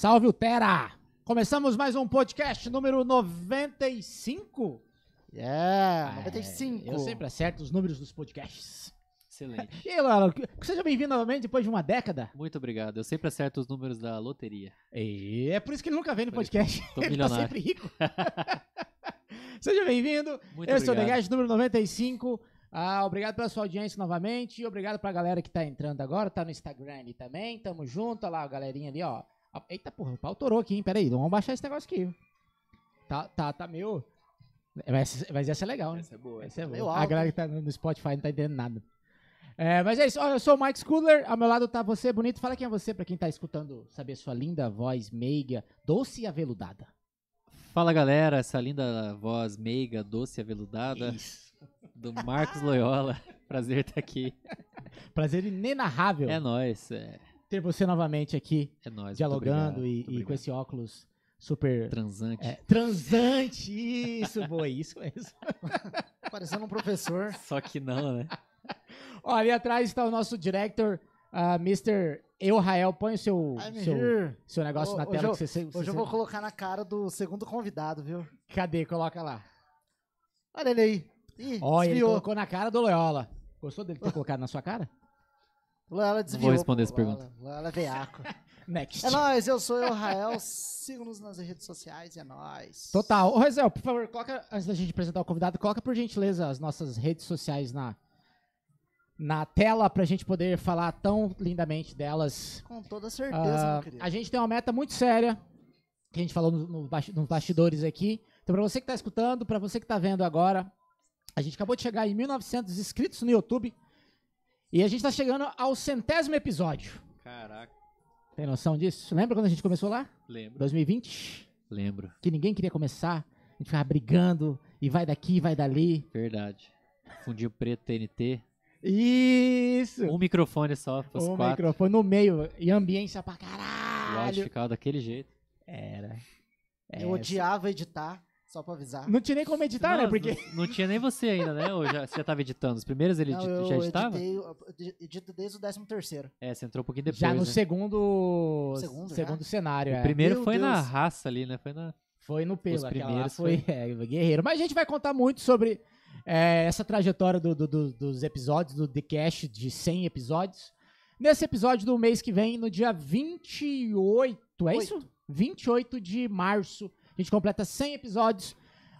Salve o Tera! Começamos mais um podcast número 95. Yeah, Ah, 95. Eu sempre acerto os números dos podcasts. Excelente. E aí, Lalo, seja bem-vindo novamente depois de uma década. Muito obrigado. Eu sempre acerto os números da loteria. E é por isso que ele nunca vem no Por podcast. tô ele tá milionário. sempre rico. seja bem-vindo. Muito Eu sou o obrigado. Degast número 95. Ah, obrigado pela sua audiência novamente. E obrigado pra galera que tá entrando agora. Tá no Instagram ali também. Tamo junto. Olha lá, a galerinha ali, ó. Eita porra, o pau torou aqui, hein? Pera aí, vamos baixar esse negócio aqui. Tá, tá, tá meio. Mas, mas essa é legal, né? Essa é boa. Essa é meio boa. A alto, galera que tá no Spotify não tá entendendo nada. É, mas é isso. Eu sou o Mike Schooler. Ao meu lado tá você, bonito. Fala quem é você pra quem tá escutando, saber sua linda voz meiga, doce e aveludada. Fala galera, essa linda voz meiga, doce e aveludada Isso. do Marcos Loyola. Prazer estar aqui. Prazer inenarrável É nóis, é, ter você novamente aqui, é nóis. dialogando obrigado, e, e com esse óculos super Transante. é, transante. Isso, boa, isso mesmo. Parecendo um professor. Só que não, né? Ó, ali atrás está o nosso director, ah, Mr. Eurael. Põe o seu, seu, here. seu negócio Ho- na hoje tela eu- que você, você Hoje eu vou colocar na cara do segundo convidado, viu? Cadê? Coloca lá. Olha ele aí. Ih, Ó, ele colocou na cara do Loyola. Gostou dele ter colocado na sua cara? Ela desviou. responder essa pergunta. Ela, ela é veiaco. Next. é nóis, eu sou o Rael. Siga-nos nas redes sociais, é nóis. Total. Ô, Rezel, por favor, coloca, antes da gente apresentar o convidado, coloca por gentileza as nossas redes sociais na, na tela pra gente poder falar tão lindamente delas. Com toda certeza, Ah, meu querido. a gente tem uma meta muito séria, que a gente falou no, no basti- nos bastidores aqui. Então, pra você que tá escutando, pra você que tá vendo agora, a gente acabou de chegar em 1.900 inscritos no YouTube. E a gente tá chegando ao centésimo episódio. Caraca. Tem noção disso? Lembra quando a gente começou lá? Lembro. 2020? Lembro. Que ninguém queria começar. A gente ficava brigando. E vai daqui, vai dali. Verdade. Fundinho preto TNT. Isso! Um microfone só, os o quatro. microfone no meio. E ambiência pra O áudio caralho. ficava daquele jeito. Era. Eu odiava editar, só pra avisar. Não tinha nem como editar, né? Não, Porque. não, não tinha nem você ainda, né? Ou já, você já tava editando? Os primeiros ele Não, edit- já editava? editei, eu edito desde o 13 terceiro. É, você entrou um pouquinho depois. já no né? segundo. Segundo, segundo já? cenário. O é. primeiro Meu foi na Deus. raça ali, né? Foi na. Foi no pelo. Os primeiros foi, é, guerreiro. Mas a gente vai contar muito sobre é, essa trajetória do- do- do- dos episódios, do The Cash de 100 episódios. Nesse episódio do mês que vem, no dia 28, é isso? 28 de março, a gente completa 100 episódios.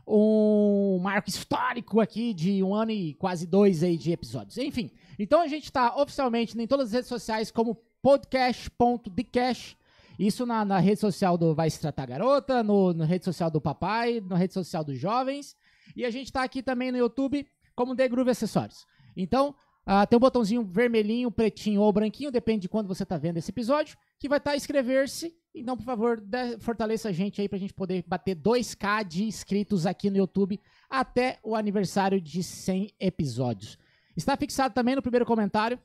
Um marco histórico aqui de um ano e quase dois aí de episódios. Enfim, então a gente está oficialmente em todas as redes sociais como podcast.decash. Isso na, na rede social do Vai Se Tratar Garota, no, na rede social do papai, na rede social dos jovens. E a gente tá aqui também no YouTube como The Groove Acessórios. Então, ah, tem um botãozinho vermelhinho, pretinho ou branquinho, depende de quando você tá vendo esse episódio, que vai estar inscrever-se. Então, por favor, fortaleça a gente aí pra gente poder bater 2k de inscritos aqui no YouTube até o aniversário de 100 episódios. Está fixado também no primeiro comentário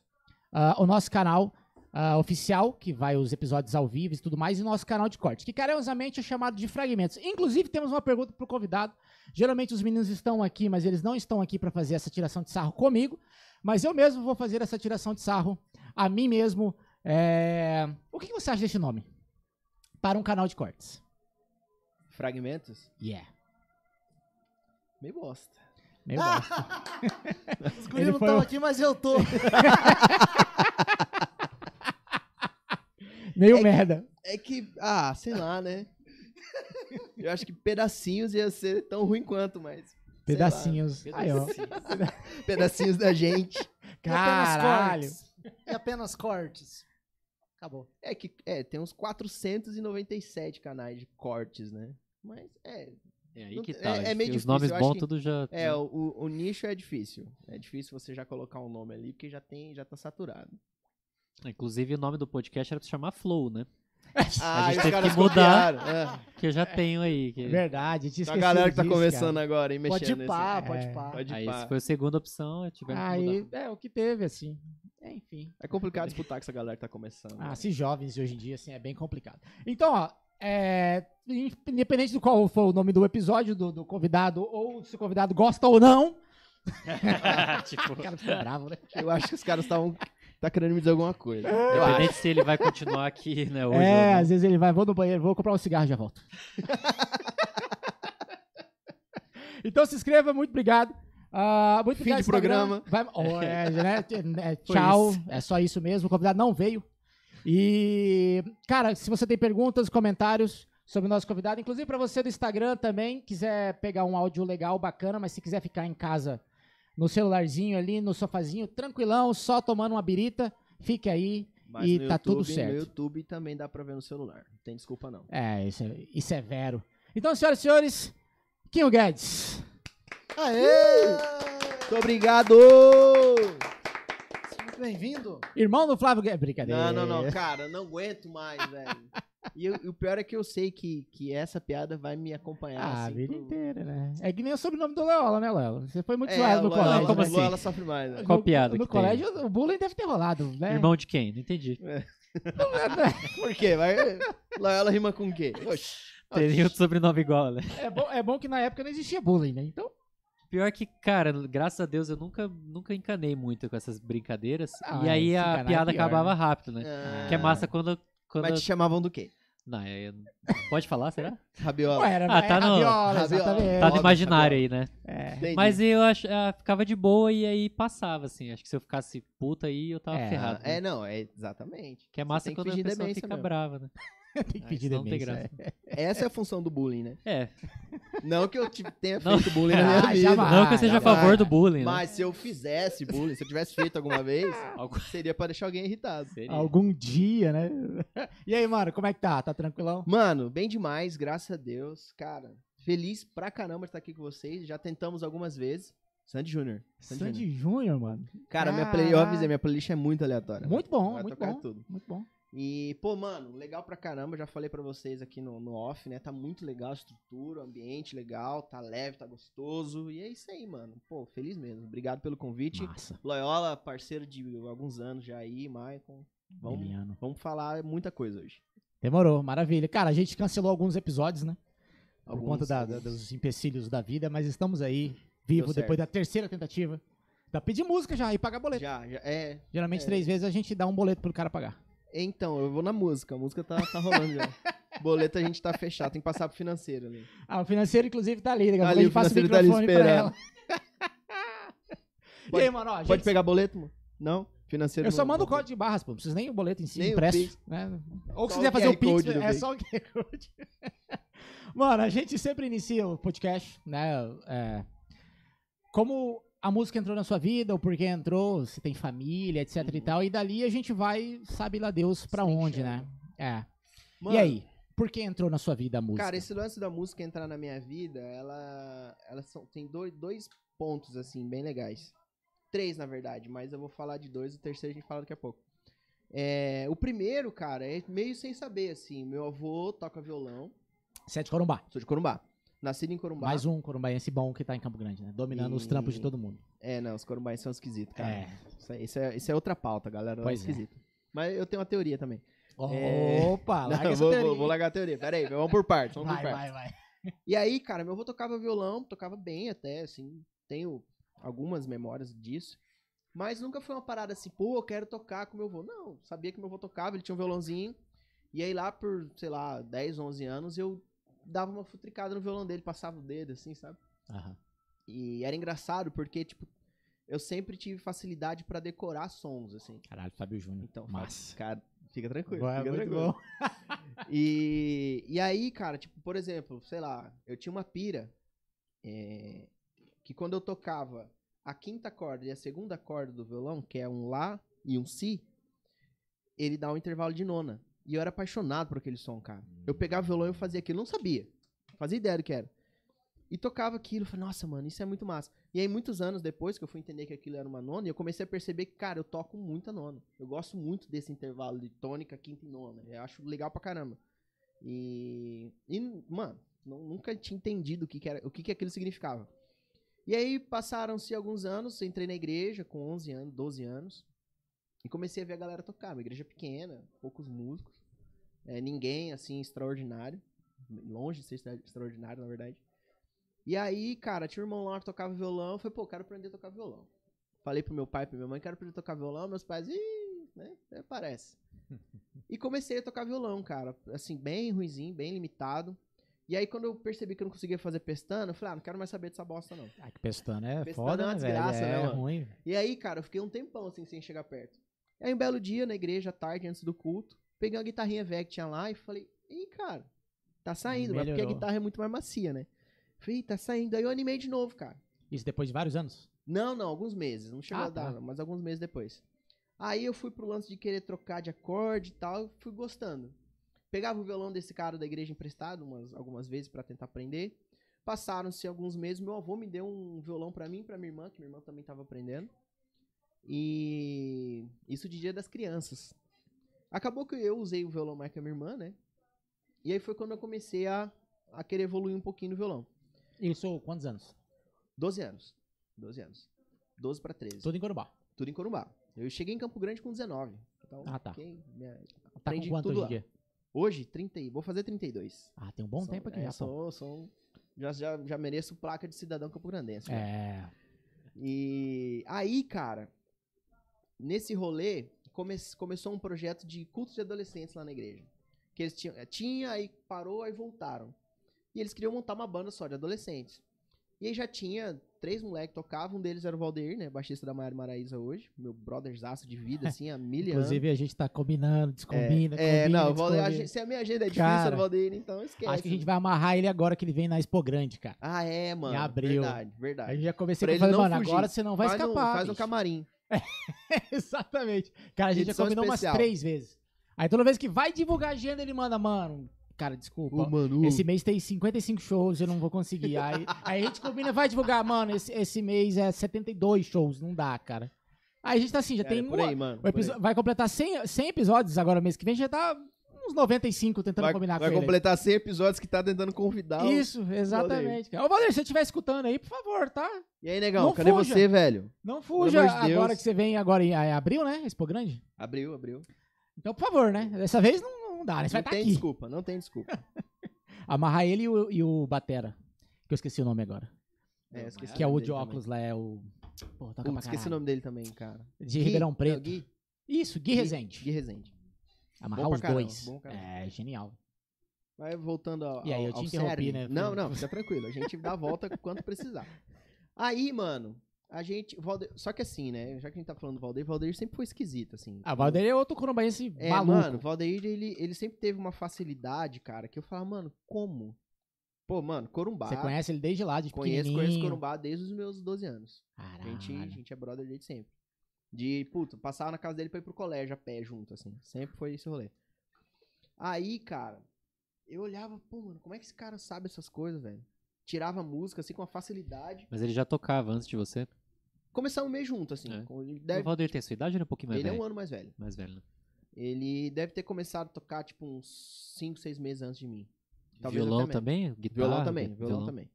ah, o nosso canal ah, oficial, que vai os episódios ao vivo e tudo mais, e nosso canal de cortes, que carinhosamente é chamado de fragmentos. Inclusive, temos uma pergunta pro convidado. Geralmente os meninos estão aqui, mas eles não estão aqui para fazer essa tiração de sarro comigo. Mas eu mesmo vou fazer essa tiração de sarro a mim mesmo. É, O que você acha desse nome? Para um canal de cortes. Fragmentos? Yeah. Meio bosta. Meio Ah! bosta. Os Ele guris não foi estão o- aqui, mas eu tô. Meio É que- merda. É que, ah, sei lá, né? Eu acho que pedacinhos ia ser tão ruim quanto, mas. sei lá. Pedacinhos. Aí, ó. Pedacinhos da gente. E apenas Caralho. cortes. E apenas cortes. Acabou. É que, é, tem uns 497 canais de cortes, né? Mas, é. É aí Não- que é- tá. é meio Os difícil, nomes eu acho bons tudo já. É, o, o- o nicho é difícil. É difícil você já colocar um nome ali, porque já tem, já tá saturado. Inclusive o nome do podcast era pra se chamar Flow, né? Ah, gente e os teve caras que mudar. é. Que eu já tenho aí. Que... Verdade, eu tinha Então a galera que tá disso, começando cara. agora e mexendo Pode nesse- pá, É. pode pá. Pode Aí pá. se foi a segunda opção, tivemos que Aí, mudar. é o que teve, assim. É, Enfim. É complicado disputar com essa galera que tá começando. Ah, né? se jovens de hoje em dia, assim, é bem complicado. Então, ó, é, independente do qual for o nome do episódio, do, do convidado, ou se o convidado gosta ou não. tipo, O cara fica bravo, né? Eu acho que os caras estavam tá querendo me dizer alguma coisa. Independente se ele vai continuar aqui, né, hoje é, às vezes ele vai, vou no banheiro, vou comprar um cigarro e já volto. então se inscreva, muito obrigado. Ah, muito Fim obrigado, de programa. Vai, oh, é, né, é, tchau, é só isso mesmo. O convidado não veio. E, cara, se você tem perguntas, comentários sobre o nosso convidado, inclusive para você do Instagram também, quiser pegar um áudio legal, bacana, mas se quiser ficar em casa no celularzinho ali, no sofazinho, tranquilão, só tomando uma birita, fique aí. Mas E tá tudo YouTube- certo. No YouTube também dá pra ver no celular. Não tem desculpa, não. É, isso é, isso é vero. Então, senhoras e senhores, Quinho Guedes. Aê! Muito obrigado! Seja muito bem-vindo. Irmão do Flávio Guedes. Brincadeira. Não, não, não, cara, não aguento mais, velho. E, eu- e o pior é que eu sei que, que essa piada vai me acompanhar. Ah, a assim, vida pro- inteira, né? É que nem o sobrenome do Leola, né, Leola? Você foi muito É, zoado no Lola- colégio. como né? assim? Lola sofre mais, né? Qual No- piada No que tem? colégio, o bullying deve ter rolado, né? Irmão de quem? Não entendi. Por quê? Vai... Loyola rima com o quê? Oxi. Teria outro sobrenome igual, né? É, bom, é bom que na época não existia bullying, né? Então, Pior que, cara, graças a Deus eu nunca, nunca encanei muito com essas brincadeiras. Ah, e aí se a é piada pior, acabava né? rápido, né? Ah, Que é massa quando. Quando Mas te chamavam do quê? Não, é- pode falar, será? Rabiola. ué, era Ah, tá é no- rabiola, rabiola. Tá no imaginário aí, né? É. Mas eu ach, ah, ficava de boa e aí passava, assim. Acho que se eu ficasse puta aí, eu tava É, ferrado. É, né? não, é exatamente. Que é massa quando a pessoa fica mesmo. brava, né? Tem que Aí pedir senão não tem demência. graça. é. Essa é a função do bullying, né? É. Não que eu te- tenha Não. feito bullying na minha Ah, vida. não que eu seja a favor do bullying, né? Mas se eu fizesse bullying, se eu tivesse feito alguma vez, seria pra deixar alguém irritado. Seria. Algum dia, né? E aí, mano, como é que tá? Tá tranquilão? Mano, bem demais, graças a Deus. Cara, feliz pra caramba de estar aqui com vocês. Já tentamos algumas vezes. Sandy Júnior. Sandy Júnior. Sandy Júnior, mano. Cara, minha play, eu avisei, minha playlist é muito aleatória. Muito bom, Vai muito tocar bom. tudo. Muito bom. E, pô, mano, legal pra caramba. Já falei pra vocês aqui no, no off, né? Tá muito legal a estrutura, o ambiente legal, tá leve, tá gostoso. E é isso aí, mano. Pô, feliz mesmo. Obrigado pelo convite. Massa. Loyola, parceiro de alguns anos já aí, Maicon. Vamos, vamos falar muita coisa hoje. Demorou, maravilha. Cara, a gente cancelou alguns episódios, né? Por Alguns, conta da- da- dos empecilhos da vida, mas estamos aí, vivo, depois da terceira tentativa. Dá pedir música já e pagar boleto. Já, já. É. Geralmente, É. três vezes a gente dá um boleto pro cara pagar. Então, eu vou na música. A música tá, tá rolando já. Boleto a gente tá fechado, tem que passar pro financeiro ali. Ah, o financeiro, inclusive, tá ali. Daqui a Tá pouco a ali, gente o passa o tá ali microfone pra ela. Pode- e aí, mano, ó, Pode gente, pegar boleto, mano? Não? Financeiro eu só mando o código de barras, pô. Não precisa nem o boleto em si, Nem o impresso. Pix. Né? Ou se quiser fazer o Pix, é só o QR Code. Mano, a gente sempre inicia o podcast, né? é, como a música entrou na sua vida, o porquê entrou, se tem família, etc e Uhum. tal. E dali a gente vai, sabe lá Deus pra Se onde, né? É. Mano, e aí? Por que entrou na sua vida a música? Cara, esse lance da música entrar na minha vida, ela, ela são, tem dois, dois pontos, assim, bem legais. Três, na verdade, mas eu vou falar de dois, o terceiro a gente fala daqui a pouco. É, o primeiro, cara, é meio sem saber, assim. Meu avô toca violão, Sete Corumbá. sou de Corumbá. Nascido em Corumbá. Mais um corumbaense bom que tá em Campo Grande, né? Dominando os E- trampos de todo mundo. É, não, os corumbaenses são esquisitos, cara. É. Isso, é, isso, é, isso é outra pauta, galera. Pois é é. esquisito. Mas eu tenho uma teoria também. É. Opa, Não, larga essa vou, vou, vou largar a teoria. Pera aí, vamos por partes. Vamos Vai, por partes. vai, vai. E aí, cara, meu avô tocava violão, tocava bem até, assim, tenho algumas memórias disso. Mas nunca foi uma parada assim, pô, eu quero tocar com meu avô. Não, sabia que meu avô tocava, ele tinha um violãozinho. E aí lá por, sei lá, 10, 11 anos, eu dava uma futricada no violão dele, passava o dedo, assim, sabe? Aham. E era engraçado porque, tipo, eu sempre tive facilidade pra decorar sons, assim. Caralho, Fábio Júnior. Então, Massa. cara, fica tranquilo. Vai, fica muito tranquilo. bom. E, e aí, cara, tipo, por exemplo, sei lá, eu tinha uma pira é, que quando eu tocava a quinta corda e a segunda corda do violão, que é um Lá e um Si, ele dá um intervalo de nona. E eu era apaixonado por aquele som, cara. Eu pegava o violão e eu fazia aquilo, não sabia. Não fazia ideia do que era. E tocava aquilo, falei, nossa, mano, isso é muito massa. E aí, muitos anos depois que eu fui entender que aquilo era uma nona, eu comecei a perceber que, cara, eu toco muita nona. Eu gosto muito desse intervalo de tônica, quinta e nona. Eu acho legal pra caramba. E, e mano, nu- nunca tinha entendido o que, que era, o que, que aquilo significava. E aí passaram-se alguns anos, eu entrei na igreja com 11 anos, 12 anos, e comecei a ver a galera tocar. Uma igreja pequena, poucos músicos, é, ninguém assim extraordinário, longe de ser extra- extraordinário, na verdade. E aí, cara, tinha um irmão lá que tocava violão, eu falei, pô, quero aprender a tocar violão. Falei pro meu pai e pra minha mãe, quero aprender a tocar violão, meus pais, ih, né? Parece. E comecei a tocar violão, cara. Assim, bem ruizinho, bem limitado. E aí, quando eu percebi que eu não conseguia fazer pestana, eu falei, ah, não quero mais saber dessa bosta, não. Ah, que pestana é Pestana foda, é uma né, velho? desgraça, é né, mano? ruim. E aí, cara, eu fiquei um tempão assim, sem chegar perto. Aí, um belo dia, na igreja, à tarde, antes do culto, peguei uma guitarrinha velha que tinha lá e falei, ih, cara, tá saindo, mas porque a guitarra é muito mais macia, né? Falei, "Ih, tá saindo. Aí eu animei de novo, cara. Isso depois de vários anos? Não, não, alguns meses. Não chegou Ah, a dar, tá. mas alguns meses depois. Aí eu fui pro lance de querer trocar de acorde e tal, fui gostando. Pegava o violão desse cara da igreja emprestado umas, algumas vezes pra tentar aprender. Passaram-se alguns meses, meu avô me deu um violão pra mim e pra minha irmã, que minha irmã também tava aprendendo. E isso de dia das crianças. Acabou que eu usei o violão mais que a minha irmã, né? E aí foi quando eu comecei a, a querer evoluir um pouquinho no violão. Isso, quantos anos? 12 anos. 12 anos. 12 pra 13. Tudo em Corumbá. Tudo em Corumbá. Eu cheguei em Campo Grande com 19. Então, Ah, tá. fiquei- minha- Tá com quanto tudo hoje em dia? Hoje, 30, e- vou fazer 32. Ah, tem um bom Sou- tempo aqui é, já, sou, sou já, já, já mereço placa de cidadão campograndense. né? É. E aí, cara, nesse rolê, come- começou um projeto de culto de adolescentes lá na igreja. Que eles tinham, tinha, aí parou, aí voltaram. E eles queriam montar uma banda só de adolescentes. E aí já tinha três moleques que tocavam, um deles era o Valdeir, né, baixista da Maiara Maraíza hoje, meu brotherzaço de vida, assim, há mil anos. Inclusive, a gente tá combinando, descombina, É, combina, não, o Valdeir, a gente- se a minha agenda é difícil, Cara, o Valdeir, então esquece. Acho que a gente vai amarrar ele agora que ele vem na Expo Grande, cara. Ah, é, mano. abril. Verdade, verdade. Aí eu já comecei Pra a ele não mano, fugir. agora você não vai faz um, escapar. faz um camarim. Exatamente. Cara, a gente já Edição combinou especial. umas três vezes. Aí toda vez que vai divulgar a agenda, ele manda, mano, cara, desculpa. Manu. Esse mês tem 55 shows, eu não vou conseguir. Aí, aí a gente combina, vai divulgar, mano, esse, esse mês é 72 shows, não dá, cara. Aí a gente tá assim, já Cara, tem é por uma- aí, mano. vai completar 100, 100 episódios agora mês que vem, já tá uns 95 tentando Vai, combinar vai com ele. completar 100 episódios que tá tentando convidar. Isso, exatamente. Ô, Valdir, se você estiver escutando aí, por favor, tá? E aí, negão, Não cadê fuja. você, velho? Não fuja de Deus. agora que você vem agora em é abril, né? Expo Grande. Abriu, abriu. Então, por favor, né? Dessa vez não, não dá, né? Você vai não estar tem aqui. desculpa, não tem desculpa. Amarrar ele e o, e o Batera. Que eu esqueci o nome agora. É, esqueci Que é o de óculos lá, é o. Pô, toca também. Putz, esqueci o nome dele também, cara. De Gui- Ribeirão não, Preto. Gui, Isso, Gui Rezende. Gui Rezende. Amarrar os caramba, dois. É, genial. Vai voltando ao. E aí, eu te interrompi, né? Não, não, fica tranquilo. A gente dá a volta quanto precisar. Aí, mano, a gente. Valdeir, só que assim, né? Já que a gente tá falando do Valdeir, Valdeir sempre foi esquisito, assim. Ah, Valdeir é outro corumbaense É, maluco. mano, o Valdeir, ele, ele sempre teve uma facilidade, cara, que eu falava, mano, como? Pô, mano, Corumbá. Você conhece ele desde lá, de Conheço, conheço. Corumbá desde os meus 12 anos. A Caralho. gente, a gente é brother desde sempre. De, puta, passava na casa dele pra ir pro colégio a pé junto, assim. Sempre foi esse rolê. Aí, cara, eu olhava, pô, mano, como é que esse cara sabe essas coisas, velho? Tirava música, assim, com uma facilidade. Mas ele já tocava antes de você. Começamos meio junto, assim. É. Ele, O Valdir tem sua idade ou ele é um pouquinho mais ele é velho? um ano mais velho. Mais velho, né? Ele deve ter começado a tocar, tipo, uns 5, 6 meses antes de mim. Talvez violão também? Guitarra? Violão também, vi- violão, também.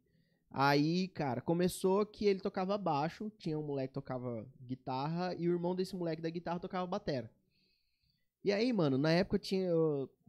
Aí, cara, começou que ele tocava baixo, tinha um moleque que tocava guitarra e o irmão desse moleque da guitarra tocava batera. E aí, mano, na época tinha,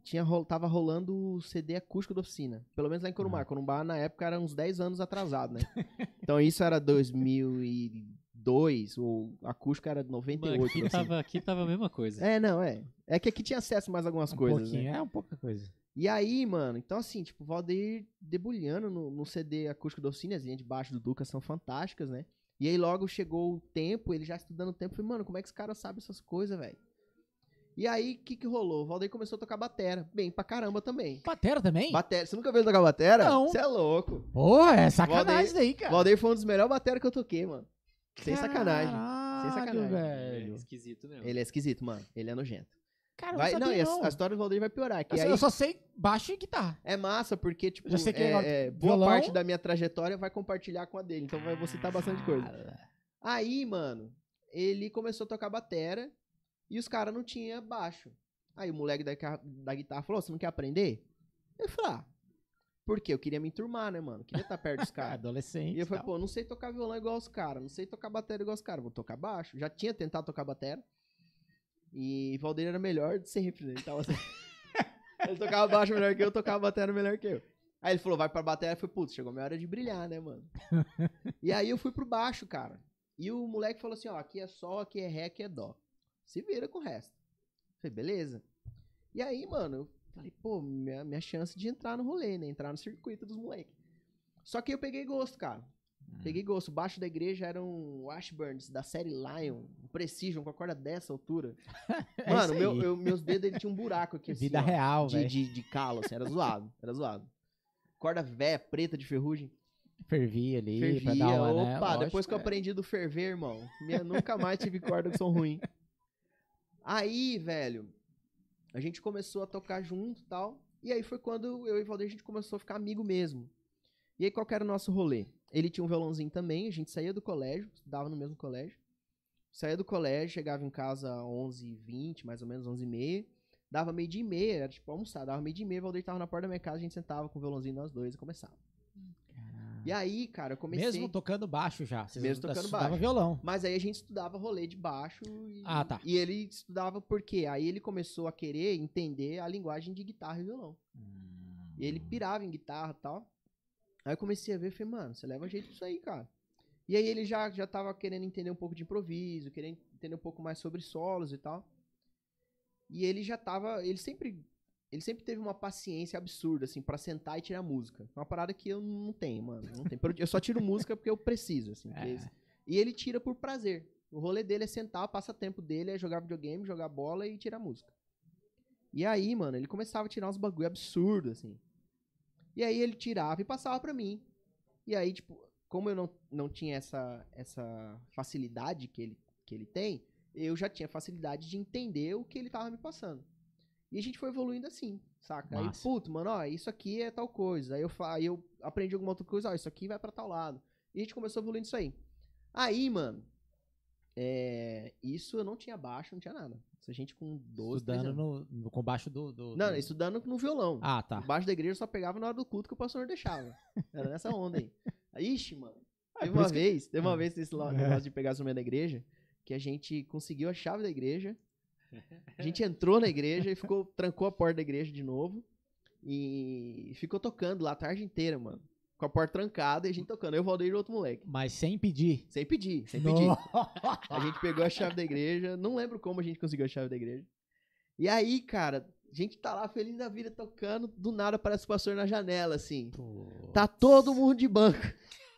tinha tava rolando o CD acústico da oficina. Pelo menos lá em Corumbá. Corumbá, na época, era uns 10 anos atrasado, né? então isso era 2002, o acústico era 98. Mano, aqui, assim. tava, aqui tava a mesma coisa. É, não, é. É que aqui tinha acesso a mais algumas Um coisas, né? é um pouca coisa. E aí, mano, então assim, tipo, o Valdeir debulhando no, no CD acústico da oficina, as linhas de baixo do Duca são fantásticas, né? E aí logo chegou o tempo, ele já estudando o tempo, eu falei, mano, como é que esse cara sabe essas coisas, velho? E aí, o que que rolou? O Valdeir começou a tocar batera, bem pra caramba também. Batera também? Batera, você nunca viu ele tocar batera? Não. Você é louco. Porra, é sacanagem Valdeir- isso daí, O cara. Valdeir foi um dos melhores batera que eu toquei, mano. Sem sacanagem. Caralho, sacanagem. velho. esquisito mesmo. Ele é esquisito, mano. Ele é nojento. Cara, Vai, não não, a, a história do Valdeir vai piorar. Que Eu, só- aí, eu só sei baixo e guitarra. É massa, porque, tipo, Já sei que é, agora- é, boa violão- parte da minha trajetória vai compartilhar com a dele. Então vai, vou citar bastante coisa. Aí, mano, ele começou a tocar batera e os caras não tinham baixo. Aí o moleque da, da guitarra falou: Você não quer aprender? Eu falei: Ah, por quê? Eu queria me enturmar, né, mano? Queria estar perto dos caras. Adolescente. E eu falei, tal. pô, não sei tocar violão igual os caras, não sei tocar bateria igual os caras, vou tocar baixo. Já tinha tentado tocar bateria. E Valdeir era melhor de sempre, né? Ele tava assim. ele tocava baixo melhor que eu, tocava bateria melhor que eu. Aí ele falou, vai pra bateria, eu falei, putz, chegou minha hora de brilhar, né, mano? e aí eu fui pro baixo, cara. E o moleque falou assim, ó, aqui é sol, aqui é ré, aqui é dó. Se vira com o resto. Falei, beleza. E aí, mano, eu falei, pô, minha, minha chance de entrar no rolê, né? Entrar no circuito dos moleques. Só que eu peguei gosto, cara. Peguei gosto. Baixo da igreja eram um Washburns da série Lion, um Precision com a corda dessa altura. É Mano, isso meu, eu- meus dedos ele tinha um buraco aqui. assim, Vida ó, real, de, velho. de, de calo, assim, era zoado. Era zoado. Corda véia, preta de ferrugem. Fervia ali, pra Fervia. dar uma, né? Opa, depois que eu é. aprendi do ferver, irmão. Minha, nunca mais tive corda que são ruim. Aí, velho, a gente começou a tocar junto e tal. E aí foi quando eu e o Valdir a gente começou a ficar amigo mesmo. E aí qual que era o nosso rolê? Ele tinha um violãozinho também, a gente saía do colégio, estudava no mesmo colégio. Saía do colégio, chegava em casa às 11h20, mais ou menos, 11h30. Dava meio dia e meia, era tipo almoçar, dava meio dia e meia, o Valdir tava na porta da minha casa, a gente sentava com o violãozinho nós dois e começava. Caralho. E aí, cara, eu comecei... Mesmo tocando baixo já. Vocês Mesmo tocando baixo. violão. Mas aí a gente estudava rolê de baixo e, Ah, tá. e ele estudava porque aí ele começou a querer entender a linguagem de guitarra e violão. E ele pirava em guitarra e tal. Aí eu comecei a ver, falei, mano, você leva jeito disso aí, cara. E aí ele já, já tava querendo entender um pouco de improviso, querendo entender um pouco mais sobre solos e tal. E ele já tava, ele sempre ele sempre teve uma paciência absurda assim pra sentar e tirar música. Uma parada que eu não tenho, mano, não tenho. Eu só tiro música porque eu preciso, assim, É. e ele tira por prazer. O rolê dele é sentar, o passatempo dele é jogar videogame, jogar bola e tirar música. E aí, mano, ele começava a tirar uns bagulho absurdo, assim. E aí ele tirava e passava pra mim. E aí, tipo, como eu não, não tinha essa, essa facilidade que ele, que ele tem, eu já tinha facilidade de entender o que ele tava me passando. E a gente foi evoluindo assim, saca? Aí, Massa. puto, mano, ó, isso aqui é tal coisa. Aí eu, aí eu aprendi alguma outra coisa, ó, isso aqui vai pra tal lado. E a gente começou evoluindo isso aí. Aí, mano, é, isso eu não tinha baixo, não tinha nada. Isso a gente com 12, 13 Estudando no, no, com baixo do... do Não, do- estudando no violão. Ah, tá. Baixo da igreja eu só pegava na hora do culto que o pastor deixava. Era nessa onda aí. Ixi, mano. Teve por uma isso que- vez, teve uma Ah. vez nesse lo- É. negócio de pegar o instrumento da igreja, que a gente conseguiu a chave da igreja. A gente entrou na igreja e ficou, trancou a porta da igreja de novo. E ficou tocando lá a tarde inteira, mano. Com a porta trancada e a gente tocando. Eu, Valdeir e outro moleque. Mas sem pedir. Sem pedir, sem pedir. A gente pegou a chave da igreja. Não lembro como a gente conseguiu a chave da igreja. E aí, cara, a gente tá lá feliz da vida tocando. Do nada aparece o pastor na janela, assim. Tá todo mundo de banco.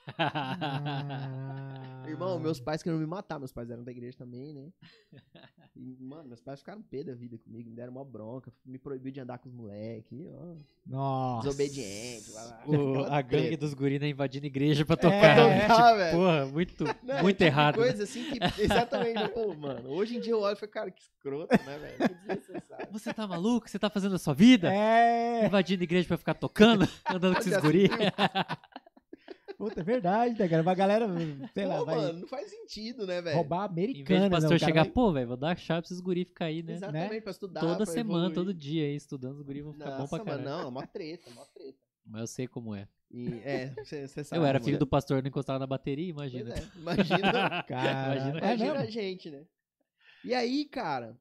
Ah. Irmão, meus pais queriam me matar. Meus pais eram da igreja também, né? E, mano, meus pais ficaram pé da vida comigo. Me deram uma bronca. Me proibiu de andar com os moleques. ó, Nossa. Desobediente. blá, blá, O- a gangue treta. dos guris né, invadindo igreja pra É, tocar. é, tocar, velho. Porra, muito, Não, é muito tipo errado. né? Coisa assim que. Exatamente. Pô, mano. Hoje em dia eu olho e falo, cara, que escroto, né, velho? Que desnecessário. Você tá maluco? Você tá fazendo a sua vida? É. Invadindo igreja pra ficar tocando? Andando com esses guris? Puta, é verdade, né, cara? Uma galera, sei lá, Pô, vai mano, não faz sentido, né, velho? roubar Em vez americana, do pastor né? O cara chegar, vai- pô, velho, vou dar a chave pra esses guris ficar aí, né? Exatamente, pra estudar. Toda pra semana, evoluir. todo dia aí, estudando, os guris vão ficar bom Nossa, pra mano, caralho. não, é uma treta, uma treta. Mas eu sei como é. E, é, você sabe. Eu era filho do pastor, não encostava na bateria, Pois imagina. é, imagina. Cara, Imagina- é Imagina a mesmo? gente, né? E aí, cara,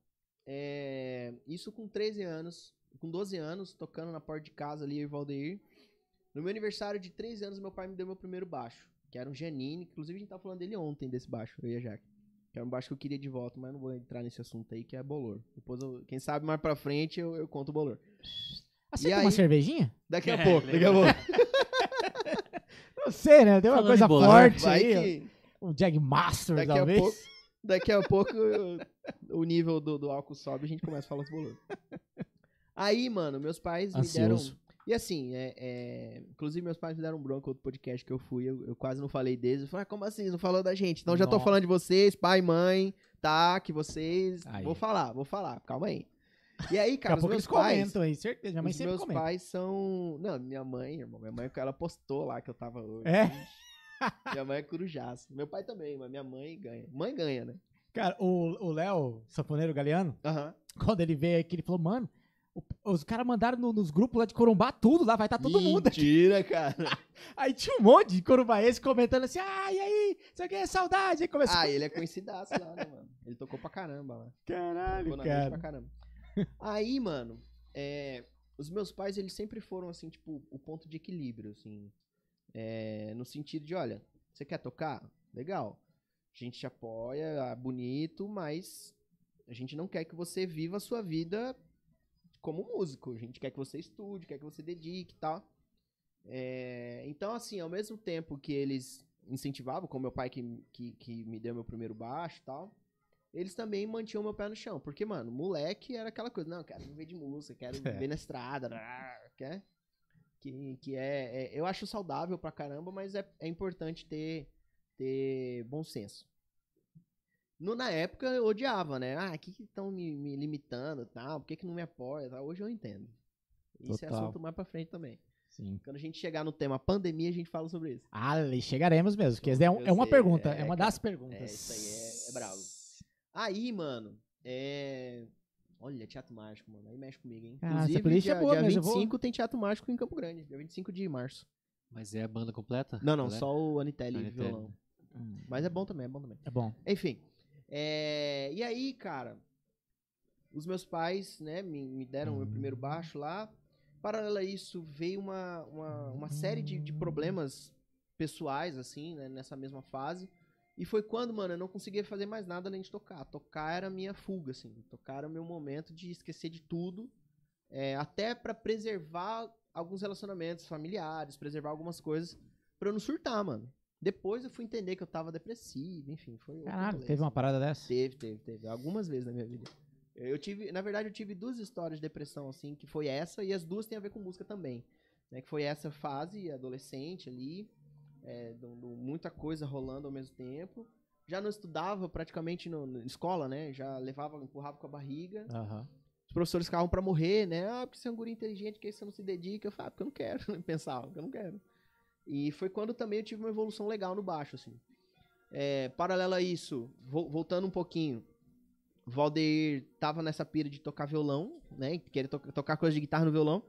é, isso com 13 anos, com 12 anos, tocando na porta de casa ali, eu e o Valdeir. No meu aniversário de 13 anos, meu pai me deu meu primeiro baixo, que era um Janine. Inclusive, a gente tava falando dele ontem, desse baixo, eu e a Jaque. Que era um baixo que eu queria de volta, mas não vou entrar nesse assunto aí, que é bolor. Depois, eu- quem sabe mais pra frente, eu, eu conto o bolor. Aceita E uma aí? cervejinha? Daqui a É, pouco, daqui a pouco. Não sei, né? Deu uma Falando coisa bolor, forte aí. que... Um Jag Master, Daqui a talvez. pouco, daqui a pouco o nível do, do álcool sobe e a gente começa a falar os bolores. Aí, mano, meus pais me deram. E assim, é, é, inclusive meus pais me deram um bronco outro podcast que eu fui, eu, eu quase não falei deles. Eu falei, ah, como assim? Não falou da gente? Então já tô Nossa. falando de vocês, pai, mãe, tá? Que vocês. Aí. Vou falar, vou falar, calma aí. E aí, Daqui cara, a os meus pais. comentam aí, certeza. Minha mãe os sempre meus comenta. pais são. Não, minha mãe, irmão. Minha mãe, ela postou lá que eu tava hoje. É? Minha mãe é corujaço. Meu pai também, mas minha mãe ganha. Mãe ganha, né? Cara, o o Léo, sanfoneiro galeano, Aham. quando ele veio aqui, ele falou, mano, os caras mandaram no- nos grupos lá de Corumbá tudo lá, vai estar todo mundo aqui. Mentira, cara. Aí tinha um monte de corumbaense comentando assim, ah, e aí, isso aqui é saudade. Aí começou, Ah, ele é conhecidaço lá, né, mano? Ele tocou pra caramba lá. caralho, Tocou na noite pra cara. caramba. Aí, mano, é, os meus pais, eles sempre foram, assim, tipo, o ponto de equilíbrio, assim. É, no sentido de, olha, você quer tocar? Legal. A gente te apoia, ah, bonito, mas A gente não quer que você viva a sua vida como músico. A gente quer que você estude, quer que você dedique e tal. É, então, assim, ao mesmo tempo que eles incentivavam, como meu pai que, que, que me deu meu primeiro baixo e tal, eles também mantinham meu pé no chão. Porque, mano, moleque era aquela coisa, não, quero viver de música, quero É. viver na estrada, quer? Que, que é, é- Eu acho saudável pra caramba, mas é, é importante ter, ter bom senso. No, na época eu odiava, né? Ah, que que estão me, me limitando e tal? Por que, que não me apoia? e tal? Hoje eu entendo. Isso é Total. assunto mais pra frente também. Sim. Quando a gente chegar no tema pandemia, a gente fala sobre isso. Ah, chegaremos mesmo, porque é, um- é uma sei, pergunta, é, é, uma cara. das perguntas. É, isso aí é, é bravo. Aí, mano, é. Olha, teatro mágico, mano. Aí mexe comigo, hein? Ah, essa Inclusive, playlist dia, é boa dia mesmo, eu vou- 25 tem teatro mágico em Campo Grande. Dia 25 de março. Mas é a banda completa? Não, não, Galera? só o Anitelli, Anitelli. violão. Hum, Mas é bom também, é bom também. É bom. Enfim. É, E aí, cara, os meus pais, né, me, me deram o meu primeiro baixo lá. Paralelo a isso, veio uma, uma, uma série de, de problemas pessoais, assim, né, nessa mesma fase. E foi quando, mano, eu não conseguia fazer mais nada além de tocar. Tocar era a minha fuga, assim. Tocar era o meu momento de esquecer de tudo. é, até pra preservar alguns relacionamentos familiares, preservar algumas coisas, pra eu não surtar, mano. Depois eu fui entender que eu tava depressivo, enfim, foi Caralho, teve uma parada dessa? Teve, teve, teve. Algumas vezes na minha vida. Eu tive, na verdade, eu tive duas histórias de depressão, assim, que foi essa, e as duas têm a ver com música também. Né? Que foi essa fase adolescente ali, é, do- do- muita coisa rolando ao mesmo tempo. Já não estudava praticamente no, na escola, né? Já levava, empurrava com a barriga. Aham. Os professores ficavam pra morrer, né? Ah, porque você é um guri inteligente, que você não se dedica. Eu falava, ah, porque eu não quero. Eu pensava, porque eu não quero. E foi quando também eu tive uma evolução legal no baixo, assim. É, paralelo a isso, vo- voltando um pouquinho, Valdeir tava nessa pira de tocar violão, né? Querer to- tocar coisa de guitarra no violão.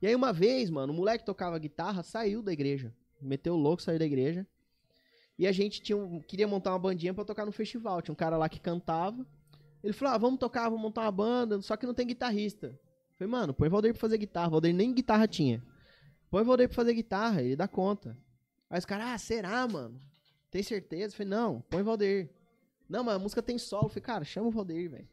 E aí uma vez, mano, o moleque que tocava guitarra saiu da igreja. Meteu o louco, saiu da igreja. E a gente tinha um- queria montar uma bandinha pra tocar no festival. Tinha um cara lá que cantava. Ele falou: ah, vamos tocar, vamos montar uma banda, só que não tem guitarrista. Eu falei, mano, põe Valdeir pra fazer guitarra. Valdeir nem guitarra tinha. Põe o Valdeir pra fazer guitarra, ele dá conta. Aí os caras, ah, será, mano? Tem certeza? Eu falei, não, põe o Valdeir. Não, mas a música tem solo. Eu falei, cara, chama o Valdeir, velho.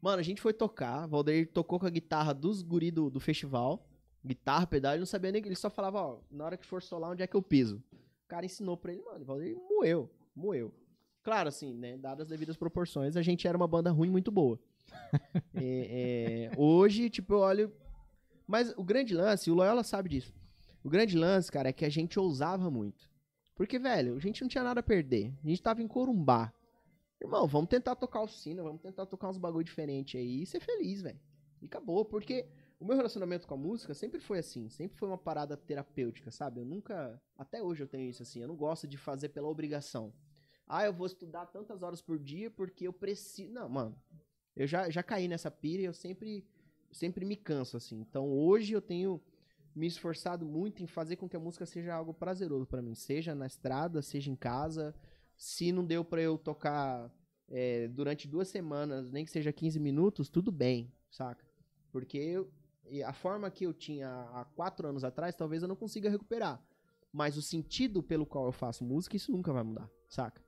Mano, a gente foi tocar. O Valdeir tocou com a guitarra dos guri do, do festival. Guitarra, pedal, ele não sabia nem. Ele só falava, ó, na hora que for solar, onde é que eu piso? O cara ensinou pra ele, mano. O Valdeir moeu, moeu. Claro, assim, né? Dadas as devidas proporções, a gente era uma banda ruim muito boa. É, é, hoje, tipo, eu olho. Mas o grande lance, o Loyola sabe disso. O grande lance, cara, é que a gente ousava muito. Porque, velho, a gente não tinha nada a perder. A gente tava em Corumbá. Irmão, vamos tentar tocar o sino, vamos tentar tocar uns bagulho diferente aí e ser feliz, velho. E acabou, porque o meu relacionamento com a música sempre foi assim, sempre foi uma parada terapêutica, sabe? Eu nunca, até hoje eu tenho isso assim, eu não gosto de fazer pela obrigação. Ah, eu vou estudar tantas horas por dia porque eu preciso. Não, mano. Eu já, já caí nessa pira e eu sempre, sempre me canso, assim. Então hoje eu tenho me esforçado muito em fazer com que a música seja algo prazeroso pra mim. Seja na estrada, seja em casa. Se não deu pra eu tocar é, durante duas semanas, nem que seja 15 minutos, tudo bem, saca? Porque eu- a forma que eu tinha há quatro anos atrás, talvez eu não consiga recuperar. Mas o sentido pelo qual eu faço música, isso nunca vai mudar, saca?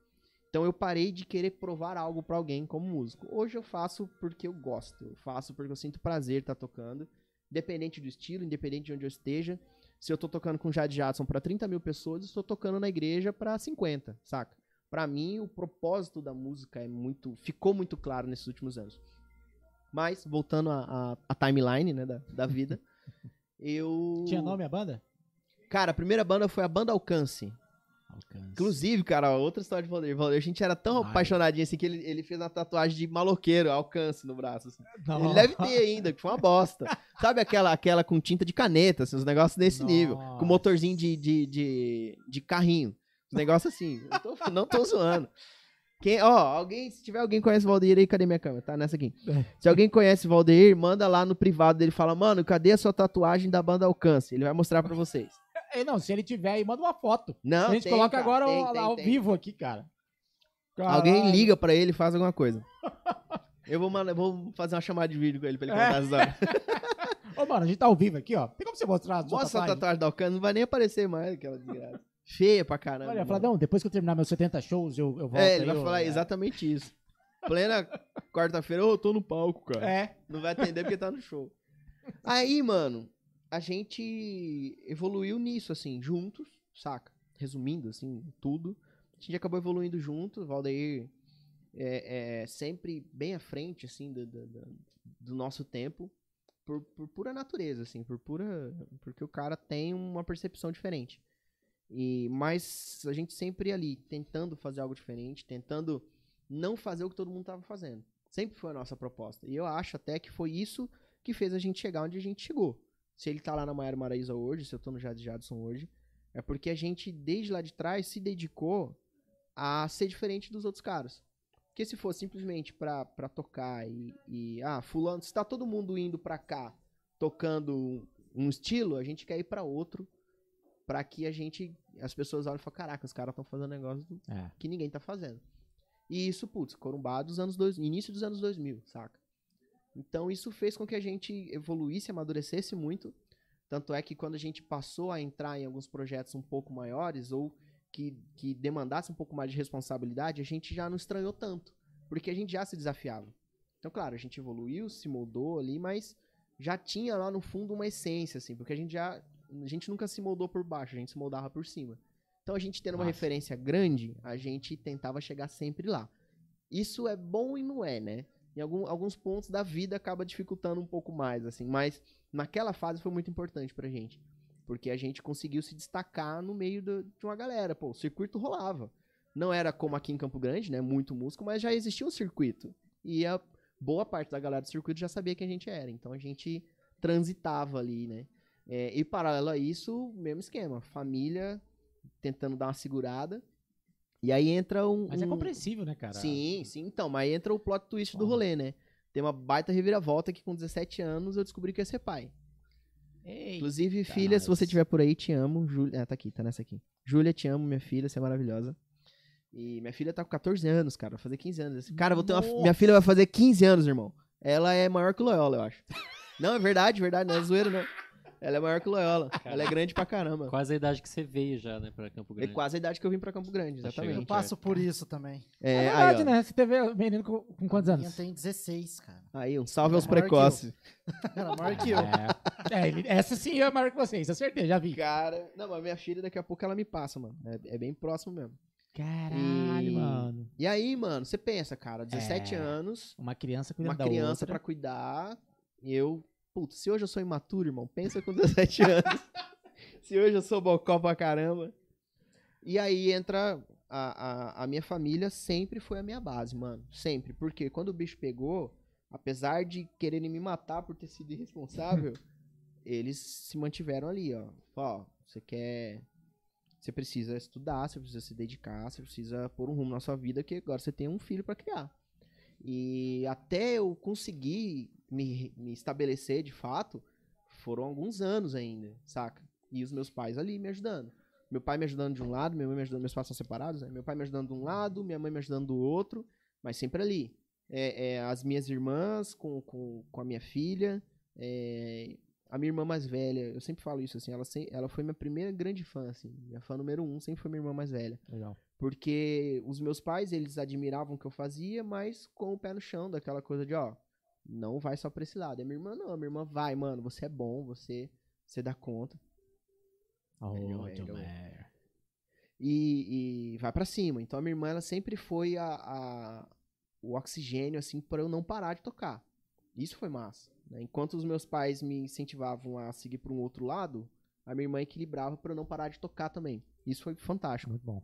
Então eu parei de querer provar algo pra alguém como músico. Hoje eu faço porque eu gosto, eu faço porque eu sinto prazer estar tocando, independente do estilo, independente de onde eu esteja. Se eu tô tocando com Jade Jadson pra 30 mil pessoas, eu estou tocando na igreja pra 50, saca? Pra mim, o propósito da música é muito, ficou muito claro nesses últimos anos. Mas, voltando à timeline, né, da, da vida, eu... Tinha nome a banda? Cara, a primeira banda foi a Banda Alcance. Alcance. Inclusive, cara, outra história de Valdir. Valdir, a gente era tão Ai. apaixonadinho assim que ele, ele fez uma tatuagem de maloqueiro, alcance no braço. assim. Ele deve ter ainda, que foi uma bosta. Sabe aquela, aquela com tinta de caneta, assim, uns negócios desse nível. Nossa. Com motorzinho de, de, de, de carrinho. Uns negócios assim. Tô- não tô zoando. Quem, ó, alguém, se tiver alguém que conhece o Valdeir aí, cadê minha câmera? Tá nessa aqui. Se alguém conhece o Valdeir, manda lá no privado dele, fala, mano, cadê a sua tatuagem da banda Alcance? Ele vai mostrar pra vocês. Ei, não, se ele tiver aí, manda uma foto. Não, a gente tem, coloca cara, agora tem, ao, tem, ao vivo aqui, cara. Alguém Caralho. liga pra ele e faz alguma coisa. Eu vou, mandar- vou fazer uma chamada de vídeo com ele pra ele É. contar as histórias. Ô, mano, a gente tá ao vivo aqui, ó. Tem como você mostrar a sua Mostra a tatuagem? tatuagem da Alcântara, não vai nem aparecer mais aquela desgraça. Feia pra caramba. Olha, mano. Fladão, depois que eu terminar meus 70 shows, eu, eu volto é, ele vai eu- falar é. exatamente isso. Plena quarta-feira, ô, tô no palco, cara. É. Não vai atender porque tá no show. Aí, mano, a gente evoluiu nisso, assim, juntos, saca? Resumindo, assim, tudo. A gente acabou evoluindo junto, o Valdeir é, é sempre bem à frente, assim, do, do, do- nosso tempo, por, por pura natureza, assim, por pura... Porque o cara tem uma percepção diferente. E, mas a gente sempre ali, tentando fazer algo diferente, tentando não fazer o que todo mundo tava fazendo. Sempre foi a nossa proposta. E eu acho até que foi isso que fez a gente chegar onde a gente chegou. Se ele tá lá na Maiara Maraíza hoje, se eu tô no Jazz Jadson hoje, é porque a gente, desde lá de trás, se dedicou a ser diferente dos outros caras. Porque se fosse simplesmente pra, pra tocar e, e, Ah, fulano, se tá todo mundo indo pra cá tocando um estilo, a gente quer ir pra outro. Pra que a gente. As pessoas olhem e falem: caraca, os caras estão fazendo negócio do- É. que ninguém tá fazendo. E isso, putz, Corumbá dos anos dois, início dos anos 2000, saca? Então isso fez com que a gente evoluísse, amadurecesse muito. Tanto é que quando a gente passou a entrar em alguns projetos um pouco maiores ou que, que demandasse um pouco mais de responsabilidade, a gente já não estranhou tanto, porque a gente já se desafiava. Então, claro, a gente evoluiu, se moldou ali, mas já tinha lá no fundo uma essência, assim, porque a gente já. A gente nunca se moldou por baixo, a gente se moldava por cima. Então a gente tendo uma Massa. referência grande, a gente tentava chegar sempre lá. Isso é bom e não é, né? Em algum- alguns pontos da vida acaba dificultando um pouco mais, assim. Mas naquela fase foi muito importante pra gente. Porque a gente conseguiu se destacar no meio do- de uma galera. Pô, o circuito rolava. Não era como aqui em Campo Grande, né? Muito músico, mas já existia um circuito. E a boa parte da galera do circuito já sabia quem a gente era. Então a gente transitava ali, né? É, e paralelo a isso, mesmo esquema. Família tentando dar uma segurada. E aí entra um. Mas é compreensível, né, cara? Sim, sim. Então, mas aí entra o plot twist do Porra. rolê, né? Tem uma baita reviravolta que com 17 anos eu descobri que ia ser pai. Ei, Inclusive, filha, se você estiver por aí, te amo. Júlia, ah, tá aqui, tá nessa aqui. Júlia, te amo, minha filha, você é maravilhosa. E minha filha tá com 14 anos, cara, vai fazer 15 anos. Cara, vou ter uma, minha filha vai fazer 15 anos, irmão. Ela é maior que o Loyola, eu acho. não, é verdade, verdade, não é zoeira, não. Ela é maior que o Loyola. Ela é grande pra caramba. Quase a idade que você veio já, né, pra Campo É Grande. quase a idade que eu vim pra Campo Grande, Tá exatamente. Eu passo por isso também. É, É, verdade, aí, né? Você teve menino com, com quantos Eu anos? tenho 16, cara. Aí, um salve aos É eu. precoces. Era maior que eu. É, é, ele- essa sim é maior que vocês, acertei, já vi. Cara, não, mas minha filha daqui a pouco ela me passa, mano. É, é bem próximo mesmo. Caralho, E- mano. E aí, mano, você pensa, cara, 17 É. anos, Uma criança cuidando uma da criança outra. pra cuidar, e eu, putz, se hoje eu sou imaturo, irmão, pensa com 17 anos. se hoje eu sou bocó pra caramba. E aí entra a, a, a minha família sempre foi a minha base, mano. Sempre. Porque quando o bicho pegou, apesar de quererem me matar por ter sido irresponsável, eles se mantiveram ali, ó. Ó, você quer. Você precisa estudar, você precisa se dedicar, você precisa pôr um rumo na sua vida, que agora você tem um filho pra criar. E até eu conseguir me, me estabelecer de fato, foram alguns anos ainda, saca? E os meus pais ali me ajudando. Meu pai me ajudando de um lado, minha mãe me ajudando, meus pais são separados, né? Meu pai me ajudando de um lado, minha mãe me ajudando do outro, mas sempre ali. É, é, as minhas irmãs com, com, com a minha filha, é, a minha irmã mais velha, eu sempre falo isso assim, ela, ela foi minha primeira grande fã, assim, minha fã número um sempre foi minha irmã mais velha. Legal. Porque os meus pais, eles admiravam o que eu fazia, mas com o pé no chão, daquela coisa de, ó, não vai só pra esse lado. E a minha irmã não, a minha irmã vai, mano, você é bom, você, você dá conta. Oh. Mayer. E, e vai pra cima. Então a minha irmã, ela sempre foi a, a- o oxigênio, assim, pra eu não parar de tocar. Isso foi massa. né? Enquanto os meus pais me incentivavam a seguir pra um outro lado, a minha irmã equilibrava pra eu não parar de tocar também. Isso foi fantástico. Muito bom.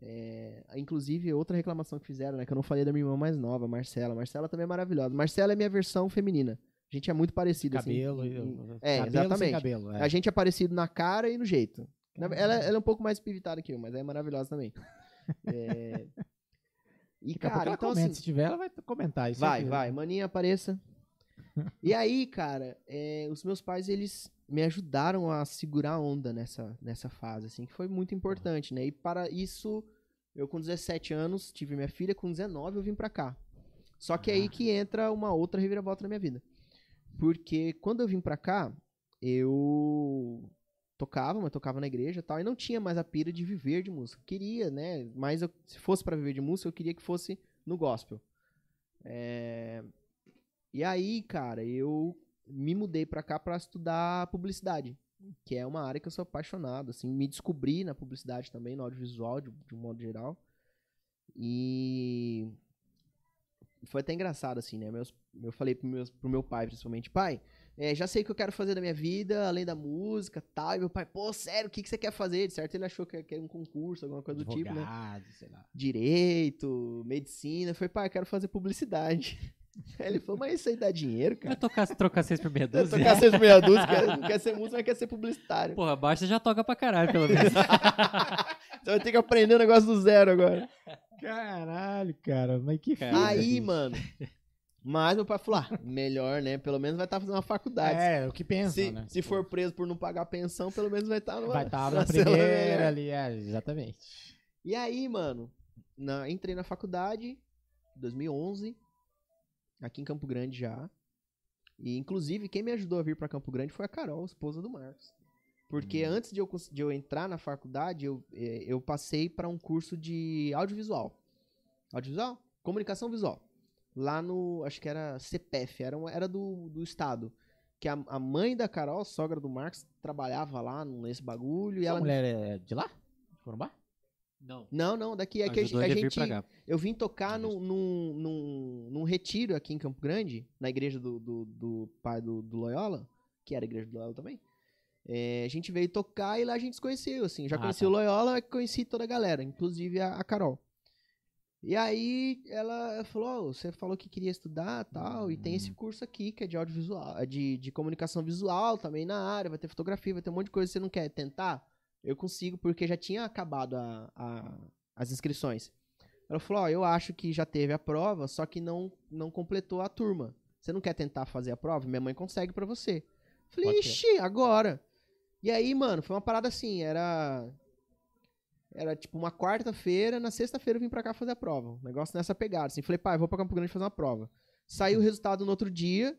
É, inclusive, outra reclamação que fizeram, né? Que eu não falei da minha irmã mais nova, Marcela. Marcela também é maravilhosa. Marcela é minha versão feminina. A gente é muito parecido, Cabelo. assim. e- em- É, cabelo exatamente. cabelo. é. A gente é parecido na cara e no jeito. Ela, ela é um pouco mais pivitada que eu, mas é maravilhosa também. É, E, Daqui cara, então comenta, assim. Se tiver, ela vai comentar isso. Vai, vai, maninha, apareça. E aí, cara, é, os meus pais, eles me ajudaram a segurar a onda nessa, nessa fase, assim, que foi muito importante, né? E para isso, eu com 17 anos, tive minha filha, com 19 eu vim pra cá. Só que é aí que entra uma outra reviravolta na minha vida. Porque quando eu vim pra cá, eu tocava, mas tocava na igreja e tal, e não tinha mais a pira de viver de música. Queria, né? Mas eu- se fosse pra viver de música, eu queria que fosse no gospel. É, E aí, cara, eu me mudei pra cá pra estudar publicidade, que é uma área que eu sou apaixonado, assim, me descobri na publicidade também, no audiovisual, de, de um modo geral. E foi até engraçado, assim, né? Meus, eu falei pro, meus, pro meu pai, principalmente, pai, é, já sei o que eu quero fazer da minha vida, além da música tal. E meu pai, pô, sério, o que, que você quer fazer? De certo, ele achou que era um concurso, alguma coisa do tipo, né? Advogado, sei lá. Direito, medicina. Eu falei, pai, eu quero fazer publicidade. Ele falou, mas isso aí dá dinheiro, Vai cara. tocar, trocar seis por meia Eu dúzia? tocar seis meia dúzia, quer- não quer ser músico, mas quer ser publicitário. Porra, você já toca pra caralho, pelo menos. Então eu tenho que aprender o negócio do zero agora. Caralho, cara, mas que Cara, Aí, bicho. mano. Mas meu pai falou, ah, melhor, né? Pelo menos vai estar fazendo uma faculdade. É, o que pensam, se, né? se for preso por não pagar pensão, pelo menos vai estar Vai estar na cela primeira ali, é, exatamente. E aí, mano, na- entrei na faculdade, 2011, aqui em Campo Grande já. E, inclusive, quem me ajudou a vir pra Campo Grande foi a Carol, esposa do Marcos. Porque Hum. antes de eu, de eu entrar na faculdade, eu, eh, eu passei pra um curso de audiovisual. Audiovisual? Comunicação visual. Lá no, acho que era CPF, era, era do, do estado. Que a, a mãe da Carol, sogra do Marcos, trabalhava lá nesse bagulho. E Sua ela mulher é de lá? De Corumbá? Não. Não, não, daqui é que a, a gente. Eu vim tocar num, num, num, num retiro aqui em Campo Grande, na igreja do, do, do pai do, do Loyola, que era a igreja do Loyola também. É, a gente veio tocar e lá a gente se conheceu, assim. Já Ah, conheci tá. o Loyola, conheci toda a galera, inclusive a, a Carol. E aí ela falou, "Ô, você falou que queria estudar tal, e tem esse curso aqui que é de audiovisual, de, de comunicação visual também na área, vai ter fotografia, vai ter um monte de coisa, você não quer tentar? Eu consigo, porque já tinha acabado a, a- as inscrições. Ela falou, ó, eu acho que já teve a prova, só que não, não completou a turma. Você não quer tentar fazer a prova? Minha mãe consegue pra você. Falei, Pode ixi, agora. E aí, mano, foi uma parada assim, era... Era tipo uma quarta-feira, na sexta-feira eu vim pra cá fazer a prova. Um negócio nessa pegada, assim. Falei, pai, vou pra Campo Grande fazer uma prova. Saiu o resultado no outro dia,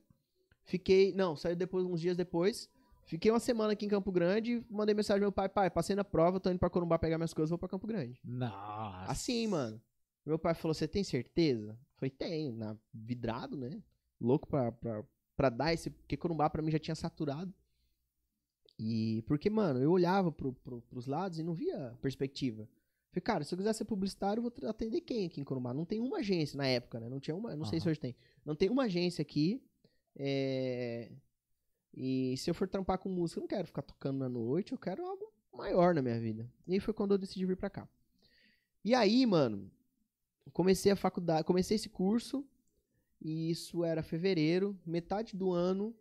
fiquei... Não, saiu depois, uns dias depois. Fiquei uma semana aqui em Campo Grande, mandei mensagem pro meu pai, pai, passei na prova, tô indo pra Corumbá pegar minhas coisas, vou pra Campo Grande. Nossa. Assim, mano. Meu pai falou, você tem certeza? Eu falei, tenho, na, vidrado, né? Louco pra, pra, pra dar esse. Porque Corumbá pra mim já tinha saturado. E. Porque, mano, eu olhava pro, pro, pros lados e não via perspectiva. Falei, cara, se eu quiser ser publicitário, eu vou atender quem aqui em Corumbá? Não tem uma agência na época, né? Não tinha uma. Não sei se hoje tem. Não tem uma agência aqui. É. E se eu for trampar com música, eu não quero ficar tocando na noite, eu quero algo maior na minha vida. E aí foi quando eu decidi vir pra cá. E aí, mano, comecei a faculdade, comecei esse curso, e isso era fevereiro, metade do ano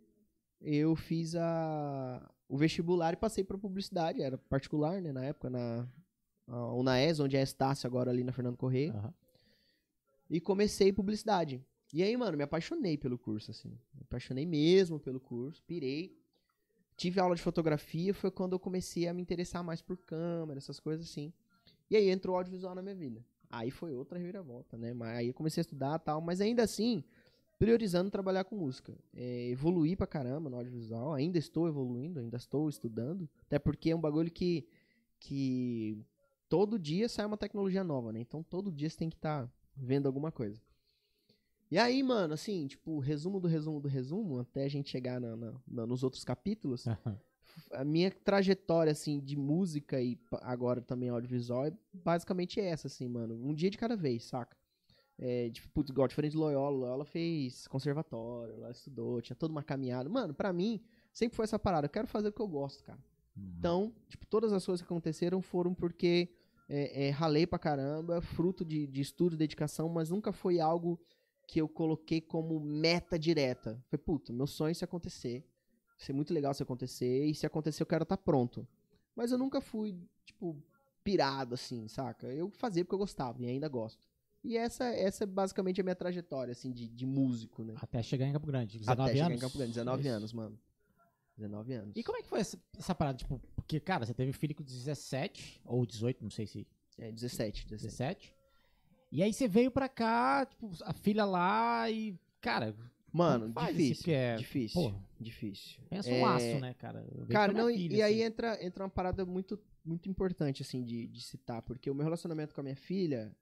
eu fiz a, o vestibular e passei pra publicidade, era particular, né, na época, na a Unaes, onde é a Estácio agora ali na Fernando Correia, Aham. e comecei publicidade. E aí, mano, me apaixonei pelo curso, assim. Me apaixonei mesmo pelo curso, pirei. Tive aula de fotografia, foi quando eu comecei a me interessar mais por câmera, essas coisas assim. E aí entrou o audiovisual na minha vida. Aí foi outra reviravolta, né? Mas aí eu comecei a estudar tal, mas ainda assim, priorizando trabalhar com música. É, evoluí pra caramba no audiovisual, ainda estou evoluindo, ainda estou estudando. Até porque é um bagulho que, que todo dia sai uma tecnologia nova, né? Então todo dia você tem que estar vendo alguma coisa. E aí, mano, assim, tipo, resumo do resumo do resumo, até a gente chegar na- na- na- nos outros capítulos, a minha trajetória, assim, de música e agora também audiovisual é basicamente essa, assim, mano. Um dia de cada vez, saca? É, tipo, putz, igual, diferente de Loyola, Loyola fez conservatório, ela estudou, tinha toda uma caminhada. Mano, pra mim, sempre foi essa parada. Eu quero fazer o que eu gosto, cara. Então, tipo, todas as coisas que aconteceram foram porque é, é, ralei pra caramba, fruto de, de estudo, dedicação, mas nunca foi algo que eu coloquei como meta direta. Foi, puta, meu sonho é se acontecer. Vai ser muito legal se acontecer, e se acontecer eu quero estar pronto. Mas eu nunca fui, tipo, pirado, assim, saca? Eu fazia porque eu gostava, e ainda gosto. E essa, essa é basicamente a minha trajetória, assim, de, de músico, né? Até chegar em Campo Grande. 19 Até chegar anos? em Campo Grande, 19 Isso. anos, mano. 19 anos. E como é que foi essa, essa parada? Tipo, porque, cara, você teve filho com 17 ou 18, não sei se É, 17, 17. 17. E aí você veio pra cá, tipo, a filha lá e, cara, Mano, difícil. é, Difícil. porra, Difícil. pensa É, um laço, né, cara? Vejo Cara, não, e, filha, e aí assim. entra, entra uma parada muito, muito importante, assim, de, de citar, porque o meu relacionamento com a minha filha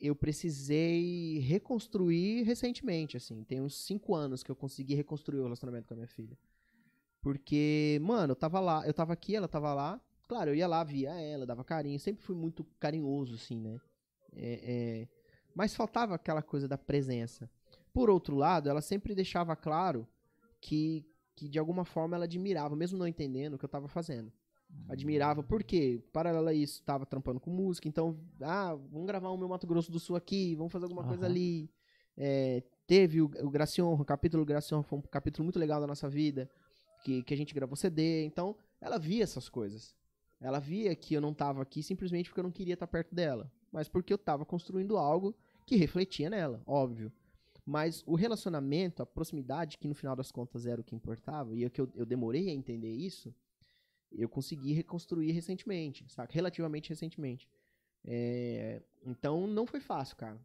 eu precisei reconstruir recentemente, assim. Tem uns cinco anos que eu consegui reconstruir o relacionamento com a minha filha. Porque, mano, eu tava lá, eu tava aqui, ela tava lá. Claro, eu ia lá, via ela, dava carinho. Sempre fui muito carinhoso, assim, né? É, é, mas faltava aquela coisa da presença. Por outro lado, ela sempre deixava claro que, que de alguma forma ela admirava, mesmo não entendendo o que eu tava fazendo. Admirava, porque, paralelo a isso, tava trampando com música, então, ah, vamos gravar o meu Mato Grosso do Sul aqui, vamos fazer alguma coisa Aham. ali. É, teve o, o Gracion, o capítulo Gracion foi um capítulo muito legal da nossa vida, que, que a gente gravou CD, então, ela via essas coisas. Ela via que eu não tava aqui simplesmente porque eu não queria estar perto dela, mas porque eu tava construindo algo que refletia nela, óbvio. Mas o relacionamento, a proximidade, que no final das contas era o que importava, e é que eu, eu demorei a entender isso, eu consegui reconstruir recentemente, saca? Relativamente recentemente. É, então não foi fácil, cara.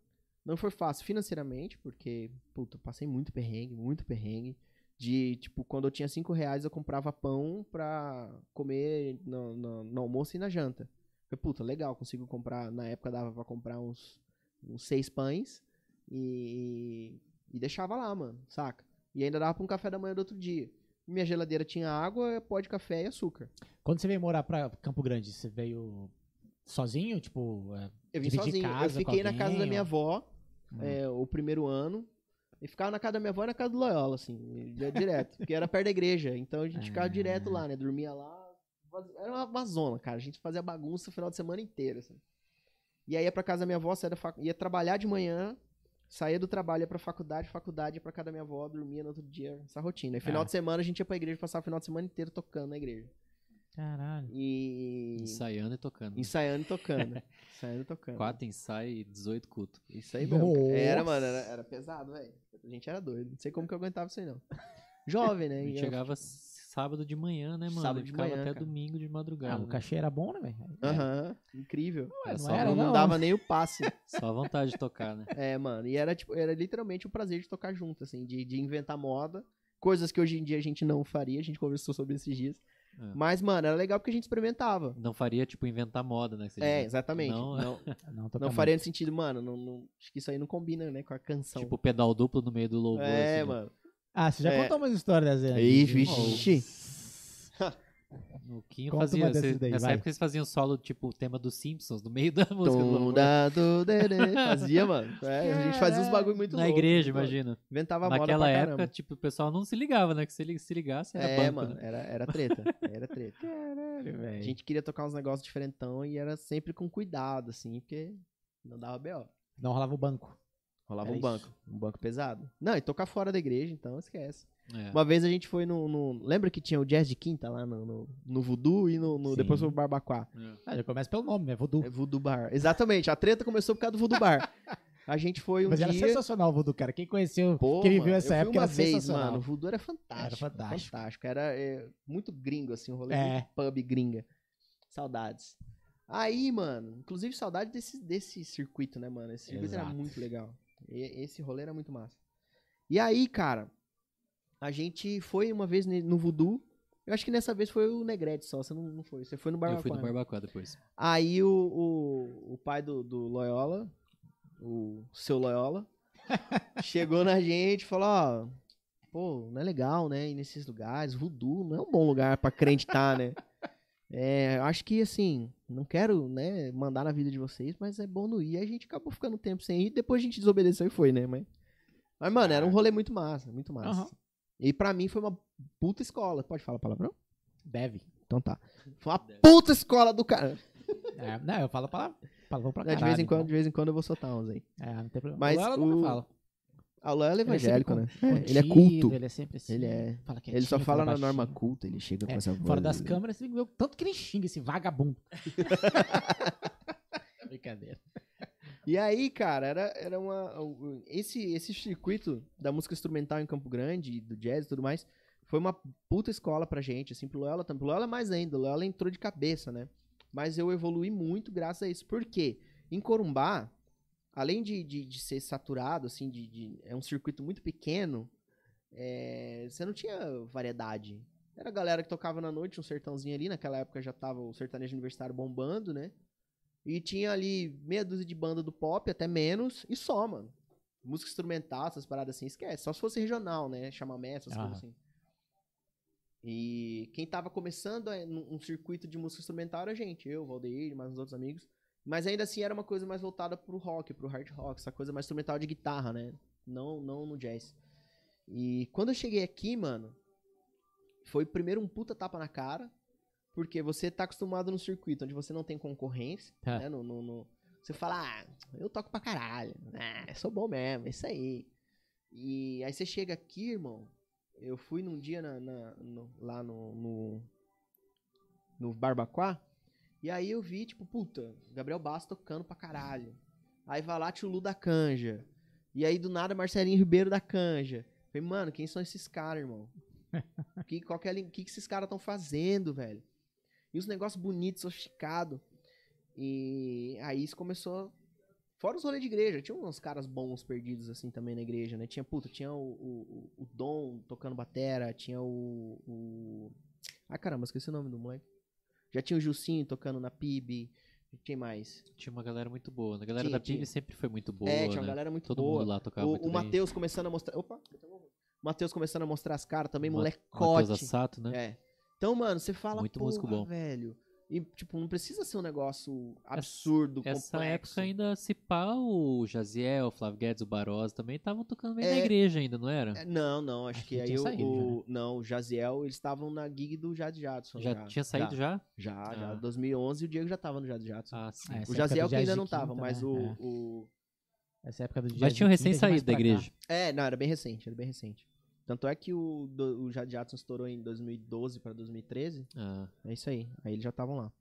Não foi fácil financeiramente, porque, puta, eu passei muito perrengue, muito perrengue. De, tipo, quando eu tinha cinco reais, eu comprava pão pra comer no, no- no almoço e na janta. Falei, puta, legal, consigo comprar. Na época dava pra comprar uns, uns seis pães e, e deixava lá, mano, saca? E ainda dava pra um café da manhã do outro dia. Minha geladeira tinha água, pó de café e açúcar. Quando você veio morar pra Campo Grande, você veio sozinho? Tipo, é, Eu vim sozinho. Eu fiquei na casa da minha avó Hum. é, o primeiro ano. E ficava na casa da minha avó e na casa do Loyola, assim, direto. porque era perto da igreja. Então a gente ficava Ah. direto lá, né? Dormia lá. Era uma, uma zona, cara. A gente fazia bagunça o final de semana inteiro, assim. E aí ia pra casa da minha avó, saía da facu... ia trabalhar de manhã, saía do trabalho, ia pra faculdade, faculdade, ia pra casa da minha avó, dormia no outro dia, essa rotina. E final Ah. de semana a gente ia pra igreja, passava o final de semana inteiro tocando na igreja. caralho. E. Ensaiando e tocando. Ensaiando e tocando. ensaiando e tocando. Quatro ensaios e 18 culto. Isso aí mesmo. Era, mano, era, era pesado, velho. A gente era doido. Não sei como que eu aguentava isso aí, não. Jovem, né? A E gente eu- chegava sábado de manhã, né, mano? Sábado de ficava manhã, até cara. domingo de Ah, madrugada. o né? cachê era bom, né, velho? Aham, incrível. Ué, Era não só era, não, não. dava nem o passe. Só a vontade de tocar, né? É, mano. E era, tipo, era literalmente o prazer de tocar junto, assim, de, de inventar moda. Coisas que hoje em dia a gente não faria, a gente conversou sobre esses dias. É. Mas, mano, era legal porque a gente experimentava. Não faria, tipo, inventar moda, né? É, diz. exatamente. Não, Não, Não, não faria no sentido, mano, não, não- acho que isso aí não combina, né, com a canção. Tipo, pedal duplo no meio do louvor. é, assim, né? mano. muito. Ah, você já É. contou umas histórias dessas? Ih, de- vixe. O Quinho Conta fazia. uma dessas cê- daí, nessa vai. época eles faziam solo, tipo, o tema dos Simpsons, no meio da música do louvor. Tunda, do, dedê. Fazia, mano. É, a gente fazia uns bagulho muito Na louco, igreja, muito louco. imagina. Inventava moda Naquela pra época, caramba. tipo, o pessoal não se ligava, né? Que se, li- se ligasse era É, banco, mano, né? era, era treta. Era treta. Caralho, A gente queria tocar uns negócios diferentão e era sempre com cuidado, assim, porque não dava B.O. Não rolava o banco. Rolava Era um isso. banco. Um banco pesado. Não, e tocar fora da igreja, então esquece. É. Uma vez a gente foi no, no- Lembra que tinha o Jazz de Quinta lá no, no, no Voodoo e no, no- depois foi o Barbacoa? É. Ah, já começa pelo nome, né? Voodoo. É Voodoo Bar. Exatamente, a treta começou por causa do Voodoo Bar. A gente foi um Mas era dia. sensacional o Voodoo, cara. Quem conheceu, Pô, quem viveu essa época uma era vez, sensacional. mano. O Voodoo era fantástico. Era fantástico. Fantástico. Era é, muito gringo, assim, um rolê É. muito pub gringa. Saudades. Aí, mano, inclusive saudade desse, desse circuito, né, mano? Esse circuito era Exato. muito legal. E- esse rolê era muito massa. E aí, cara, a gente foi uma vez no Voodoo. Eu acho que nessa vez foi o Negrete só, você não, não foi. Você foi no Eu Barbacoa. fui no né? Barbacoa depois. Aí o, o, o pai do, do Loyola, o seu Loyola, chegou na gente e falou, ó, pô, não é legal, né, ir nesses lugares, voodoo não é um bom lugar pra crente estar, né? É, eu acho que, assim, não quero, né, mandar na vida de vocês, mas é bom não ir. A gente acabou ficando um tempo sem ir, depois a gente desobedeceu e foi, né, mas... Mas, mano, era um rolê muito massa, muito massa. Aham. E pra mim foi uma puta escola. Pode falar palavrão? Deve. Então tá. Foi uma puta escola do cara. É, não, eu falo palavrão pra caralho. de vez em quando, então. de vez em quando eu vou soltar uns aí. É, não tem problema. Mas Ela o- nunca fala. A Loyola é é evangélico, né? con- É, ele é contido, culto. Ele é sempre assim. Ele é. Fala Ele só fala na norma culta, ele chega com É, essa voz. Fora das câmeras, você ver o tanto que ele xinga esse vagabundo. Brincadeira. E aí, cara, era, era uma. Esse, esse circuito da música instrumental em Campo Grande, do jazz e tudo mais, foi uma puta escola pra gente, assim, pro Loyola também. Pro Loyola mais ainda, o Loyola entrou de cabeça, né? Mas eu evolui muito graças a isso. Por quê? Em Corumbá, além de, de, de ser saturado, assim, de, de- é um circuito muito pequeno, é, você não tinha variedade. Era a galera que tocava na noite, um sertãozinho ali, naquela época já tava o sertanejo universitário bombando, né? E tinha ali meia dúzia de banda do pop, até menos, e só, mano. Música instrumental, essas paradas assim, esquece. Só se fosse regional, né? Chamamé, essas Aham. coisas assim. E quem tava começando num um circuito de música instrumental era a gente, eu, Valdeir, mais uns outros amigos. Mas ainda assim era uma coisa mais voltada pro rock, pro hard rock, essa coisa mais instrumental de guitarra, né? Não, não no jazz. E quando eu cheguei aqui, mano, foi primeiro um puta tapa na cara, porque você tá acostumado no circuito onde você não tem concorrência, Tá. né? No, no- no- Você fala, ah, eu toco pra caralho, ah, sou bom mesmo, é isso aí. E aí você chega aqui, irmão, eu fui num dia na- na- no- lá no, no, no Barbacoa, e aí eu vi, tipo, puta, Gabriel Bass tocando pra caralho. Aí vai lá Tchulu da Canja. E aí do nada Marcelinho Ribeiro da Canja. Falei, mano, quem são esses caras, irmão? que, qual que, é que, que esses caras estão fazendo, velho? E os negócios bonitos, sofisticados. E aí isso começou. Fora os rolês de igreja, tinha uns caras bons perdidos assim também na igreja, né? Tinha, puta, tinha o, o, o Dom tocando batera, tinha o, o. Ah, caramba, esqueci o nome do moleque. Já tinha o Jucinho tocando na PIB. Quem mais? Tinha uma galera muito boa. A galera Tinha, da PIB sempre foi muito boa, é, tinha uma né? galera muito Todo boa. mundo lá tocava O, muito o. Matheus começando a mostrar. Opa! O Matheus começando a mostrar as caras também, Ma- molecote. Matheus Assato, né? É. Então, mano, você fala, Muito músico bom. velho. E, tipo, não precisa ser um negócio absurdo, Essa complexo. época ainda, se pá, o Jaziel, o Flávio Guedes, o Barosa também estavam tocando bem na É. igreja ainda, não era? É, não, não, acho Acho que que aí tinha o, saído o- Não, o Jaziel, eles estavam na gig do Jade Jadson. já, tinha saído já? Já, já. Ah. 2011 o Diego já tava no Jade Jadson. Ah, sim. É, essa o Jaziel que ainda não tava, quinta, mas né? o, É. o... Essa época do Mas jazz tinham recém é saído da igreja. É, não, era bem recente, era bem recente. Tanto é que o, do- o Jadson estourou em 2012 pra 2013. Ah, É isso aí. Aí eles já estavam lá.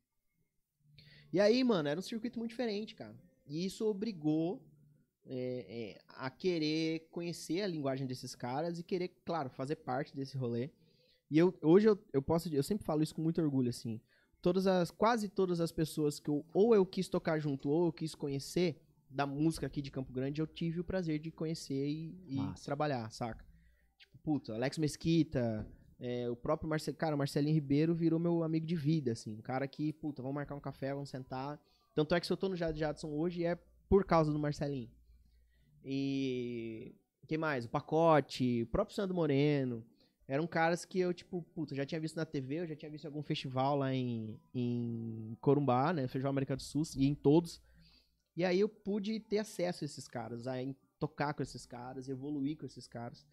E aí, mano, era um circuito muito diferente, cara. E isso obrigou é, é, a querer conhecer a linguagem desses caras e querer, claro, fazer parte desse rolê. E eu, hoje eu, eu posso, eu sempre falo isso com muito orgulho, assim. Todas as, quase todas as pessoas que eu, ou eu quis tocar junto, ou eu quis conhecer da música aqui de Campo Grande, eu tive o prazer de conhecer e, e trabalhar, saca? Puta, Alex Mesquita, é, o próprio Marce... cara, o Marcelinho Ribeiro virou meu amigo de vida, assim. Um cara que, puta, vamos marcar um café, vamos sentar. Tanto é que se eu tô no Jadson hoje é por causa do Marcelinho. E. Quem mais? O Pacote, o próprio Sandro Moreno. Eram caras que eu, tipo, puta, já tinha visto na TV, eu já tinha visto em algum festival lá em, em Corumbá, né? Festival América do Sul, e em todos. E aí eu pude ter acesso a esses caras, a tocar com esses caras, evoluir com esses caras.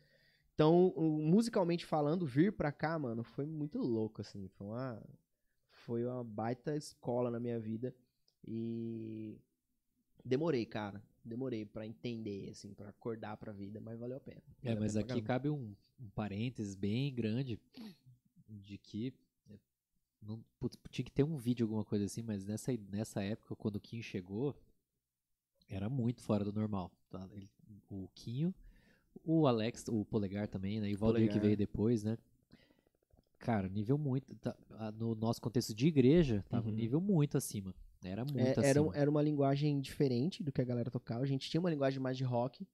Então, musicalmente falando, vir pra cá, mano, foi muito louco, assim. Foi uma, foi uma baita escola na minha vida. E demorei, cara. Demorei pra entender, assim, pra acordar pra vida, mas valeu a pena. É, Valeu a mas aqui cabe um, um parênteses bem grande de que é, não, putz, tinha que ter um vídeo, alguma coisa assim, mas nessa, nessa época, quando o Kim chegou, era muito fora do normal. tá? Ele- o Quinho, o Alex, o Polegar também, né? E o Valdir que veio depois, né? Cara, nível muito. tá- no nosso contexto de igreja, tava um Uhum. nível muito acima. Era muito É, era, acima. era uma linguagem diferente do que a galera tocava. A gente tinha uma linguagem mais de rock,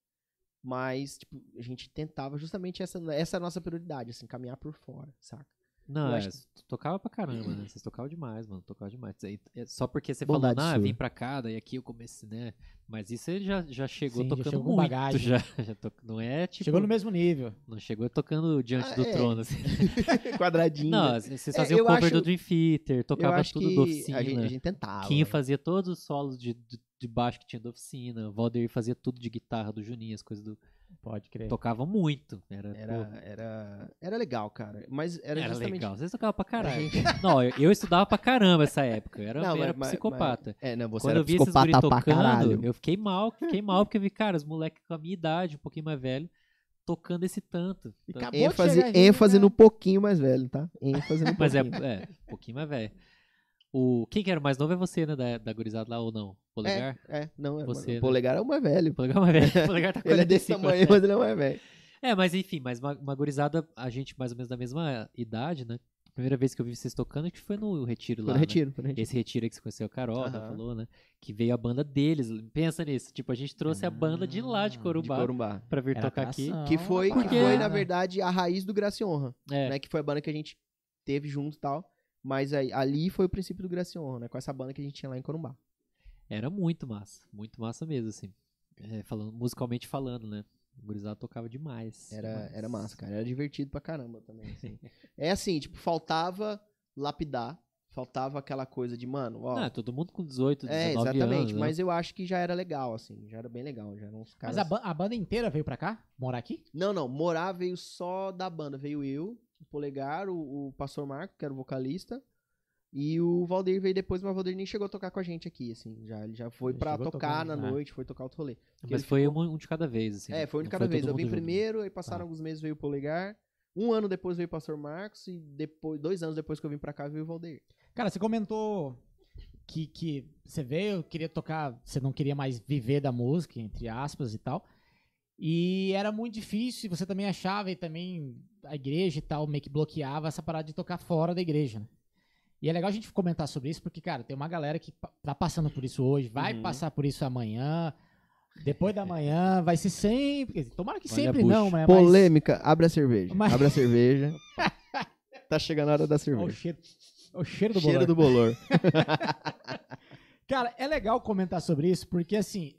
mas tipo, a gente tentava justamente essa, essa é a nossa prioridade, assim, caminhar por fora, saca? Não, é, acho tu tocava pra caramba, né? Vocês tocavam demais, mano. Tocava demais. É, só porque você Bondade falou, ah, vim pra cá, daí aqui eu comecei, né? Mas isso ele já, já chegou Sim, já tocando chegou com muito. bagagem. Já, já to- Não é tipo. Chegou no mesmo nível. Não chegou tocando diante Ah, do é. trono. Assim. Quadradinho. Não, né? vocês É, faziam eu cover acho- do Dream Theater, tocava tudo que da oficina. a gente, a gente tentava. Quinho fazia todos os solos de, de, de baixo que tinha da oficina. O Valdir fazia tudo de guitarra do Juninho, as coisas do. Pode crer. Tocava muito. Era, Era, pô, era, era legal, cara. Mas era, era justamente. legal. Vocês tocavam pra caralho. Não, eu, eu estudava pra caramba essa época. Eu era, Não, era mas- mas- psicopata. É, não, você Quando era eu vi esses psicopata guri pra tocando, caralho. eu fiquei mal, fiquei mal, porque eu vi, cara, os moleques com a minha idade, um pouquinho mais velho, tocando esse tanto. E acabou de ênfase aí, ênfase cara. no pouquinho mais velho, tá? ênfase no Mas é, é, um pouquinho mais velho. O, quem que era o mais novo é você, né, da, da gurizada lá ou não? Polegar? É, não, é, Você, o né? polegar é o mais velho. Polegar é mais velho. Polegar tá com Ele é desse 45 tamanho, anos. mas ele é o mais velho. É, mas enfim, mas uma, uma gurizada, a gente mais ou menos da mesma idade, né? A primeira vez que eu vi vocês tocando, acho que foi no retiro Foi lá, no né? retiro, foi no retiro. Esse retiro aí que você conheceu a Carol, Aham. falou, né? Que veio a banda deles. Pensa nisso. Tipo, a gente trouxe a banda de lá de Ah, Corumbá, De Corumbá. pra vir Era tocar aqui. Que foi, que rapaz. foi É. na verdade, a raiz do Graça e Honra. É, Né? Que foi a banda que a gente teve junto e tal. Mas aí, ali foi o princípio do Graça e Honra, né? Com essa banda que a gente tinha lá em Corumbá. Era muito massa, muito massa mesmo, assim. É, falando, musicalmente falando, né? O gurizada tocava demais. Era, demais. era massa, cara. Era divertido pra caramba também. assim. é assim, tipo, faltava lapidar. Faltava aquela coisa de, mano, ó. Ah, todo mundo com 18, 19 é, exatamente. anos. né? Mas eu acho que já era legal, assim. Já era bem legal. Já eram uns caras. Mas a, ba- a banda inteira veio pra cá? Morar aqui? Não, não. Morar veio só da banda. Veio eu, o Polegar, o, o Pastor Marco, que era o vocalista. E o Valdir veio depois, mas o Valdir nem chegou a tocar com a gente aqui, assim. Já, ele já foi Ele pra chegou tocar tocando, na né? noite, foi tocar outro rolê. Mas ele foi ficou- um, de cada vez, assim. É, foi um de não cada vez. Eu vim junto. primeiro, aí passaram Tá. alguns meses, veio o Polegar. Um ano depois veio o Pastor Marcos e depois, dois anos depois que eu vim pra cá veio o Valdir. Cara, você comentou que, que você veio, queria tocar, você não queria mais viver da música, entre aspas e tal. E era muito difícil, e você também achava, e também a igreja e tal meio que bloqueava essa parada de tocar fora da igreja, né? E é legal a gente comentar sobre isso, porque, cara, tem uma galera que tá passando por isso hoje, vai Uhum. passar por isso amanhã, depois da manhã, vai ser sempre. Tomara que Olha sempre não, né? Mas- Polêmica, abre a cerveja. Mas- Abre a cerveja. tá chegando a hora da Ó, o cerveja. cheiro, o cheiro do Cheiro bolor. do bolor. Cara, é legal comentar sobre isso, porque assim,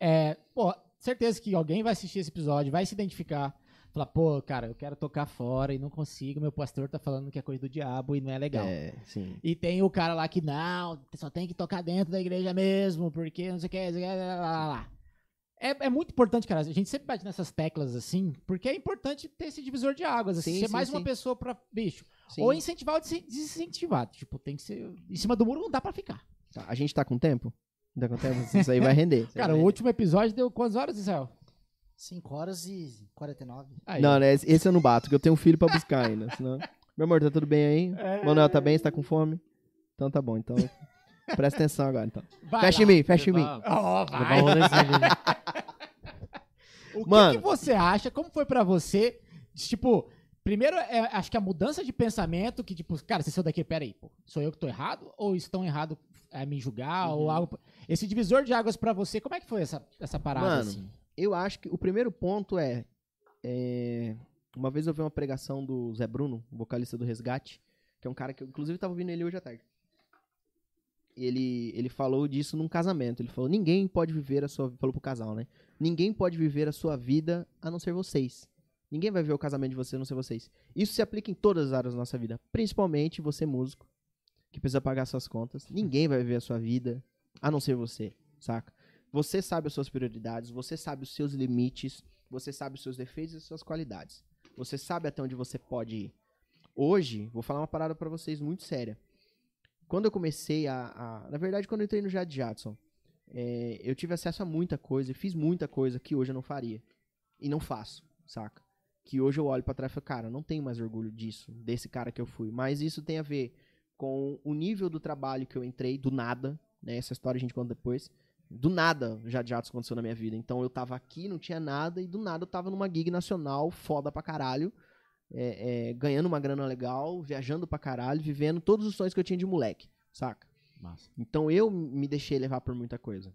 é, pô, certeza que alguém vai assistir esse episódio, vai se identificar, falar, pô, cara, eu quero tocar fora e não consigo, meu pastor tá falando que é coisa do diabo e não é legal. É, sim. E tem o cara lá que não, só tem que tocar dentro da igreja mesmo, porque não sei o que, não sei o que, lá, lá, lá. É, é muito importante, cara. A gente sempre bate nessas teclas assim, porque é importante ter esse divisor de águas, assim, Sim, ser sim, mais uma sim. pessoa pra, bicho, sim. ou incentivar ou des- desincentivar. Tipo, tem que ser. Em cima do muro não dá pra ficar. Tá, a gente tá com tempo? Com tempo? Isso aí vai render. Cara, vai o render. último episódio deu quantas horas, Israel? 5 horas e 49. Aí. Não, né? Esse eu não bato, que eu tenho um filho pra buscar ainda. Senão... Meu amor, tá tudo bem aí? É. Manuel, tá bem? Você tá com fome? Então tá bom. Então presta atenção agora. Então. Vai Fecha lá. em mim, fecha em mim. Levar vai. O que Mano. que, você acha? Como foi pra você? Tipo, primeiro, é, acho que a mudança de pensamento, que tipo, cara, você saiu daqui, peraí, pô, sou eu que tô errado? Ou estão errado é, me julgar? Ou Uhum. algo. Esse divisor de águas pra você, como é que foi essa, essa parada Mano, assim? Eu acho que o primeiro ponto é, é, Uma vez eu vi uma pregação do Zé Bruno, vocalista do Resgate, que é um cara que eu, inclusive, tava ouvindo ele hoje à tarde. Ele, ele falou disso num casamento. Ele falou: ninguém pode viver a sua. Falou pro casal, né? Ninguém pode viver a sua vida a não ser vocês. Ninguém vai ver o casamento de vocês a não ser vocês. Isso se aplica em todas as áreas da nossa vida. Principalmente você, músico, que precisa pagar suas contas. Ninguém vai viver a sua vida a não ser você, saca? Você sabe as suas prioridades, você sabe os seus limites, você sabe os seus defeitos e as suas qualidades. Você sabe até onde você pode ir. Hoje, vou falar uma parada pra vocês muito séria. Quando eu comecei a. a- na verdade, quando eu entrei no Jad Jadson, é, eu tive acesso a muita coisa e fiz muita coisa que hoje eu não faria. E não faço, saca? Que hoje eu olho pra trás e falo, cara, não tenho mais orgulho disso, desse cara que eu fui. Mas isso tem a ver com o nível do trabalho que eu entrei, do nada, né? Essa história a gente conta depois. Do nada, já Jadson aconteceu na minha vida. Então eu tava aqui, não tinha nada, e do nada eu tava numa gig nacional, foda pra caralho, é, é, ganhando uma grana legal, viajando pra caralho, vivendo todos os sonhos que eu tinha de moleque, saca? Massa. Então eu me deixei levar por muita coisa.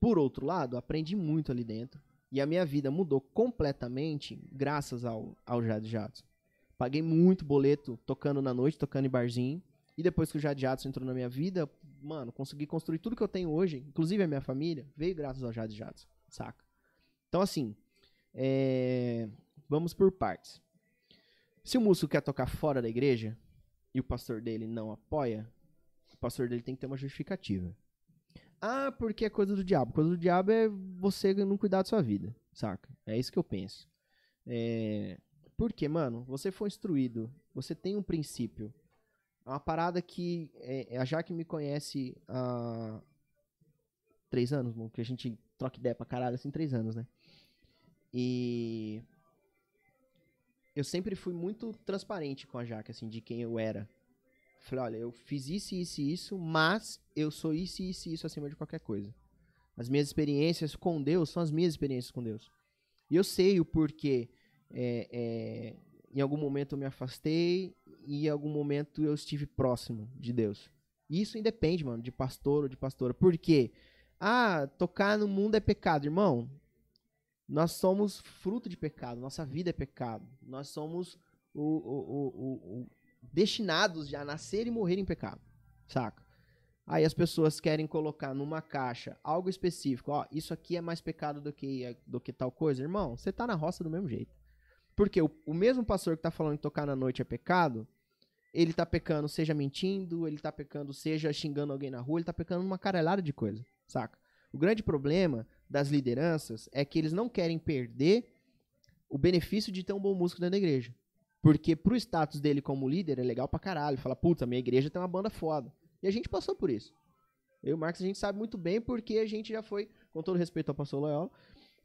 Por outro lado, aprendi muito ali dentro. E a minha vida mudou completamente graças ao, ao Jade Jadson. Paguei muito boleto tocando na noite, tocando em barzinho. E depois que o Jade Jadson entrou na minha vida, mano, consegui construir tudo que eu tenho hoje, inclusive a minha família, veio graças ao Jade Jadson, saca? Então, assim, é, vamos por partes. Se o músico quer tocar fora da igreja e o pastor dele não apoia, o pastor dele tem que ter uma justificativa. Ah, porque é coisa do diabo. Coisa do diabo é você não cuidar da sua vida, saca? É isso que eu penso. É... Porque, mano, você foi instruído, você tem um princípio. É uma parada que é, a Jaque me conhece há três anos, que a gente troca ideia pra caralho assim, três anos, né? E eu sempre fui muito transparente com a Jaque, assim, de quem eu era. Falei, olha, eu fiz isso, isso e isso, mas eu sou isso, isso e isso acima de qualquer coisa. As minhas experiências com Deus são as minhas experiências com Deus. E eu sei o porquê. É, é, em algum momento eu me afastei e em algum momento eu estive próximo de Deus. Isso independe, mano, de pastor ou de pastora. Por quê? Ah, tocar no mundo é pecado, irmão. Nós somos fruto de pecado, nossa vida é pecado. Nós somos o- o- o- destinados já a nascer e morrer em pecado, saca? Aí as pessoas querem colocar numa caixa algo específico. Ó, isso aqui é mais pecado do que, do que tal coisa. Irmão, você tá na roça do mesmo jeito. Porque o, o mesmo pastor que tá falando que tocar na noite é pecado, ele tá pecando seja mentindo, ele tá pecando seja xingando alguém na rua, ele tá pecando uma caralhada de coisa, saca? O grande problema das lideranças é que eles não querem perder o benefício de ter um bom músico dentro da igreja. Porque pro status dele como líder é legal pra caralho. Fala, puta, minha igreja tem uma banda foda. E a gente passou por isso. Eu e o Marcos a gente sabe muito bem porque a gente já foi, com todo respeito ao pastor Loyola,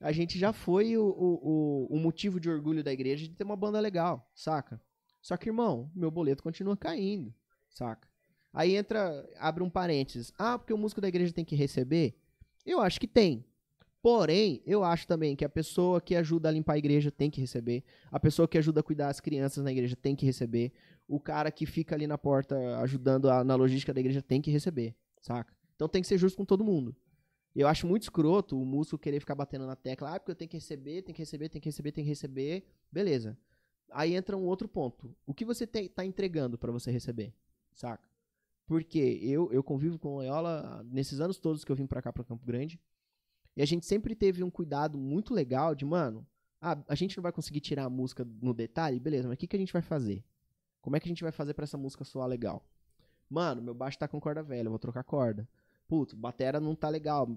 a gente já foi o, o, o, motivo de orgulho da igreja de ter uma banda legal, saca? Só que, irmão, meu boleto continua caindo, saca? Aí entra, abre um parênteses. Ah, porque o músico da igreja tem que receber? Eu acho que tem. Porém, eu acho também que a pessoa que ajuda a limpar a igreja tem que receber. A pessoa que ajuda a cuidar das crianças na igreja tem que receber. O cara que fica ali na porta ajudando a, na logística da igreja tem que receber, saca? Então tem que ser justo com todo mundo. Eu acho muito escroto o músico querer ficar batendo na tecla. Ah, porque eu tenho que receber, tem que receber, tem que receber, tem que receber. Beleza. Aí entra um outro ponto. O que você está entregando para você receber? Saca? Porque eu, eu convivo com o Loyola nesses anos todos que eu vim para cá, para Campo Grande. E a gente sempre teve um cuidado muito legal de, mano, ah, a gente não vai conseguir tirar a música no detalhe, beleza, mas o que, que a gente vai fazer? Como é que a gente vai fazer para essa música soar legal? Mano, meu baixo tá com corda velha, eu vou trocar corda. Puto, batera não tá legal.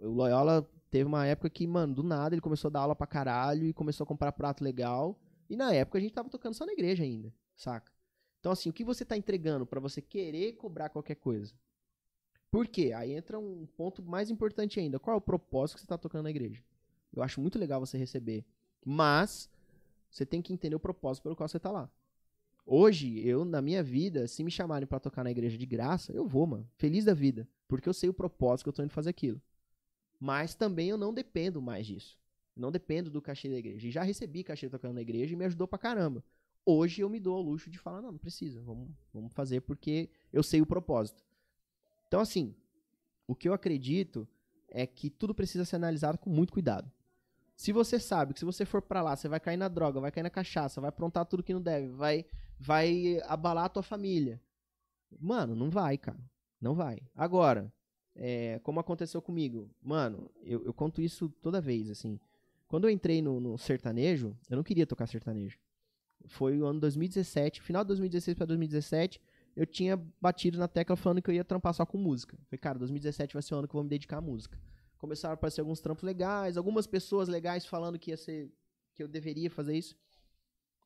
O Loyola teve uma época que, mano, do nada ele começou a dar aula pra caralho e começou a comprar prato legal. E na época a gente tava tocando só na igreja ainda, saca? Então, assim, o que você tá entregando para você querer cobrar qualquer coisa? Por quê? Aí entra um ponto mais importante ainda. Qual é o propósito que você está tocando na igreja? Eu acho muito legal você receber. Mas você tem que entender o propósito pelo qual você está lá. Hoje, eu, na minha vida, se me chamarem para tocar na igreja de graça, eu vou, mano. Feliz da vida. Porque eu sei o propósito que eu tô indo fazer aquilo. Mas também eu não dependo mais disso. Não dependo do cachê da igreja. E já recebi cachê tocando na igreja e me ajudou pra caramba. Hoje eu me dou ao luxo de falar, não, não precisa. Vamos, vamos fazer porque eu sei o propósito. Então, assim, o que eu acredito é que tudo precisa ser analisado com muito cuidado. Se você sabe que se você for para lá, você vai cair na droga, vai cair na cachaça, vai aprontar tudo que não deve, vai, vai abalar a tua família. Mano, não vai, cara. Não vai. Agora, é, como aconteceu comigo, mano, eu, eu, conto isso toda vez, assim. Quando eu entrei no, no, sertanejo, eu não queria tocar sertanejo. Foi o ano 2017, final de 2016 para 2017 eu tinha batido na tecla falando que eu ia trampar só com música. Falei, cara, 2017 vai ser o ano que eu vou me dedicar à música. Começaram a aparecer alguns trampos legais, algumas pessoas legais falando que ia ser. que eu deveria fazer isso.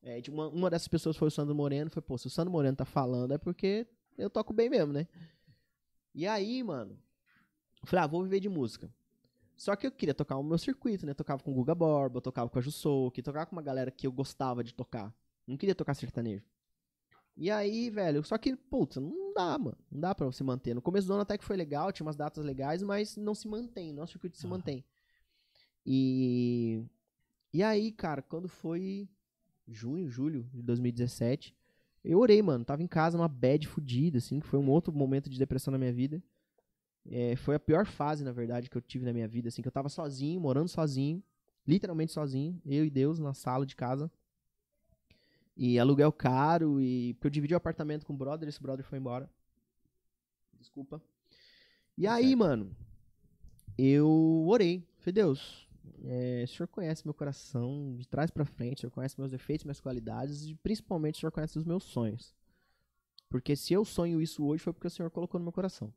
É, de uma, uma dessas pessoas foi o Sandro Moreno. Foi, pô, se o Sandro Moreno tá falando é porque eu toco bem mesmo, né? E aí, mano, falei, ah, vou viver de música. Só que eu queria tocar o meu circuito, né? Eu tocava com o Guga Borba, tocava com a Jussou, que tocava com uma galera que eu gostava de tocar. Não queria tocar sertanejo. E aí, velho, só que, putz, não dá, mano. Não dá pra você manter. No começo do ano até que foi legal, tinha umas datas legais, mas não se mantém, nosso circuito se uhum. mantém. E. E aí, cara, quando foi junho, julho de 2017, eu orei, mano. Tava em casa, numa bad fodida, assim, que foi um outro momento de depressão na minha vida. É, foi a pior fase, na verdade, que eu tive na minha vida, assim, que eu tava sozinho, morando sozinho, literalmente sozinho, eu e Deus na sala de casa. E aluguel caro, e. Porque eu dividi o apartamento com o brother, esse brother foi embora. Desculpa. E aí, mano, eu orei. Falei, Deus, é, o senhor conhece meu coração de trás para frente, o senhor conhece meus defeitos, minhas qualidades, e principalmente o senhor conhece os meus sonhos. Porque se eu sonho isso hoje foi porque o senhor colocou no meu coração.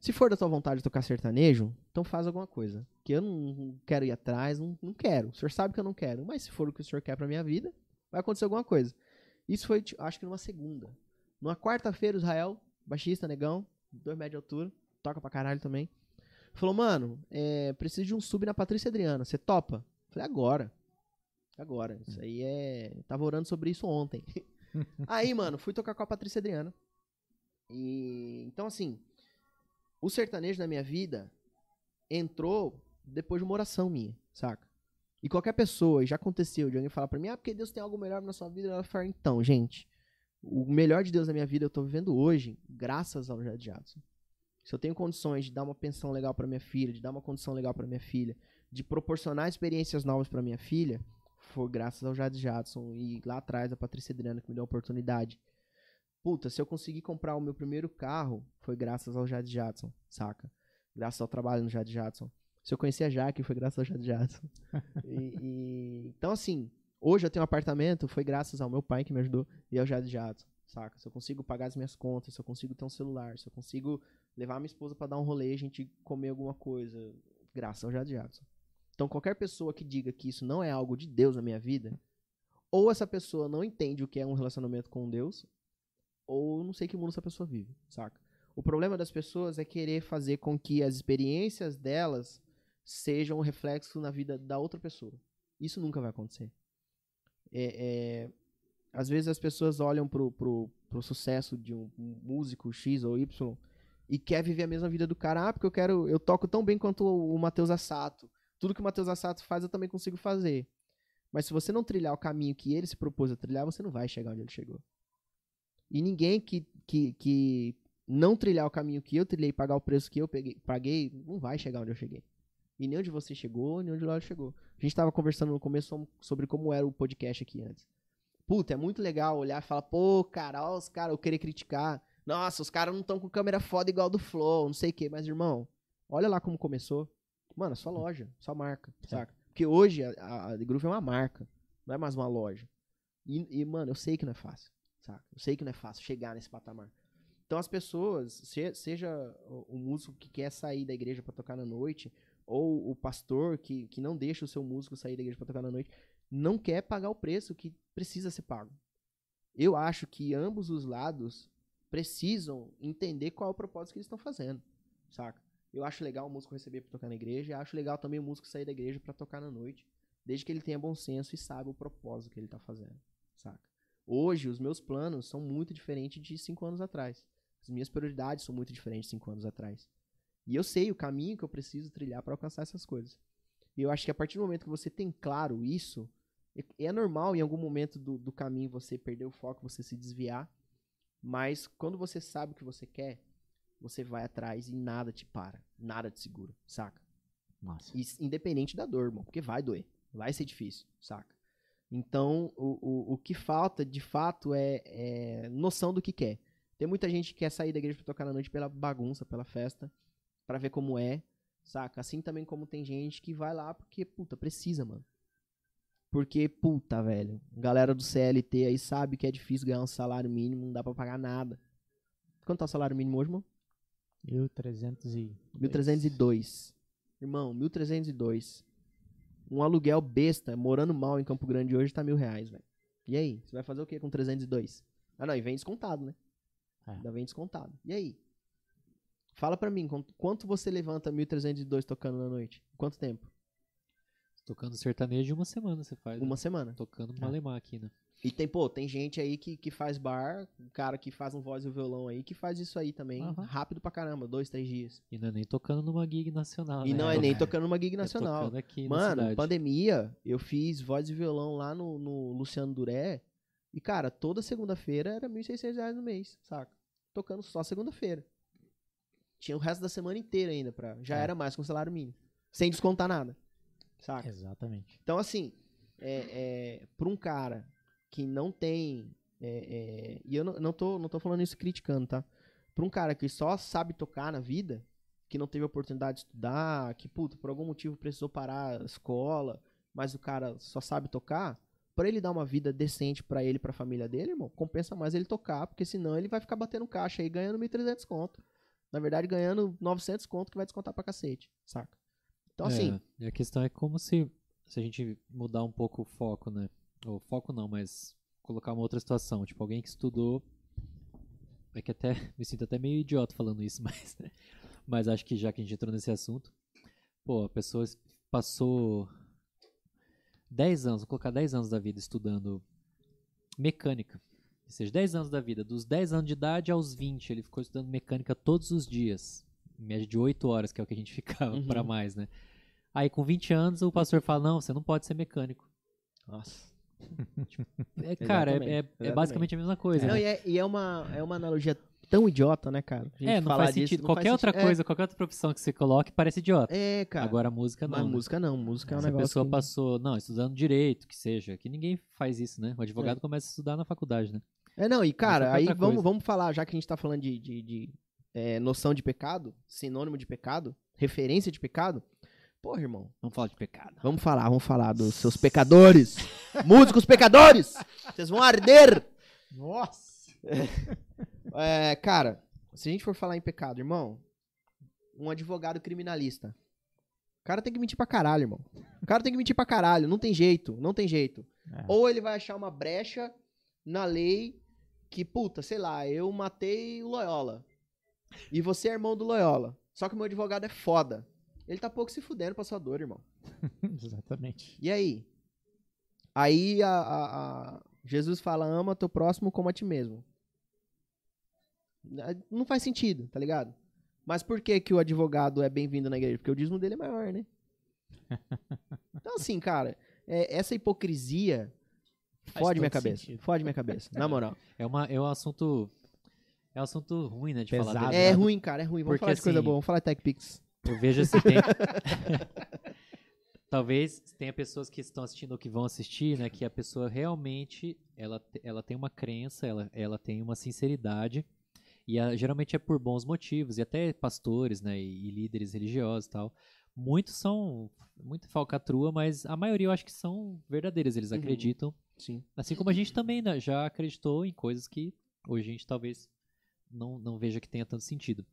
Se for da tua vontade tocar sertanejo, então faz alguma coisa. Que eu não quero ir atrás, não, não quero. O senhor sabe que eu não quero. Mas se for o que o senhor quer pra minha vida, vai acontecer alguma coisa. Isso foi, acho que numa segunda. Numa quarta-feira, Israel, baixista, negão, dois metros de altura, toca pra caralho também. Falou, mano, é, preciso de um sub na Patrícia Adriana, você topa? Falei, agora. Agora. Isso aí é. Tava orando sobre isso ontem. aí, mano, fui tocar com a Patrícia Adriana. E. Então, assim. O sertanejo na minha vida entrou depois de uma oração minha, saca? E qualquer pessoa, já aconteceu de alguém falar pra mim, ah, porque Deus tem algo melhor na sua vida, ela fala, então, gente, o melhor de Deus na minha vida eu tô vivendo hoje, graças ao Jadson. Se eu tenho condições de dar uma pensão legal para minha filha, de dar uma condição legal para minha filha, de proporcionar experiências novas para minha filha, foi graças ao Jade Jadson e lá atrás a Patrícia Adriana que me deu a oportunidade. puta, se eu conseguir comprar o meu primeiro carro, foi graças ao Jade Jadson, saca? Graças ao trabalho no Jade Jadson. Se eu conheci a Jaque, foi graças ao Jade Jadson. E- e- então, assim, hoje eu tenho um apartamento, foi graças ao meu pai que me ajudou e ao Jade Jadson, saca? Se eu consigo pagar as minhas contas, se eu consigo ter um celular, se eu consigo levar minha esposa pra dar um rolê, a gente comer alguma coisa, graças ao Jade. Então, qualquer pessoa que diga que isso não é algo de Deus na minha vida, ou essa pessoa não entende o que é um relacionamento com Deus, ou não sei que mundo essa pessoa vive, saca? O problema das pessoas é querer fazer com que as experiências delas sejam um reflexo na vida da outra pessoa. Isso nunca vai acontecer. É, é, às vezes as pessoas olham pro, pro, pro sucesso de um músico X ou Y e quer viver a mesma vida do cara. Ah, porque eu quero, eu toco tão bem quanto o, o Matheus Assato. Tudo que o Matheus Assato faz eu também consigo fazer. Mas se você não trilhar o caminho que ele se propôs a trilhar, você não vai chegar onde ele chegou. E ninguém que, que, que não trilhar o caminho que eu trilhei, pagar o preço que eu peguei, paguei, não vai chegar onde eu cheguei. E nem onde você chegou, nem onde o chegou. A gente tava conversando no começo sobre como era o podcast aqui antes. Puta, é muito legal olhar e falar, pô, cara, ó, os caras, eu querer criticar. Nossa, os caras não estão com câmera foda igual do Flow, não sei o quê. Mas, irmão, olha lá como começou. Mano, é só loja, só marca, saca? Porque hoje a, a, a The Groove é uma marca, não é mais uma loja. E, e, mano, eu sei que não é fácil, saca? Eu sei que não é fácil chegar nesse patamar. Então as pessoas, se- seja o, o músico que quer sair da igreja pra tocar na noite, ou o pastor que, que não deixa o seu músico sair da igreja pra tocar na noite, não quer pagar o preço que precisa ser pago. Eu acho que ambos os lados precisam entender qual é o propósito que eles estão fazendo, saca? Eu acho legal o músico receber pra tocar na igreja, acho legal também o músico sair da igreja pra tocar na noite, desde que ele tenha bom senso e saiba o propósito que ele tá fazendo, saca? Hoje, os meus planos são muito diferentes de cinco anos atrás. As minhas prioridades são muito diferentes de cinco anos atrás. E eu sei o caminho que eu preciso trilhar pra alcançar essas coisas. E eu acho que a partir do momento que você tem claro isso, é normal em algum momento do, do caminho você perder o foco, você se desviar. Mas quando você sabe o que você quer, você vai atrás e nada te para. Nada te segura, saca? Massa. E, independente da dor, irmão, porque vai doer. Vai ser difícil, saca? Então, o, o, o que falta, de fato, é, é noção do que quer. Tem muita gente que quer sair da igreja pra tocar na noite pela bagunça, pela festa, pra ver como é, saca? Assim também como tem gente que vai lá porque, puta, precisa, mano. Porque, puta, velho, galera do CLT aí sabe que é difícil ganhar um salário mínimo, não dá pra pagar nada. Quanto tá o salário mínimo hoje, irmão? 1300 e... 1302. Irmão, 1302. Um aluguel besta, morando mal em Campo Grande hoje, tá mil reais, velho. E aí? Você vai fazer o que com 302? Ah, não, e vem descontado, né? É. Ainda vem descontado. E aí? Fala pra mim, quanto, quanto você levanta 1302 tocando na noite? Quanto tempo? Tocando sertanejo uma semana você faz. Uma né? semana. Tocando É. malemar aqui, né? E tem, pô, tem gente aí que, que faz bar, um cara que faz um voz e um violão aí, que faz isso aí também, Aham. rápido pra caramba, dois, três dias. E não é nem tocando numa gig nacional, E né? não é nem tocando numa gig É nacional. tocando aqui na Mano, cidade. pandemia, eu fiz voz e violão lá no, no Luciano Duré. E, cara, toda segunda-feira era 1.600 reais no mês, saca? Tocando só segunda-feira. Tinha o resto da semana inteira ainda pra. Já É. era mais com salário mínimo. Sem descontar nada. Saca? Exatamente. Então, assim, é, é, pra um cara que não tem. é, é, e eu não, não, tô, não tô falando isso criticando, tá? Pra um cara que só sabe tocar na vida, que não teve oportunidade de estudar, que, puta, por algum motivo precisou parar a escola, mas o cara só sabe tocar, pra ele dar uma vida decente pra ele e pra família dele, irmão, compensa mais ele tocar, porque senão ele vai ficar batendo caixa aí ganhando 1.300 conto. Na verdade, ganhando 900 conto que vai descontar pra cacete, saca? Então, assim, É, e a questão é como se, se a gente mudar um pouco o foco, né? Ou foco não, mas colocar uma outra situação. Tipo, alguém que estudou. É que até me sinto até meio idiota falando isso, mas, mas acho que já que a gente entrou nesse assunto, pô, a pessoa es- passou 10 anos, vou colocar 10 anos da vida estudando mecânica. Ou seja, 10 anos da vida. Dos 10 anos de idade aos 20, ele ficou estudando mecânica todos os dias. Em média de 8 horas, que é o que a gente ficava Uhum. pra mais, né? Aí com 20 anos o pastor fala: Não, você não pode ser mecânico. nossa. É, cara, é- Exatamente, é, é basicamente a mesma coisa. Não, né? e é, e é uma, é uma analogia tão idiota, né, cara? A gente É, não falar faz disso, sentido. não qualquer faz outra sentido. coisa, qualquer outra profissão que você coloque parece idiota. É, é, cara. Agora a música não. Mas né? música não, música é um Se a negócio. pessoa que- passou, não, estudando direito, que seja, que ninguém faz isso, né? O advogado É. começa a estudar na faculdade, né? É, não, e cara, aí vamos, coisa. vamos falar, já que a gente tá falando de, de, de, é, noção de pecado, sinônimo de pecado, referência de pecado. Porra, irmão, Vamos falar de pecado. vamos falar, vamos falar dos seus pecadores. Músicos pecadores! Vocês vão arder! Nossa! É, cara, se a gente for falar em pecado, irmão, um advogado criminalista. O cara tem que mentir pra caralho, irmão. O cara tem que mentir pra caralho, não tem jeito, não tem jeito. É. Ou ele vai achar uma brecha na lei que, puta, sei lá, eu matei o Loyola. E você é irmão do Loyola. Só que o meu advogado é foda. Ele tá pouco se fudendo pra sua dor, irmão. Exatamente. E aí? Aí a, a- a- Jesus fala, ama teu próximo como a ti mesmo. Não faz sentido, tá ligado? Mas por que que o advogado é bem-vindo na igreja? Porque o dízimo dele é maior, né? Então assim, cara, é- essa hipocrisia Faz fode minha cabeça. sentido. Fode minha cabeça, na moral. É, uma, é um assunto. É um assunto ruim, né? De Pesado. falar É ruim, cara, é ruim. Vamos Porque, falar de coisa assim, boa, vamos falar de TechPix. Eu vejo assim, tem... Talvez tenha pessoas que estão assistindo ou que vão assistir, né? Que a pessoa realmente, ela, ela tem uma crença, ela, ela tem uma sinceridade. E a- geralmente é por bons motivos. E até pastores, né? E, e líderes religiosos e tal. Muitos são muito falcatrua, mas a maioria eu acho que são verdadeiros. Eles Uhum. acreditam. Sim. Assim como a gente também né, já acreditou em coisas que hoje a gente talvez não, não veja que tenha tanto sentido.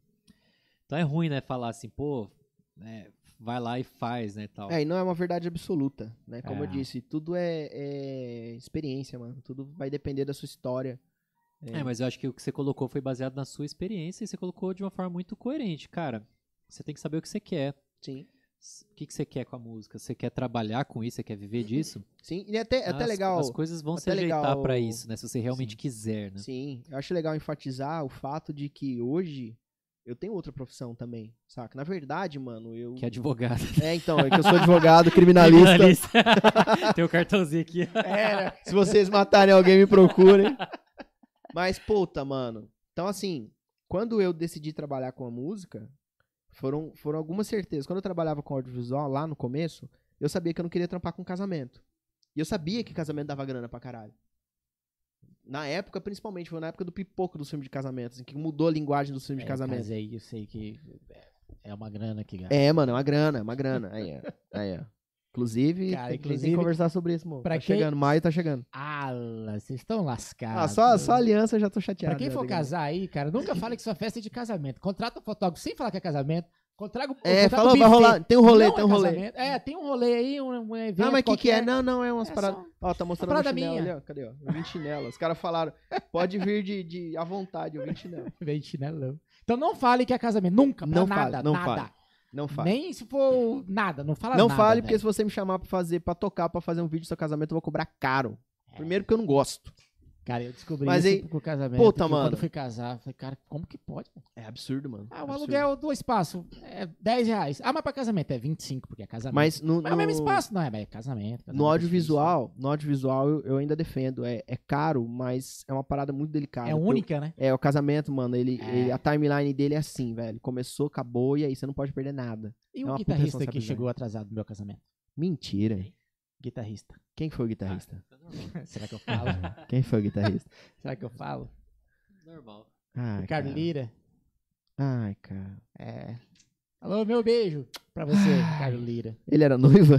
Então é ruim, né, falar assim, pô, né, vai lá e faz, né, tal. É, e não é uma verdade absoluta, né? Como eu É. disse, tudo é, é experiência, mano. Tudo vai depender da sua história. É, mas eu acho que o que você colocou foi baseado na sua experiência e você colocou de uma forma muito coerente. Cara, você tem que saber o que você quer. Sim. O que, que você quer com a música? Você quer trabalhar com isso? Você quer viver disso? Sim, e é até, é até As- legal. As coisas vão se até ajeitar legal- pra isso, né? Se você realmente quiser, né? Sim, eu acho legal enfatizar o fato de que hoje eu tenho outra profissão também, saca? Na verdade, mano, eu. Que é advogado. É, então, é que eu sou advogado criminalista. Tem o cartãozinho aqui. É, Se vocês matarem alguém, me procurem. Mas, puta, mano. Então, assim, quando eu decidi trabalhar com a música, foram, foram algumas certezas. Quando eu trabalhava com audiovisual, lá no começo, eu sabia que eu não queria trampar com casamento. E eu sabia que casamento dava grana pra caralho. Na época, principalmente, foi na época do pipoco dos filmes de casamento, assim, que mudou a linguagem dos filmes de casamento. Casei, eu sei que é uma grana que gasta. É, mano, é uma grana, é uma grana. Aí, ó. Aí, ó. Inclusive, Cara, tem, que- tem inclusive, que conversar sobre isso, mano. pra Tá quem- chegando, maio tá chegando. Ah, vocês estão lascados. Ah, só, só aliança eu já tô chateado. Pra quem for casar aí, cara, nunca fale que sua festa é de casamento. Contrata um fotógrafo sem falar que é casamento. Contraga, É, falou, vai rolar. Tem um rolê, Não tem é um rolê. casamento. É, tem um rolê aí, um, um evento Não, mas o que, que é? Não, não, é umas É paradas. só- Ó, tá mostrando uma chinelo minha. ali, ó. Cadê, ó? Eu vim de chinelo. Os caras falaram, pode vir de, de à vontade, eu vim de chinelo. Vem chinelão. Então não fale que é casamento. Nunca, pra Não nada, fale, não nada. fale. Não fale. Nem se for nada, não fala não nada. fale, velho. porque se você me chamar pra fazer, pra tocar, pra fazer um vídeo do seu casamento, eu vou cobrar caro. Primeiro porque eu não gosto. Cara, eu descobri Mas isso aí- pro casamento. Puta, mano. Quando eu fui casar, eu falei, cara, como que pode? É absurdo, mano. Ah, o Absurdo. aluguel do espaço é 10 reais. Ah, mas pra casamento é 25, porque é casamento. Mas no, Mas é o mesmo espaço, não é? Mas é casamento. casamento No é audiovisual, no audiovisual eu, eu ainda defendo. É, é caro, mas é uma parada muito delicada. É única, né? o- É, o casamento, mano, ele, É. ele- a timeline dele é assim, velho. Começou, acabou, e aí você não pode perder nada. E É o guitarrista que chegou atrasado no meu casamento? Mentira. Guitarrista. Quem foi o guitarrista? Será que eu falo? Quem foi o guitarrista? Será que eu falo? Normal. Ai, Ricardo cara. Lira. Ai, cara. É. Alô, meu beijo pra você, Ricardo Lira. Ele era noiva?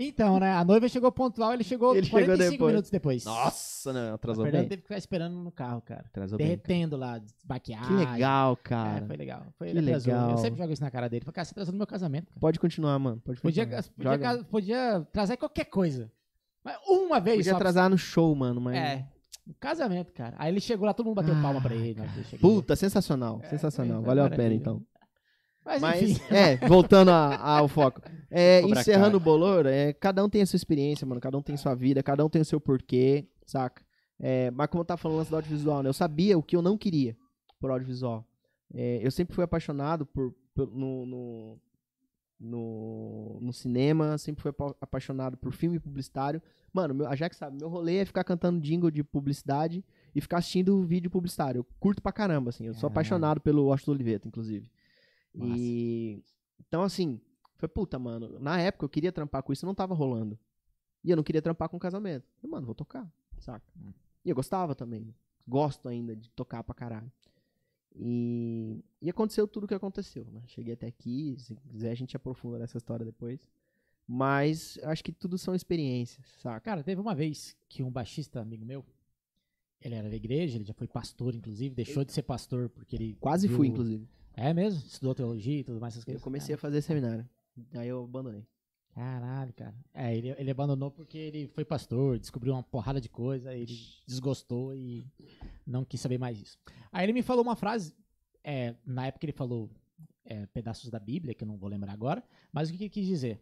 Então, né? A noiva chegou pontual, ele chegou Ele chegou 45 depois. minutos depois. Nossa, A atrasou Fernanda bem. teve que ficar esperando no carro, cara. Atrasou bem. Derretendo lá, maquiagem. Que legal, É, cara. foi legal. Foi, Que legal. Eu sempre jogo isso na cara dele. Falei, cara, você atrasou no meu casamento. Cara. Pode continuar, mano. Pode Podia, continuar. podia, ca- podia trazer qualquer coisa. Mas uma vez Podia só. atrasar no show, mano, mas... É. No casamento, cara. Aí ele chegou lá, todo mundo bateu Ah, palma pra ele. chegou. Puta, sensacional. É, sensacional. foi Valeu a pena, então. Mas, Mas, enfim. é, voltando a- ao foco. É, encerrando cara. o bolor, é, cada um tem a sua experiência, mano. Cada um tem sua vida, cada um tem o seu porquê, saca? É, mas como eu tava falando do audiovisual, né? Eu sabia o que eu não queria por audiovisual. É, eu sempre fui apaixonado por, por- no, no, no, no cinema, sempre fui apa- apaixonado por filme publicitário. Mano, meu, a Jack sabe, meu rolê é ficar cantando jingle de publicidade e ficar assistindo vídeo publicitário. Eu curto pra caramba, assim. Eu sou apaixonado pelo Washington Oliveto, inclusive. Massa. E. Então, assim, foi puta, mano. Na época eu queria trampar com isso, não tava rolando. E eu não queria trampar com casamento. Falei, mano, vou tocar, saca? Hum. E eu gostava também. Gosto ainda de tocar pra caralho. E, e aconteceu tudo o que aconteceu, né? Cheguei até aqui, se quiser a gente aprofunda nessa história depois. Mas acho que tudo são experiências, saca? Cara, teve uma vez que um baixista amigo meu, ele era da igreja, ele já foi pastor, inclusive, deixou de ser pastor porque ele. Quase viu- fui, inclusive. É mesmo? Estudou teologia e tudo mais essas Eu coisas. comecei a fazer seminário. Aí eu abandonei. Caralho, cara. É, ele, ele abandonou porque ele foi pastor, descobriu uma porrada de coisa, ele desgostou e não quis saber mais disso. Aí ele me falou uma frase, é, na época ele falou é, pedaços da Bíblia, que eu não vou lembrar agora, mas o que ele quis dizer?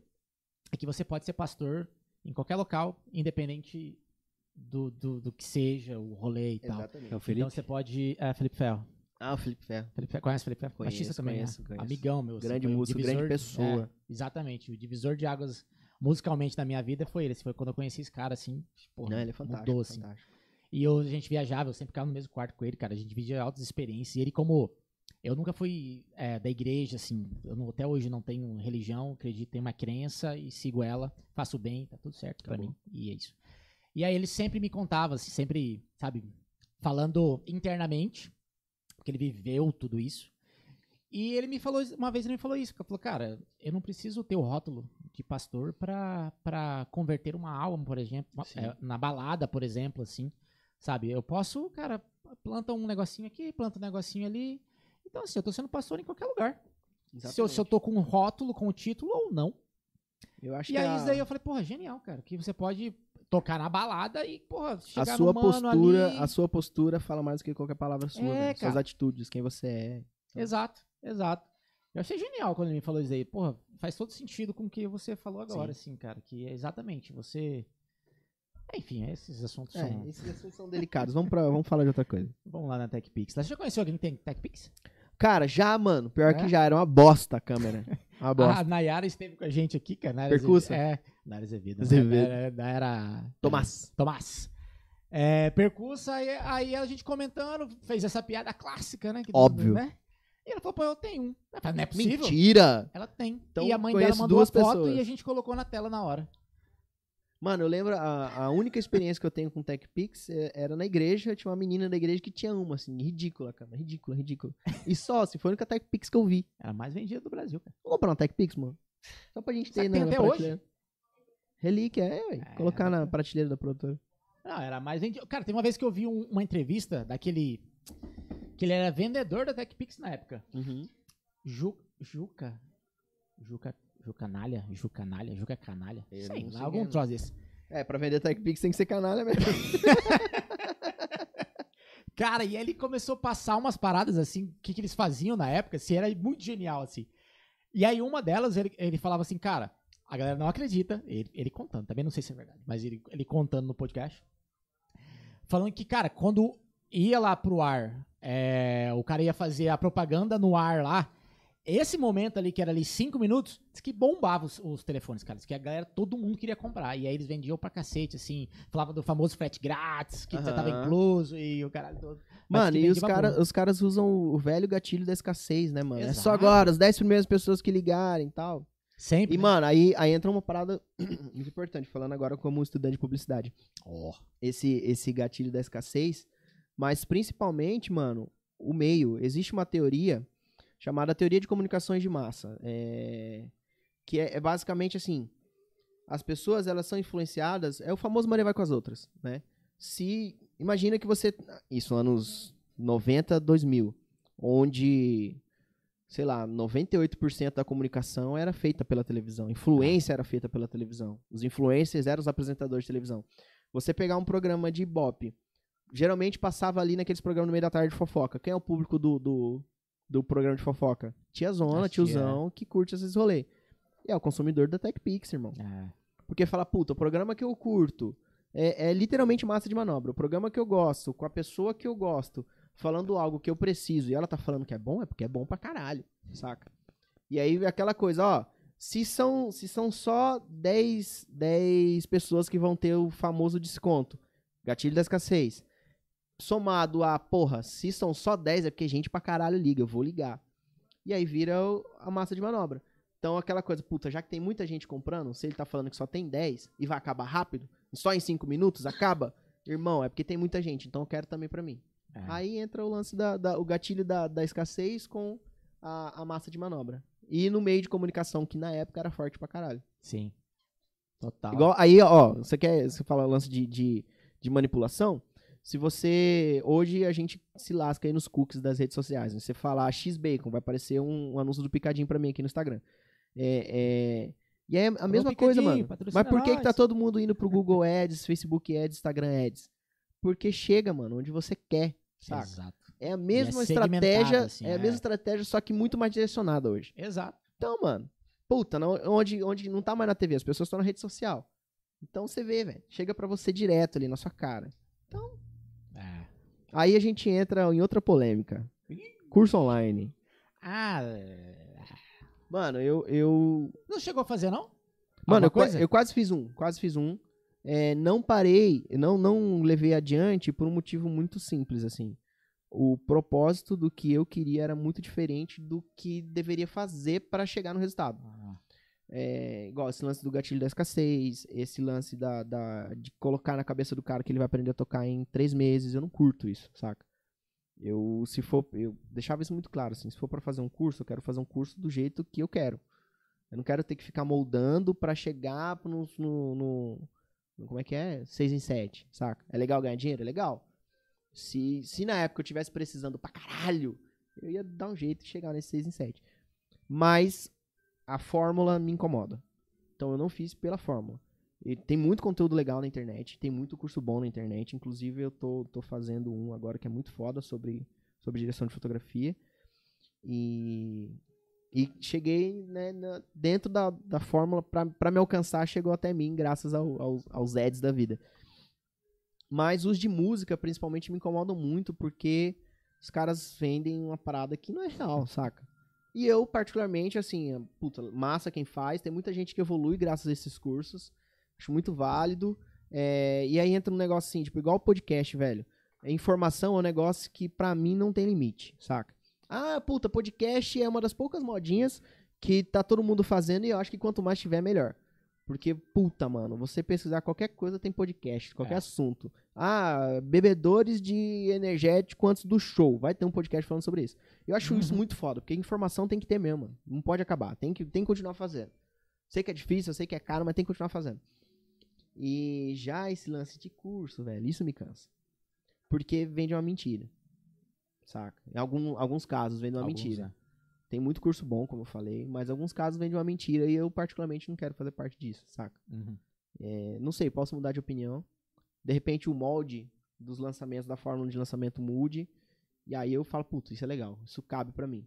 É que você pode ser pastor em qualquer local, independente do, do, do que seja, o rolê e tal. Exatamente. É o Felipe? Então você pode. É, Felipe Ferro. Ah, o Felipe Ferro. Felipe Ferro. Conhece o Felipe Ferro? Conheço, Baixista também, conheço, né? conheço. Amigão meu. assim, Grande o músico, grande pessoa. é, exatamente. O divisor de águas musicalmente na minha vida foi ele. Esse Foi quando eu conheci esse cara, assim. Porra, Não, ele é fantástico. Mudou, assim. fantástico. E eu, a gente viajava, eu sempre ficava no mesmo quarto com ele, cara. A gente dividia altas experiências. E ele, como. Eu nunca fui é, da igreja, assim. Eu não- até hoje não tenho religião, acredito, tenho uma crença e sigo ela, faço bem, tá tudo certo pra Tá bom. mim. E é isso. E aí ele sempre me contava, assim, sempre, sabe, falando internamente, porque ele viveu tudo isso. E ele me falou, uma vez ele me falou isso, que ele falou, cara, eu não preciso ter o rótulo de pastor pra, pra converter uma alma, por exemplo, Sim. é, na balada, por exemplo, assim, sabe? Eu posso, cara, planta um negocinho aqui, planta um negocinho ali. Então, assim, eu tô sendo pastor em qualquer lugar. Se eu, se eu tô com um rótulo, com o título ou não. Eu acho E que aí, a, isso daí eu falei, porra, genial, cara, que você pode tocar na balada e, porra, a chegar sua no mano postura, ali. a sua postura fala mais do que qualquer palavra sua, É, né? Suas atitudes, quem você é. Exato, exato. Eu achei genial quando ele me falou isso aí. Porra, faz todo sentido com o que você falou agora, assim, cara. Que é exatamente, você... Enfim, esses assuntos É, são... esses assuntos são delicados. Vamos, pra, vamos falar de outra coisa. Vamos lá na TechPix. Você já conheceu alguém que tem TechPix? Cara, já, mano. Pior É? que já. Era uma bosta a câmera. Bosta. A Nayara esteve com a gente aqui, cara. Nayara Percussa? É, Nayara Azevedo. né? Azevedo. Era... Tomás. Tomás. É, percurso, aí, aí a gente comentando, fez essa piada clássica, né? que- Óbvio. Né? E ela falou, pô, eu tenho um. Eu falei, não é possível. Mentira! Ela tem. Então, e a mãe dela mandou duas a foto pessoas. e a gente colocou na tela na hora. Mano, eu lembro, a, a única experiência que eu tenho com TechPix é- era na igreja. Tinha uma menina da igreja que tinha uma, assim, ridícula, cara. Ridícula, ridícula. E só, assim, foi a única TechPix que eu vi. Era a mais vendida do Brasil, cara. Vamos comprar uma TechPix, mano? Só pra gente ter, que né? tem na até hoje? prateleira. Relíquia, é, ué. É, Colocar na prateleira da produtora. Não, era a mais vendida. Cara, tem uma vez que eu vi um- uma entrevista daquele. Que ele era vendedor da TechPix na época. Ju, Juca. Juca. Jucanalha? Jucanalha? Juca Canalha? Eu Sei lá, algum é, troço desse. É, pra vender TechPix tem que ser canalha mesmo. Cara, e aí ele começou a passar umas paradas assim, o que, que eles faziam na época, assim, era muito genial, assim. E aí uma delas, ele, ele falava assim, cara, a galera não acredita, ele, ele contando, também não sei se é verdade, mas ele, ele contando no podcast, falando que, cara, quando ia lá pro ar, é, o cara ia fazer a propaganda no ar lá, esse momento ali, que era ali cinco minutos, diz que bombava os, os telefones, cara. Diz que a galera, todo mundo queria comprar. E aí eles vendiam pra cacete, assim. Falava do famoso frete grátis, que já tava incluso e o caralho todo. Mano, e os, cara, os caras usam o velho gatilho da escassez, né, mano? É só Exato. agora, as 10 primeiras pessoas que ligarem e tal. Sempre. E, né? mano, aí, aí entra uma parada muito importante, falando agora como estudante de publicidade. Esse, esse gatilho da escassez, mas principalmente, mano, o meio. Existe uma teoria chamada teoria de comunicações de massa. é, que é, é basicamente assim: as pessoas elas são influenciadas, é o famoso maré vai com as outras, né? Se. Imagina que você. Isso, anos 90, 2000, onde sei lá, 98% da comunicação era feita pela televisão. Influência era feita pela televisão. Os influencers eram os apresentadores de televisão. Você pegar um programa de Ibope, geralmente passava ali naqueles programas no meio da tarde de fofoca. Quem é o público do, do, do programa de fofoca? Tia, tiozão, que curte esses rolês. E é o consumidor da TechPix, irmão. É. Porque fala, puta, o programa que eu curto é, é literalmente massa de manobra. O programa que eu gosto, com a pessoa que eu gosto, falando algo que eu preciso, e ela tá falando que é bom, é porque é bom pra caralho, saca? E aí aquela coisa, ó, se são, se são só 10, 10 pessoas que vão ter o famoso desconto, gatilho da escassez, somado a, porra, se são só 10 é porque gente pra caralho liga, eu vou ligar. E aí vira o- a massa de manobra. Então aquela coisa, puta, já que tem muita gente comprando, se ele tá falando que só tem 10 e vai acabar rápido, só em 5 minutos acaba, irmão, é porque tem muita gente, então eu quero também pra mim. É. Aí entra o lance da, da- o gatilho da, da escassez com a, a massa de manobra. E no meio de comunicação, que na época era forte pra caralho. Sim. Total. Igual, aí, ó, você quer. Você fala lance de, de, de manipulação? Se você. Hoje a gente se lasca aí nos cookies das redes sociais. né? Você falar X-Bacon, vai aparecer um, um anúncio do Picadinho pra mim aqui no Instagram. É, é, e é a mesma coisa, mano. Mas por que, que tá todo mundo indo pro Google Ads, Facebook Ads, Instagram Ads? Porque chega, mano, onde você quer, saca? Exato. É a mesma segmentado, estratégia, assim, é a é. mesma estratégia, só que muito mais direcionada hoje. Exato. Então, mano, puta, não- onde, onde não tá mais na TV, as pessoas estão na rede social. Então você vê, velho, chega pra você direto ali na sua cara. É. Aí a gente entra em outra polêmica. Curso online. Ah, é. Mano, eu, eu não chegou a fazer, não? Mano, eu, eu quase fiz um, quase fiz um. É, não parei, não, não levei adiante por um motivo muito simples, assim. O propósito do que eu queria era muito diferente do que deveria fazer para chegar no resultado. Ah, É, igual esse lance do gatilho da escassez, esse lance da, da- de colocar na cabeça do cara que ele vai aprender a tocar em três meses, eu não curto isso, saca? Eu, se for, eu deixava isso muito claro, assim, se for pra fazer um curso, eu quero fazer um curso do jeito que eu quero. Eu não quero ter que ficar moldando pra chegar no, no, no- como é que é? Seis em sete, saca? É legal ganhar dinheiro? É legal. Se, se na época eu tivesse precisando pra caralho, eu ia dar um jeito de chegar nesse seis em sete. Mas a fórmula me incomoda. Então eu não fiz pela fórmula. E tem muito conteúdo legal na internet, tem muito curso bom na internet. Inclusive, eu tô, tô fazendo um agora que é muito foda sobre, sobre direção de fotografia. E, e cheguei né, na- dentro da, da fórmula, pra me alcançar, chegou até mim, graças ao- aos ads da vida. Mas os de música, principalmente, me incomodam muito porque os caras vendem uma parada que não é real, saca? E eu, particularmente, assim, puta, massa quem faz. Tem muita gente que evolui graças a esses cursos. Acho muito válido. É, e aí entra um negócio assim, tipo, igual podcast, velho. A informação é um negócio que pra mim não tem limite, saca? Ah, puta, podcast é uma das poucas modinhas que tá todo mundo fazendo e eu acho que quanto mais tiver, melhor. Porque, puta, mano, você pesquisar qualquer coisa tem podcast, qualquer É. assunto. Ah, bebedores de energético antes do show. Vai ter um podcast falando sobre isso. Eu acho isso muito foda, porque informação tem que ter mesmo, mano. Não pode acabar. Tem que, tem que continuar fazendo. Sei que é difícil, eu sei que é caro, mas tem que continuar fazendo. E já esse lance de curso, velho, isso me cansa. Porque vende uma mentira. Saca? Em algum, alguns casos vende uma Alguns, mentira. né? Tem muito curso bom, como eu falei, mas alguns casos vende uma mentira e eu particularmente não quero fazer parte disso, saca? Uhum. É, não sei, posso mudar de opinião. De repente o molde dos lançamentos, da fórmula de lançamento mude. E aí eu falo, puta, isso é legal, isso cabe pra mim.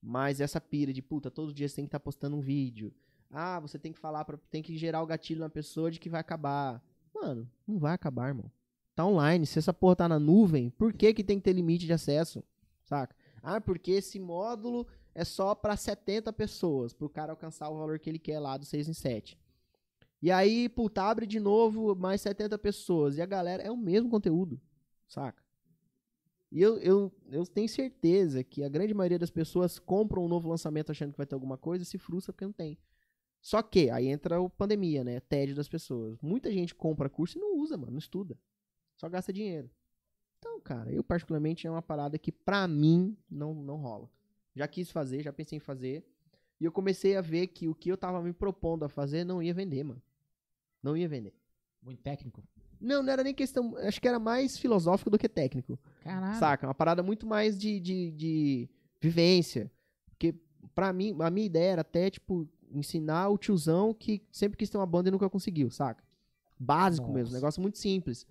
Mas essa pira de, puta, todos os dias você tem que estar postando um vídeo. Ah, você tem que falar, pra, tem que gerar o gatilho na pessoa de que vai acabar. Mano, não vai acabar, irmão. Tá online, se essa porra tá na nuvem, por que que tem que ter limite de acesso? Saca? Ah, porque esse módulo é só pra 70 pessoas, pro cara alcançar o valor que ele quer lá do 6 em 7. E aí, puta, abre de novo mais 70 pessoas. E a galera é o mesmo conteúdo, saca? E eu, eu, eu tenho certeza que a grande maioria das pessoas compram um novo lançamento achando que vai ter alguma coisa e se frustra porque não tem. Só que, aí entra a pandemia, né? Tédio das pessoas. Muita gente compra curso e não usa, mano, não estuda. Só gasta dinheiro. Cara, eu particularmente é uma parada que pra mim não, não rola. Já quis fazer, já pensei em fazer. E eu comecei a ver que o que eu tava me propondo a fazer não ia vender, mano. Não ia vender. Muito técnico. Não, não era nem questão. Acho que era mais filosófico do que técnico. Caralho. Saca? Uma parada muito mais de, de, de vivência. Porque, pra mim, a minha ideia era até, tipo, ensinar o tiozão que sempre quis ter uma banda e nunca conseguiu, saca? Básico mesmo, Nossa. negócio muito simples.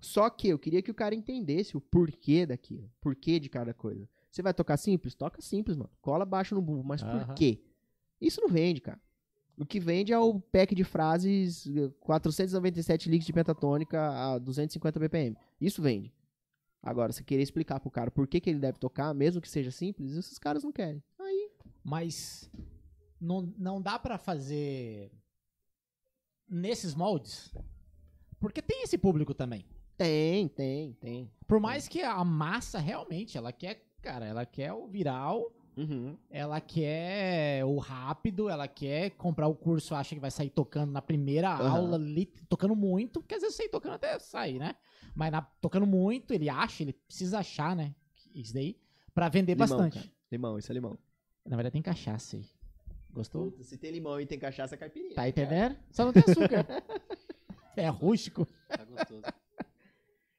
Só que eu queria que o cara entendesse o porquê daquilo. Porquê de cada coisa. Você vai tocar simples? Toca simples, mano. Cola baixo no bumbo. Mas por quê? Isso não vende, cara. O que vende é o pack de frases eh, 497 licks de pentatônica a 250 BPM. Isso vende. Agora, você querer explicar pro cara por que, que ele deve tocar, mesmo que seja simples, esses caras não querem. Aí, Mas não, não dá pra fazer nesses moldes? Porque tem esse público também. Tem, tem, tem. Por mais que a massa realmente, ela quer, cara, ela quer o viral Uhum. ela quer o rápido, ela quer comprar o curso, acha que vai sair tocando na primeira Aham. aula, ali, tocando muito, porque às vezes sair tocando até sai, né? Mas na- tocando muito, ele acha, ele precisa achar, né? Isso daí, pra vender Limão, bastante. cara. Limão, isso é limão. Na verdade tem cachaça aí. Gostou? Puta, se tem limão e tem cachaça, é caipirinha. Tá entendendo? Só não tem açúcar. é rústico. Tá gostoso.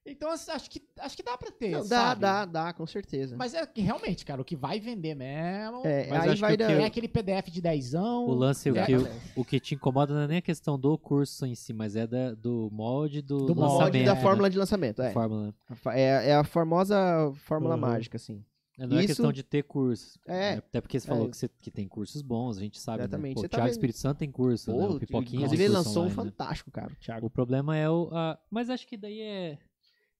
Então acho que, acho que dá pra ter, Não, dá, sabe? dá, dá, com certeza. Mas é que realmente, cara, o que vai vender mesmo é, Mas aí acho vai que o dar... que é aquele PDF de dezão. O lance, o É, que, é. o que te incomoda não é nem a questão do curso em si, mas é da, do molde do, Do molde lançamento. molde da né? fórmula de lançamento, é. Fórmula. É, é a famosa fórmula Uhum. mágica, assim. É, Não é Isso- questão de ter curso. É. Até porque você É. falou que, você, que tem cursos bons, a gente sabe. Exatamente. Né? Pô, o tá Thiago vendo? Espírito Santo tem curso, né? Pô, O Pipoquinha inclusive ele lançou um online, né? fantástico, cara, o Thiago. O problema é o. a- Mas acho que daí é.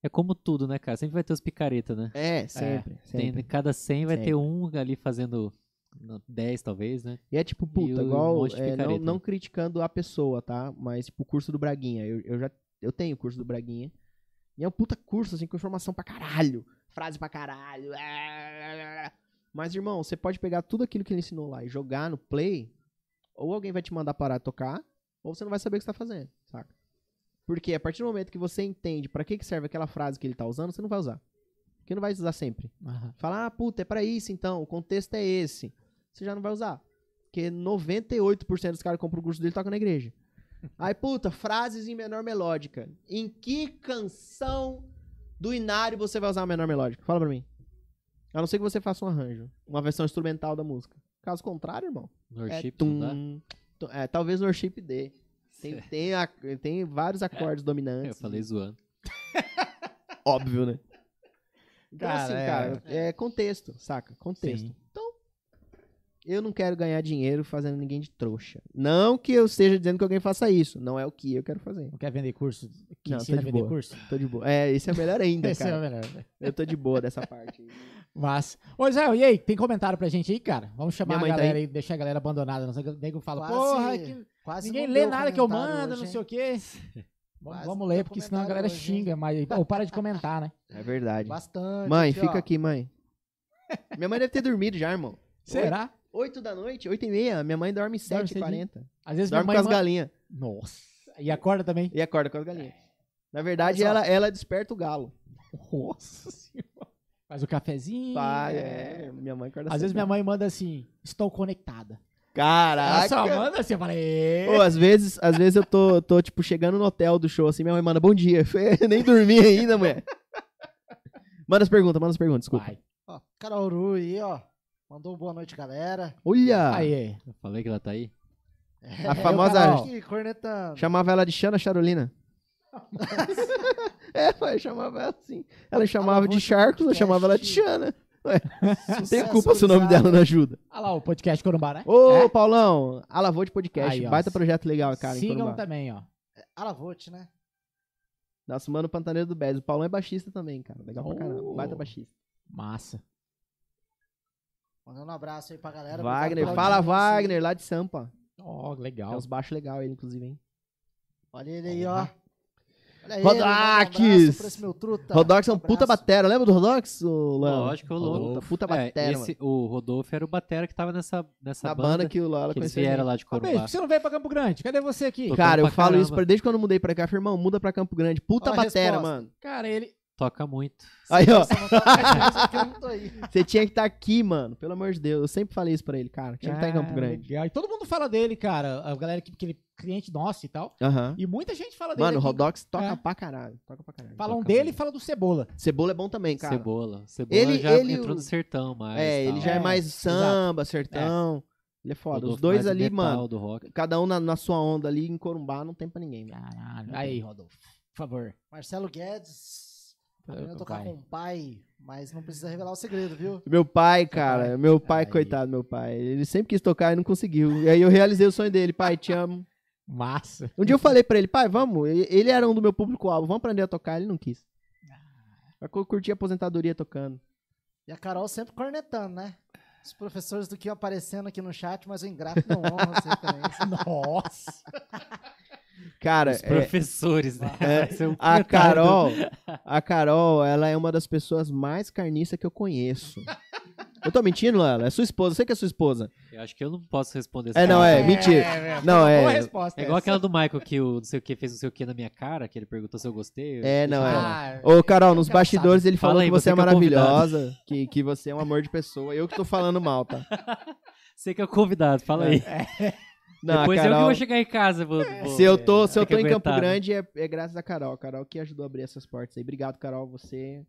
É como tudo, né, cara? Sempre vai ter os picareta, né? É, sempre, Tem, sempre. cada 100 vai Sempre. ter um ali fazendo não, 10, talvez, né? E é tipo, puta, o igual, de é, não, não criticando a pessoa, tá? Mas, tipo, o curso do Braguinha. Eu, eu já eu tenho o curso do Braguinha. E é um puta curso, assim, com informação pra caralho. Frase pra caralho. ah, Mas, irmão, você pode pegar tudo aquilo que ele ensinou lá e jogar no play, ou alguém vai te mandar parar de tocar, ou você não vai saber o que você tá fazendo, saca? Porque a partir do momento que você entende pra que, que serve aquela frase que ele tá usando, você não vai usar. Porque não vai usar sempre. Aham. Falar, ah, puta, é pra isso então, o contexto é esse. Você já não vai usar. Porque 98% dos caras que compram o curso dele tocam na igreja. Aí, puta, frases em menor melódica. Em que canção do Inário você vai usar a menor melódica? Fala pra mim. A não ser que você faça um arranjo, uma versão instrumental da música. Caso contrário, irmão. É Worship não dá? tum, tum, é, talvez no worship dê. Tem, tem, a- tem vários acordes Eu dominantes. falei zoando. Óbvio, né? Então, Cara, assim, é- cara, é, contexto, saca? Contexto. Sim. Então, eu não quero ganhar dinheiro fazendo ninguém de trouxa. Não que eu esteja dizendo que alguém faça isso. Não é o que eu quero fazer. Não quer vender curso? Que Não, ensina tô de vender boa. curso? Tô de boa. É, esse é melhor ainda, Esse é cara. melhor. né? Eu tô de boa dessa parte. Mas. Ô, Zé, e aí? Tem comentário pra gente aí, cara? Vamos chamar a tá galera aí. aí, deixar a galera abandonada. Não sei, o nego fala, Quase- porra, que Quase ninguém não lê nada que eu mando, hoje, não sei o quê. Vamos, Quase vamos ler, porque senão a galera hoje, hein? xinga, mas. Ou para de comentar, né? É verdade. Bastante. Mãe, aqui, fica ó. aqui, mãe. Minha mãe deve ter dormido já, irmão. Será? Oito da noite, oito e meia. Minha mãe dorme sete e quarenta. Às vezes Dorme com as galinhas. Nossa. E acorda também. E acorda com as galinhas. Na verdade, ela, ela desperta o galo. Nossa senhora. Faz o cafezinho. Pai, é. é. Minha mãe acorda Às vezes minha mãe manda assim, estou conectada. Caraca! Ela só manda assim, eu falei. Pô, às vezes, às vezes eu tô, tô, tipo, chegando no hotel do show, assim, minha mãe manda bom dia. Eu nem dormi ainda, mulher. Manda as perguntas, manda as perguntas, desculpa. Vai. Ó, Carol Uru aí, ó. Mandou boa noite, galera. Olha! Aí, Eu falei que ela tá aí. A famosa. Carol. Aqui, cornetando. chamava ela de Xana Charolina. é, pai, chamava ela assim. Ela chamava Ela de Charcos, eu chamava ela de Xana. Ué, não tem Sucesso, culpa se o nome dela não ajuda. Olha lá o podcast Corumbá, né? Ô, É? Paulão, Alavô de podcast. Aí, ó. Baita projeto legal, cara. em Sigam Corumbá. também, ó. Alavote, né? Nosso mano Pantaneiro do Bez. O Paulão é baixista também, cara. Legal pra Oh. caramba. Baita baixista. Massa. Mandando um abraço aí pra galera. Wagner, Obrigado pela fala audiência. Wagner, lá de Sampa. Ó, Tem legal. uns baixos legal ele, inclusive, hein? Olha ele aí, ó. Olha ele, Rodax! manda um abraço pra esse meu truta. Rodox é um Um puta batera. Lembra do Rodox, Léo? Lógico, o Puta, Rodolfo. Puta É, batera, esse, o Rodolfo era o batera que tava nessa, nessa Na banda, banda que o Lola que eles conheceu. a vieram gente. lá de Beijo, Corumbá. que você não veio pra Campo Grande? Cadê você aqui? Tô- Cara, eu falo caramba. isso pra, desde quando eu mudei pra cá. Eu falei, irmão, muda pra Campo Grande. Puta Ó a batera, mano. Cara, ele. Toca muito. Aí, ó. Você tá porque tinha que estar aqui, mano. Pelo amor de Deus. Eu sempre falei isso pra ele, cara. Tinha que estar em Campo Ah, Grande. legal. E todo mundo fala dele, cara. A galera que, que ele cliente nosso e tal. Aham. E muita gente fala dele. Mano, o. Rodox toca É. pra caralho. Toca pra caralho. Falam toca dele e falam do Cebola. Cebola é bom também, cara. Cebola. Cebola Ele- já ele- entrou no sertão mais. É, ele tal. já é É, mais samba, sertão. Ele é foda. Os dois ali, mano. do rock. Cada um na, na sua onda ali em Corumbá, não tem pra ninguém, velho. Caralho. Aí, Rodolfo. Por favor. Marcelo Guedes. A tocar com o pai, mas não precisa revelar o segredo, viu? Meu pai, cara, meu pai, Aí. coitado, meu pai. Ele sempre quis tocar e não conseguiu. E aí eu realizei o sonho dele, pai, te amo. Massa. Um dia eu falei pra ele, pai, vamos. Ele era um do meu público-alvo, vamos aprender a tocar. Ele não quis. Eu curti a aposentadoria tocando. E a Carol sempre cornetando, né? Os professores do que iam aparecendo aqui no chat, mas o ingrato não honra as referências. Nossa. Cara, Os é, professores, né? é, Vai ser um a Carol, a Carol, ela é uma das pessoas mais carniças que eu conheço. Eu tô mentindo, Lela? É sua esposa, eu sei que é sua esposa. Eu acho que eu não posso responder essa É, não, pergunta. é, mentira. é, Não, Boa é- resposta. É igual essa. aquela do Michael que o não sei o que fez não sei o que na minha cara, que ele perguntou se eu gostei. É, não, é. Ah, Ô, Carol, nos bastidores ele Fala falou aí, que você você é é maravilhosa, que, que você é um amor de pessoa. Eu que tô falando mal, tá? Você que é o convidado, fala aí. Não, Depois a eu que Carol, vou chegar em casa. Vou, vou- se eu tô, se eu tô em Campo né? Grande é, é graças a Carol. Carol que ajudou a abrir essas portas aí. Obrigado, Carol. Você,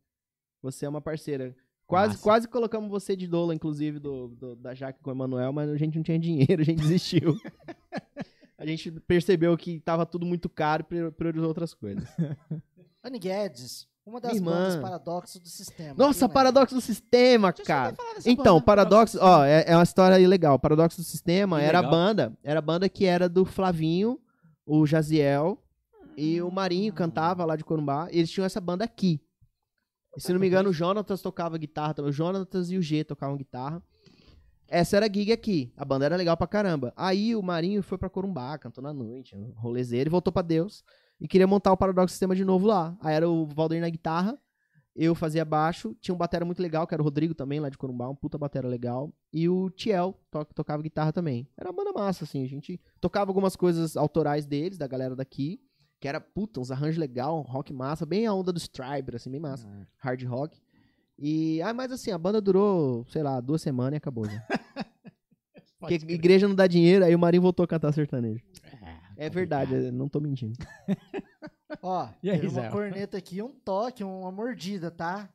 você é uma parceira. Quase, quase colocamos você de doula, inclusive, do, do- da Jaque com o Emanuel, mas a gente não tinha dinheiro, a gente desistiu. a gente percebeu que tava tudo muito caro e prior- priorizou outras coisas. Anne Guedes, uma das Minha irmã. bandas paradoxos do sistema. Nossa, Quem paradoxo do sistema, Deixa eu só cara. falar dessa Então, banda. Paradoxo, ó, é, é uma história aí legal. Paradoxo do Sistema Que era a legal. banda, era a banda que era do Flavinho, o Jaziel e o Marinho cantava lá de Corumbá. Eles tinham essa banda aqui. E, se não me engano, o Jonatas tocava guitarra também. O Jonatas e o G tocavam guitarra. Essa era a gig aqui. A banda era legal pra caramba. Aí o Marinho foi pra Corumbá, cantou na noite, um rolezeiro, e voltou pra Deus. E queria montar o Paradoxo Sistema de novo lá. Aí era o Valdir na guitarra, eu fazia baixo, tinha um batera muito legal, que era o Rodrigo também, lá de Corumbá, um puta batera legal. E o Tiel to tocava guitarra também. Era uma banda massa, assim, a gente tocava algumas coisas autorais deles, da galera daqui, que era, puta, uns arranjos legal, um rock massa, bem a onda do Striper, assim, bem massa, hard rock. E, ah, mas assim, a banda durou, sei lá, duas semanas e acabou já. Porque igreja não dá dinheiro, aí o Marinho voltou a cantar sertanejo. É verdade, eu não tô mentindo. Ó, E aí, teve uma Zé? corneta aqui, um toque, uma mordida, tá?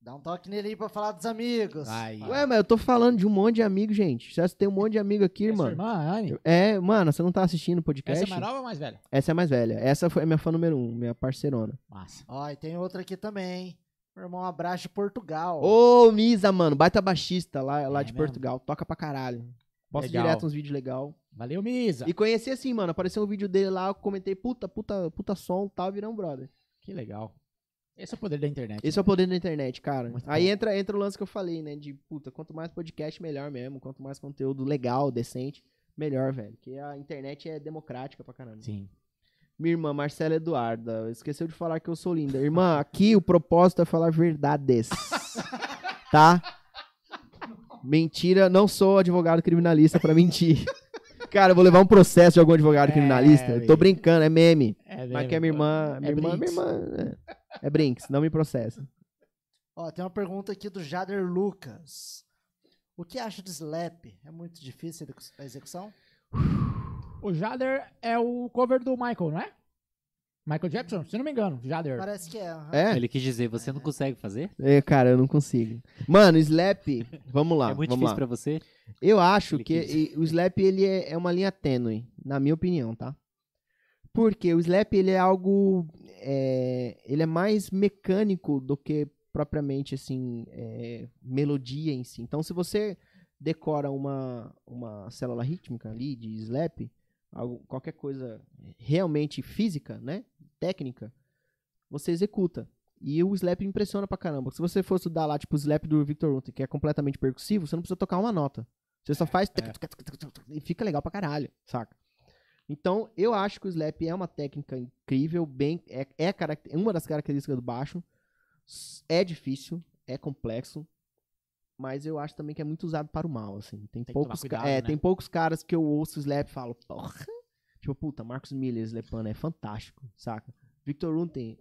Dá um toque nele aí pra falar dos amigos. Aí. Ué, mas eu tô falando de um monte de amigo, gente. Você tem um monte de amigo aqui, É irmã, Anne? É, mano, você não tá assistindo o podcast? Essa é mais nova ou mais velha? Essa é a mais velha. Essa foi a minha fã número um, minha parceirona. Massa. Ó, e tem outra aqui também. Meu irmão Abraço de Portugal. Ô, Misa, mano, baita baixista lá, lá É de mesmo? Portugal. Toca pra caralho. Legal. direto uns vídeos legal. Valeu, Misa. E conheci assim, mano. Apareceu um vídeo dele lá, eu comentei, puta, puta, puta som, tal, virou um brother. Que legal. Esse é o poder da internet. Esse é o poder da internet, cara. Muito Aí bom. entra, entra o lance que eu falei, né? De, puta, quanto mais podcast, melhor mesmo. Quanto mais conteúdo legal, decente, melhor, velho. Porque a internet é democrática pra caramba. Sim. Minha irmã, Marcela Eduarda, esqueceu de falar que eu sou linda. Irmã, aqui o propósito é falar verdades. tá? Mentira, não sou advogado criminalista pra mentir. Cara, eu vou levar um processo de algum advogado É, criminalista. Eu tô brincando, é meme. É, Mas que a minha irmã. Minha irmã, minha Brinks. irmã. É, é Brinks, não me processa. Ó, tem uma pergunta aqui do Jader Lucas. O que acha do slap? É muito difícil a execução? O Jader é o cover do Michael, não é? Michael Jackson, se não me engano. Jader. Parece que é. É? Ele quis dizer, você não consegue fazer? É, cara, eu não consigo. Mano, slap. Vamos lá. é muito vamos difícil lá. pra você? Eu acho Ele que e- o slap ele é, é uma linha tênue, na minha opinião, tá? Porque o slap ele é algo, é, ele é mais mecânico do que propriamente assim é, melodia em si. Então, se você decora uma uma célula rítmica ali de slap, algo, qualquer coisa realmente física, né, técnica, você executa. E o slap impressiona pra caramba. Se você for estudar lá, tipo, o slap do Victor Rutten, que é completamente percussivo, você não precisa tocar uma nota. Você só faz. E fica legal pra caralho, saca? Então, eu acho que o slap é uma técnica incrível, bem. É, é uma das características do baixo. É difícil, é complexo. Mas eu acho também que é muito usado para o mal, assim. Tem, que poucos, cuidado, é, né? tem poucos caras que eu ouço o slap e falo, porra. Tipo, puta, Marcos Miller slepando é fantástico, saca? Victor Rutten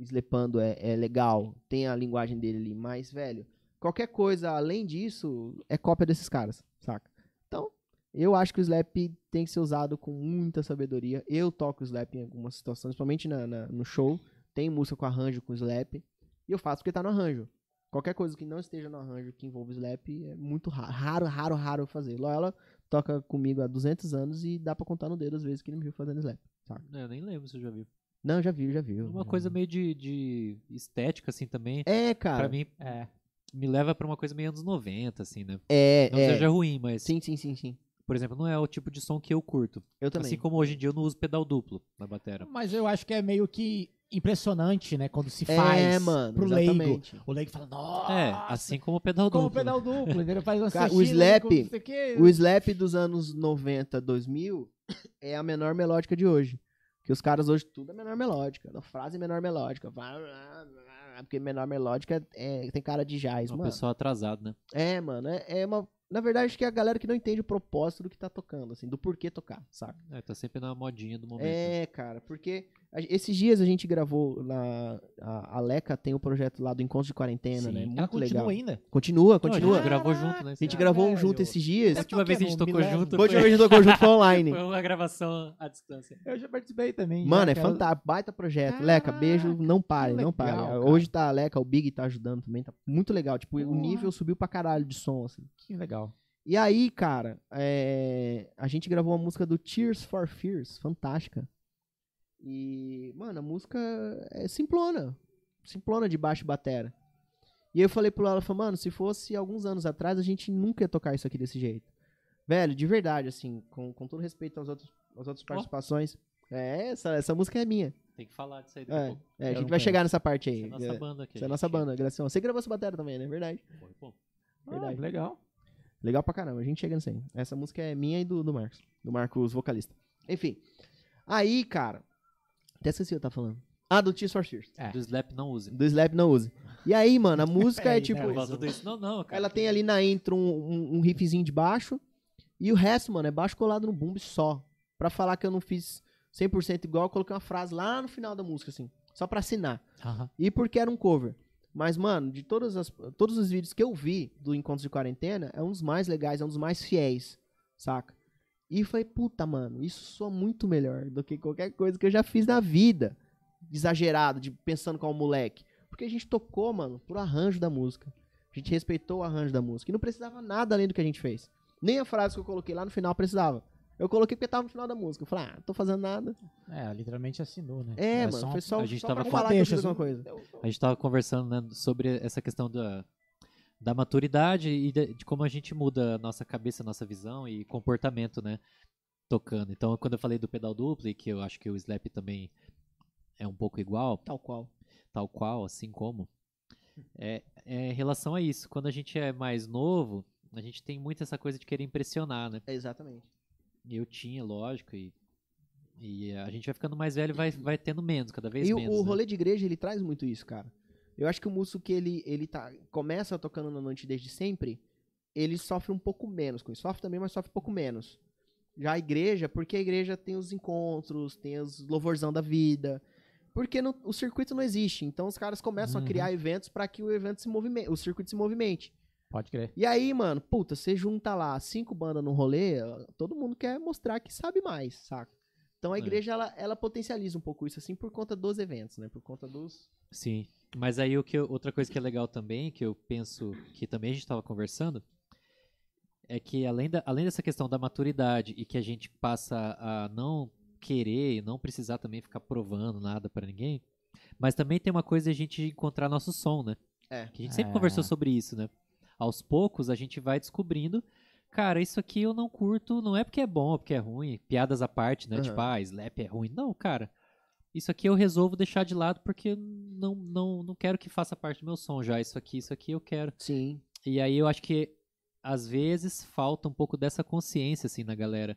slepando é, é legal, tem a linguagem dele ali, mas, velho, qualquer coisa além disso é cópia desses caras, saca? Então, eu acho que o slap tem que ser usado com muita sabedoria. Eu toco slap em algumas situações, principalmente na, na- no show. Tem música com arranjo com slap. E eu faço porque tá no arranjo. Qualquer coisa que não esteja no arranjo que envolva slap é muito raro, raro, raro, raro eu fazer. Loela toca comigo há 200 anos e dá pra contar no dedo as vezes que ele me viu fazendo slap. Não, eu nem lembro se eu já vi. Não, já viu, já viu. Uma já coisa meio de, de estética, assim, também. É, cara. Pra mim, É. me leva pra uma coisa meio anos 90, assim, né? É, Não é. seja ruim, mas, Sim, sim, sim, sim. por exemplo, não é o tipo de som que eu curto. Eu também. Assim como hoje em dia eu não uso pedal duplo na bateria. Mas eu acho que é meio que impressionante, né? Quando se É, faz mano, pro leigo. exatamente. O leigo fala, nossa. É, assim como o pedal Como duplo. pedal duplo, entendeu? Faz uma Cara, o slap- com o. O slap dos anos 90, 2000 é a menor melódica de hoje. Que os caras hoje tudo é menor melódica. A frase é menor melódica. Porque menor melódica é, tem cara de jazz, Uma mano. pessoa atrasada, né? É, mano, é, é uma. Na verdade, acho que é a galera que não entende o propósito do que tá tocando, assim, do porquê tocar, saca? É, tá sempre na modinha do momento. né? É, cara, porque esses dias a gente gravou lá. A, Leca tem o projeto lá do Encontro de Quarentena, Sim. né? Muito Ela continua legal. ainda? Continua, Não, a continua. gente gravou junto, né? A gente Ah, gravou um velho. junto esses dias. A última vez que a gente tocou junto A última vez que a gente tocou junto foi online. foi uma gravação à distância. Eu já participei também. já, Mano, é fantástico, baita projeto. Leca, beijo, não pare, que não legal, pare. cara. Hoje tá a Leca, o Big tá ajudando também, tá muito legal. Tipo, o nível subiu pra caralho de som, assim. Que legal. E aí, cara, é, a gente gravou uma música do Tears for Fears, fantástica. E, mano, a música é simplona. Simplona de baixo e batera. E eu falei pro ela, falei, mano, se fosse alguns anos atrás, a gente nunca ia tocar isso aqui desse jeito. Velho, de verdade, assim, com, com todo respeito aos outros, às outras participações. É, essa, essa música é minha. Tem que falar disso aí daqui É, pouco. é, a gente vai conheço. chegar nessa parte aí. Essa é a nossa É, banda aqui. essa é a nossa banda, Gracião. Você gravou essa bateria também, né? Verdade. Foi, pô. Verdade. Ah, legal. Legal pra caramba, a gente chega nisso aí. Essa música é minha e do, do Marcos. Do Marcos, vocalista. Enfim. Aí, cara. Até esqueci o que eu tava falando. Ah, do Tears for Fears. É. Do Slap não use. Do Slap não use. E aí, mano, a música é Peraí, tipo. né. Não, não, cara. Ela tem ali na intro um, um, um riffzinho de baixo. E o resto, mano, é baixo colado no boom só. Pra falar que eu não fiz 100% igual, eu coloquei uma frase lá no final da música, assim. Só pra assinar. Aham. E porque era um cover. Mas, mano, de todas as, todos os vídeos que eu vi do Encontro de Quarentena, é um dos mais legais, é um dos mais fiéis, saca? E falei, puta, mano, isso soa muito melhor do que qualquer coisa que eu já fiz na vida. Exagerado, de pensando como moleque. Porque a gente tocou, mano, pro arranjo da música. A gente respeitou o arranjo da música. E não precisava nada além do que a gente fez. Nem a frase que eu coloquei lá no final precisava. Eu coloquei porque tava no final da música. Eu falei, ah, não tô fazendo nada. É, literalmente assinou, né? É, Era mano, só foi só, a gente só tava pra com- falar que eu fiz alguma assim. coisa. A gente tava conversando né, sobre essa questão da, da maturidade e de, de como a gente muda a nossa cabeça, a nossa visão e comportamento, né? Tocando. Então, quando eu falei do pedal duplo, e que eu acho que o Slap também é um pouco igual, Tal qual. tal qual, assim como, é, é em relação a isso. Quando a gente é mais novo, a gente tem muito essa coisa de querer impressionar, né? Exatamente. E Eu tinha, lógico, e, e a gente vai ficando mais velho e vai, vai tendo menos, cada vez E o, menos. o né? rolê de igreja, ele traz muito isso, cara. Eu acho que o que ele, ele tá, começa tocando na noite desde sempre, ele sofre um pouco menos com isso. Sofre também, mas sofre um pouco menos. Já a igreja, porque a igreja tem os encontros, tem os louvorzão da vida. Porque no- o circuito não existe. Então os caras começam Uhum. a criar eventos para que o evento se movimente, o circuito se movimente. Pode crer. E aí, mano, puta, você junta lá cinco bandas num rolê, todo mundo quer mostrar que sabe mais, saca? Então a É. igreja, ela, ela potencializa um pouco isso, assim, por conta dos eventos, né? Por conta dos... Sim, mas aí o que eu- outra coisa que é legal também, que eu penso que também a gente estava conversando, é que além, da, além dessa questão da maturidade e que a gente passa a não querer e não precisar também ficar provando nada pra ninguém, mas também tem uma coisa de a gente encontrar nosso som, né? É. Que a gente sempre É. conversou sobre isso, né? Aos poucos a gente vai descobrindo, cara, isso aqui eu não curto, não é porque é bom ou porque é ruim, piadas à parte, né? Aham. Tipo, ah, slap é ruim. Não, cara. Isso aqui eu resolvo deixar de lado porque não, não, não quero que faça parte do meu som já. Isso aqui, isso aqui eu quero. Sim. E aí eu acho que às vezes falta um pouco dessa consciência assim na galera.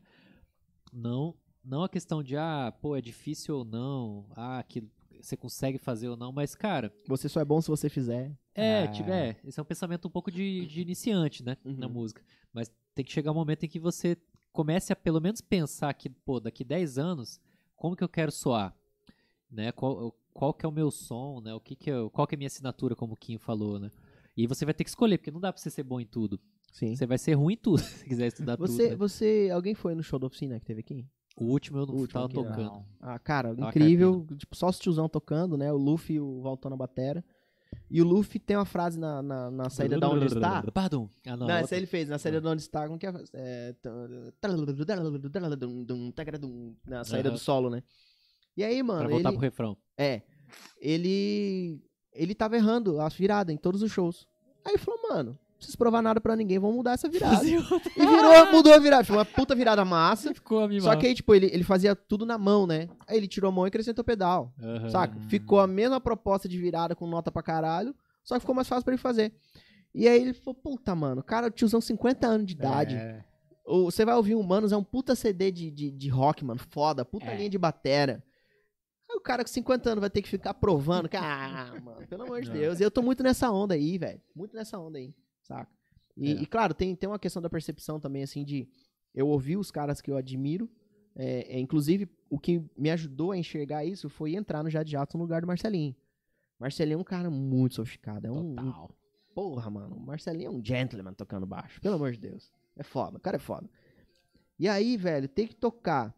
Não, não a questão de ah, pô, é difícil ou não, ah, que você consegue fazer ou não, mas cara, Você só é bom se você fizer. é, Ah. tipo, é, esse é um pensamento um pouco de, de iniciante, né, na Uhum. música. Mas tem que chegar um momento em que você comece a pelo menos pensar que, pô, daqui 10 anos, como que eu quero soar? Né? Qual, qual que é o meu som, né? O que que eu, qual que é a minha assinatura, como o Kim falou, né? E você vai ter que escolher, porque não dá pra você ser bom em tudo. Sim. Você vai ser ruim em tudo, se quiser estudar Você, tudo. né? você, alguém foi no show da oficina que teve aqui? O último eu não O último tava aqui, tocando. Não. Ah, cara, Ó a incrível. Tipo, só os tiozão tocando, né? O Luffy e o Valtão na batera. E o Luffy tem uma frase na, na, na saída da onde está. Pardon. Ah, não. Não, outra. essa ele fez, na saída de onde está, como que é? é na saída do solo, né? E aí, mano, Pra voltar ele, pro refrão. é, ele, ele tava errando as viradas em todos os shows. Aí ele falou, mano, não preciso provar nada pra ninguém, vamos mudar essa virada. e virou, mudou a virada, foi uma puta virada massa. Ficou Só que aí, tipo, ele, ele fazia tudo na mão, né? Aí ele tirou a mão e acrescentou pedal. Aham. Saca? Ficou a mesma proposta de virada com nota pra caralho, só que ficou mais fácil pra ele fazer. E aí ele falou, puta, mano, cara, tiozão 50 anos de idade. É. O- Você vai ouvir Humanos, é um puta CD de, de, de rock, mano, foda, puta É. linha de batera. Aí o cara com 50 anos vai ter que ficar provando. que, Ah, mano, pelo amor de Deus. E eu tô muito nessa onda aí, velho. Muito nessa onda aí, saca? E, É. e, claro, tem, tem uma questão da percepção também, assim, de eu ouvir os caras que eu admiro. É, é, inclusive, o que me ajudou a enxergar isso foi entrar no Jade Jato no lugar do Marcelinho. Marcelinho é um cara muito sofisticado. É um, um Total. Porra, mano, o Marcelinho é um gentleman tocando baixo. Pelo amor de Deus. É foda, o cara é foda. E aí, velho, ter que tocar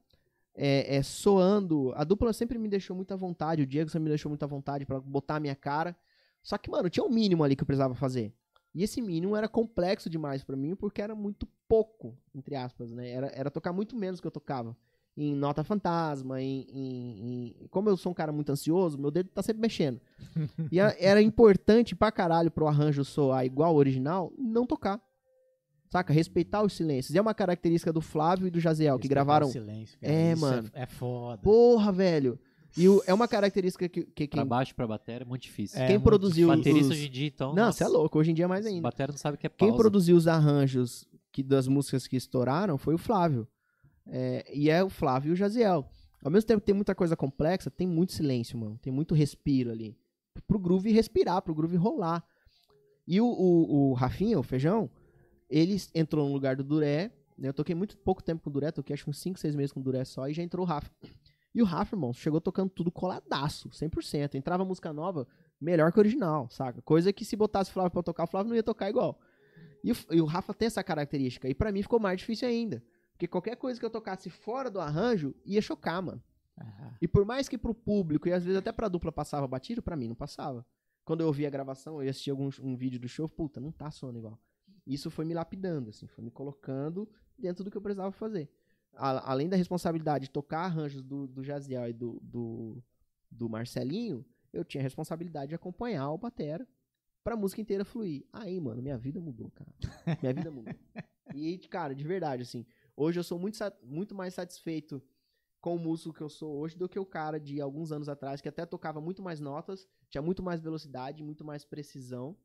é, é, soando. A dupla sempre me deixou muito à vontade. O Diego sempre me deixou muito à vontade pra botar a minha cara. Só que, mano, tinha um mínimo ali que eu precisava fazer. E esse mínimo era complexo demais pra mim, porque era muito pouco, entre aspas, né? Era, era tocar muito menos que eu tocava. Em nota fantasma, em, em- em- Como eu sou um cara muito ansioso, meu dedo tá sempre mexendo. E a- era importante pra caralho pro arranjo soar igual ao original, não tocar. Saca? Respeitar os silêncios. E é uma característica do Flávio e do Jaziel, que gravaram. o Silêncio, cara. É, Isso mano. É, foda. Porra, velho. E o- é uma característica que, que Pra quem, baixo, pra bateria é muito difícil. É, quem muito produziu os... Baterista hoje em dia, então. Não, nossa, você é louco. Hoje em dia é mais ainda. batera não sabe o que é Quem pausa. produziu os arranjos que, das músicas que estouraram foi o Flávio. É, e é o Flávio e o Jaziel. Ao mesmo tempo que tem muita coisa complexa, tem muito silêncio, mano. Tem muito respiro ali. Pro groove respirar, pro groove rolar. E o, o, o Rafinha, o Feijão, ele entrou no lugar do Duré. né? Eu toquei muito pouco tempo com o Duré, toquei acho uns 5, 6 meses com o Duré só, e já entrou o Rafa. E o Rafa, irmão, chegou tocando tudo coladaço, 100%. Entrava música nova, melhor que o original, saca? Coisa que se botasse o Flávio pra tocar, o Flávio não ia tocar igual. E o, e o Rafa tem essa característica. E pra mim ficou mais difícil ainda. Porque qualquer coisa que eu tocasse fora do arranjo ia chocar, mano. E por mais que pro público e às vezes até pra dupla passava batido, pra mim não passava. Quando eu ouvia a gravação, eu ia assistir algum um vídeo do show, puta, não tá soando igual. Isso foi me lapidando, assim, foi me colocando dentro do que eu precisava fazer. A- além da responsabilidade de tocar arranjos do, do Jaziel e do, do, do Marcelinho, eu tinha a responsabilidade de acompanhar o batera pra música inteira fluir. Aí, mano, minha vida mudou, cara. Minha vida mudou. E, cara, de verdade, assim, hoje eu sou muito, muito mais satisfeito com o músico que eu sou hoje do que o cara de alguns anos atrás, que até tocava muito mais notas, tinha muito mais velocidade, muito mais precisão.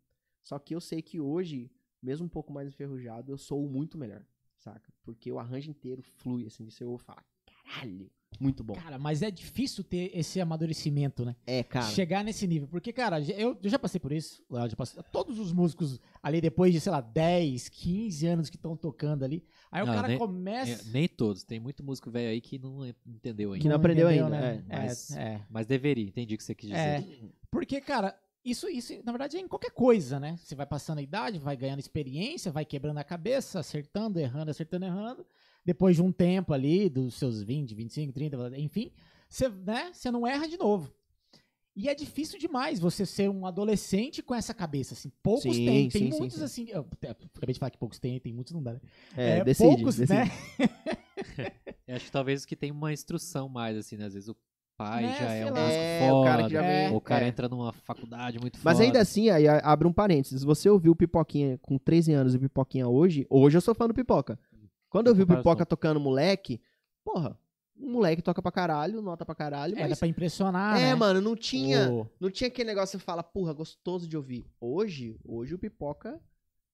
Só que eu sei que hoje, mesmo um pouco mais enferrujado, eu sou o muito melhor, saca? Porque o arranjo inteiro flui, assim, de você ouve e fala, caralho, muito bom. Cara, mas é difícil ter esse amadurecimento, né? É, cara. Chegar nesse nível. Porque, cara, eu, eu já passei por isso. Eu já passei, todos os músicos ali, depois de, sei lá, 10, 15 anos que estão tocando ali. Aí o Não, cara nem- começa. É, nem todos. Tem muito músico velho aí que não entendeu ainda. Que não aprendeu entendeu, ainda, né? é, mas- É, é. Mas deveria, entendi o que você quis dizer. É. Porque, cara, isso, isso, na verdade, é em qualquer coisa, né? Você vai passando a idade, vai ganhando experiência, vai quebrando a cabeça, acertando, errando, acertando, errando. Depois de um tempo ali, dos seus 20, 25, 30, enfim, você, né, você não erra de novo. E é difícil demais você ser um adolescente com essa cabeça, assim. Poucos Sim, têm. Tem sim, muitos, sim. assim. Eu acabei de falar que poucos têm, tem muitos não dá, né? É, É, decide, poucos, decide. né? Eu acho que talvez os que tem uma instrução mais, assim, né? Às vezes o pai Né, já é um É, o foda, cara que já É. o cara é. entra numa faculdade muito Mas foda. ainda assim, aí abre um parênteses. Você ouviu o Pipoquinha com 13 anos e Pipoquinha hoje, hoje eu sou fã do Pipoca. Quando eu vi o. Pipoca tocando moleque, porra, um moleque toca pra caralho, nota pra caralho, Era mas... pra impressionar, É, né? mano, não tinha... O- Não tinha aquele negócio que você fala, porra, gostoso de ouvir. Hoje, hoje o Pipoca,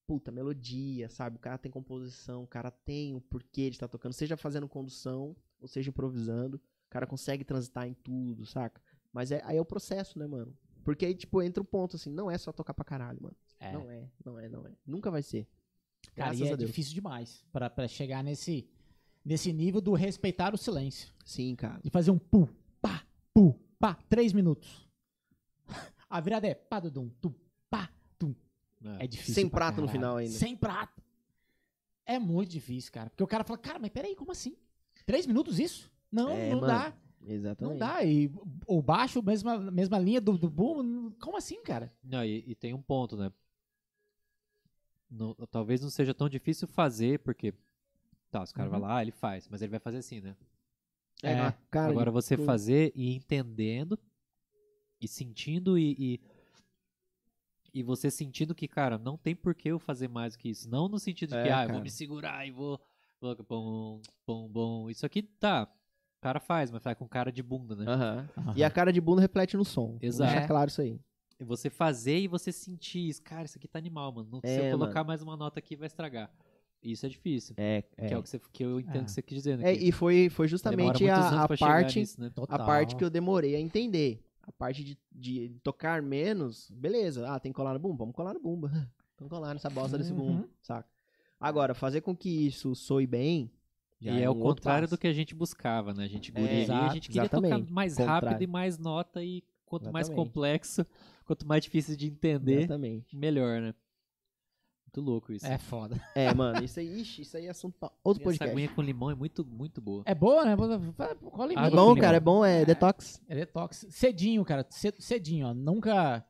puta, melodia, sabe? O cara tem composição, o cara tem o porquê de estar tocando, seja fazendo condução, ou seja improvisando. O cara consegue transitar em tudo, saca? Mas é, aí é o processo, né, mano? Porque aí, tipo, entra o ponto assim, não é só tocar pra caralho, mano. É. Não é, não é, não é. Nunca vai ser. Cara, Graças e é a Deus. difícil demais pra, pra chegar nesse, nesse nível do respeitar o silêncio. Sim, cara. De fazer um pu, pá, pu, pá, três minutos. A virada é pá, dudum, tu, pá, tum. É. É difícil. Sem pra prato no caralho. final ainda. Sem prato. É muito difícil, cara. Porque o cara fala, cara, mas peraí, como assim? Três minutos isso? Não, É, não mano. dá. Exatamente. Não dá. E o baixo, mesma, mesma linha do, do boom, como assim, cara? Não, e, e tem um ponto, né? Não- talvez não seja tão difícil fazer, porque. Tá, os caras Uhum. vai lá, ele faz, mas ele vai fazer assim, né? É, É. cara Agora você tudo. fazer e entendendo e sentindo e, e, e você sentindo que, cara, não tem por que eu fazer mais do que isso. Não no sentido de que, É, ah, eu vou cara. me segurar e vou. vou bom, bom, bom. Isso aqui tá. O cara faz, mas faz com cara de bunda, né? Aham. E a cara de bunda reflete no som. Exato. Deixa É. claro isso aí. E você fazer e você sentir isso. Cara, isso aqui tá animal, mano. Não, se É, eu colocar mais uma nota aqui, vai estragar. Isso é difícil. É, Que é o que, você, que eu entendo É. que você quis dizer. Né? É, e foi, foi justamente a, a parte nisso, né? a parte que eu demorei a entender. A parte de, de tocar menos, beleza. Ah, tem que colar no bumbo? Vamos colar no bumbo. Vamos colar nessa bosta desse Uhum. bumbo, saca? Agora, fazer com que isso soe bem. Já E é, o contrário passo. do que a gente buscava, né? A gente É, ali, a exato, gente queria exatamente. tocar mais Contrário. rápido e mais nota e quanto mais Exatamente. complexo, quanto mais difícil de entender, Exatamente. melhor, né? Muito louco isso. É foda. É, mano, isso aí, ixi, isso aí é assunto pra outro E Essa podcast. aguinha com limão é muito, muito boa. É boa, né? Ah, mim. É bom, limão. cara, é bom, é detox. É detox. Cedinho, cara. ce- Cedinho, ó. Nunca.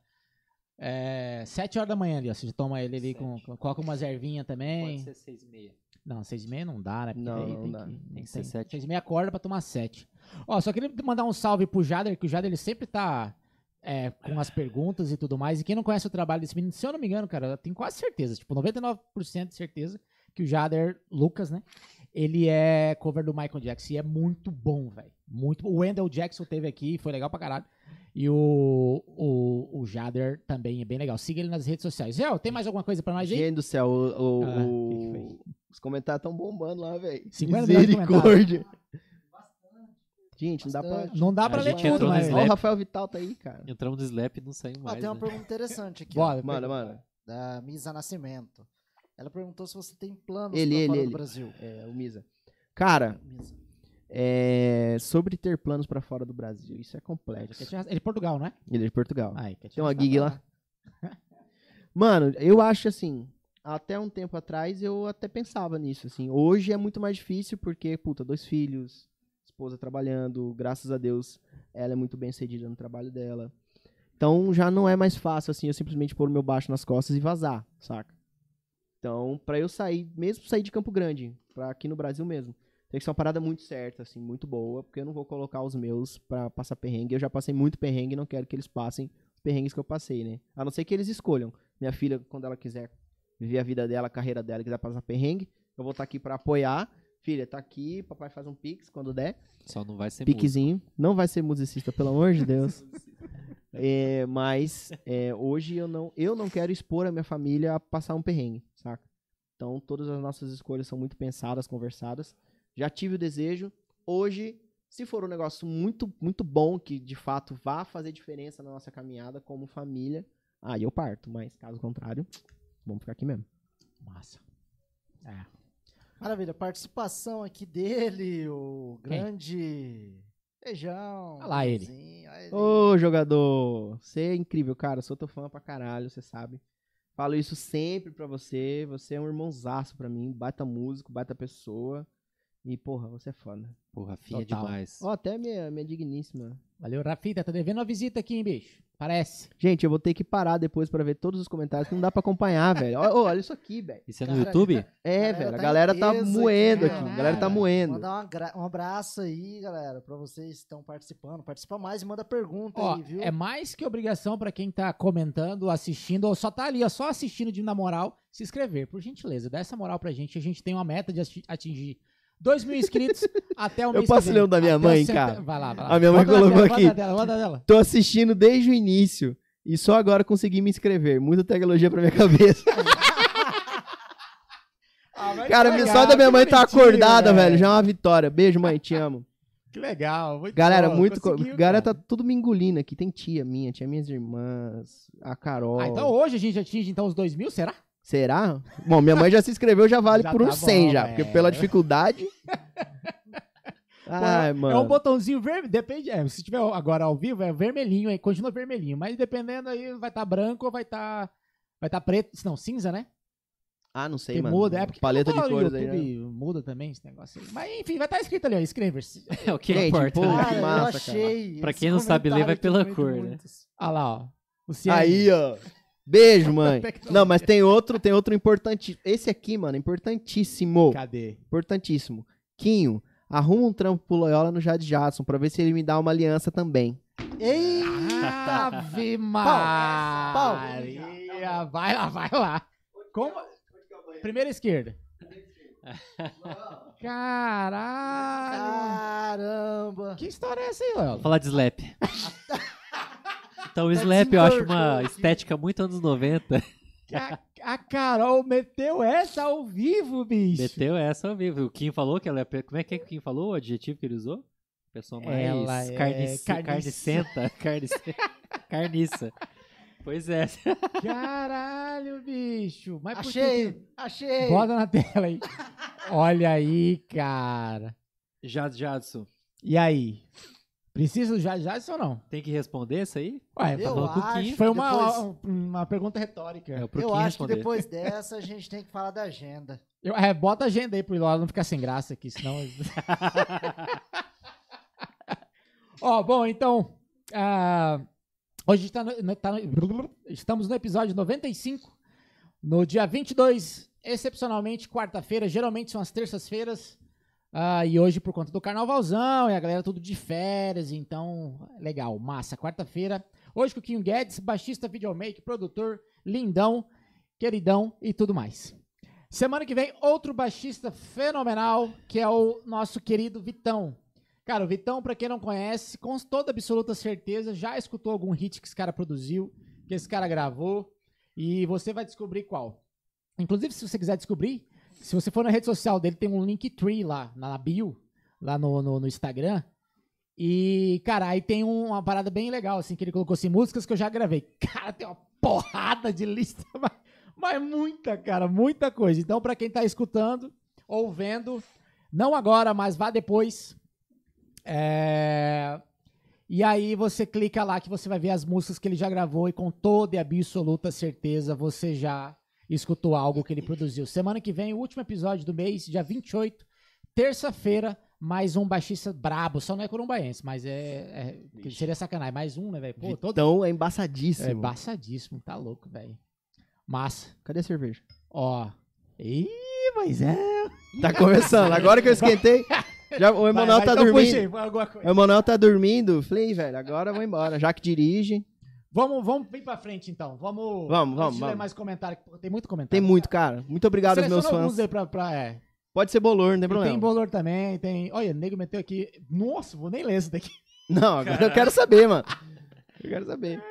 É, sete horas da manhã ali, ó. Você toma ele ali com, com. Coloca umas ervinhas também. Pode ser seis e meia. Não, seis e meia não dá, né? Porque Não, não tem dá. Que, Tem que ser sete. Seis e meia acorda pra tomar sete. Ó, só queria mandar um salve pro Jader, que o Jader ele sempre tá é, com as perguntas e tudo mais. E quem não conhece o trabalho desse menino, se eu não me engano, cara, eu tenho quase certeza, tipo, 99% de certeza que o Jader, Lucas, né? Ele é cover do Michael Jackson e é muito bom, velho. Muito bom. O Wendell Jackson teve aqui, foi legal pra caralho. E o, o, o Jader também é bem legal. Siga ele nas redes sociais. Zé, tem mais alguma coisa pra nós aí? Gente do céu, o, o- Ah, o- os comentários estão bombando lá, velho. 50 milhões de Misericórdia. Gente, não dá pra. Não dá pra A ler tudo, mas... Ó, o Rafael Vital tá aí, cara. Entramos no Slap e não Ó, mais. tem uma né? pergunta interessante aqui. Bora. ó, Manda, manda. da Misa Nascimento. Ela perguntou se você tem planos Ele, pra ele, fora ele. do Brasil. É, o Misa. Cara, Misa. é, sobre ter planos pra fora do Brasil, isso é complexo. Ele é de Portugal, não é? Ele é de Portugal. Te Tem uma gig pra lá. Mano, eu acho assim, até um tempo atrás eu até pensava nisso, assim. Hoje é muito mais difícil porque, puta, dois filhos, esposa trabalhando, graças a Deus, ela é muito bem sucedida no trabalho dela. Então já não é mais fácil, assim, eu simplesmente pôr o meu baixo nas costas e vazar, saca? Então, pra eu sair, mesmo sair de Campo Grande, pra aqui no Brasil mesmo, tem que ser uma parada muito certa, assim, muito boa, porque eu não vou colocar os meus pra passar perrengue. Eu já passei muito perrengue e não quero que eles passem os perrengues que eu passei, né? A não ser que eles escolham. Minha filha, quando ela quiser viver a vida dela, a carreira dela, quiser passar perrengue, eu vou estar aqui pra apoiar. Filha, tá aqui, papai faz um pix quando der. Só não vai ser. Piquezinho. Não vai ser musicista, pelo amor de Deus. É, mas é, hoje eu não, eu não quero expor a minha família a passar um perrengue? Então todas as nossas escolhas são muito pensadas, conversadas. Já tive o desejo. Hoje, se for um negócio muito, muito bom, que de fato vá fazer diferença na nossa caminhada como família, aí eu parto. Mas caso contrário, vamos ficar aqui mesmo. Massa. É. Maravilha, participação aqui dele, o Quem? grande Feijão. Olha lá ele. Ô, jogador! Você é incrível, cara. Sou teu fã pra caralho, você sabe. Falo isso sempre pra você. Você é um irmãozaço pra mim. Baita músico, baita pessoa. E, porra, você é foda. Porra, finha Total. demais. Ó, até minha, minha digníssima. Valeu, Rafita. Tá devendo uma visita aqui, hein, bicho? Parece. Gente, eu vou ter que parar depois pra ver todos os comentários, que não dá pra acompanhar, velho. Ó, olha isso aqui, velho. Isso é no Cara, YouTube? É, velho. A tá galera tá moendo aqui. A galera tá moendo. Mandar uma gra- um abraço aí, galera, pra vocês que estão participando. Participa mais e manda pergunta Ó, aí, viu? é mais que obrigação pra quem tá comentando, assistindo, ou só tá ali, ó, só assistindo de na moral, se inscrever, por gentileza. Dá essa moral pra gente. A gente tem uma meta de ati- atingir 2 mil inscritos até o Eu mês posso que ler um da minha Até mãe, cara? Vai lá, vai lá. A minha mãe colocou dela, aqui. Manda dela, manda dela. Tô assistindo desde o início. E só agora consegui me inscrever. Muita tecnologia pra minha cabeça. Ah, Cara, que só legal, da minha mãe tá acordada, velho. velho. Já é uma vitória. Beijo, mãe. Te amo. Que legal. Muito Galera, bom, muito. co- Galera tá tudo me engolindo aqui. Tem tia minha, tinha minhas irmãs, a Carol. Ah, então hoje a gente atinge então os 2 mil, será? Será? Bom, minha mãe já se inscreveu, já vale Já por tá uns 100 bom, já. Porque pela dificuldade. Ai, É mano. um botãozinho vermelho, depende, é, se tiver agora ao vivo é vermelhinho, aí continua vermelhinho, mas dependendo aí vai estar branco ou vai estar vai tá preto, não, cinza, né? Ah, não sei, Que mano. muda, é porque Paleta de cores aí. Né? muda também esse negócio aí. Mas enfim, vai estar escrito ali, ó, inscreva-se. É o que Gente, importa. pô, né? Cara, que eu massa, achei. Pra esse quem não sabe ler, vai comentário pela cor, né? muitos. Olha lá, ó. O Aí, ó. Beijo, mãe. Não, mas tem outro, tem outro importante. Esse aqui, mano, importantíssimo. Cadê? Importantíssimo. Quinho, arruma um trampo pro Loyola no Jade Jadson pra ver se ele me dá uma aliança também. Eita! Ave Pau. Maria. Vai lá, vai lá. Como? Primeira esquerda. Caralho. Caramba! Que história é essa aí, Léo? Falar de Slap. Então, o Slap eu acho uma estética muito anos 90. A, a Carol meteu essa ao vivo, bicho. Meteu essa ao vivo. O Kim falou que ela é. Como é que é que o Kim falou? O adjetivo que ele usou? Pessoa mais Ela é carnici- carniça. carnicenta. Carnice... Carniça. Pois é. Caralho, bicho. Mas Achei, achei. Bota na tela aí. Olha aí, cara. Jad Jadson. E aí? Precisa do Jade Jadson ou não? Tem que responder isso aí? Ué, Eu o Kim. acho Foi que uma, depois- uma pergunta retórica. É Eu Kim acho responder. que depois dessa a gente tem que falar da agenda. Eu- é, bota a agenda aí pro Ilola não ficar sem graça aqui, senão. Ó, bom, então. ah, hoje tá no- no- tá no- estamos no episódio 95. No dia 22, excepcionalmente, quarta-feira. Geralmente são as terças-feiras. Ah, e hoje, por conta do carnavalzão, e a galera tudo de férias. Então, legal, massa. Quarta-feira. Hoje com o Kim Guedes, baixista, videomaker, produtor, lindão, queridão e tudo mais. Semana que vem, outro baixista fenomenal, que é o nosso querido Vitão. Cara, o Vitão, pra quem não conhece, com toda absoluta certeza, já escutou algum hit que esse cara produziu, que esse cara gravou, e você vai descobrir qual. Inclusive, se você quiser descobrir, se você for na rede social dele, tem um Linktree lá, na bio, lá no, no, no Instagram. E, cara, aí tem um- uma parada bem legal, assim, que ele colocou assim, músicas que eu já gravei. Cara, tem uma porrada de lista, mas mas muita, cara, muita coisa. Então, pra quem tá escutando ou vendo, não agora, mas vá depois. É, E aí você clica lá que você vai ver as músicas que ele já gravou e com toda e absoluta certeza você já escutou algo que ele produziu. Semana que vem, o último episódio do mês, dia 28, terça-feira, mais um baixista brabo. Só não é corumbaense, mas é, é- seria sacanagem. Mais um, né, velho? Pô, todo Então é é embaçadíssimo. embaçadíssimo, tá louco, velho. Massa. Cadê a cerveja? Ó. Ih, mas é. Tá começando. Agora que eu esquentei, já, o Emanuel tá então dormindo. coisa. O Emanuel tá dormindo. Falei, velho, agora eu vou embora. Já que dirige. Vamos, vamos vir pra frente então. Vamos. Vamos, vamos, vamos. mais comentário. Tem muito comentário. Tem muito, cara. Muito obrigado aos meus fãs. aí pra, pra, é. Pode ser bolor, não tem E problema. tem bolor também, tem. Olha, o nego meteu aqui. Nossa, vou nem ler isso daqui. Não, agora eu quero saber, mano. Eu quero saber.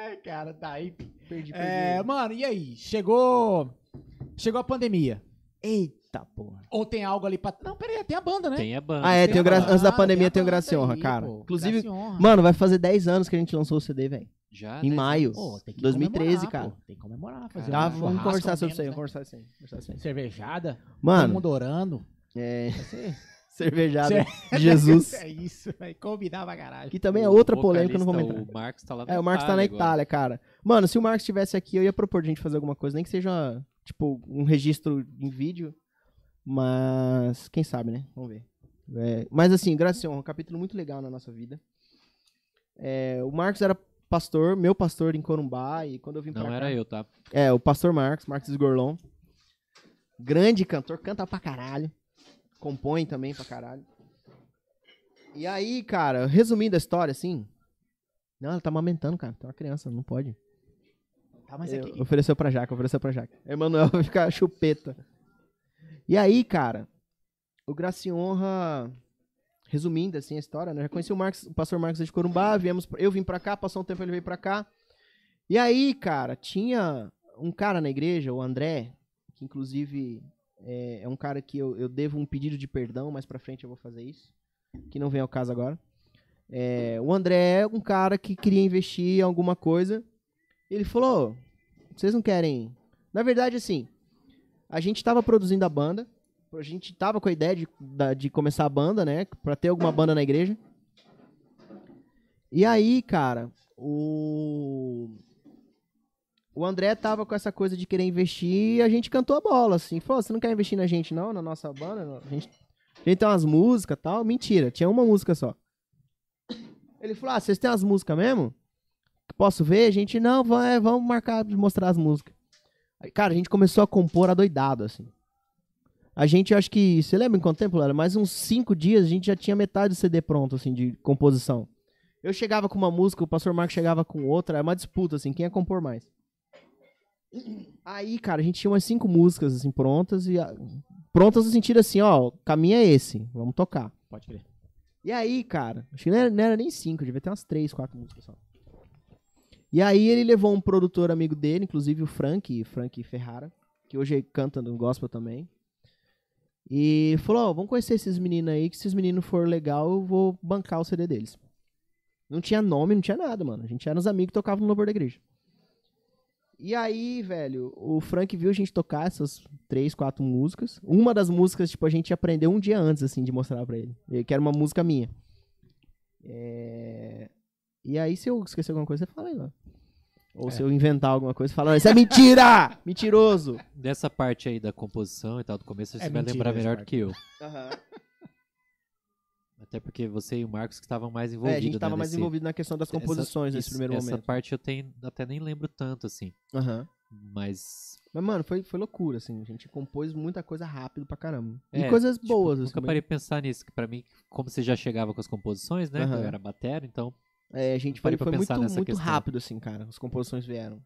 Ai, cara, tá aí. Perdi, perdi. É, mano, e aí? Chegou. Chegou a pandemia. Eita porra. Ou tem algo ali pra. Não, peraí, tem a banda, né? Tem a banda. Ah, é, tem o gra... antes da banda, pandemia a tem o banda Graça e Honra, aí, cara. pô. Inclusive, mano, vai fazer 10 anos que a gente lançou o CD, velho. Já, Em maio. Pô, tem que 2013, comemorar, cara. pô. Tem que comemorar. Fazer Tá, um vamos churrasco, conversar sobre isso aí, menos, vamos né? conversar isso aí. conversar isso aí. Cervejada. todo Mano, mundo orando. é. Cervejada Cer- Jesus. é isso, vai combinar pra caralho. Que também é outra polêmica, eu não vou entrar. O Marcos tá lá na É, o Marcos tá na agora. Itália, cara. Mano, se o Marcos estivesse aqui, eu ia propor de a gente fazer alguma coisa, nem que seja, tipo, um registro em vídeo. Mas, quem sabe, né? Vamos ver. É, mas assim, Gracião, um capítulo muito legal na nossa vida. É, o Marcos era pastor, meu pastor em Corumbá, e quando eu vim pra Não cá... era eu, tá? É, o pastor Marcos, Marcos Esgorlon. Grande cantor, canta pra caralho. Compõe também pra caralho. E aí, cara, resumindo a história, assim. Não, ela tá amamentando, cara. Tem uma criança, não pode. Tá, mas É, aqui. Ofereceu pra Jaca, ofereceu pra Jaca. Emanuel vai ficar chupeta. E aí, cara, o Graça e Honra, resumindo assim a história, né? Eu conheci o, Marcos, o pastor Marcos de Corumbá, viemos, eu vim pra cá, passou um tempo ele veio pra cá. E aí, cara, tinha um cara na igreja, o André, que inclusive é, é um cara que eu, eu devo um pedido de perdão, mais pra frente eu vou fazer isso, que não vem ao caso agora. É, o André é um cara que queria investir em alguma coisa. Ele falou: vocês não querem. Na verdade, assim, a gente tava produzindo a banda. A gente tava com a ideia de, de começar a banda, né? Pra ter alguma banda na igreja. E aí, cara, o. O André tava com essa coisa de querer investir e a gente cantou a bola, assim. Falou, você não quer investir na gente, não? Na nossa banda? A gente, a gente tem umas músicas tal. Mentira, tinha uma música só. Ele falou, ah, vocês têm as músicas mesmo? Posso ver? A gente, não, vamos marcar de mostrar as músicas. Aí, cara, a gente começou a compor adoidado, assim. A gente, acho que, você lembra em quanto tempo, Lara? Mais uns cinco dias, a gente já tinha metade do CD pronto, assim, de composição. Eu chegava com uma música, o pastor Marcos chegava com outra, é uma disputa, assim, quem ia compor mais. Aí, cara, a gente tinha umas cinco músicas, assim, prontas, e a- prontas no sentido assim, ó, o caminho é esse, vamos tocar. Pode crer. E aí, cara, acho que não era, não era nem cinco, devia ter umas três, quatro músicas só. E aí ele levou um produtor amigo dele, inclusive o Frank, Frank Ferrara, que hoje canta no gospel também. E falou, ó, vamos conhecer esses meninos aí, que se esses meninos for legal, eu vou bancar o CD deles. Não tinha nome, não tinha nada, mano. A gente era uns amigos que tocavam no louvor da igreja. E aí, velho, o Frank viu a gente tocar essas três, quatro músicas. Uma das músicas, tipo, a gente aprendeu um dia antes, assim, de mostrar pra ele. Que era uma música minha. É... E aí, se eu esquecer alguma coisa, você fala aí, mano. Ou É. se eu inventar alguma coisa, fala, isso é mentira! Mentiroso! Dessa parte aí da composição e tal, do começo, você É vai mentira lembrar essa melhor do que eu. Até porque você e o Marcos que estavam mais É, envolvidos. a gente tava né, mais nesse- envolvido na questão das essa- composições nesse isso- primeiro essa momento. parte eu tenho, até nem lembro tanto, assim. Aham. Mas. Mas, mano, foi, foi loucura, assim. A gente compôs muita coisa rápido pra caramba. E É, coisas tipo, boas, assim. Nunca parei de pensar nisso, que pra mim, como você já chegava com as composições, né? Aham. Eu era batera, então. É, a gente foi, pra foi muito, muito questão. rápido, assim, cara. As composições vieram.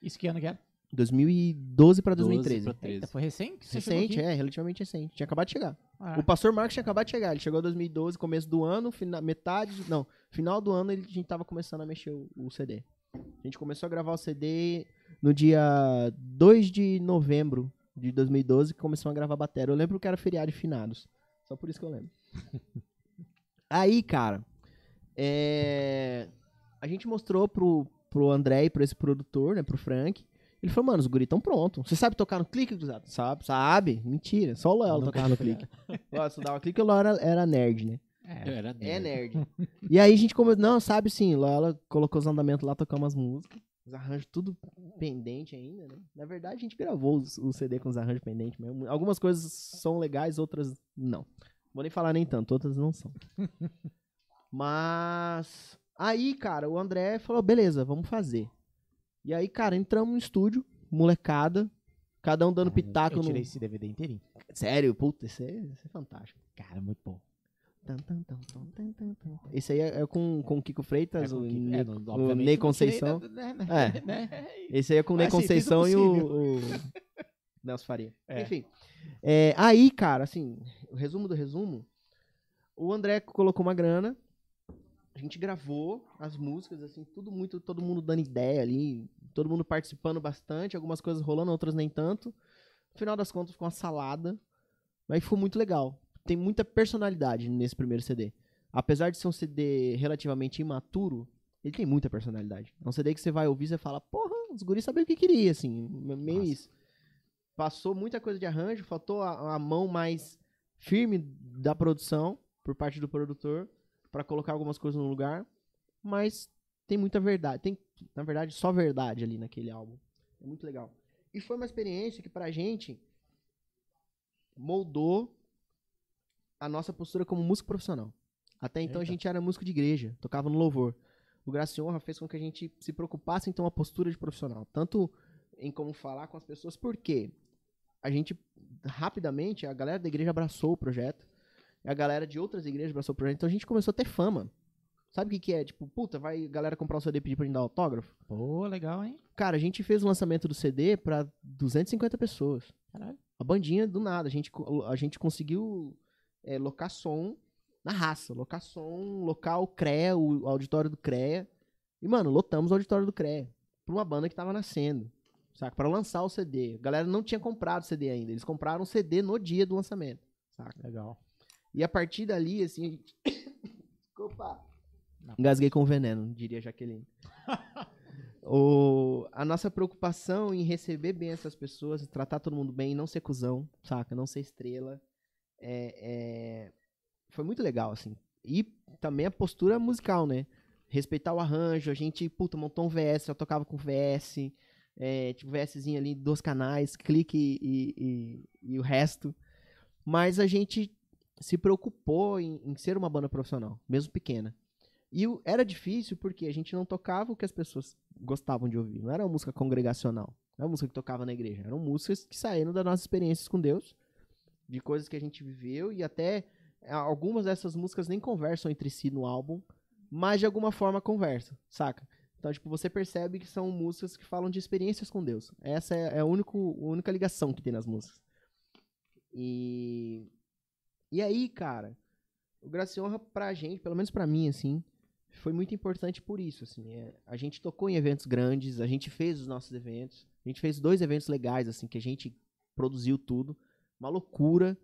Isso que ano que era? 2012 pra 12 2013. pra 13. Eita, foi recente? Recente, é, relativamente recente. Tinha acabado de chegar. Ah, O pastor Marcos tinha acabado de chegar. Ele chegou em 2012, começo do ano, fina- metade. Não, final do ano ele, a gente tava começando a mexer o, o CD. A gente começou a gravar o CD no dia 2 de novembro de 2012, que começou a gravar a bateria. Eu lembro que era feriado de finados. Só por isso que eu lembro. Aí, cara, é, a gente mostrou pro, pro André e pra esse produtor, né, pro Frank. Ele falou, mano, os guris tão prontos. Você sabe tocar no clique, cruzado? Sabe, sabe. Mentira, só o Léo tocava no clique. Eu estudava clique, o Léo era, era nerd, né? Eu é. era É nerd. nerd. e aí a gente começou, não, sabe sim, lá ela colocou os andamentos lá, tocou umas músicas, os arranjos tudo pendente ainda, né? Na verdade a gente gravou os- o CD com os arranjos pendentes mesmo. Algumas coisas são legais, outras não. Vou nem falar nem tanto, outras não são. Mas aí, cara, o André falou, beleza, vamos fazer. E aí, cara, entramos no estúdio, molecada, cada um dando pitaco Eu no... tirei esse DVD inteirinho. Sério, puta, isso é, isso é fantástico. Cara, muito bom. Esse aí é, é com, com o Kiko Freitas, É, o, Ney- é, não- o Ney Conceição. tirei, né, né, É. né? Esse aí é com o Ney assim, Conceição e o, o Nelson Faria. É. Enfim. É, aí, cara, assim, o resumo do resumo, o André colocou uma grana, a gente gravou as músicas, assim, tudo muito, todo mundo dando ideia ali, todo mundo participando bastante, algumas coisas rolando, outras nem tanto. No final das contas, ficou uma salada, mas ficou muito legal. Tem muita personalidade nesse primeiro CD. Apesar de ser um CD relativamente imaturo, ele tem muita personalidade. É um CD que você vai ouvir e você fala, porra, os guris sabiam o que queria, assim, meio Massa. isso. Passou muita coisa de arranjo, faltou a, a mão mais firme da produção, por parte do produtor, pra colocar algumas coisas no lugar, mas tem muita verdade, tem, na verdade, só verdade ali naquele álbum. É muito legal. E foi uma experiência que pra gente moldou a nossa postura como músico profissional. Até então Eita. a gente era músico de igreja, tocava no louvor. O Graça e Honra fez com que a gente se preocupasse em ter uma postura de profissional, tanto em como falar com as pessoas, porque a gente rapidamente, a galera da igreja abraçou o projeto, a galera de outras igrejas abraçou o projeto, então a gente começou a ter fama. Sabe o que, que é? Tipo, puta, vai a galera comprar o CD e pedir pra gente dar autógrafo? Pô, legal, hein? Cara, a gente fez o lançamento do CD pra 250 pessoas. Caralho. A bandinha do nada. A gente, a gente conseguiu é, locar som na raça. Locar som, local CREA, o auditório do CREA. E, mano, lotamos o auditório do CREA. Pra uma banda que tava nascendo. Saca? Pra lançar o CD. A galera não tinha comprado o CD ainda. Eles compraram o CD no dia do lançamento. Saca? Legal. E a partir dali, assim, a gente. Desculpa. Engasguei com veneno, diria Jaqueline. o, a nossa preocupação em receber bem essas pessoas, tratar todo mundo bem, não ser cuzão, saca? Não ser estrela. é- é, foi muito legal, assim. E também a postura musical, né? Respeitar o arranjo. A gente, puta, montou um VS, eu tocava com VS. É, tipo, VSzinho ali, dois canais, clique e, e- e o resto. Mas a gente se preocupou em, em ser uma banda profissional, mesmo pequena. E era difícil porque a gente não tocava o que as pessoas gostavam de ouvir. Não era uma música congregacional. Não era uma música que tocava na igreja. Eram músicas que saíram das nossas experiências com Deus, de coisas que a gente viveu e até ah, algumas dessas músicas nem conversam entre si no álbum, mas de alguma forma conversam, saca? Então, tipo, você percebe que são músicas que falam de experiências com Deus. Essa é, é a, único, a única ligação que tem nas músicas. E. E aí, cara, o Graça e Honra pra gente, pelo menos pra mim, assim, foi muito importante por isso, assim. é, a gente tocou em eventos grandes, a gente fez os nossos eventos. A gente fez dois eventos legais, assim, que a gente produziu tudo. Uma loucura.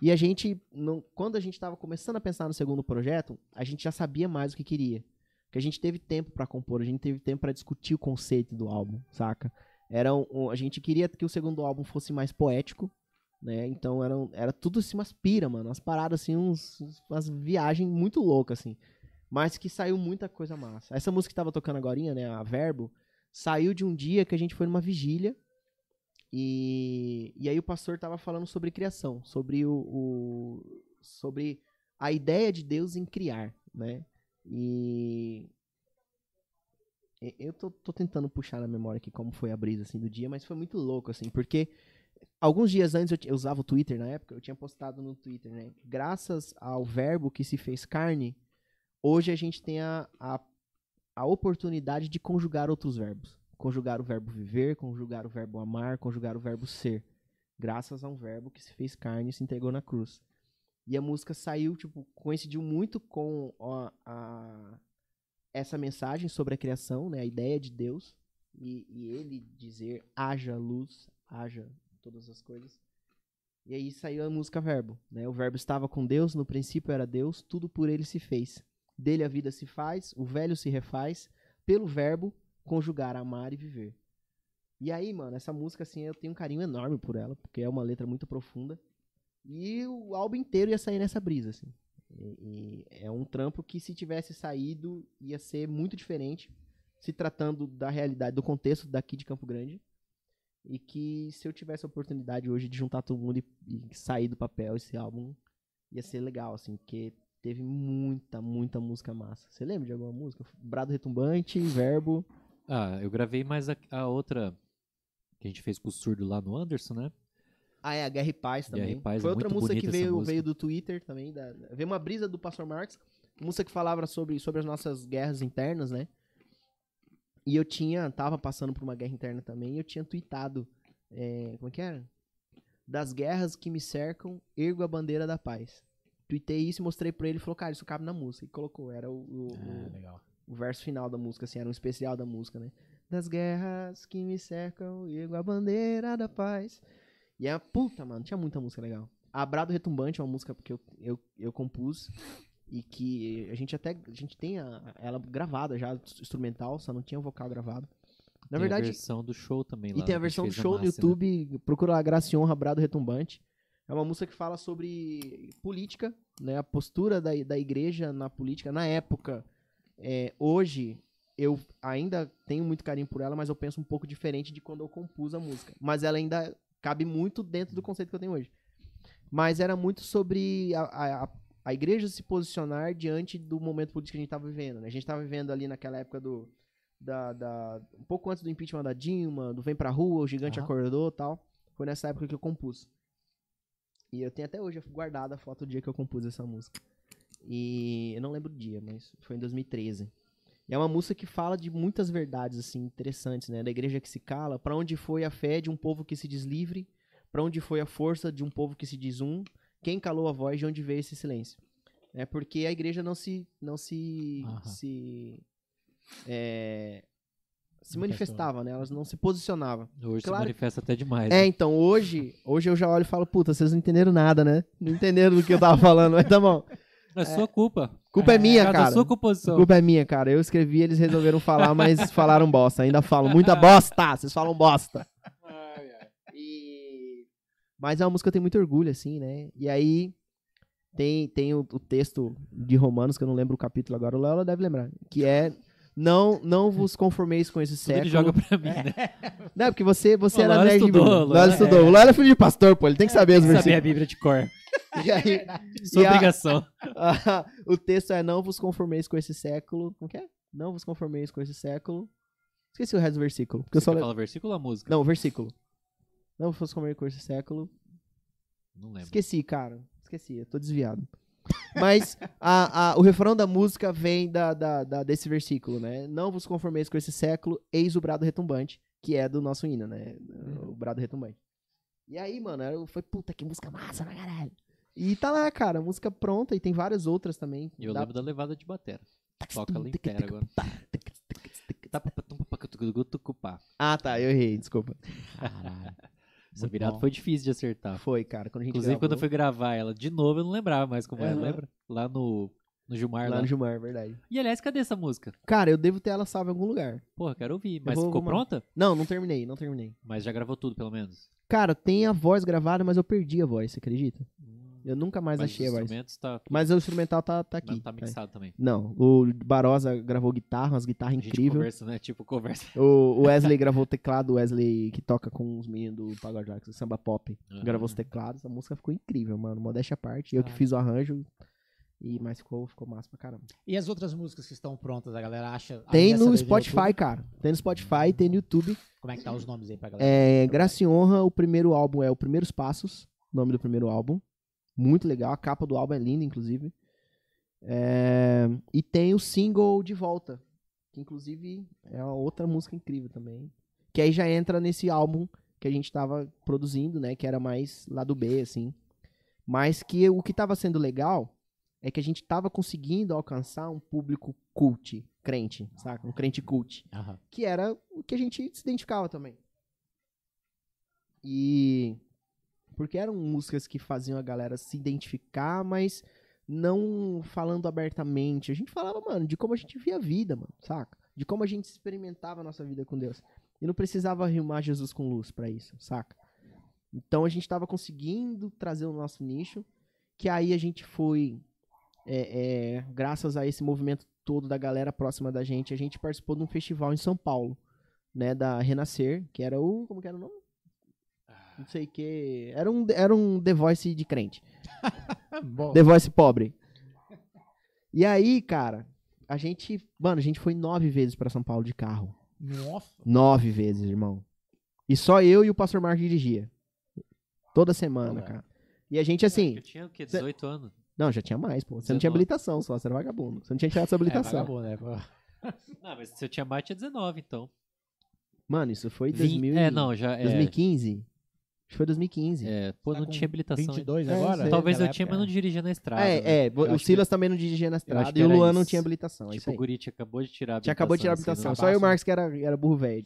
E a gente, não, quando a gente estava começando a pensar no segundo projeto, a gente já sabia mais o que queria. Porque a gente teve tempo para compor, a gente teve tempo para discutir o conceito do álbum, saca? Era um- um- a gente queria que o segundo álbum fosse mais poético, né? Então era, era tudo assim, umas pira, mano. Umas paradas assim, uns, umas viagens muito loucas, assim. Mas que saiu muita coisa massa. Essa música que tava tocando agora, né? A Verbo, saiu de um dia que a gente foi numa vigília. E, e aí o pastor tava falando sobre criação, sobre o, o- sobre a ideia de Deus em criar, né? E- eu tô, tô tentando puxar na memória aqui como foi a brisa assim do dia, mas foi muito louco assim, porque alguns dias antes eu, eu usava o Twitter na época, eu tinha postado no Twitter, né? Graças ao verbo que se fez carne, hoje a gente tem a, a, a oportunidade de conjugar outros verbos. Conjugar o verbo viver, conjugar o verbo amar, conjugar o verbo ser. Graças a um verbo que se fez carne e se entregou na cruz. E a música saiu, tipo, coincidiu muito com a, a- essa mensagem sobre a criação, né? A ideia de Deus. E, e ele dizer, haja luz, haja todas as coisas. E aí saiu a música Verbo, né? O verbo estava com Deus, no princípio era Deus, tudo por ele se fez. Dele a vida se faz, o velho se refaz, pelo verbo conjugar amar e viver. E aí, mano, essa música assim, eu tenho um carinho enorme por ela, porque é uma letra muito profunda. E o álbum inteiro ia sair nessa brisa, assim. E, e é um trampo que se tivesse saído ia ser muito diferente, se tratando da realidade, do contexto daqui de Campo Grande. E que se eu tivesse a oportunidade hoje de juntar todo mundo e, e sair do papel esse álbum, ia ser legal, assim, porque teve muita, muita música massa. Você lembra de alguma música? Brado Retumbante, Verbo. Ah, eu gravei mais a, a outra que a gente fez com o surdo lá no Anderson, né? Ah, é, a Guerra e Paz Guerra e também. Paz, Foi é outra muito música que veio, música. veio do Twitter também. Da, veio uma brisa do Pastor Marx. Música que falava sobre, sobre as nossas guerras internas, né? E eu tinha, tava passando por uma guerra interna também, e eu tinha tweetado. é, como é que era? Das guerras que me cercam, ergo a bandeira da paz. Tuitei isso e mostrei pra ele e falou, cara, isso cabe na música. E colocou, era o, o- o- legal. o verso final da música, assim, era um especial da música, né? Das guerras que me cercam, ergo a bandeira da paz. E é puta, mano, tinha muita música legal. Abrado Retumbante é uma música que eu, eu, eu compus e que a gente até a gente tem a- ela gravada já, instrumental, só não tinha o vocal gravado. Na Tem verdade, a versão do show também lá. e tem a versão do show no Márcia, né? YouTube, procura lá Graça e Honra Brado Retumbante. É uma música que fala sobre política, né? A postura da, da igreja na política. Na época, é, hoje, eu ainda tenho muito carinho por ela, mas eu penso um pouco diferente de quando eu compus a música. Mas ela ainda cabe muito dentro do conceito que eu tenho hoje. Mas era muito sobre a, a, a- a igreja se posicionar diante do momento político que a gente estava vivendo. Né? A gente estava vivendo ali naquela época do. Da, da- um pouco antes do impeachment da Dilma, do Vem Pra Rua, o Gigante Aham. Acordou tal. Foi nessa época que eu compus. E eu tenho até hoje guardada a foto do dia que eu compus essa música. E eu não lembro o dia, mas foi em 2013. E é uma música que fala de muitas verdades assim interessantes, né? Da igreja que se cala, pra onde foi a fé de um povo que se diz livre, pra onde foi a força de um povo que se diz um, quem calou a voz de onde veio esse silêncio? É porque a igreja não se não se Aham. se é, se manifestava, né? Elas não se posicionavam. Hoje Claro. se manifesta até demais. É, né? então, hoje, hoje eu já olho e falo, puta, vocês não entenderam nada, né? Não entenderam do que eu tava falando, mas tá bom. É sua culpa. Culpa é, minha, Cada cara. sua composição. Culpa é minha, cara. Eu escrevi, eles resolveram falar, mas falaram bosta. Ainda falam muita bosta. Vocês falam bosta. Mas é uma música que eu tenho muito orgulho, assim, né? E aí tem, tem o, o texto de Romanos, que eu não lembro o capítulo agora, o Léo deve lembrar. Que é. Não, não vos conformeis com esse Tudo século. ele joga pra mim, né? Não, porque você, você O era nerd. estudou, o O Léo- Léo estudou. O Léo é filho de pastor, pô. Ele tem que saber os Saber a versículos. Bíblia de cor. E aí, Sua E a- obrigação. ah, o texto é: Não vos conformeis com esse século. Como que é? Não vos conformeis com esse século. Esqueci o resto do versículo. Porque eu Você só quer lembro. falar versículo ou a música? Não, o versículo. Não vos conformeis com esse século. Não lembro. Esqueci, cara. Esqueci, eu tô desviado. Mas a, a- o refrão da música vem da, da- da- desse versículo, né? Não vos conformeis com esse século, eis o brado retumbante, que é do nosso hino, né? O brado retumbante. E aí, mano, eu foi puta que música massa pra caralho. E tá lá, cara, música pronta e tem várias outras também. E eu Dá- lembro da levada de batera. Toca ela inteira agora. Ah, tá, eu errei, desculpa. Caralho. Essa Muito virada bom. foi difícil de acertar. Foi, cara, quando a gente Inclusive, quando eu gravou, fui gravar ela de novo, eu não lembrava mais como era, Aham. lembra? Lá no, no Gilmar. lá Lá no Gilmar, é verdade. E aliás, cadê essa música? Cara, eu devo ter ela salva em algum lugar. Porra, quero ouvir. Mas vou- ficou vou- pronta? Não, não terminei, não terminei. Mas já gravou tudo, pelo menos. Cara, tem a voz gravada, mas eu perdi a voz, você acredita? Eu nunca mais Mas achei a voz. tá, Mas o instrumental tá, tá aqui. não tá mixado também. Não, o Barosa gravou guitarra, umas guitarras incríveis. conversa, né? Tipo, conversa. O Wesley gravou o teclado, o Wesley que toca com os meninos do Pagode Rock, Samba Pop. Aham. Gravou os teclados, a música ficou incrível, mano. Modéstia à parte. Eu que Ah. fiz o arranjo. E, mas ficou, ficou massa pra caramba. E as outras músicas que estão prontas, a galera acha. Tem no Spotify, cara. Tem no Spotify, tem no YouTube. Como é que tá os nomes aí pra galera? É, Graça e Honra, o primeiro álbum é o Primeiros Passos, o nome do primeiro álbum. Muito legal, a capa do álbum é linda, inclusive. É, e tem o single De Volta, que inclusive é outra música incrível também. Que aí já entra nesse álbum que a gente tava produzindo, né? Que era mais lá do B, assim. Mas que o que tava sendo legal é que a gente tava conseguindo alcançar um público cult, crente, saca? Um crente cult Aham. que era o que a gente se identificava também. E porque eram músicas que faziam a galera se identificar, mas não falando abertamente. A gente falava, mano, de como a gente via a vida, mano, saca? De como a gente experimentava a nossa vida com Deus. E não precisava rimar Jesus com luz pra isso, saca? Então a gente tava conseguindo trazer o nosso nicho, que aí a gente foi, é, é, graças a esse movimento todo da galera próxima da gente, a gente participou de um festival em São Paulo, né, da Renascer, que era o, como que era o nome? Não sei o que, era um, era um The Voice de crente, The Voice pobre. E aí, cara, a gente, mano, a gente foi nove vezes pra São Paulo de carro. Nossa. Nove vezes, irmão. E só eu e o pastor Marco dirigia. Toda semana, Ué. cara. E a gente, assim. Eu tinha o quê? 18 anos? Não, já tinha mais, pô. Você não tinha 19. habilitação só, você era vagabundo. Você não tinha tirado sua É, habilitação. vagabundo, né? pô? Não, mas se eu tinha mais, tinha 19, então. Mano, isso foi Vin- 2000 e- É, não, já é. 2015. Acho que foi 2015. É, pô, Tá não tinha habilitação. ainda. 22 É, agora? sei. Talvez eu tinha, mas não dirigia na estrada. É, né? é, Eu o Silas também não dirigia na estrada que e o Luan não isso. tinha habilitação. que, é Tipo, o Guri tinha- acabou de tirar a Tinha acabou de tirar a assim, habilitação. não- Só eu e o Cabaço. Marcos que era, era burro velho.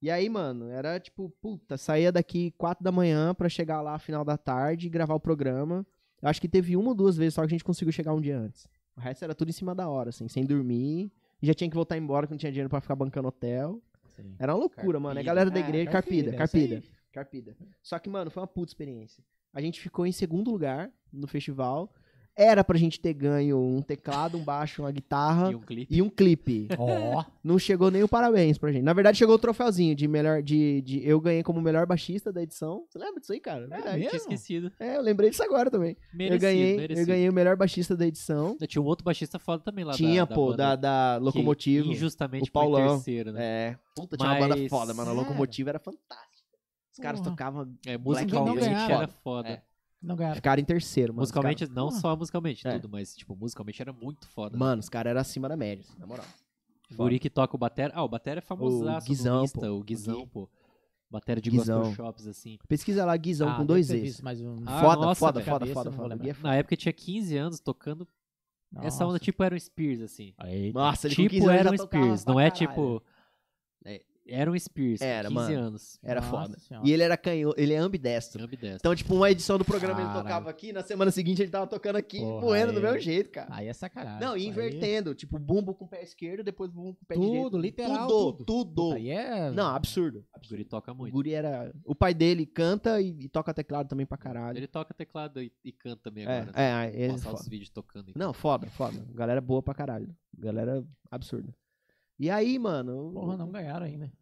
E aí, mano, era tipo, puta, saía daqui 4 da manhã pra chegar lá final da tarde e gravar o programa. Eu acho que teve uma ou duas vezes só que a gente conseguiu chegar um dia antes. O resto era tudo em cima da hora, assim, sem dormir. E já tinha que voltar embora, que não tinha dinheiro pra ficar bancando hotel. Sim. Era uma loucura, mano. A Carpida. galera da É, igreja, carpida, carpida, é isso carpida, carpida. Só que, mano, foi uma puta experiência. A gente ficou em segundo lugar no festival. Era pra gente ter ganho um teclado, um baixo, uma guitarra E um clipe. e um clipe. Ó, Não chegou nem o parabéns pra gente. Na verdade, chegou o troféuzinho de melhor. De, de, eu ganhei como melhor baixista da edição. Você lembra disso aí, cara? Verdade. mesmo? Tinha esquecido. É, eu lembrei disso agora também. Merecido, eu ganhei, merecido. eu ganhei o melhor baixista da edição. Tinha um outro baixista foda também lá Tinha, da, da pô, banda, da, da que Locomotivo. Injustamente o Paulão. foi terceiro, né? É. Puta, tinha uma banda Mas- foda, mano. A É. Locomotivo era fantástica. Os caras Porra. tocavam. É, Black musicalmente Music era foda. É. não ganharam. Ficaram em terceiro, mano. Musicalmente, não Porra. só musicalmente, É. tudo, mas, tipo, musicalmente era muito foda. Mano, os caras eram acima da média, assim, na moral. O Guri que toca o batera. Ah, o batera é famosaço. O Guizão, pô. O Guizão, pô. Batera de Guizão. gospel shops, assim. Pesquisa lá, Guizão, Ah, com dois Z's. mais um- Ah, foda, nossa, foda, foda, foda, não foda. foda. Na época eu tinha 15 anos tocando essa onda, Nossa. tipo, era um Spears, assim. Eita. Nossa, ele com tipo, 15 anos era um Spears. Não é caralho. tipo. é, era um Spears, Era, 15 mano. anos. Era Nossa foda. Senhora. E ele era canhoto, ele é ambidestro. Ambidestro. Então, tipo, uma edição do programa ele Caralho. tocava aqui, na semana seguinte ele tava tocando aqui, Porra, moendo do aí- mesmo jeito, cara. Aí é sacanagem. Não, e Aí- invertendo, tipo, bumbo com o pé esquerdo, depois bumbo com o pé direito. Tudo, literal. Tudo, Tudo. tudo. Aí é. Não, absurdo. O Guri toca O muito. Guri era. O pai dele canta e, e toca teclado também pra caralho. Ele toca teclado e, e canta também É, agora. é, é, ele é Passar foda. os vídeos tocando. Não, foda, foda. Galera boa pra caralho. Galera absurda. E aí, mano. Porra, não ganharam ainda.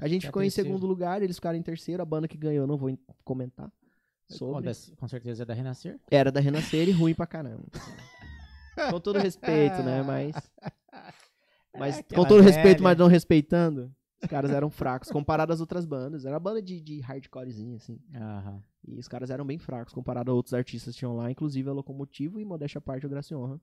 A gente ficou em terceiro. segundo lugar, eles ficaram em terceiro. A banda que ganhou, eu não vou comentar. Sobre. Com, certeza é da Renascer. Era da Renascer e ruim pra caramba. com todo respeito, né? Mas. Mas É com todo respeito, velha. mas não respeitando, os caras eram fracos comparado às outras bandas. Era uma banda de, de hardcorezinha, assim. E os caras eram bem fracos comparado a outros artistas que tinham lá, inclusive a Locomotivo e modéstia parte o Graça Honra.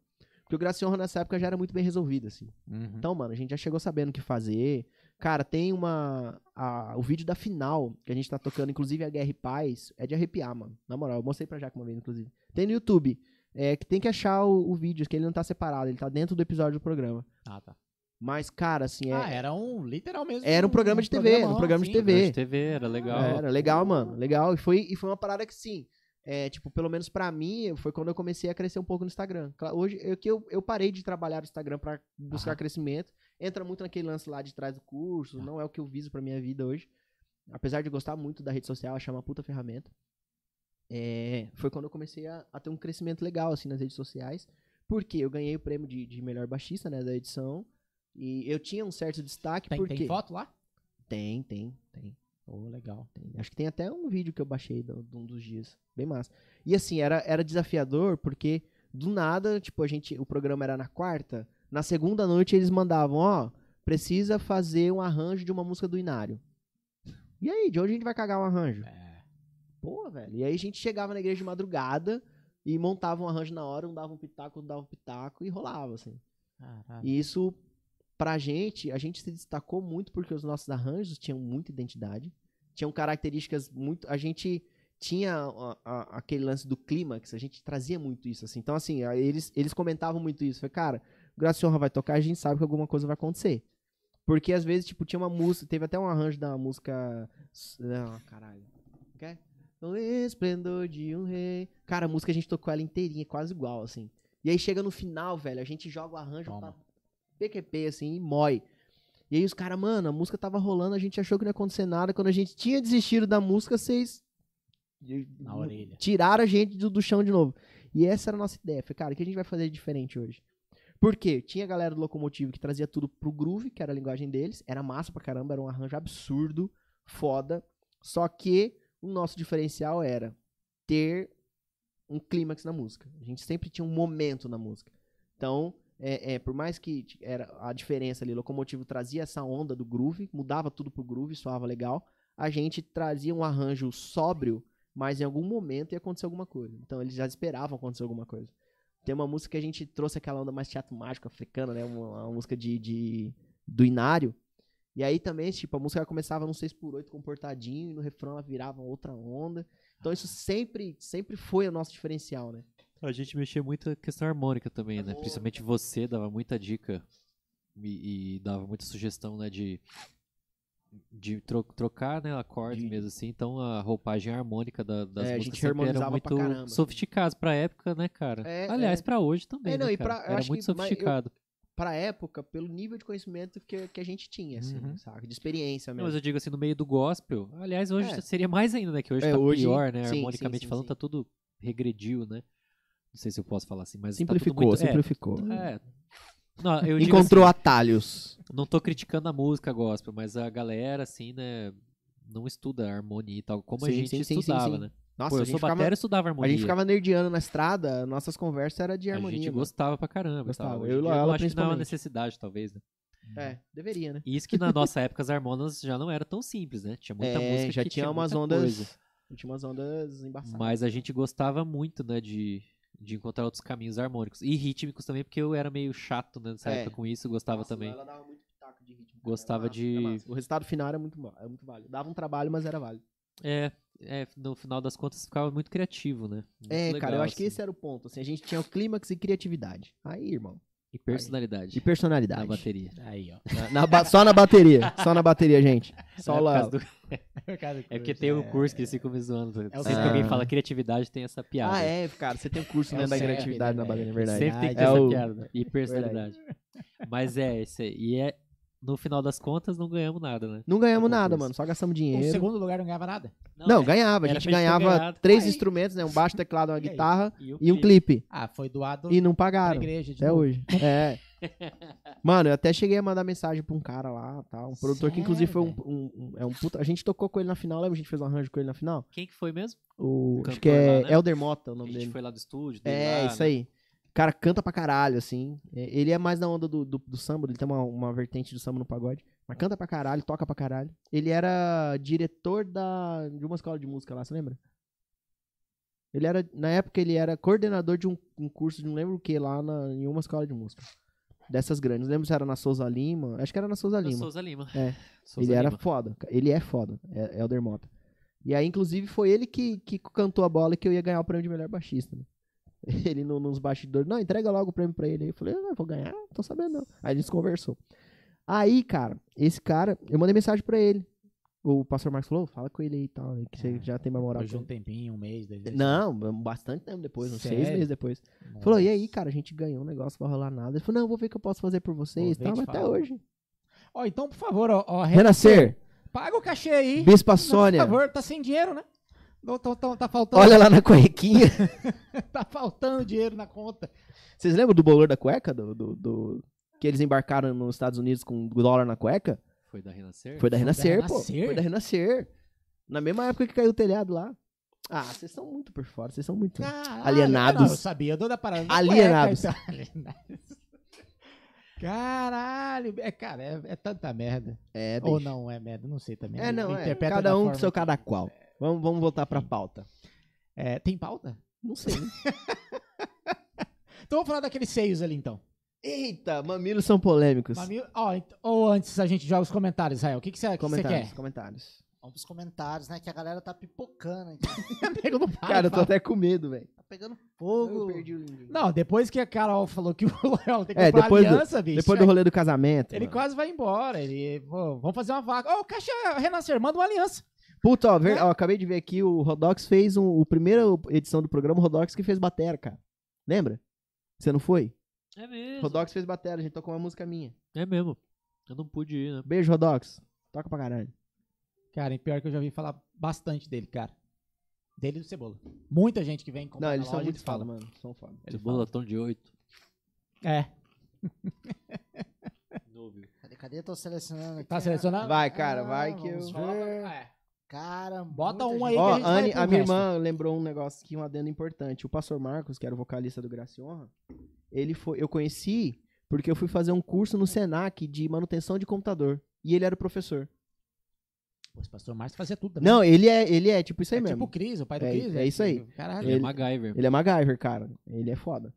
Porque o Honra nessa época já era muito bem resolvido, assim. Uhum. Então, mano, a gente já chegou sabendo o que fazer. Cara, tem uma. a- o vídeo da final, que a gente tá tocando, inclusive a Guerra e Paz, é de arrepiar, mano. Na moral, eu mostrei pra Jaco uma vez, inclusive. Tem no YouTube. É que tem que achar o, o vídeo, que ele não tá separado, ele tá dentro do episódio do programa. Ah, tá. Mas, cara, assim, é, Ah, era um, literal mesmo. era um programa de TV, um programa de sim. TV. Programa de TV, era legal. Era legal, mano. Legal. E foi, e foi uma parada que, sim, é, tipo, pelo menos pra mim, foi quando eu comecei a crescer um pouco no Instagram. Hoje, eu, que eu, eu parei de trabalhar no Instagram pra buscar Aham. crescimento. Entra muito naquele lance lá de trás do curso, Tá. não é o que eu viso pra minha vida hoje. Apesar de gostar muito da rede social, achar uma puta ferramenta. É, foi quando eu comecei a, a ter um crescimento legal, assim, nas redes sociais. Porque eu ganhei o prêmio de, de melhor baixista, né, da edição. E eu tinha um certo destaque Tem, porque... tem foto lá? Tem, tem, tem. Ô, legal. Tem. Acho que tem até um vídeo que eu baixei de um dos dias. Bem massa. E assim, era, era desafiador porque do nada, tipo, a gente. O programa era na quarta. Na segunda noite eles mandavam, ó, precisa fazer um arranjo de uma música do Inário. E aí, de onde a gente vai cagar um arranjo? É. Pô, velho. E aí a gente chegava na igreja de madrugada e montava um arranjo na hora, um dava um pitaco, um dava um pitaco e rolava, assim. Caralho. E isso, pra gente, a gente se destacou muito porque os nossos arranjos tinham muita identidade, tinham características muito. A gente tinha a- a- aquele lance do clímax, a gente trazia muito isso, assim. Então, assim, eles, eles comentavam muito isso. Falei, cara, Honra vai tocar, a gente sabe que alguma coisa vai acontecer. Porque às vezes, tipo, tinha uma música, teve até um arranjo da música. Não, caralho. Quer? O esplendor de um rei. Cara, a música a gente tocou ela inteirinha, quase igual, assim. E aí chega no final, velho, a gente joga o arranjo Toma. pra PQP, assim, e mói. E aí os caras, mano, a música tava rolando, a gente achou que não ia acontecer nada. Quando a gente tinha desistido da música, vocês. Na orelha. Tiraram a gente do, do chão de novo. E essa era a nossa ideia. Falei, cara, o que a gente vai fazer de diferente hoje? Por quê? Tinha a galera do Locomotivo que trazia tudo pro groove, que era a linguagem deles. Era massa pra caramba, era um arranjo absurdo, foda. Só que o nosso diferencial era ter um clímax na música. A gente sempre tinha um momento na música. Então, é, é, por mais que era a diferença ali, Locomotivo trazia essa onda do groove, mudava tudo pro groove, soava legal. A gente trazia um arranjo sóbrio, mas em algum momento ia acontecer alguma coisa. Então eles já esperavam acontecer alguma coisa. Tem uma música que a gente trouxe aquela onda mais teatro mágico africana, né? Uma, uma música de, de do Inário. E aí também, tipo, a música começava num 6x8 comportadinho e no refrão ela virava outra onda. Então isso sempre, sempre foi o nosso diferencial, né? A gente mexia muito na questão harmônica também, né? Principalmente você dava muita dica e, e dava muita sugestão, né? De, de tro- trocar, né? Acordes De- mesmo assim. Então a roupagem harmônica da, das É, músicas sempre era pra muito caramba. sofisticado pra época, né, cara? É, Aliás, é. pra hoje também, É, não, né, e pra- Era muito que- mas eu- sofisticado. Pra época, pelo nível de conhecimento que, que a gente tinha, assim, Uhum. saca? De experiência Não, mesmo. mas eu digo assim, no meio do gospel. Aliás, hoje É. seria mais ainda, né? Que hoje É, tá hoje- pior, né? sim, Harmonicamente sim, sim, falando, tá tudo regrediu, né? Não sei se eu posso falar assim, mas simplificou, tá muito... é, simplificou. É. Não, eu digo Encontrou assim, atalhos. não tô criticando a música gospel, mas a galera, assim, né, não estuda harmonia e tal, como a Sim, gente sim, estudava, sim. né? Nossa, Pô, a eu sou ficava, batera estudava a harmonia. gente ficava nerdeando na estrada, nossas conversas eram de A harmonia. gente mano. gostava pra caramba. Gostava, tal. Eu ela eu acho que não é uma necessidade, talvez, né? É, deveria, né? Isso que na nossa época as harmonas já não eram tão simples, né? Tinha muita é, música já que tinha umas ondas. coisa. Tinha umas ondas embaçadas. Mas a gente gostava muito, né, de, de encontrar outros caminhos harmônicos. E rítmicos também, porque eu era meio chato né, nessa É. época com isso, gostava Nossa, também. Ela dava muito pitaco de ritmo. Gostava massa, de-. O resultado final era muito, era muito válido. Dava um trabalho, mas era válido. É, é, no final das contas ficava muito criativo, né? Muito é, cara, legal, eu acho que assim. esse era o ponto. Assim, a gente tinha o clímax e criatividade. Aí, irmão. E personalidade E personalidade. na bateria. Aí, ó. Na- na ba- só na bateria. Só na bateria, gente. Só É lá. do- É porque tem o curso que eles ficam me zoando. É Sempre que Ah. alguém fala criatividade, tem essa piada. Ah, é, cara. Você tem um curso É né, da criatividade né, na bateria, é velho? verdade. Sempre tem que ter É essa o- piada. né? E personalidade. Mas é, isso aí. E é, no final das contas, não ganhamos nada, né? Não ganhamos No nada, mano. Só gastamos O dinheiro. segundo lugar não ganhava nada. Não, é- ganhava. A gente ganhava três Aí- instrumentos, né? Um baixo, teclado, uma guitarra E, e um clipe. Ah, foi doado E não pagaram. igreja de Até novo. hoje. É. Mano, eu até cheguei a mandar mensagem pra um cara lá, tá? Um produtor que inclusive foi um, Sério, um- um- é um puta. A gente tocou com ele na final, lembra? A gente fez um arranjo com ele na final. Quem que foi mesmo? O, Cantor acho que é lá, né? Elder Mota o A nome gente dele. foi lá do estúdio. dele É, lá, isso né? aí. O cara canta pra caralho, assim. É, Ele é mais na onda do, do, do samba, ele tem uma, uma vertente do samba no pagode. Mas canta pra caralho, toca pra caralho. Ele era diretor da, de uma escola de música lá, você lembra? Ele era, na época, ele era coordenador de um, um curso de não lembro o que lá na, em uma escola de música. Dessas grandes. Lembro se era na Souza Lima. Acho que era na Souza Lima. Souza Lima. É. Souza ele era Lima. foda. Ele é foda. É Elder Mota. E aí, inclusive, foi ele que, que cantou a bola que eu ia ganhar o prêmio de melhor baixista. né? Ele no- nos bastidores, não, entrega logo o prêmio pra ele. Aí eu falei, não, vou ganhar, não tô sabendo não. Aí a gente conversou. Aí, cara, esse cara, eu mandei mensagem pra ele. O pastor Marcos falou, fala com ele aí e tal, né, que você já tem mais moral. Depois de um tempinho, um mês, dois meses. Não, bastante tempo depois, uns seis Sério? meses depois. Nossa. Falou, e aí, cara, a gente ganhou um negócio, vai rolar nada. Ele falou, não, vou ver o que eu posso fazer por vocês e tal, mas até hoje. Ó, então, por favor, ó, ó Renascer, paga o cachê aí. Bispa Sônia, Por favor, tá sem dinheiro, né? Não, tá faltando, olha lá na cuequinha. tá faltando dinheiro na conta. Vocês lembram do bolor da cueca? Do, do, do- Que eles embarcaram nos Estados Unidos com dólar na cueca? Foi da Renascer? Foi da Renascer, pô. Renascer? Foi da Renascer. Na mesma época que caiu o telhado lá. Ah, vocês são muito por fora, vocês são muito. Caralho, Alienados. Não, eu sabia, eu dou da parada. da Alienados. cueca, então. Caralho, é, cara, é, é tanta merda. É, Ou bicho. não é merda, não sei também. É, não, é. Cada da um com seu cada qual. Vamos, vamos voltar pra pauta. É, tem pauta? Não sei. Então vamos falar daqueles seios ali, então. Eita, mamilos são polêmicos. Mamilo- ó, ent- ou antes a gente joga os comentários, Israel. O que que você que você Comentários, quer? comentários. Vamos pros comentários, né? Que a galera tá pipocando aqui. Nego não para, Cara, eu tô fala. até com medo, velho. Tá pegando Eu fogo. o. Não, depois que a Carol falou que o Léo tem que É, comprar depois do- aliança, bicho. Depois do rolê do casamento. Ele mano. quase vai embora. Ele, pô, vamos fazer uma vaca. Ô, Caixa Renascer, manda uma aliança. Puta, ó, ver- É? ó, acabei de ver aqui, o Rodox fez um, o primeira edição do programa, o Rodox que fez batera, cara. Lembra? Você não foi? É mesmo. Rodox fez batera, a gente tocou uma música minha. É mesmo. Eu não pude ir, né? Beijo, Rodox. Toca pra caralho. Cara, e pior que eu já ouvi falar bastante dele, cara. Dele e do Cebola. Muita gente que vem comprar Não, eles são loja, muito falam. mano. São foda. Ele Cebola tom de 8. É. Cadê, cadê? Tô selecionando aqui. Tá selecionando? Vai, cara, Ah, vai que eu. vamos ver. é. Cara, Bota um aí Ó, a gente vai Anne, pro a minha resto. irmã lembrou um negócio aqui, um adendo importante. O pastor Marcos, que era o vocalista do Graça e Honra, ele foi, eu conheci porque eu fui fazer um curso no Senac de manutenção de computador. E ele era o professor. Pô, esse pastor Márcio fazia tudo também. Não, ele é, ele é tipo isso aí é mesmo. tipo o Cris, o pai do É- Cris. é isso aí. Caralho. Ele é Ele- MacGyver. Ele é MacGyver, cara. Ele é foda.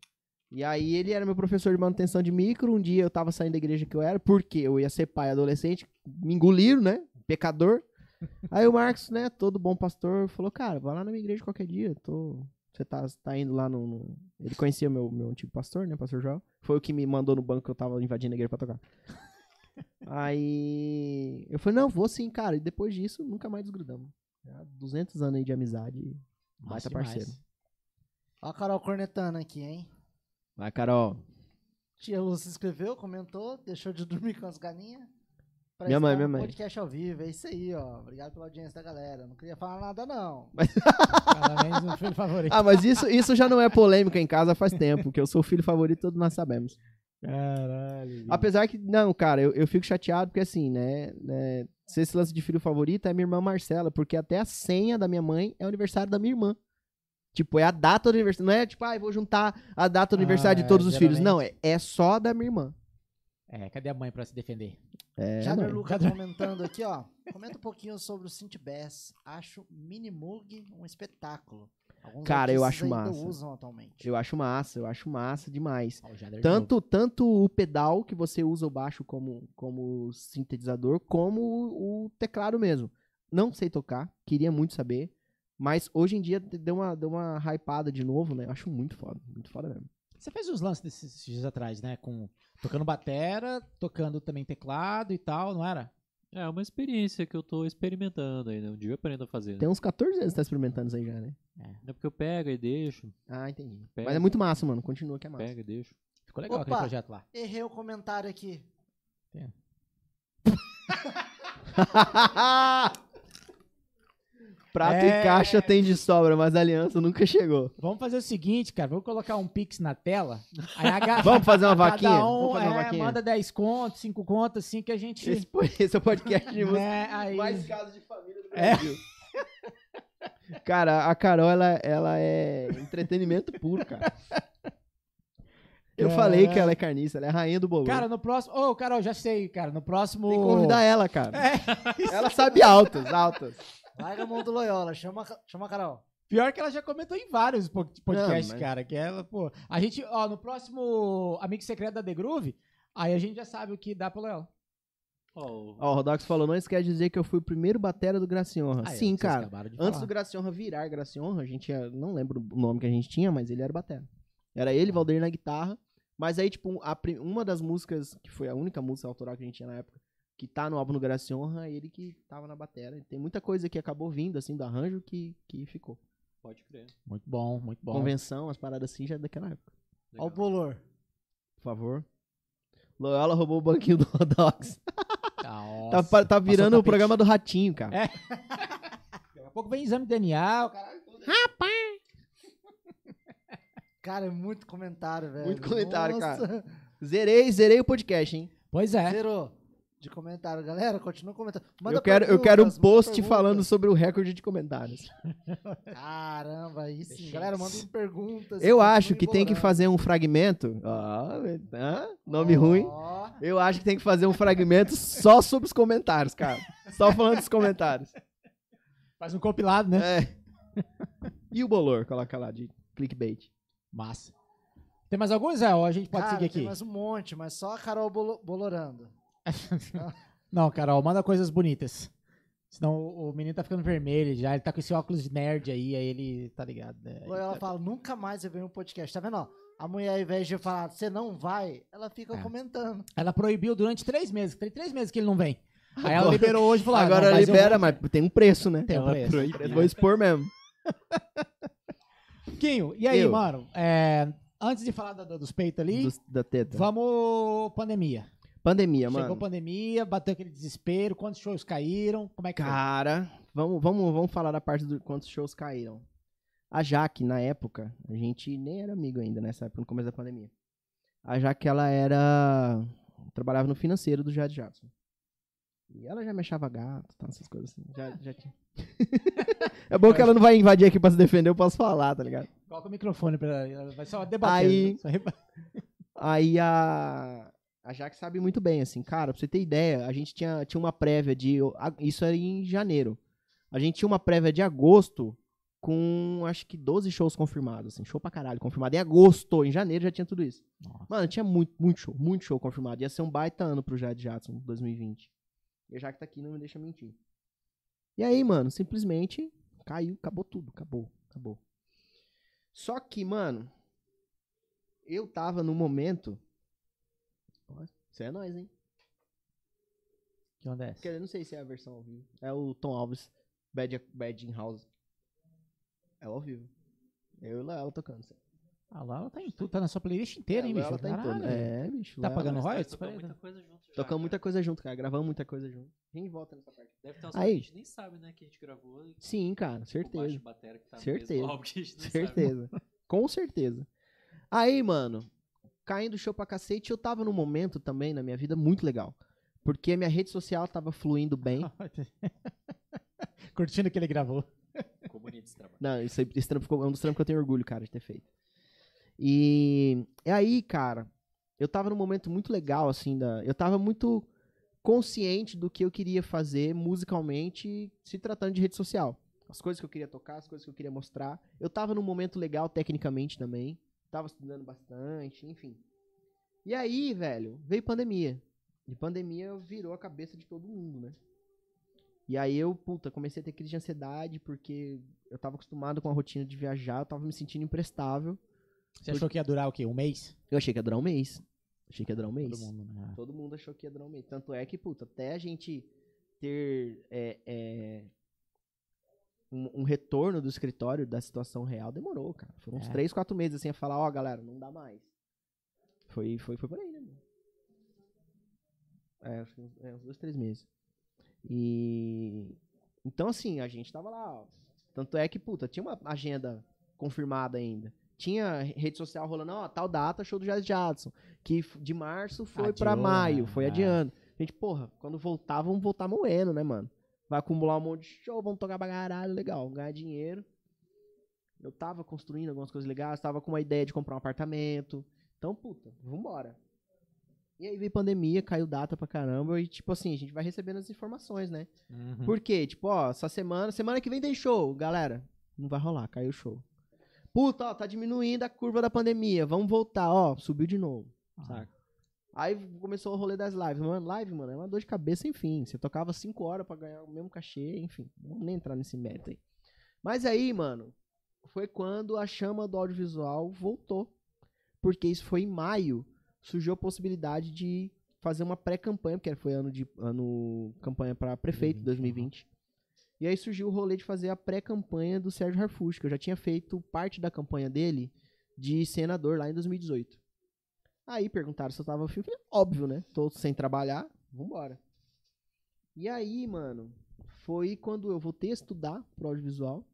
E aí ele era meu professor de manutenção de micro. Um dia eu tava saindo da igreja que eu era, porque eu ia ser pai adolescente, me engoliram, né? Pecador. Aí o Marcos, né, todo bom pastor, falou, cara, vai lá na minha igreja qualquer dia. Tô... Você tá, tá indo lá no, no- Ele conhecia meu, meu antigo pastor, né, pastor João. Foi o que me mandou no banco que eu tava invadindo a igreja pra tocar. aí eu falei, não, vou sim, cara. E depois disso, nunca mais desgrudamos. Já 200 anos aí de amizade. Baita parceiro. Ó a Carol cornetando aqui, hein? Vai, Carol. Tia Lu se inscreveu, comentou, deixou de dormir com as galinhas. Pra Minha mãe, minha no mãe. podcast ao vivo, é isso aí, ó. Obrigado pela audiência da galera. Não queria falar nada, não. Parabéns, meu filho favorito. Ah, mas isso, isso já não é polêmica em casa faz tempo, que eu sou o filho favorito, todos nós sabemos. Caralho. Apesar que, não, cara, eu, eu fico chateado porque assim, né, né, se esse lance de filho favorito é minha irmã Marcela, porque até a senha da minha mãe é o aniversário da minha irmã. Tipo, é a data do aniversário, não é tipo, ah, eu vou juntar a data do Ah, aniversário é, de todos os filhos. geralmente. Não, é, é só da minha irmã. É, cadê a mãe pra se defender? É, Jader. Lucas comentando aqui, ó. Comenta um pouquinho sobre o Synth Bass. Acho Minimug um espetáculo. Alguns Cara, eu acho ainda massa. usam atualmente. Eu acho massa, eu acho massa demais. Tanto, tanto o pedal que você usa o baixo como, como sintetizador, como o, o teclado mesmo. Não sei tocar, queria muito saber. Mas hoje em dia deu uma, deu uma hypada de novo, né? Eu acho muito foda, muito foda mesmo. Você fez uns lances desses dias atrás, né? Com, tocando batera, tocando também teclado e tal, não era? É uma experiência que eu tô experimentando aí, né? Um dia eu aprendo a fazer. né? Tem uns 14 anos que você tá experimentando isso aí já, né? É porque eu pego e deixo, Ah, entendi. Pega. Mas é muito massa, mano. Continua que é massa. pego e deixo. Ficou legal Opa! aquele projeto lá. Errei o comentário aqui. Prato É. e caixa tem de sobra, mas a aliança nunca chegou. Vamos fazer o seguinte, cara. Vamos colocar um Pix na tela. Vamos fazer uma cada vaquinha? um, Vamos fazer uma é, vaquinha? manda 10 contos, 5 contos, assim que a gente. Esse, esse é o podcast de música né, aí... mais casos de família do É. Brasil. Cara, a Carol, ela, ela é entretenimento puro, cara. Eu Caralho. falei que ela é carniça, ela é a rainha do bolão. Cara, no próximo. Ô, Carol, já sei, cara. No próximo. Tem que convidar ela, cara. É, Ela sabe altas, altas. Larga a mão do Loyola. Chama, chama a Carol. Pior que ela já comentou em vários po- podcasts, mas- cara. Que ela, pô. A gente, ó, no próximo Amigo Secreto da The Groove, aí a gente já sabe o que dá pra ela. Ó, Ó, o Rodox falou, não esquece de dizer que eu fui o primeiro batera do Graciorra. Aí, ó, Sim, vocês cara. acabaram de Antes falar. do Graciorra virar Graciorra, a gente ia, não lembro o nome que a gente tinha, mas ele era batera. Era ele, Valdeir na guitarra. Mas aí, tipo, a pri- uma das músicas, que foi a única música autoral que a gente tinha na época, que tá no álbum do Graciorra, é ele que tava na batera. Tem muita coisa que acabou vindo, assim, do arranjo que, que ficou. pode crer. Muito bom, muito bom. Convenção, as paradas assim, já é daquela época. Ó o Legal. bolor. Por favor. Loyola roubou o banquinho do Rodox. Tá, tá virando o programa do Ratinho, cara. É. Daqui a pouco vem exame de DNA, o cara... Cara, é muito comentário, velho. Muito comentário, Nossa. cara. Zerei, zerei o podcast, hein? Pois é. Zerou. De comentário. Galera, continua comentando. Manda eu quero, eu quero um post perguntas. falando sobre o recorde de comentários. Caramba, aí sim. Galera, mandem perguntas. Eu acho que tem que fazer um fragmento. Hã? nome Ó, ruim. Eu acho que tem que fazer um fragmento só sobre os comentários, cara. Só falando dos comentários. Faz um compilado, né? É. E o bolor, coloca lá de clickbait. Massa. Tem mais alguns, Zé? Ou a gente pode Cara, seguir tem aqui? mais um monte, mas só a Carol bolo- bolorando. Não, Carol, manda coisas bonitas. Senão o o menino tá ficando vermelho já, ele tá com esse óculos de nerd aí, aí ele tá ligado. né? Ela fala, nunca mais eu venho um podcast. Tá vendo, ó? A mulher, ao invés de falar, você não vai, ela fica É. comentando. Ela proibiu durante três meses, tem três meses que ele não vem. Aí ela liberou hoje e falou: ah, Agora não, mas eu libera, mas tem um preço, né? Tem um preço. proibiu. Eu vou expor mesmo. Quinho, e aí, Eu. mano? é, antes de falar da- da- dos peitos ali, Dos- da teta. vamos pandemia. Pandemia, Chegou mano. pandemia, bateu aquele desespero, quantos shows caíram, como é que foi? Cara, vamos, vamos, vamos falar da parte do quantos shows caíram. A Jaque, na época, a gente nem era amigo ainda nessa época, no começo da pandemia. A Jaque, ela era. trabalhava no financeiro do Jade Jackson. E ela já me achava gato, tá, essas coisas assim. Já, já tinha. é bom que ela não vai invadir aqui pra se defender, eu posso falar, tá ligado? Coloca o microfone pra ela, ela vai só debater. Aí- Só reba- Aí a. A Jaque sabe muito bem, assim, cara, pra você ter ideia, a gente tinha, tinha uma prévia de. Isso era em janeiro. A gente tinha uma prévia de agosto com acho que 12 shows confirmados, assim, show pra caralho, confirmado. Em agosto, em janeiro já tinha tudo isso. Nossa. Mano, tinha muito, muito show, muito show confirmado. Ia ser um baita ano pro Jade Jackson 2020. E a Jaque tá aqui, não me deixa mentir. E aí, mano, simplesmente caiu, acabou tudo, acabou, acabou. Só que, mano, eu tava no momento. Isso é nóis, hein? Que onda é essa? Porque eu não sei se é a versão ao vivo. É o Tom Alves, Bad, Bad in House. É ao vivo. Eu e ela tocando. Ah, lá ela tá em tudo, tá na sua playlist inteira, hein, É, bicho? ela tá em Caralho. tudo. É, bicho. Tá pagando Mas royalties ele? muita coisa junto já, Tocamos cara. muita coisa junto, cara. Gravamos muita coisa junto. A gente volta nessa parte. Deve ter uns Aí. que a gente nem sabe, né, que a gente gravou. e Sim, cara, o baixo certeza. batera que tá Certeza. mesmo. Certeza. Com certeza. Aí, mano, caindo show pra cacete, eu tava num momento também na minha vida muito legal. Porque a minha rede social tava fluindo bem. Curtindo o que ele gravou. Ficou bonito esse trabalho. Não, isso aí- esse trampo ficou é um dos trampos que eu tenho orgulho, cara, de ter feito. E é aí, cara, eu tava num momento muito legal, assim, da, eu tava muito consciente do que eu queria fazer musicalmente, se tratando de rede social. As coisas que eu queria tocar, as coisas que eu queria mostrar. Eu tava num momento legal tecnicamente também. Tava estudando bastante, enfim. E aí, velho, veio pandemia. E pandemia virou a cabeça de todo mundo, né? E aí eu, puta, comecei a ter crise de ansiedade porque eu tava acostumado com a rotina de viajar, eu tava me sentindo imprestável. Você achou que ia durar o quê? Um mês? Eu achei que ia durar um mês. Achei que ia durar um mês. Todo mundo, né? Todo mundo achou que ia durar um mês. Tanto é que, puta, até a gente ter é, é, um, um retorno do escritório da situação real demorou, cara. Foram uns É. três, quatro meses assim a falar, ó, galera, não dá mais. Foi, foi, foi por aí, né, mano? É, é, uns dois, três meses. E. Então, assim, a gente tava lá, ó. Tanto é que, puta, tinha uma agenda confirmada ainda. Tinha rede social rolando, ó, tal data, show do Jazz Jadson. Que de março foi pra Adiou, maio, né? foi É. adiando. Gente, porra, quando voltar, vamos voltar moendo, né, mano? Vai acumular um monte de show, vamos tocar pra caralho, legal, ganhar dinheiro. Eu tava construindo algumas coisas legais, tava com uma ideia de comprar um apartamento. Então, puta, vambora. E aí veio pandemia, caiu data pra caramba, e tipo assim, a gente vai recebendo as informações, né? Uhum. Por quê? Tipo, ó, essa semana, semana que vem tem show, galera. Não vai rolar, caiu o show. Puta, ó, tá diminuindo a curva da pandemia, vamos voltar, ó, subiu de novo, Ah. saca? Aí começou o rolê das lives. Mano, live, mano, é uma dor de cabeça, enfim. Você tocava 5 horas pra ganhar o mesmo cachê, enfim. Não vamos nem entrar nesse mérito aí. Mas aí, mano, foi quando a chama do audiovisual voltou. Porque isso foi em maio. Surgiu a possibilidade de fazer uma pré-campanha, porque foi ano de ano campanha pra prefeito 2020. E aí surgiu o rolê de fazer a pré-campanha do Sérgio Harfuch, que eu já tinha feito parte da campanha dele de senador lá em 2018. Aí perguntaram se eu tava afim. Falei, óbvio, né? Tô sem trabalhar, vambora. E aí, mano, foi quando eu voltei a estudar pro audiovisual.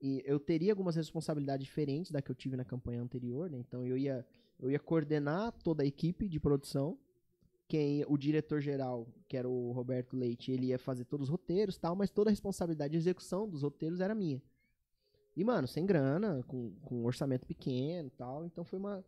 E eu teria algumas responsabilidades diferentes da que eu tive na campanha anterior, né? Então eu ia, eu ia coordenar toda a equipe de produção. Quem, o diretor geral, que era o Roberto Leite, ele ia fazer todos os roteiros tal, mas toda a responsabilidade de execução dos roteiros era minha. E, mano, sem grana, com, com um orçamento pequeno tal. Então foi uma.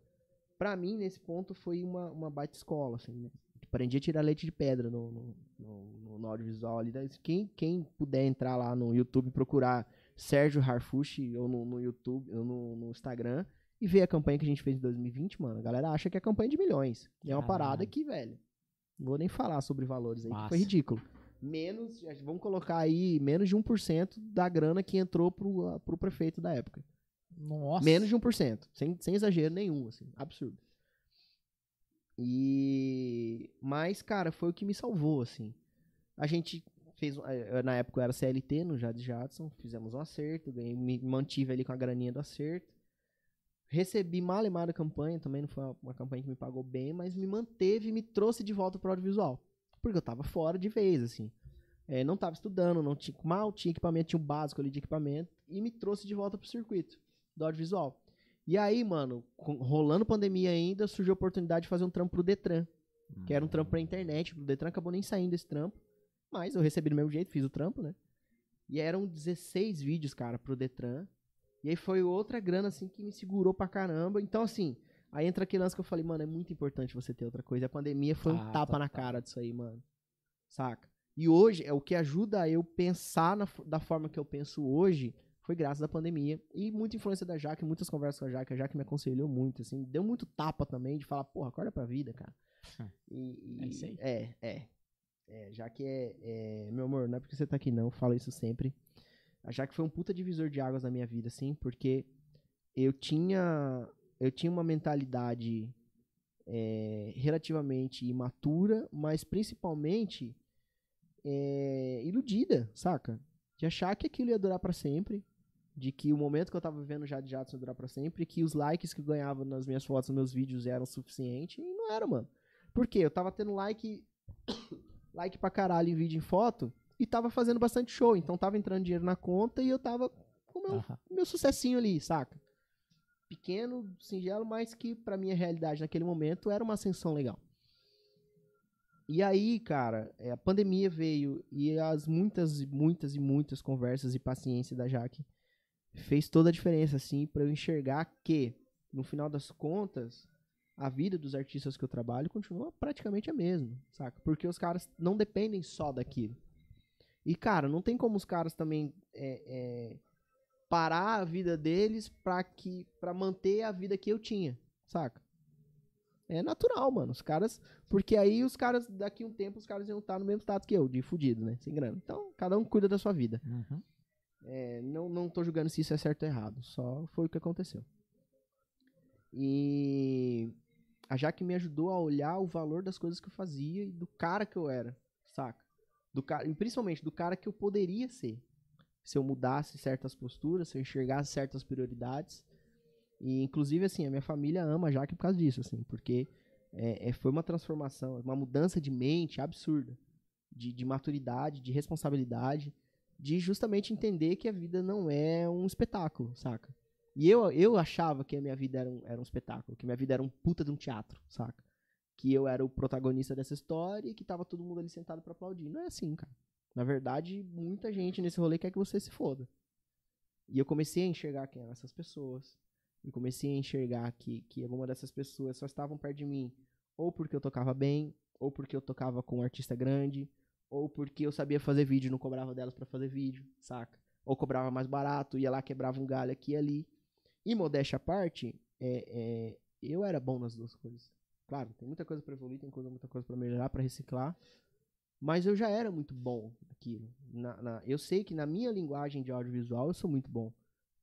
Pra mim, nesse ponto, foi uma, uma baita escola, assim, né? Aprendi a tirar leite de pedra no, no, no, no audiovisual ali. Quem, quem puder entrar lá no YouTube e procurar Sérgio Harfuch ou no, no YouTube ou no, no Instagram e ver a campanha que a gente fez em 2020, mano, a galera acha que é campanha de milhões. E é uma Caralho. parada que, velho, não vou nem falar sobre valores aí, que foi ridículo. Menos, vamos colocar aí, menos de 1% da grana que entrou pro, pro prefeito da época. Nossa. Menos de 1%. Sem, sem exagero nenhum, assim. Absurdo. E. Mas, cara, foi o que me salvou, assim. A gente fez. eh, Na época eu era CLT no Jade Jadson. Fizemos um acerto. Ganhei, me mantive ali com a graninha do acerto. Recebi mal e mal da campanha. Também não foi uma, uma campanha que me pagou bem, mas me manteve e me trouxe de volta pro audiovisual. Porque eu tava fora de vez, assim. Eh, não tava estudando, não tinha, mal tinha equipamento, tinha o básico ali de equipamento. E me trouxe de volta pro circuito do audiovisual. E aí, mano, rolando pandemia ainda, surgiu a oportunidade de fazer um trampo pro Detran. Que era um trampo pra internet. O Detran acabou nem saindo desse trampo. Mas eu recebi do mesmo jeito, fiz o trampo, né? E eram 16 vídeos, cara, pro Detran. E aí foi outra grana, assim, que me segurou pra caramba. Então, assim, aí entra aquele lance que eu falei, mano, é muito importante você ter outra coisa. A pandemia foi um Ah, tapa na total. cara disso aí, mano. Saca? E hoje, é o que ajuda eu pensar na da forma que eu penso hoje, foi graças à pandemia. E muita influência da Jaque, muitas conversas com a Jaque. A Jaque me aconselhou muito, assim. Deu muito tapa também de falar, porra, acorda pra vida, cara. E, e- É isso aí. É, é. É, já que é, é- Meu amor, não é porque você tá aqui não, eu falo isso sempre. A Jaque foi um puta divisor de águas na minha vida, assim, porque eu tinha. Eu tinha uma mentalidade é, relativamente imatura, mas principalmente é, iludida, saca? De achar que aquilo ia durar pra sempre. De que o momento que eu tava vivendo já de Jadson durar pra sempre. Que os likes que eu ganhava nas minhas fotos, nos meus vídeos eram suficientes. E não era, mano. Por quê? Eu tava tendo like. like pra caralho em vídeo e em foto. E tava fazendo bastante show. Então tava entrando dinheiro na conta e eu tava com o meu, Aham. meu sucessinho ali, saca? Pequeno, singelo, mas que pra minha realidade naquele momento era uma ascensão legal. E aí, cara, é, a pandemia veio e as muitas, e muitas e muitas conversas e paciência da Jaque fez toda a diferença, assim, pra eu enxergar que, no final das contas, a vida dos artistas que eu trabalho continua praticamente a mesma, saca? Porque os caras não dependem só daquilo. E, cara, não tem como os caras também é, é, parar a vida deles pra, que, pra manter a vida que eu tinha, saca? É natural, mano. Os caras. Porque aí os caras, daqui um tempo, os caras iam estar no mesmo status que eu, de fudido, né? Sem grana. Então, cada um cuida da sua vida. Uhum. É, não, não tô julgando se isso é certo ou errado. Só foi o que aconteceu. E a Jaque me ajudou a olhar o valor das coisas que eu fazia e do cara que eu era, saca? Do cara, principalmente do cara que eu poderia ser. Se eu mudasse certas posturas, se eu enxergasse certas prioridades. E inclusive, assim, a minha família ama a Jaque por causa disso, assim, porque é, é, foi uma transformação, uma mudança de mente absurda. De, de maturidade, de responsabilidade de justamente entender que a vida não é um espetáculo, saca? E eu, eu achava que a minha vida era um, era um espetáculo, que minha vida era um puta de um teatro, saca? Que eu era o protagonista dessa história e que tava todo mundo ali sentado pra aplaudir. Não é assim, cara. Na verdade, muita gente nesse rolê quer que você se foda. E eu comecei a enxergar quem eram essas pessoas. E comecei a enxergar que, que alguma dessas pessoas só estavam perto de mim ou porque eu tocava bem, ou porque eu tocava com um artista grande, ou porque eu sabia fazer vídeo não cobrava delas pra fazer vídeo, saca? Ou cobrava mais barato, ia lá, quebrava um galho aqui e ali. E modéstia à parte, é, é, eu era bom nas duas coisas. Claro, tem muita coisa pra evoluir, tem coisa, muita coisa pra melhorar, pra reciclar. Mas eu já era muito bom naquilo. Na, na- eu sei que na minha linguagem de audiovisual eu sou muito bom.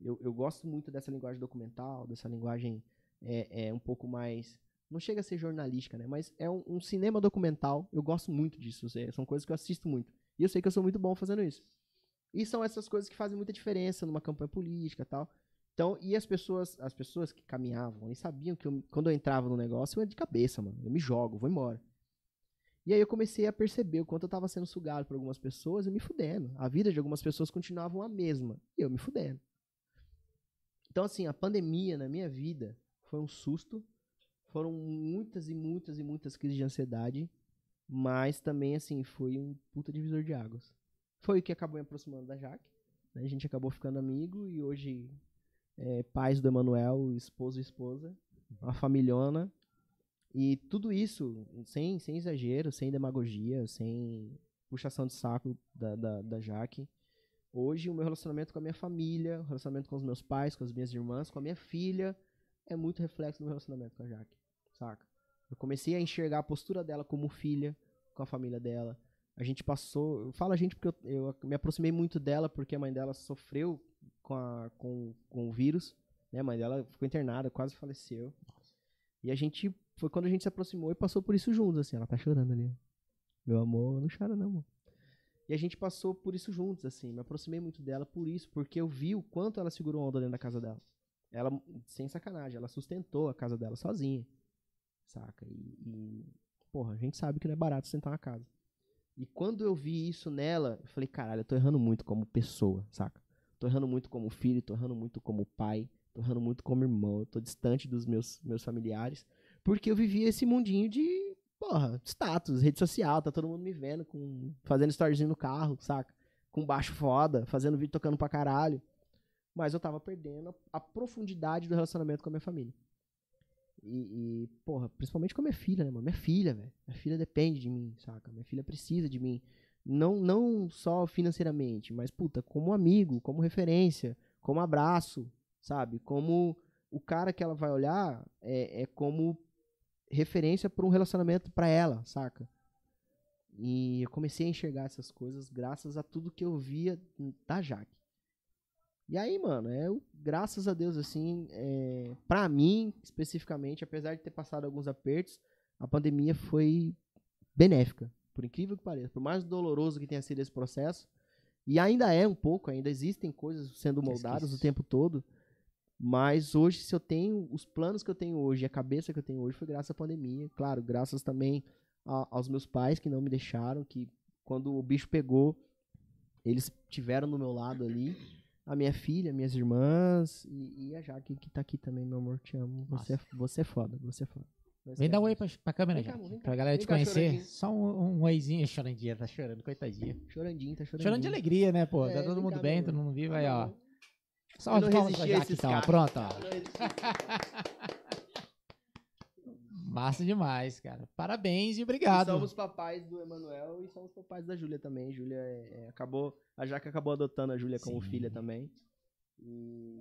Eu, eu gosto muito dessa linguagem documental, dessa linguagem é, é um pouco mais. Não chega a ser jornalística, né? Mas é um, um cinema documental. Eu gosto muito disso. é- são coisas que eu assisto muito. E eu sei que eu sou muito bom fazendo isso. E são essas coisas que fazem muita diferença numa campanha política e tal. Então, e as pessoas, as pessoas que caminhavam, eles sabiam que eu- quando eu entrava no negócio, eu ia de cabeça, mano. Eu me jogo, vou embora. E aí eu comecei a perceber o quanto eu tava sendo sugado por algumas pessoas e me fudendo. A vida de algumas pessoas continuavam a mesma. E eu me fudendo. Então, assim, a pandemia na minha vida foi um susto. Foram muitas e muitas e muitas crises de ansiedade. Mas também, assim, foi um puta divisor de águas. Foi o que acabou me aproximando da Jaque. né? A gente acabou ficando amigo e hoje é, pais do Emanuel, esposo e esposa. Uma familhona. E tudo isso, sem, sem exagero, sem demagogia, sem puxação de saco da, da, da Jaque. Hoje, o meu relacionamento com a minha família, o relacionamento com os meus pais, com as minhas irmãs, com a minha filha, é muito reflexo do meu relacionamento com a Jaque, saca? Eu comecei a enxergar a postura dela como filha, com a família dela. A gente passou. Eu falo a gente porque eu, eu me aproximei muito dela, porque a mãe dela sofreu com, a, com, com o vírus. Né? A mãe dela ficou internada, quase faleceu. E a gente. Foi quando a gente se aproximou e passou por isso juntos, assim. Ela tá chorando ali. Meu amor, não chora não, amor. E a gente passou por isso juntos, assim. Me aproximei muito dela por isso, porque eu vi o quanto ela segurou onda dentro da casa dela. Ela, sem sacanagem, ela sustentou a casa dela sozinha. Saca? E, e, porra, a gente sabe que não é barato sustentar uma casa. E quando eu vi isso nela, eu falei, caralho, eu tô errando muito como pessoa, saca? Tô errando muito como filho, tô errando muito como pai, tô errando muito como irmão, eu tô distante dos meus, meus familiares. Porque eu vivia esse mundinho de, porra, status, rede social, tá todo mundo me vendo, com, fazendo storyzinho no carro, saca? Com baixo foda, fazendo vídeo tocando pra caralho. Mas eu tava perdendo a profundidade do relacionamento com a minha família. E, e, porra, principalmente com a minha filha, né, mano? Minha filha, velho. Minha filha depende de mim, saca? Minha filha precisa de mim. Não, não só financeiramente, mas, puta, como amigo, como referência, como abraço, sabe? Como o cara que ela vai olhar é, é como referência para um relacionamento para ela, saca? E eu comecei a enxergar essas coisas graças a tudo que eu via da Jaque. E aí, mano, é, eu- graças a Deus, assim, é, pra mim, especificamente, apesar de ter passado alguns apertos, a pandemia foi benéfica, por incrível que pareça. Por mais doloroso que tenha sido esse processo, e ainda é um pouco, ainda existem coisas sendo moldadas o tempo todo, mas hoje, se eu tenho os planos que eu tenho hoje, a cabeça que eu tenho hoje, foi graças à pandemia. Claro, graças também a- aos meus pais que não me deixaram, que quando o bicho pegou, eles tiveram no meu lado ali. A minha filha, minhas irmãs e, e a Jaque que tá aqui também, meu amor, te amo. Você, é, você é foda, você é foda. Vem dar um oi pra, pra câmera Vem já. Pra galera te cá, conhecer. choradinho. Só um, um oizinho. Chorandinha, tá chorando, coitadinha. Chorandinho, tá chorandinho. Chorando de alegria, né, pô? É, tá todo mundo cá, bem, todo mundo vivo aí, ó. Eu de palmas pra Jaque, então. Pronto, ó. Eu não. Massa demais, cara. Parabéns e E obrigado. somos papais do Emanuel e somos papais da Júlia também. Júlia é- é, acabou. A Jaque acabou adotando a Júlia como filha também. E...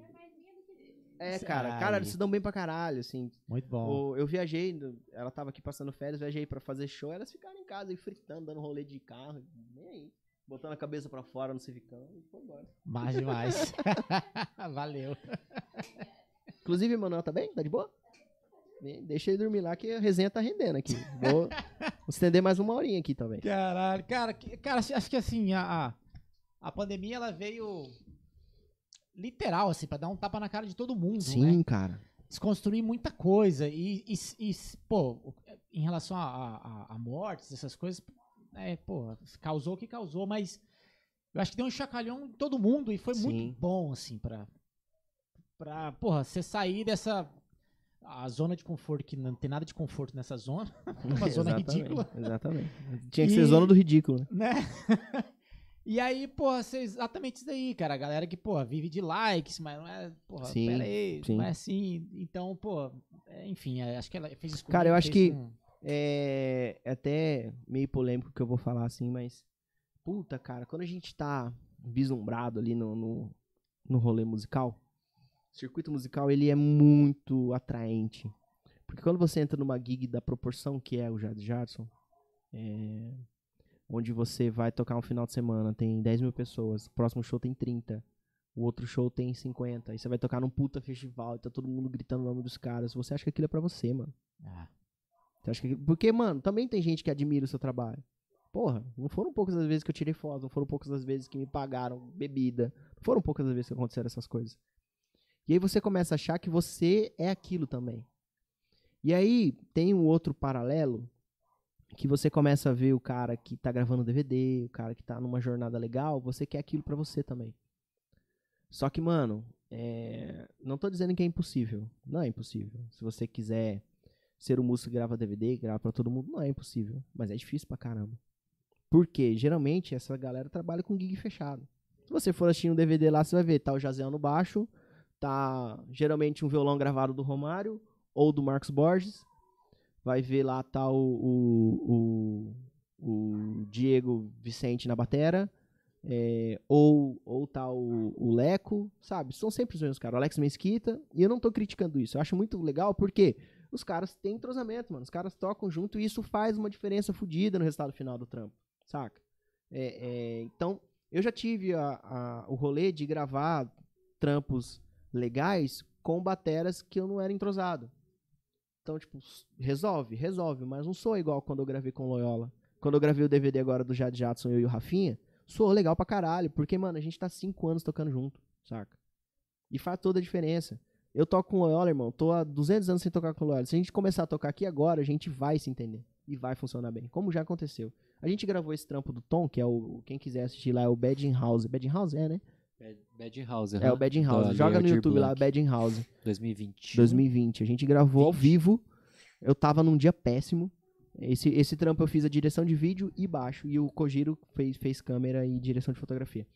É, Ai. cara, cara, eles se dão bem pra caralho, assim. Muito bom. O- eu viajei, ela tava aqui passando férias, viajei pra fazer show, elas ficaram em casa aí fritando, dando rolê de carro, nem aí. Botando a cabeça pra fora no Civicão e foi embora. Mais demais. Valeu. Inclusive, Emanuel tá bem? Tá de boa? Deixa ele dormir lá que a resenha tá rendendo aqui. Vou, vou estender mais uma horinha aqui também. Caralho, cara, cara, acho que assim, a, a, pandemia ela veio literal, assim, pra dar um tapa na cara de todo mundo, né? cara. Desconstruir muita coisa e, e, e, pô, em relação a, a, a mortes, essas coisas, é, pô, causou o que causou, mas eu acho que deu um chacalhão em todo mundo e foi Sim. muito bom, assim, pra, pra, porra, você sair dessa a zona de conforto, que não tem nada de conforto nessa zona, uma zona Exatamente, ridícula. Exatamente. Tinha que E- ser zona do ridículo, né? né? e aí, porra, você, exatamente isso daí, cara. A galera que, porra, vive de likes, mas não é, porra, Sim, pera aí, sim. não é assim. Então, pô, é, enfim, é, acho que ela fez isso Cara, eu acho que- com- É, é até meio polêmico que eu vou falar assim, mas. Puta, cara, quando a gente tá vislumbrado ali no, no, no rolê musical, circuito musical ele é muito atraente. Porque quando você entra numa gig da proporção que é o Jade Jadson, é, onde você vai tocar um final de semana, tem 10 mil pessoas, o próximo show tem 30, o outro show tem 50, aí você vai tocar num puta festival e tá todo mundo gritando o nome dos caras, você acha que aquilo é pra você, mano. Ah, Você acha que... Porque, mano, também tem gente que admira o seu trabalho. Porra, não foram poucas as vezes que eu tirei foto, não foram poucas as vezes que me pagaram bebida, não foram poucas as vezes que aconteceram essas coisas. E aí você começa a achar que você é aquilo também. E aí tem um outro paralelo que você começa a ver o cara que tá gravando DVD, o cara que tá numa jornada legal, você quer aquilo pra você também. Só que, mano, é, não tô dizendo que é impossível. Não é impossível. Se você quiser ser um músico que grava DVD, grava pra todo mundo, não é impossível. Mas é difícil pra caramba. Porque, geralmente, essa galera trabalha com gig fechado. Se você for assistir um DVD lá, você vai ver, tá o Jazel no baixo, tá geralmente um violão gravado do Romário ou do Marcos Borges. Vai ver lá, tá o, o, o, o Diego Vicente na batera. é, ou, ou tá o, o Leco, sabe? São sempre os mesmos caras. Alex Mesquita. E eu não tô criticando isso. Eu acho muito legal porque os caras têm entrosamento, mano. Os caras tocam junto e isso faz uma diferença fodida no resultado final do trampo, saca? É, é, então, eu já tive a- a- o rolê de gravar trampos legais com bateras que eu não era entrosado. Então, tipo, resolve, resolve, mas não sou igual quando eu gravei com Loyola. Quando eu gravei o DVD agora do Jade Jadson, eu e o Rafinha, sou legal pra caralho, porque, mano, a gente tá cinco anos tocando junto, saca? E faz toda a diferença. Eu toco com Loyola, irmão, tô há 200 anos sem tocar com Loyola. Se a gente começar a tocar aqui agora, a gente vai se entender. E vai funcionar bem, como já aconteceu. A gente gravou esse trampo do Tom, que é o. Quem quiser assistir lá, é o Badin House. Badin House é, né? House, É o Badin House. Joga no YouTube lá, Badin House. 2020. 2020. A gente gravou ao vivo. Eu tava num dia péssimo. Esse, esse trampo eu fiz a direção de vídeo e baixo. E o Kojiro fez, fez câmera e direção de fotografia.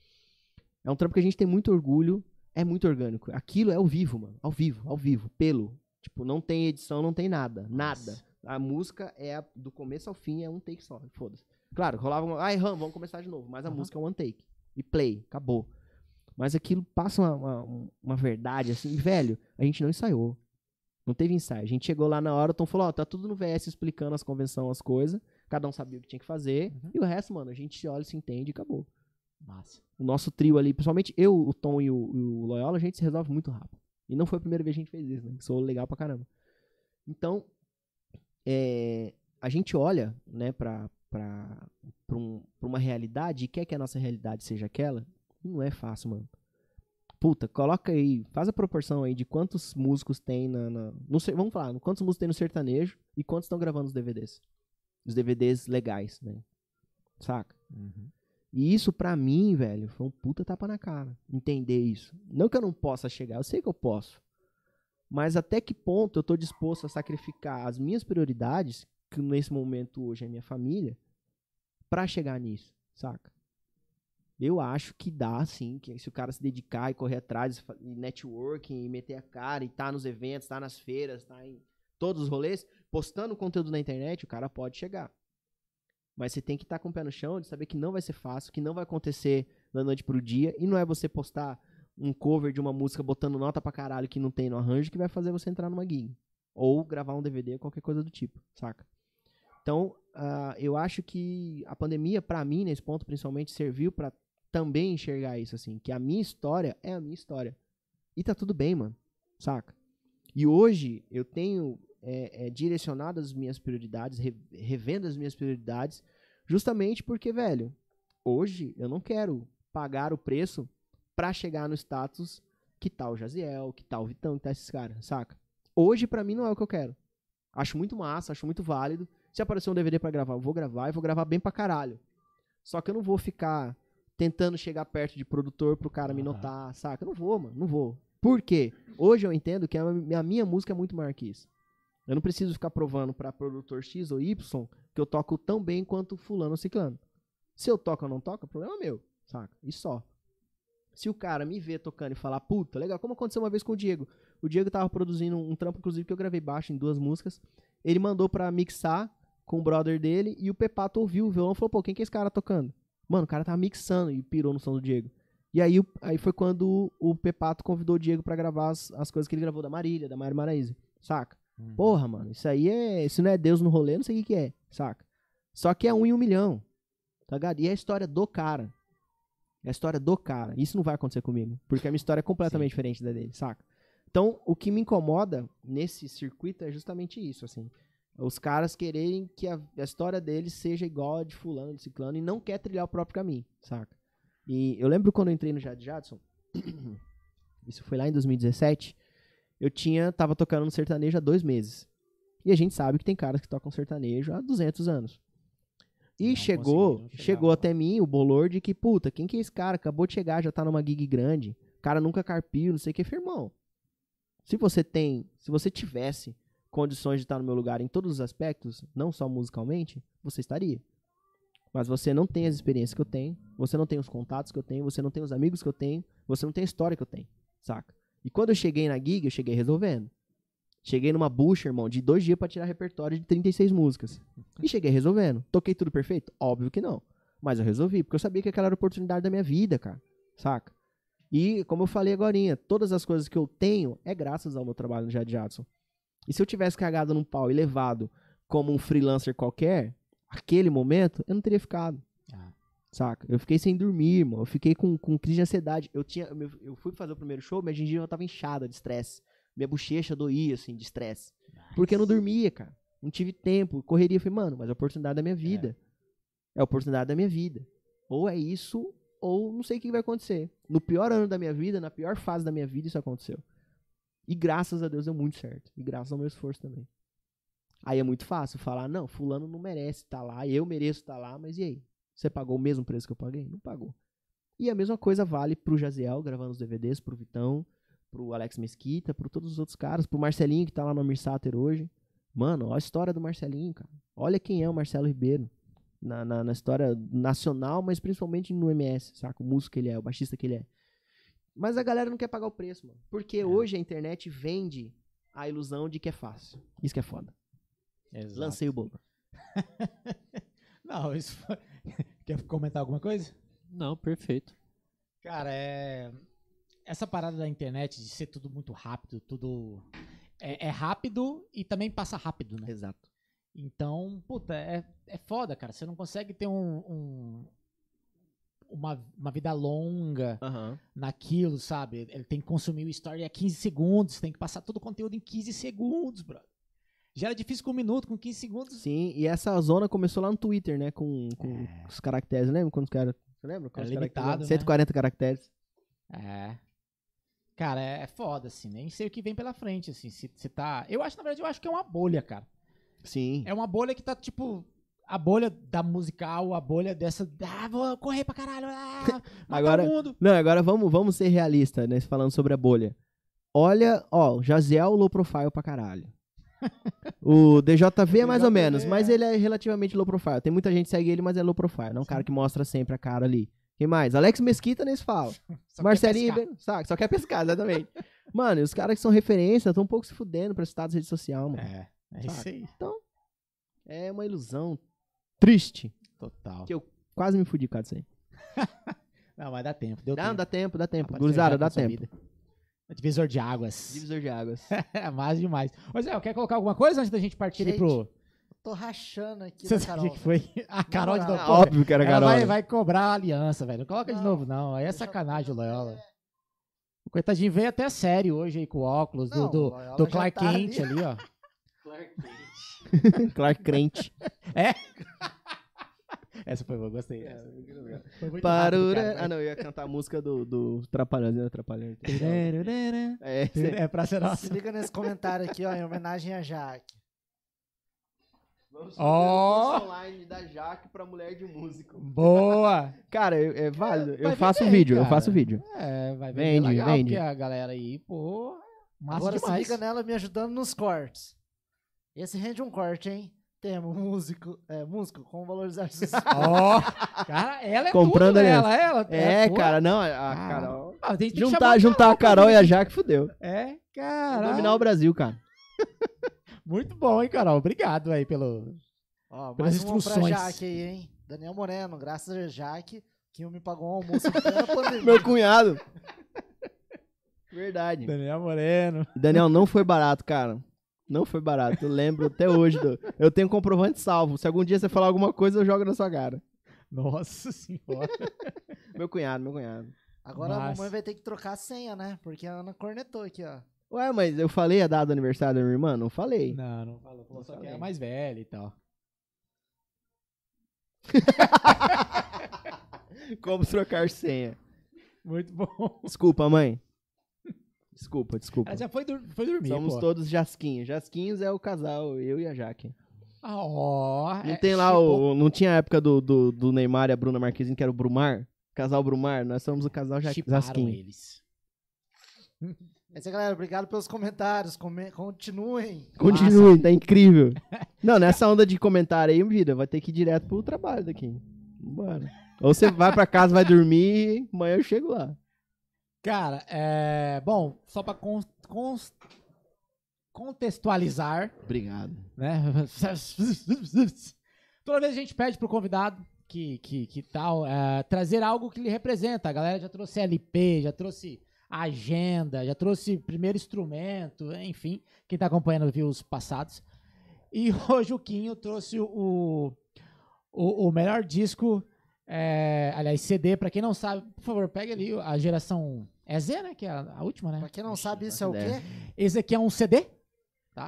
É um trampo que a gente tem muito orgulho. É muito orgânico. Aquilo é ao vivo, mano. Ao vivo, ao vivo. Pelo. Tipo, não tem edição, não tem nada. Nada. A música é a- do começo ao fim, é um take só. Foda-se. Claro, rolava uma. Ai, Ram, vamos começar de novo. Mas a Aham. música é one take. E play. Acabou. Mas aquilo passa uma, uma, uma verdade, assim. E, velho, a gente não ensaiou. Não teve ensaio. A gente chegou lá na hora, o Tom falou, ó, tá tudo no VS explicando as convenções, as coisas. Cada um sabia o que tinha que fazer. Uhum. E o resto, mano, a gente se olha, se entende e acabou. massa. O nosso trio ali, principalmente eu, o Tom e o, e o Loyola, a gente se resolve muito rápido. E não foi a primeira vez que a gente fez isso, né? Sou legal pra caramba. Então, é, a gente olha, né, pra, pra, pra, um- pra uma realidade e quer que a nossa realidade seja aquela. Não é fácil, mano. Puta, coloca aí, faz a proporção aí de quantos músicos tem na. na- no vamos falar, quantos músicos tem no sertanejo e quantos estão gravando os DVDs. Os DVDs legais, né? Saca? E isso pra mim, velho, foi um puta tapa na cara. Entender isso. Não que eu não possa chegar, eu sei que eu posso. Mas até que ponto eu tô disposto a sacrificar as minhas prioridades, que nesse momento hoje é minha família, pra chegar nisso, saca? Eu acho que dá, sim, que se o cara se dedicar e correr atrás, e networking, e meter a cara, e tá nos eventos, tá nas feiras, tá em todos os rolês, postando conteúdo na internet, o cara pode chegar. Mas você tem que estar com o pé no chão de saber que não vai ser fácil, que não vai acontecer da noite pro dia. E não é você postar um cover de uma música botando nota pra caralho que não tem no arranjo que vai fazer você entrar numa gig. Ou gravar um DVD qualquer coisa do tipo, saca? Então, ah, eu acho que a pandemia, pra mim, nesse ponto principalmente, serviu pra também enxergar isso, assim. Que a minha história é a minha história. E tá tudo bem, mano. Saca? E hoje eu tenho é, é, direcionado as minhas prioridades, re- revendo as minhas prioridades, justamente porque, velho, hoje eu não quero pagar o preço pra chegar no status que tá o Jaziel, que tá o Vitão, que tá esses caras, saca? Hoje, pra mim, não é o que eu quero. Acho muito massa, acho muito válido. Se aparecer um DVD pra gravar, eu vou gravar e vou gravar bem pra caralho. Só que eu não vou ficar tentando chegar perto de produtor pro cara me notar, saca? Eu não vou, mano, não vou. Por quê? Hoje eu entendo que a mi- a minha música é muito maior que isso. Eu não preciso ficar provando pra produtor X ou Y que eu toco tão bem quanto fulano ou ciclano. Se eu toco ou não toco, é problema meu, saca? E só. Se o cara me vê tocando e falar, puta, legal, como aconteceu uma vez com o Diego. O Diego tava produzindo um trampo, inclusive, que eu gravei baixo em duas músicas. Ele mandou pra mixar com o brother dele e o Pepato ouviu o violão e falou, pô, quem que é esse cara tocando? Mano, o cara tava mixando e pirou no som do Diego. E aí, aí foi quando o, Pepato convidou o Diego pra gravar as, as coisas que ele gravou da Marília, da Mari Maraíza, saca? Hum. Porra, mano, isso aí é. Se não é Deus no rolê, não sei o que, que é, saca? Só que é um em um milhão. Tá ligado? E é a história do cara. É a história do cara. Isso não vai acontecer comigo. Porque a minha história é completamente diferente da dele, saca? Então, o que me incomoda nesse circuito é justamente isso, assim. Os caras quererem que a, a história deles seja igual a de fulano, de ciclano, e não quer trilhar o próprio caminho, saca? E eu lembro quando eu entrei no Jad Jadson, isso foi lá em 2017, eu tinha, tava tocando no sertanejo há dois meses. E a gente sabe que tem caras que tocam sertanejo há 200 anos. E Não chegou, chegou até mim o bolor de que, puta, quem que é esse cara? Acabou de chegar, já tá numa gig grande. O cara nunca carpiu, não sei o que. Firmão, se você tem, se você tivesse condições de estar no meu lugar em todos os aspectos, não só musicalmente, você estaria. Mas você não tem as experiências que eu tenho, você não tem os contatos que eu tenho, você não tem os amigos que eu tenho, você não tem a história que eu tenho, saca? E quando eu cheguei na gig, eu cheguei resolvendo. Cheguei numa bucha, irmão, de dois dias pra tirar repertório de 36 músicas. E cheguei resolvendo. Toquei tudo perfeito? Óbvio que não. Mas eu resolvi, porque eu sabia que aquela era a oportunidade da minha vida, cara. Saca? E, como eu falei agora, todas as coisas que eu tenho é graças ao meu trabalho no Jad Jadson. E se eu tivesse cagado num pau e levado como um freelancer qualquer, aquele momento, eu não teria ficado. Ah. Saca? Eu fiquei sem dormir, irmão. Eu fiquei com, com crise de ansiedade. Eu, tinha, eu, eu fui fazer o primeiro show, minha gengiva tava inchada de estresse. Minha bochecha doía, assim, de estresse. Porque eu não dormia, cara. Não tive tempo. Correria. Falei, mano, mas é a oportunidade da minha vida. É a oportunidade da minha vida. Ou é isso, ou não sei o que vai acontecer. No pior ano da minha vida, na pior fase da minha vida, isso aconteceu. E graças a Deus deu muito certo. E graças ao meu esforço também. Aí é muito fácil falar, não, fulano não merece estar lá, eu mereço estar lá, mas e aí? Você pagou o mesmo preço que eu paguei? Não pagou. E a mesma coisa vale pro Jaziel gravando os DVDs, pro Vitão, pro Alex Mesquita, pro todos os outros caras, pro Marcelinho que tá lá no Amir Sater hoje. Mano, olha a história do Marcelinho, cara. Olha quem é o Marcelo Ribeiro. Na, na, na história nacional, mas principalmente no MS, saca? O músico que ele é, o baixista que ele é. Mas a galera não quer pagar o preço, mano. Porque hoje a internet vende a ilusão de que é fácil. Isso que é foda. Exato. Lancei o bolo. Não, isso foi... Quer comentar alguma coisa? Não, perfeito. Cara, é. Essa parada da internet de ser tudo muito rápido, tudo. É, é rápido e também passa rápido, né? Exato. Então, puta, é, é foda, cara. Você não consegue ter um. um- uma, uma vida longa Aham. naquilo, sabe? Ele tem que consumir o story a 15 segundos, tem que passar todo o conteúdo em 15 segundos, brother. Já era difícil com um minuto, com 15 segundos. Sim, e essa zona começou lá no Twitter, né? Com, com os caracteres. Lembra quando os caras. Você lembra? Os caracteres? limitado, né? 140 caracteres. É. Cara, é, é foda, assim. Nem sei o que vem pela frente, assim. Se, se tá. Eu acho, na verdade, eu acho que é uma bolha, cara. Sim. É uma bolha que tá, tipo. A bolha da musical, a bolha dessa. Ah, vou correr pra caralho. Ah, Agora-. Não, agora vamos, vamos ser realistas, né? Falando sobre a bolha. Olha, ó, o Jaziel low profile pra caralho. O DJV é mais ou menos, mas é. ele é relativamente low profile. Tem muita gente que segue ele, mas é low profile. Não é um cara que mostra sempre a cara ali. Quem mais? Alex Mesquita nem se fala. Só quer Marcelinho. Ben- saca? Só quer pescar, exatamente. mano, e os caras que são referência estão um pouco se fudendo pra estar nas redes sociais, mano. É, é isso Saca? aí. É uma ilusão triste. Total. Que eu quase me fudi com isso aí. Não, mas dá tempo. Deu Não, tempo. dá tempo, dá tempo. Gurizada, dá sua tempo. vida. É Divisor de águas. Divisor de águas. É mais demais. Ô Zé, quer colocar alguma coisa antes da gente partir ali Gente, pro. Tô rachando aqui Você da sabe o Carol. que foi? A Carol de. Ah, óbvio que era Carol. vai, né? vai cobrar a aliança, velho. Não coloca de Não, novo, não. Aí é sacanagem o Loyola. O coitadinho veio até sério hoje aí com o óculos do, Não, do, do já Clark tá Kent ali, ó. Clark Crente. Essa foi boa, gostei. Foi muito rápido, Parura. cara, Ah, não, eu ia cantar a música do, do Trapalhões, né? Trapalhões. É, aí. É pra ser Se nossa. liga nesse comentário aqui, ó, em homenagem a Jaque. Ó. online da Jaque pra mulher de músico. Boa! Cara, eu- é válido. Vai Eu faço vender, vídeo, eu cara. faço vídeo. É, vai vender Vende, legal, vende. porque a galera aí, pô, massa Agora demais. se liga nela me ajudando nos cortes. Esse rende um corte, hein? Temos músico, é, músico com valorizar social. Ó, cara, ela é Comprando tudo, né? aliança. ela, ela. É, pô. cara, não, a a Ah, Carol. Ah, tem que Juntar, juntar a Carol e a Jaque, fudeu. É, cara. Dominar o Brasil, cara. Muito bom, hein, Carol? Obrigado aí pelo. Ó, Pelas mais uma pra instruções. Jaque aí, hein? Daniel Moreno, graças a Jaque, que me pagou um almoço. Meu cunhado. Verdade. Daniel Moreno. Daniel, não foi barato, cara. Não foi barato. Eu lembro até hoje. do- Eu tenho comprovante salvo. Se algum dia você falar alguma coisa, eu jogo na sua cara. Nossa senhora. Meu cunhado, meu cunhado. Agora a Mas- mamãe vai ter que trocar a senha, né? Porque a Ana cornetou aqui, ó. Ué, mas eu falei a data do aniversário da minha irmã? Não falei. não, não falou. Falou só que falei. era mais velha e tal. Como trocar senha. Muito bom. Desculpa, mãe. Desculpa, desculpa. Ela já foi, dur- foi dormir, Somos pô. todos Jasquinhos. Jasquinhos é o casal, eu e a Jaque. Ah, ó. Não é, tem lá chipou. o. Não tinha a época do, do, do Neymar e a Bruna Marquezine, que era o Brumar? Casal Brumar? Nós somos o casal Ja- Chiparam Jasquinho. eles. É isso aí, galera. Obrigado pelos comentários. Come- Continuem. Continue, tá incrível. Não, nessa onda de comentário aí, vida, vai ter que ir direto pro trabalho daqui. Vambora. Ou você vai pra casa, vai dormir, amanhã eu chego lá. Cara, é. Bom, só pra con- cons- contextualizar, Obrigado. né? Toda vez a gente pede pro convidado que, que, que tal é, trazer algo que lhe representa. A galera já trouxe LP, já trouxe agenda, já trouxe primeiro instrumento, enfim, quem tá acompanhando viu os passados. E hoje o Quinho trouxe o, o, o melhor disco, é, aliás, CD, pra quem não sabe, por favor, pega ali a geração. É Z, né? Que é a, a última, né? Pra quem não sabe, não isso é o quê? Esse aqui é um CD.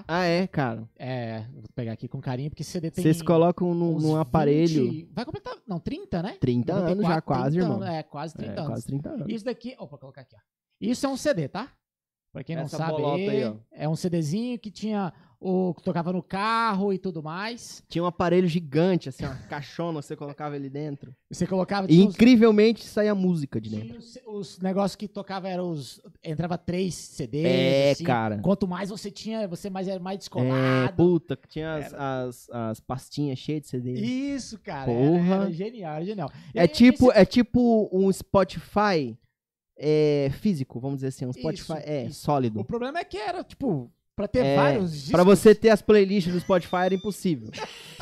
Ah, é, cara. É, vou pegar aqui com carinho, porque CD tem. Vocês colocam num, num aparelho 20 vai completar. Não, 30, né? 30 anos já, 94, quase, 30 irmão. É, quase 30 É, anos. quase 30 anos. Isso daqui. Opa, vou colocar aqui, ó. Isso é um CD, tá? Pra quem não Essa sabe, bolota aí, é um CDzinho que tinha o que tocava no carro e tudo mais. Tinha um aparelho gigante, assim, uma caixona, você colocava ele dentro. E você colocava E incrivelmente saía música de dentro. tinha os, os negócios que tocava eram os entrava três CDs, É, assim. cara. Quanto mais você tinha, você mais era mais É, descolado. puta, que tinha as, as, as pastinhas cheias de CD. Isso, cara. Porra. Era, era genial, era genial. E É aí, tipo, esse- é tipo um Spotify é, físico, vamos dizer assim, um Spotify Isso, é isso. sólido. O problema é que era, tipo, pra ter É, vários discos. Pra você ter as playlists do Spotify era impossível.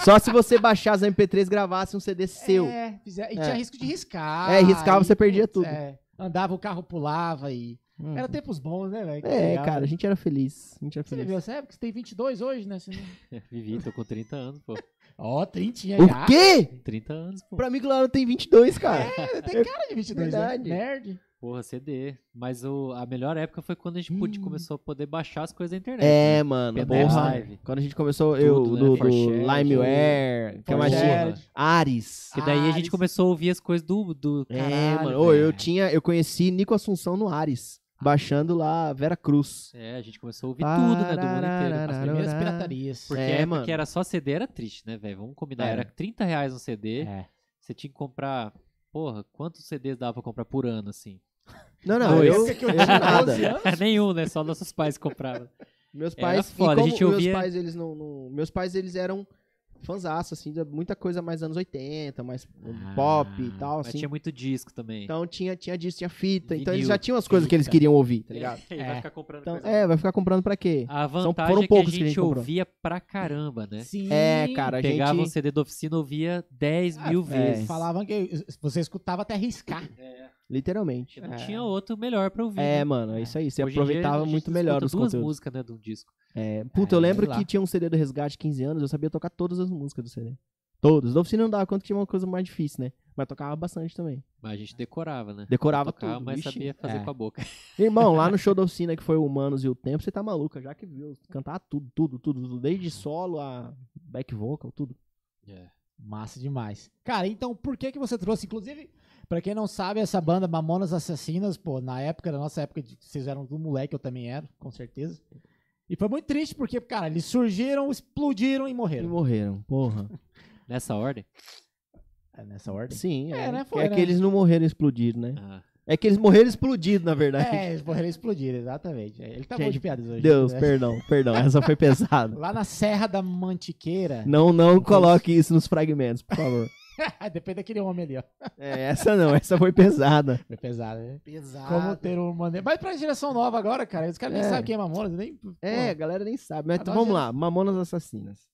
Só se você baixar as MP3 e gravasse um CD seu. É, fizer- e É. tinha risco de riscar. É, riscava, e, você perdia tudo. é, andava, o carro pulava e... Hum. Era tempos bons, né, velho? É, legal, cara, a né? gente era feliz. A gente era Você feliz. viveu essa época? Você tem 22 hoje, né? Você não- Vivi, tô com 30 anos, pô. Ó, 30 O já. quê? 30 anos, pô. Pra mim, claro, tem 22, cara. É, tem cara de 22, Verdade. né? Nerd. Porra, CD. Mas o, a melhor época foi quando a gente Hum. começou a poder baixar as coisas da internet. É, né? mano, Pendrive. porra. Quando a gente começou, eu, Tudo, né? do, do LimeWare, que mais tinha? Ares. Que daí a gente Ares. começou a ouvir as coisas do. do É, caralho, mano. Ô, eu tinha, eu conheci Nico Assunção no Ares, baixando lá Vera Cruz. É, a gente começou a ouvir tudo, né? Do mundo inteiro. As primeiras piratarias. Porque É, a época mano. era só CD era triste, né, velho? Vamos combinar. Era. Era 30 reais um CD. É. Você tinha que comprar. Porra, quantos CDs dava pra comprar por ano, assim? Não, não, Dois. eu, que eu eu tinha nada. 12 anos. Nenhum, né? Só nossos pais compravam. Meus pais, foda, e a como gente meus ouvia- pais, eles não, não- meus pais, eles eram fãzaço, assim, de muita coisa mais anos 80, mais pop e tal, Mas assim. tinha muito disco também. Então tinha, tinha disco, tinha fita, então eles Vinil, já tinham as coisas que eles fita. queriam ouvir, tá ligado? É. vai ficar comprando Então, coisa. é, vai ficar comprando pra quê? A foram vantagem é que a poucos que a gente gente comprou. ouvia pra caramba, né? Sim. É, cara, a Pegava um gente... CD da oficina, ouvia 10 Ah, mil é, vezes. Falavam que você escutava até riscar. Literalmente. Não É. tinha outro melhor pra ouvir. É, né? mano, é isso aí. Você Hoje dia, aproveitava a gente muito melhor os duas conteúdos. músicas, né, de um disco. É, puta, eu É, lembro sei lá. que tinha um CD do Resgate 15 anos, eu sabia tocar todas as músicas do CD. Todas. Da oficina não dava conta que tinha uma coisa mais difícil, né? Mas tocava bastante também. Mas a gente decorava, né? Decorava Tocava, tudo. mas vixe. sabia fazer É. com a boca. Irmão, lá no show da oficina que foi o Humanos e o Tempo, você tá maluca, já que viu. Cantar tudo, tudo, tudo, tudo. Desde solo a back vocal, tudo. Massa demais. Cara, então por que que você trouxe, inclusive, pra quem não sabe, essa banda Mamonas Assassinas, pô, na época, na nossa época, vocês eram do moleque, eu também era, com certeza. E foi muito triste porque, cara, eles surgiram, explodiram e E morreram. morreram, porra. Nessa ordem? É nessa ordem? Sim, é. É, né, Que foi, é né? que eles não morreram explodidos, né? Ah, É que eles morreram explodidos, na verdade. É, eles morreram e explodiram, exatamente. É, Ele tá bom Gente, de piadas hoje. Deus, né? perdão, perdão. Essa foi pesada. Lá na Serra da Mantiqueira. Não, não coloque isso nos fragmentos, por favor. Depende daquele homem ali, ó. É, essa não, essa foi pesada. Foi pesado, né? Pesado. Como ter um maneiro. Vai pra geração nova agora, cara. Os caras nem É. sabem quem é Mamonas, nem. É, a galera nem sabe. Mas então, vamos lá, Mamonas Assassinas.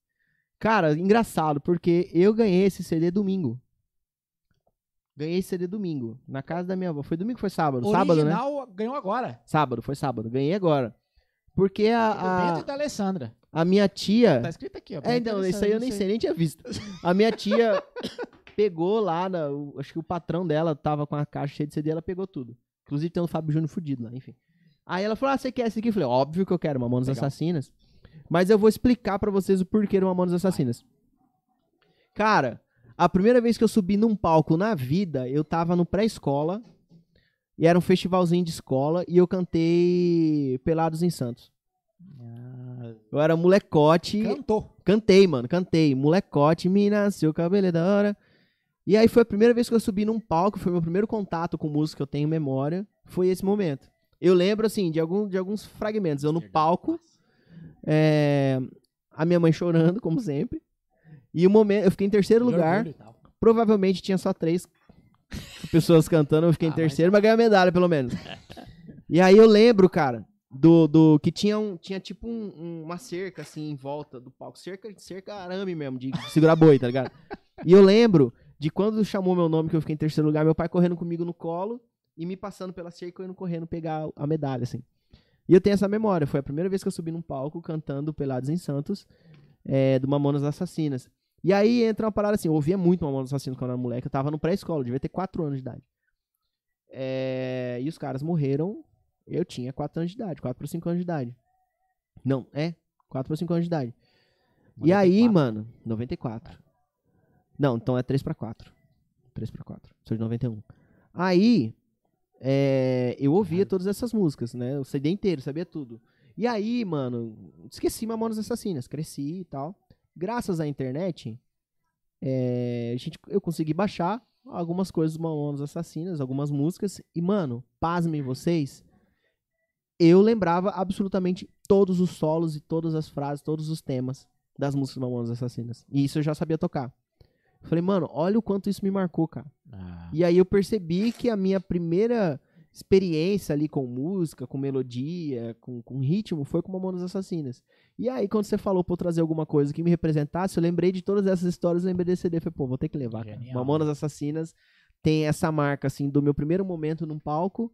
Cara, engraçado, porque eu ganhei esse CD domingo. Ganhei esse CD domingo, na casa da minha avó. Foi domingo ou foi sábado? Sábado, né? Original ganhou agora. Sábado, foi sábado. Ganhei agora. Porque a, Bento e da Alessandra. a, a minha tia. Tá escrito aqui, ó. É, então, isso aí eu nem sei, nem tinha visto. A minha tia pegou lá, na- o- acho que o patrão dela tava com a caixa cheia de CD, ela pegou tudo. Inclusive tem um Fábio Júnior fudido lá, enfim. Aí ela falou, ah, você quer esse aqui? Eu falei, óbvio que eu quero, Mamonas Legal. Assassinas. Mas eu vou explicar pra vocês o porquê do Mamonas Assassinas. Cara, a primeira vez que eu subi num palco na vida, eu tava no pré-escola, e era um festivalzinho de escola, e eu cantei Pelados em Santos. Ah, Eu era molecote. Cantou. Cantei, mano, cantei. Molecote, mina, seu cabelo é da hora. E aí foi a primeira vez que eu subi num palco, foi meu primeiro contato com música que eu tenho memória. Foi esse momento. Eu lembro, assim, de, algum, de alguns fragmentos. Eu no palco, é, a minha mãe chorando, como sempre. E o momento, eu fiquei em terceiro lugar. Provavelmente tinha só três pessoas cantando, eu fiquei Ah, em terceiro, mas ganhei a medalha, pelo menos. e aí eu lembro, cara, do, do que tinha, um, tinha tipo um- um- uma cerca, assim, em volta do palco. Cerca, cerca arame mesmo, de segurar boi, tá ligado? E eu lembro de quando chamou meu nome, que eu fiquei em terceiro lugar, meu pai correndo comigo no colo e me passando pela cerca e eu indo correndo pegar a medalha, assim. E eu tenho essa memória, foi a primeira vez que eu subi num palco cantando Pelados em Santos, é, do Mamonas Assassinas. E aí entra uma parada assim, eu ouvia muito Mamonas Assassinas quando eu era moleque, eu tava no pré-escola, devia ter 4 anos de idade. É, e os caras morreram, eu tinha 4 anos de idade, 4 para 5 anos de idade. Não, é, 4 para 5 anos de idade. E aí, 94. mano, 94. Não, então é 3 pra 4. 3 pra 4. Sou de 91. Aí, é, eu ouvia todas essas músicas, né? O CD inteiro, sabia tudo. E aí, mano, esqueci Mamonas Assassinas, cresci e tal. Graças à internet, é, gente, eu consegui baixar algumas coisas do Mamonas Assassinas, algumas músicas. E, mano, pasmem vocês, eu lembrava absolutamente todos os solos e todas as frases, todos os temas das músicas do Mamonas Assassinas. E isso eu já sabia tocar. Eu Falei, mano, olha o quanto isso me marcou, cara. Ah, E aí eu percebi que a minha primeira experiência ali com música, com melodia, com, com ritmo, foi com Mamonas Assassinas. E aí, quando você falou pra eu trazer alguma coisa que me representasse, eu lembrei de todas essas histórias, lembrei desse CD. Falei, pô, vou ter que levar, cara. Mamonas Assassinas tem essa marca, assim, do meu primeiro momento num palco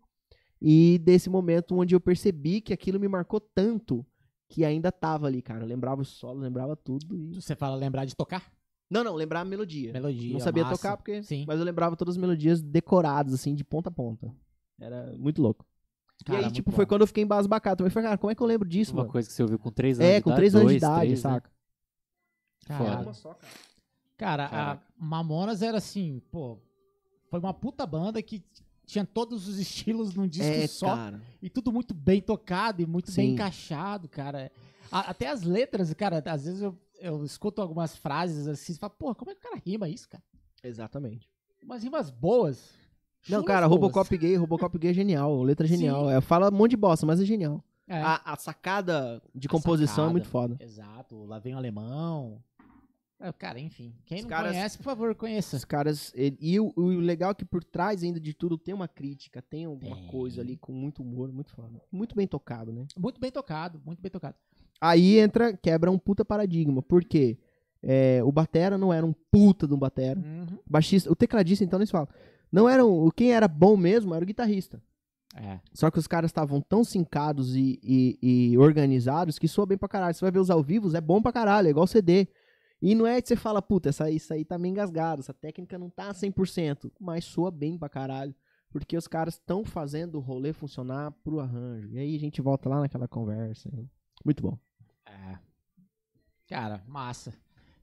e desse momento onde eu percebi que aquilo me marcou tanto que ainda tava ali, cara. Eu lembrava o solo, lembrava tudo e... Você fala lembrar de tocar? Não, não, lembrava a melodia. Melodia. Não sabia massa. tocar porque. Sim. Mas eu lembrava todas as melodias decoradas, assim, de ponta a ponta. Era muito louco. Cara, e aí, tipo, bom. foi quando eu fiquei embasbacado também. Falei, cara, como é que eu lembro disso, Uma mano? coisa que você ouviu com 3 anos de É, idade. com 3 anos de dois, idade, três, né? saca? Caralho. Foda. Cara, a Caraca. Mamonas era assim, pô, foi uma puta banda que tinha todos os estilos num disco É, só cara. e tudo muito bem tocado e muito bem Sim. encaixado, cara. A- até as letras, cara, às vezes eu, eu escuto algumas frases assim e falo, pô, como é que o cara rima isso, cara? Exatamente. Umas rimas boas. Não, cara, boas. Robocop gay, Robocop gay é genial. Letra genial. É, fala um monte de bosta, mas é genial. É, A, a sacada de A composição sacada. é muito foda. Exato, lá vem o alemão. É, cara, enfim. Quem Os não caras- conhece, por favor, conheça. Os caras. ele- e o, o legal é que por trás ainda de tudo tem uma crítica, tem alguma Tem. coisa ali com muito humor, muito foda. Muito bem tocado, né? Muito bem tocado, muito bem tocado. Aí entra, quebra um puta paradigma. Por quê? É, o Batera não era um puta de um Batera. Uhum. O baixista, o tecladista, então, nem se fala. Não era um, quem era bom mesmo era o guitarrista. É. Só que os caras estavam tão sincados e, e- e organizados que soa bem pra caralho. Você vai ver os ao vivos, é bom pra caralho, é igual CD. E não é que você fala, puta, essa, isso aí tá meio engasgado, essa técnica não tá 100%, mas soa bem pra caralho. Porque os caras estão fazendo o rolê funcionar pro arranjo. E aí a gente volta lá naquela conversa. hein? Muito bom. É. Cara, massa.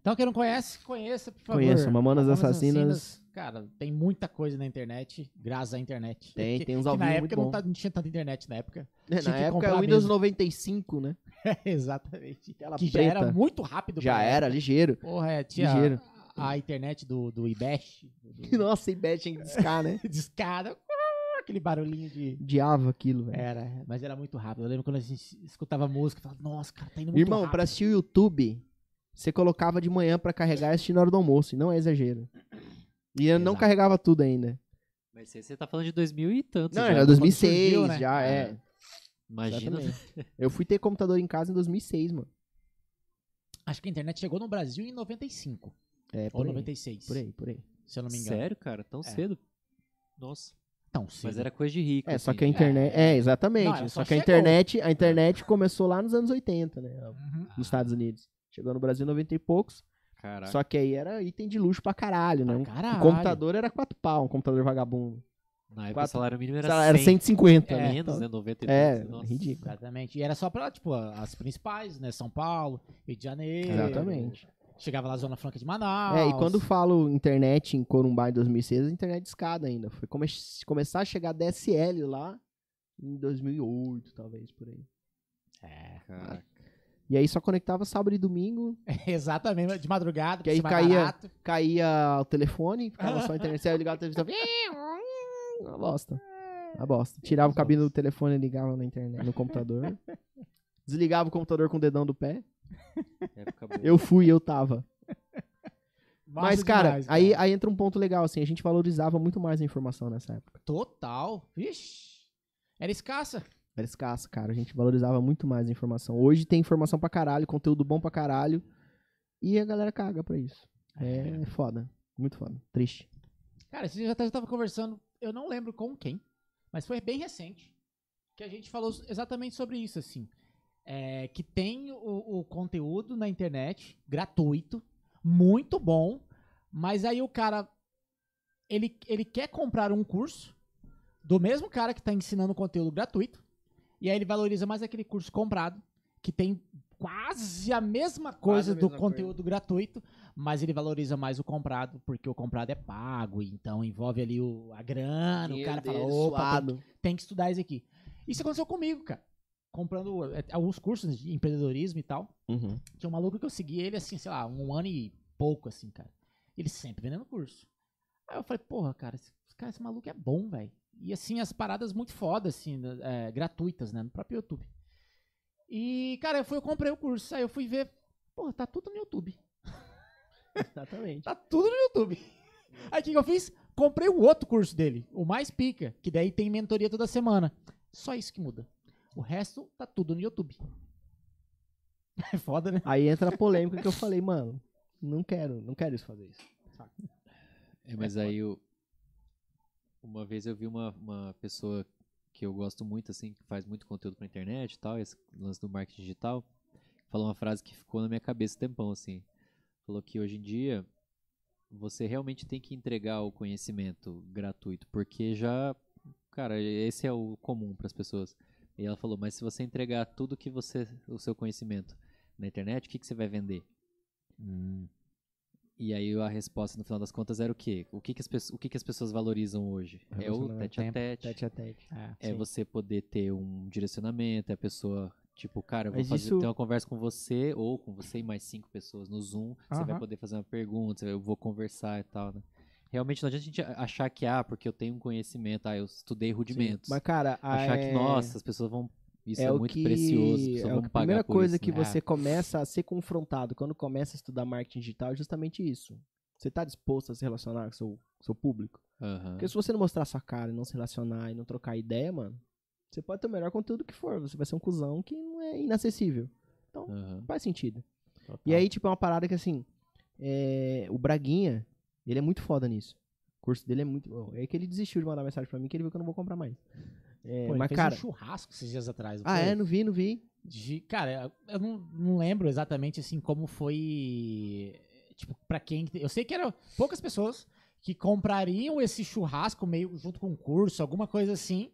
Então, quem não conhece, conheça, por favor. Conheça, Mamonas Assassinas. Cara, tem muita coisa na internet, graças à internet. Tem, Porque- tem uns que ao na época não, tá- não tinha tanta internet na época. É, na que época comprar o Windows mesmo. 95, né? Exatamente. Aquela que já preta. era muito rápido. Já era, época. ligeiro. Porra, é, tinha Ligeiro. a, a internet do, do IBEST. Do, Nossa, e tinha que discar, né? de escada. Aquele barulhinho de... Diava aquilo, velho. Era, mas era muito rápido. Eu lembro quando a gente escutava música, eu falava, nossa, cara, tá indo muito Irmão, rápido. pra assistir o YouTube, você colocava de manhã pra carregar e assistir na hora do almoço, e não é exagero. E eu não Exato. carregava tudo ainda. Mas você tá falando de 2000 e tantos. Não, já. era quando 2006, surgiu, né? já é. É. Imagina. Exatamente. Eu fui ter computador em casa em 2006, mano. Acho que a internet chegou no Brasil em 95. É, Ou por aí, 96. por aí, por aí. Se eu não me engano. Sério, cara? Tão É. cedo? Nossa. tão cedo. Mas era coisa de rico. É, só assim. que a internet. É, exatamente. Não, ela só só que a internet, a internet começou lá nos anos 80, né? Uhum. Nos Estados Unidos. Chegou no Brasil em 90 e poucos. Caraca. Só que aí era item de luxo pra caralho, né? Pra Um- caralho. Um computador era quatro pau, um computador vagabundo. Na época quatro- o salário mínimo era, era 100, 150, É, né? menos, Então, né? 90 e É, nossa. ridículo. Exatamente. E era só pra, tipo, as principais, né? São Paulo, Rio de Janeiro. Exatamente. Chegava lá na Zona Franca de Manaus. É, e quando falo internet em Corumbá em 2006, a internet de escada ainda. Foi come começar a chegar DSL lá em 2008, talvez, por aí. É, Caraca. E aí só conectava sábado e domingo, exatamente, de madrugada, Que aí caía- barato. caía o telefone, ficava só a internet, você ia ligar a televisão, uma bosta. Uma bosta. Tirava o cabine do telefone e ligava na internet, no computador. Desligava o computador com o dedão do pé. Eu fui, eu tava. Massa Mas, cara, demais, Aí, aí entra um ponto legal, assim, a gente valorizava muito mais a informação nessa época. Total. Vixe. Era escassa. Era escasso, cara. A gente valorizava muito mais a informação. Hoje tem informação pra caralho, conteúdo bom pra caralho. E a galera caga pra isso. É foda. Muito foda. Triste. Cara, esse dia até eu tava conversando, eu não lembro com quem, mas foi bem recente, que a gente falou exatamente sobre isso, assim. É, que tem o, o conteúdo na internet, gratuito, muito bom, mas aí o cara, ele, ele quer comprar um curso do mesmo cara que tá ensinando conteúdo gratuito, e aí ele valoriza mais aquele curso comprado, que tem quase a mesma coisa a do mesma conteúdo gratuito, mas ele valoriza mais o comprado, porque o comprado é pago, então envolve ali o, a grana, o cara fala, opa, tem, tem que estudar isso aqui. Isso aconteceu comigo, cara. Comprando é, alguns cursos de empreendedorismo e tal. Uhum. Tinha um maluco que eu segui ele, assim, sei lá, um ano e pouco, assim, cara. Ele sempre vendendo curso. Aí eu falei, porra, cara, esse, cara, esse maluco é bom, velho. E, assim, as paradas muito fodas, assim, é, gratuitas, né, no próprio YouTube. E, cara, eu fui, eu comprei o curso. Aí eu fui ver, porra, tá tudo no YouTube. Exatamente. Tá tudo no YouTube. Aí o que, que eu fiz? Comprei o outro curso dele, o mais pica, que daí tem mentoria toda semana. Só isso que muda. O resto tá tudo no YouTube. É foda, né? Aí entra a polêmica que eu falei, mano, não quero, não quero isso fazer isso. É, mas aí eu. Uma vez eu vi uma, uma pessoa que eu gosto muito, assim, que faz muito conteúdo pra internet e tal, esse lance do marketing digital, falou uma frase que ficou na minha cabeça um tempão, assim. Falou que hoje em dia você realmente tem que entregar o conhecimento gratuito, porque já, cara, esse é o comum para as pessoas. E ela falou, mas se você entregar tudo que você, o seu conhecimento na internet, o que, que você vai vender? E aí a resposta no final das contas era o quê? O que, que, as, o que, que as pessoas valorizam hoje? É o tete a tete. Tete a tete. É Sim. você poder ter um direcionamento, é a pessoa, tipo, cara, eu vou Mas fazer, isso- ter uma conversa com você, ou com você e mais cinco pessoas no Zoom, você vai poder fazer uma pergunta, eu vou conversar e tal, né? Realmente não adianta a gente achar que, ah, porque eu tenho um conhecimento, ah, eu estudei rudimentos. Mas, cara, achar é- que, nossa, as pessoas vão. Isso é, o muito que- precioso, é a primeira coisa isso, que né? você começa a ser confrontado quando começa a estudar marketing digital é justamente isso. Você tá disposto a se relacionar com o seu, seu público? Aham. Porque se você não mostrar sua cara e não se relacionar e não trocar ideia, mano, você pode ter o melhor conteúdo que for. Você vai ser um cuzão que não é inacessível. aham. Não faz sentido. Total. E aí, tipo, é uma parada que assim. é, o Braguinha, ele é muito foda nisso. O curso dele é muito. bom. É que ele desistiu de mandar mensagem pra mim que ele viu que eu não vou comprar mais. É, Pô, mas, fez cara. um churrasco esses dias atrás. não ah, foi? é? Não vi, não vi. De- cara, eu não, não lembro exatamente assim como foi. Tipo, pra quem. Eu sei que eram poucas pessoas que comprariam esse churrasco meio junto com um curso, alguma coisa assim.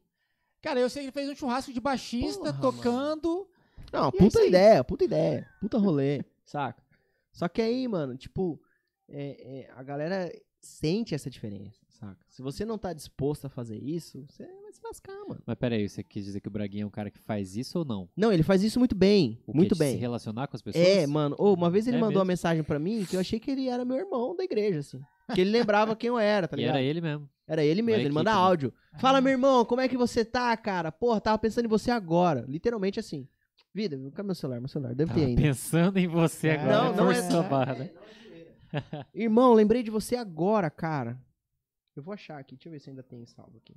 Cara, eu sei que ele fez um churrasco de baixista Porra, tocando. Não, E é puta ideia, puta ideia, puta rolê, saca? Só que aí, mano, tipo, é, é, a galera sente essa diferença, saca? Se você não tá disposto a fazer isso, você vai se lascar, mano. Mas peraí, você quis dizer que o Braguinha é um cara que faz isso ou não? Não, ele faz isso muito bem, O quê? muito De bem. Se relacionar com as pessoas? É, mano. Ô, uma vez ele É mandou uma mesmo? mensagem pra mim que eu achei que ele era meu irmão da igreja, assim. Que ele lembrava quem eu era, tá E ligado? era ele mesmo. Era ele mesmo, Uma ele manda né? áudio. Fala, meu irmão, como é que você tá, cara? Porra, tava pensando em você agora. Literalmente assim. Vida, cadê meu celular? Meu celular, deve ter Tava ainda. pensando em você É, agora. não, não é- barra, né? Irmão, lembrei de você agora, cara. Eu vou achar aqui, deixa eu ver se ainda tem salvo aqui.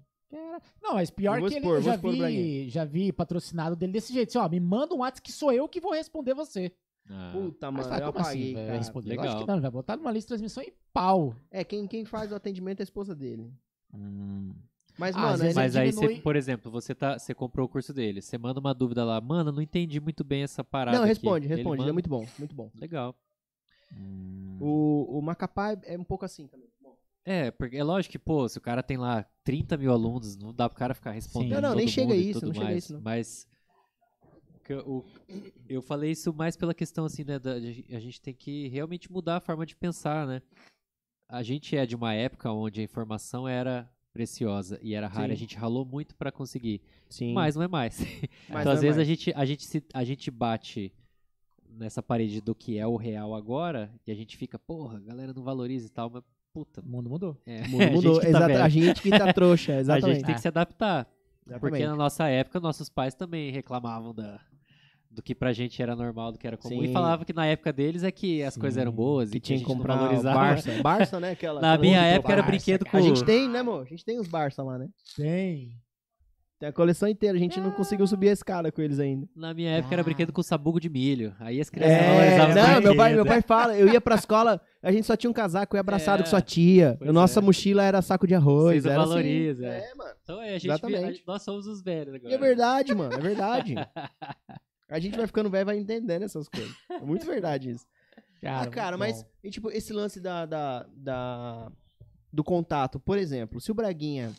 Não, mas pior Eu que expor, ele, eu já vi, já vi patrocinado dele desse jeito. Assim, ó, me manda um WhatsApp que sou eu que vou responder você. Ah, Puta, Mas mano, fala, eu como apaguei, assim? Responder? Legal. Lógico que não, ele vai botar numa lista de transmissão e pau. É, quem, quem faz o atendimento é a esposa dele. Mas, Às mano, vezes é- Mas aí, diminui- você, por exemplo, você, tá, você comprou o curso dele, você manda uma dúvida lá, mano, não entendi muito bem essa parada. Não, aqui." responde, Ele responde. Ele é manda- muito bom, muito bom. Legal. O, o Macapá é um pouco assim também. É, porque é lógico que, pô, se o cara tem lá 30 mil alunos, não dá pro cara ficar respondendo. Não, não, nem chega a isso, não chega a mais, isso, não. Mas. eu- eu falei isso mais pela questão, assim, né? Da, a gente tem que realmente mudar a forma de pensar, né? A gente é de uma época onde a informação era preciosa e era rara, Sim. a gente ralou muito pra conseguir. Sim. Mas não é mais. Mas então, não às é vezes, a mais. gente, a, gente se, a gente bate nessa parede do que é o real agora e a gente fica, porra, a galera não valoriza e tal, mas puta. O mundo mudou. É, O mundo a gente mudou. que tá exata- a gente que tá trouxa, A exatamente. gente tem que se adaptar. Porque Exatamente. na nossa época, nossos pais também reclamavam da, do que pra gente era normal, do que era comum. Sim. E falavam que na época deles é que as Sim. coisas eram boas Que e que tinha a que comprar valorizava. Barça. Barça, né? Aquela, Na aquela minha época era Barça, brinquedo com... A gente tem, né, amor? A gente tem os Barça lá, né? Tem. Tem a coleção inteira. A gente não conseguiu subir a escada com eles ainda. Na minha época era Ah. brinquedo com sabugo de milho. Aí as crianças É, valorizavam não, meu pai, meu pai fala, eu ia pra escola, a gente só tinha um casaco, eu ia abraçado É, com sua tia. nossa é. mochila era saco de arroz. Vocês era assim. é. É, mano. Então é, a gente, Exatamente. a- nós somos os velhos E agora. é verdade, mano, é verdade. A gente vai ficando velho e vai entendendo essas coisas. É muito verdade isso. Cara, ah, cara, mas e, tipo, esse lance da, da, da- do contato, por exemplo, se o Braguinha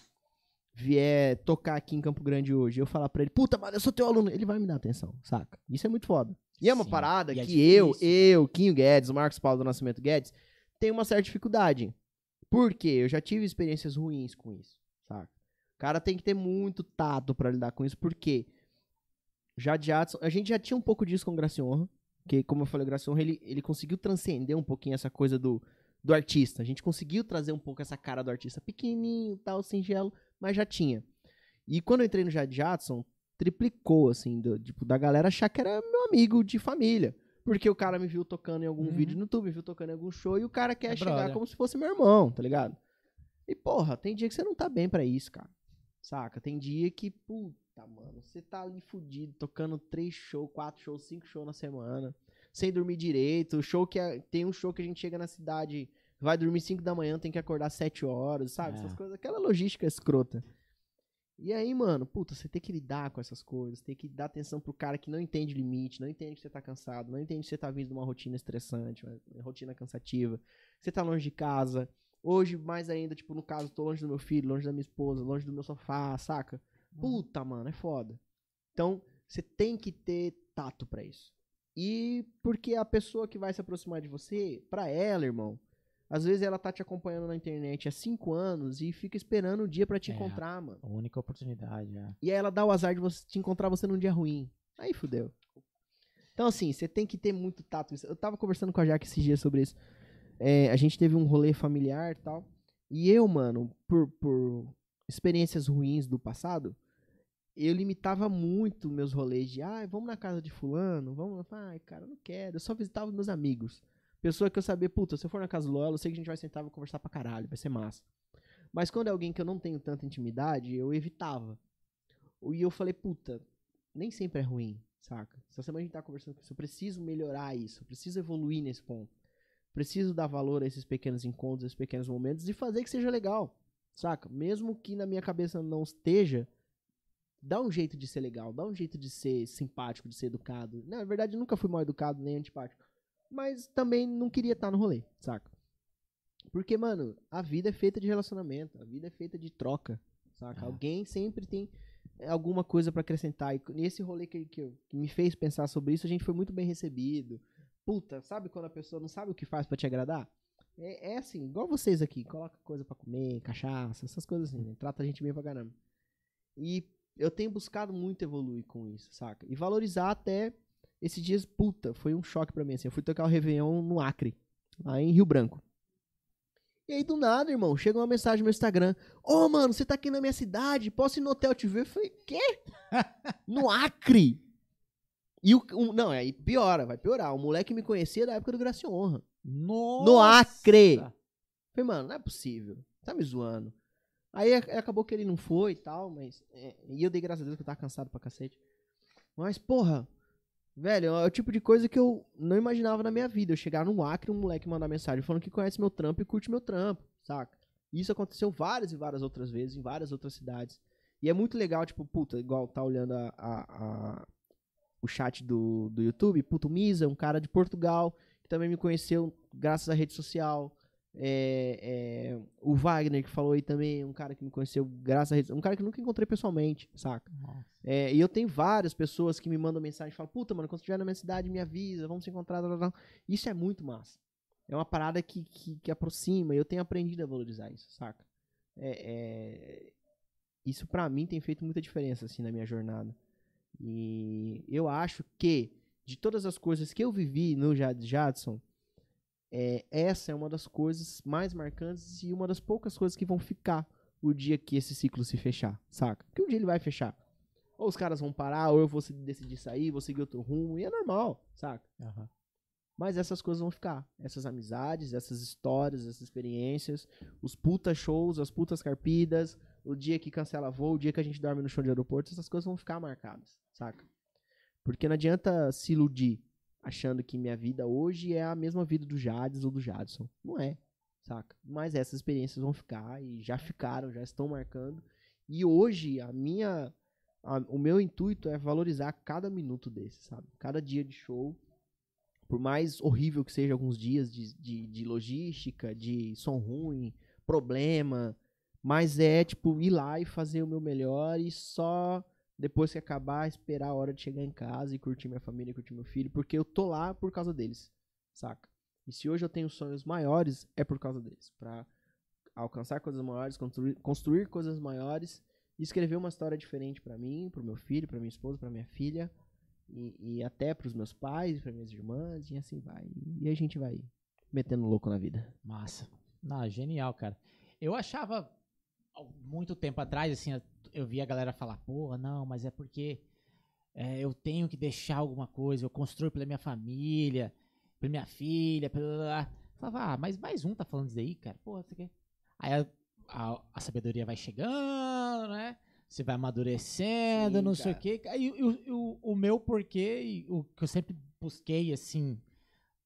vier tocar aqui em Campo Grande hoje, eu falar pra ele, puta, mano, eu sou teu aluno, ele vai me dar atenção, saca? Isso é muito foda. E é uma Sim, parada é que eu, difícil. eu, Quinho Guedes, o Marcos Paulo do Nascimento Guedes, tem uma certa dificuldade. Por quê? Eu já tive experiências ruins com isso, saca? O cara tem que ter muito tato pra lidar com isso, porque já Jadson, a gente já tinha um pouco disso com o Graciorra, que como eu falei, o Graciorra, ele, ele conseguiu transcender um pouquinho essa coisa do, do artista. A gente conseguiu trazer um pouco essa cara do artista pequenininho, tal, singelo, mas já tinha. E quando eu entrei no Jad Jadson, triplicou, assim, do, tipo, da galera achar que era meu amigo de família. Porque o cara me viu tocando em algum Uhum. vídeo no YouTube, me viu tocando em algum show, e o cara quer É chegar brother. como se fosse meu irmão, tá ligado? E, porra, tem dia que você não tá bem pra isso, cara. Saca? Tem dia que, puta, mano, você tá ali fudido, tocando três shows, quatro shows, cinco shows na semana, sem dormir direito. Show que é- tem um show que a gente chega na cidade, vai dormir cinco da manhã, tem que acordar sete horas, sabe? É. Essas coisas, aquela logística escrota. E aí, mano, puta, você tem que lidar com essas coisas, tem que dar atenção pro cara que não entende limite, não entende que você tá cansado, não entende que você tá vindo de uma rotina estressante, uma rotina cansativa, você tá longe de casa. Hoje, mais ainda, tipo, no caso, tô longe do meu filho, longe da minha esposa, longe do meu sofá, saca? Puta, mano, é foda. Então, você tem que ter tato pra isso. E porque a pessoa que vai se aproximar de você, pra ela, irmão, às vezes ela tá te acompanhando na internet há cinco anos e fica esperando o dia pra te É. encontrar, mano. A única oportunidade, é. E aí ela dá o azar de você te encontrar você num dia ruim. Aí fudeu. Então, assim, você tem que ter muito tato. Eu tava conversando com a Jaque esses dias sobre isso. É, a gente teve um rolê familiar e tal. E eu, mano, por, por experiências ruins do passado, eu limitava muito meus rolês de, ah, vamos na casa de fulano, vamos, ai, cara, eu não quero. Eu só visitava meus amigos. Pessoa que eu sabia, puta, se eu for na casa do Lola, eu sei que a gente vai sentar e conversar pra caralho, vai ser massa. Mas quando é alguém que eu não tenho tanta intimidade, eu evitava. E eu falei, puta, nem sempre é ruim, saca? Essa semana a gente tá conversando com isso. Eu preciso melhorar isso, eu preciso evoluir nesse ponto. Preciso dar valor a esses pequenos encontros, esses pequenos momentos e fazer que seja legal, saca? Mesmo que na minha cabeça não esteja, dá um jeito de ser legal, dá um jeito de ser simpático, de ser educado. Não, na verdade, eu nunca fui mal educado nem antipático. Mas também não queria estar no rolê, saca? Porque, mano, a vida é feita de relacionamento, a vida é feita de troca, saca? É. Alguém sempre tem alguma coisa pra acrescentar. E nesse rolê que, que, que me fez pensar sobre isso, a gente foi muito bem recebido. Puta, sabe quando a pessoa não sabe o que faz pra te agradar? É, é assim, igual vocês aqui, coloca coisa pra comer, cachaça, essas coisas assim, né? Trata a gente bem pra caramba. E eu tenho buscado muito evoluir com isso, saca? E valorizar até esses dias, puta, foi um choque pra mim, assim. Eu fui tocar o Réveillon no Acre, lá em Rio Branco. E aí, do nada, irmão, chega uma mensagem no meu Instagram. Ô, mano, você tá aqui na minha cidade, posso ir no hotel te ver? Eu falei, quê? no Acre? E o, o- não, aí piora, vai piorar. O moleque me conhecia da época do Graça Honra. Nossa! No Acre! Falei, mano, não é possível. Tá me zoando. Aí acabou que ele não foi e tal, mas. é, e eu dei graças a Deus que eu tava cansado pra cacete. Mas, porra, velho, é o tipo de coisa que eu não imaginava na minha vida. Eu chegar no Acre um moleque mandar mensagem falando que conhece meu trampo e curte meu trampo, saca? E isso aconteceu várias e várias outras vezes, em várias outras cidades. E é muito legal, tipo, puta, igual tá olhando a, a- a- o chat do, do YouTube, puto, Misa, um cara de Portugal, que também me conheceu graças à rede social. É, é, o Wagner, que falou aí também, um cara que me conheceu graças à rede um cara que eu nunca encontrei pessoalmente, saca? É, e eu tenho várias pessoas que me mandam mensagem e falam, puta, mano, quando estiver na minha cidade, me avisa, vamos se encontrar. blá, blá, blá." Isso é muito massa. É uma parada que, que, que aproxima, e eu tenho aprendido a valorizar isso, saca? É, é, Isso pra mim tem feito muita diferença, assim, na minha jornada. E eu acho que, de todas as coisas que eu vivi no Jad Jadson, é, essa é uma das coisas mais marcantes e uma das poucas coisas que vão ficar o dia que esse ciclo se fechar, saca? Porque um dia ele vai fechar. Ou os caras vão parar, ou eu vou decidir sair, vou seguir outro rumo, e é normal, saca? Aham. Mas essas coisas vão ficar. Essas amizades, essas histórias, essas experiências, os puta shows, as putas carpidas, o dia que cancela voo, o dia que a gente dorme no chão de aeroporto, essas coisas vão ficar marcadas, saca? Porque não adianta se iludir achando que minha vida hoje é a mesma vida do Jades ou do Jadson. Não é, saca? Mas essas experiências vão ficar e já ficaram, já estão marcando. E hoje a minha a- o meu intuito é valorizar cada minuto desse, sabe? Cada dia de show por mais horrível que seja alguns dias de, de, de logística, de som ruim, problema, mas é tipo ir lá e fazer o meu melhor e só depois que acabar esperar a hora de chegar em casa e curtir minha família, curtir meu filho, porque eu tô lá por causa deles, saca? E se hoje eu tenho sonhos maiores, é por causa deles, Pra alcançar coisas maiores, construir, construir coisas maiores escrever uma história diferente pra mim, pro meu filho, pra minha esposa, pra minha filha e, e até pros meus pais, para minhas irmãs, e assim vai. E a gente vai metendo louco na vida. Massa. Não, genial, cara. Eu achava, muito tempo atrás, assim, eu- via a galera falar, porra, não, mas é porque é, eu tenho que deixar alguma coisa, eu construo pela minha família, pela minha filha, pela... Falava, ah, mas mais um tá falando isso aí, cara, porra, você quer... Aí a, a- a sabedoria vai chegando, né? Você vai amadurecendo, Sim, não sei o cara. quê. E, o- o, o meu porquê, o que eu sempre busquei, assim,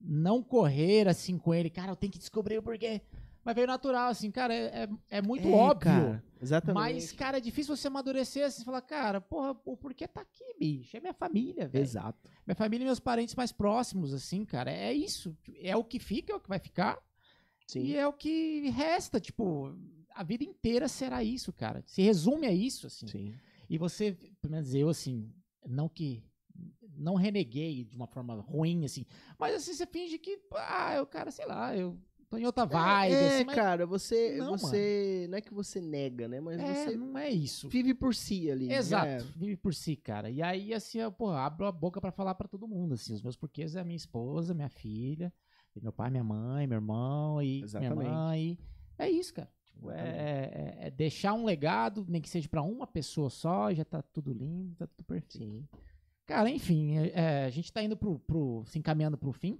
não correr assim com ele, cara, eu tenho que descobrir o porquê. Mas veio natural, assim, cara, é, é, é muito óbvio. Exatamente. Mas, cara, é difícil você amadurecer assim, falar, cara, porra, o porquê tá aqui, bicho? É minha família, velho. Exato. Minha família e meus parentes mais próximos, assim, cara. É isso. É o que fica, é o que vai ficar. Sim. E é o que resta, tipo, a vida inteira será isso, cara. Se resume a isso, assim. Sim. E você, pelo menos eu, assim, não que. Não reneguei de uma forma ruim, assim. Mas assim, você finge que, ah, eu, cara, sei lá, eu tô em outra vibe, é, assim, mas cara, você. Não, você Não é que você nega, né? Mas é, você não é isso. vive por si ali. já Exato, é. vive por si, cara. E aí, assim, eu, porra, abro a boca pra falar pra todo mundo, assim. Os meus porquês é a minha esposa, minha filha, meu pai, minha mãe, meu irmão e Exatamente. minha mãe. É isso, cara. Tipo, é, é- é deixar um legado, nem que seja pra uma pessoa só, já tá tudo lindo, tá tudo perfeito. Sim. Cara, enfim, é- é, a gente tá indo pro, pro- se encaminhando pro fim.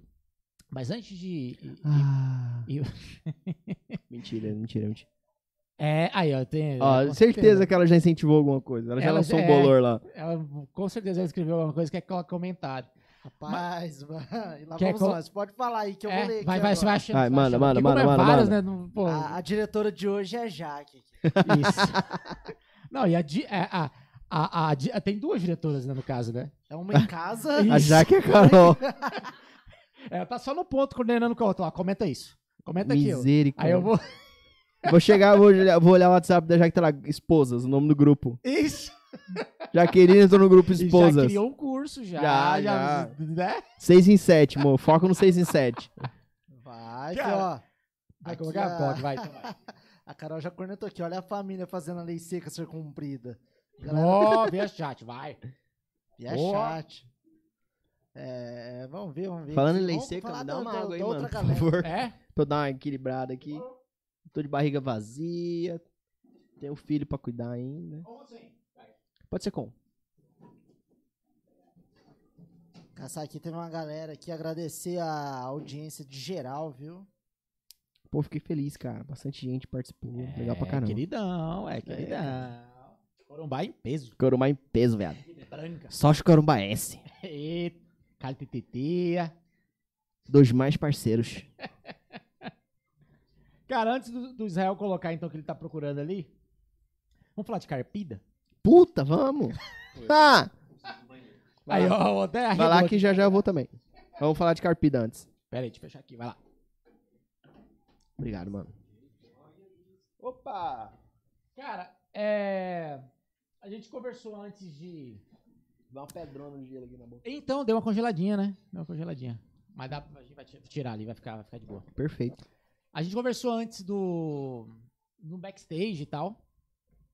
Mas antes de. Ah. e- mentira, mentira, mentira. é, aí, ó, tem. Ó, com certeza que ela já incentivou alguma coisa. Ela já Ela lançou já- um bolor lá. Ela com certeza ela escreveu alguma coisa que quer colocar comentário. Rapaz, mano, e lá Quer vamos col- nós. Pode falar aí que eu É, vou ler vai, vai, você vai achando. Vai, você manda, manda, manda, é manda, várias, manda. né? não- pô, A, a diretora de hoje é Jaque. Isso. Não, e a, di- é, a, a, a tem duas diretoras, né, no caso, né? É uma em casa. A Jaque é a Carol. Ela tá só no ponto coordenando com a outra. Ó, comenta isso. Comenta aqui. ó. Misericórdia. Aí eu vou. Vou chegar, vou olhar, vou olhar o WhatsApp da Jaque, tá lá, esposas, o nome do grupo. Isso! Jaqueline entrou no grupo E Já esposas. criou um curso, já. Já, já, já. Né? 6 em 7, amor. Foca no 6 em 7. Vai, Cara, que, ó. Vai colocar a- foto, vai. Então vai. A Carol já cornetou aqui. Olha a família fazendo a lei seca ser cumprida. Galera, Ó, vê chat, vai. e é Boa. chat. É, vamos ver, vamos ver. Falando em lei seca, me dá uma água aí, mano, por favor. É? Pra eu dar uma equilibrada aqui. Tô de barriga vazia. Tenho filho pra cuidar ainda. Pode ser com. Caçar aqui teve uma galera aqui agradecer a audiência de geral, viu? Pô, fiquei feliz, cara. Bastante gente participou. Legal pra É, caramba. Queridão, é, queridão. Corumbá em peso. Corumá em peso, viado. Branca. Só os Corumba S. Eita, caliteteia. Dos mais parceiros. Cara, antes do, do Israel colocar, então, o que ele tá procurando ali, vamos falar de carpida? Puta, vamos. Ah! Vai Aí, lá, ó, até vai lá que já já eu vou também. Vamos falar de carpida antes. Pera aí, deixa eu fechar aqui, vai lá. Obrigado, mano. Opa! Cara, é... A gente conversou antes de... Dá uma pedrona no gelo aqui na boca. Então, deu uma congeladinha, né? Deu uma congeladinha. Mas dá, a gente vai ti- tirar ali, vai ficar, vai ficar de boa. Perfeito. A gente conversou antes do... No backstage e tal.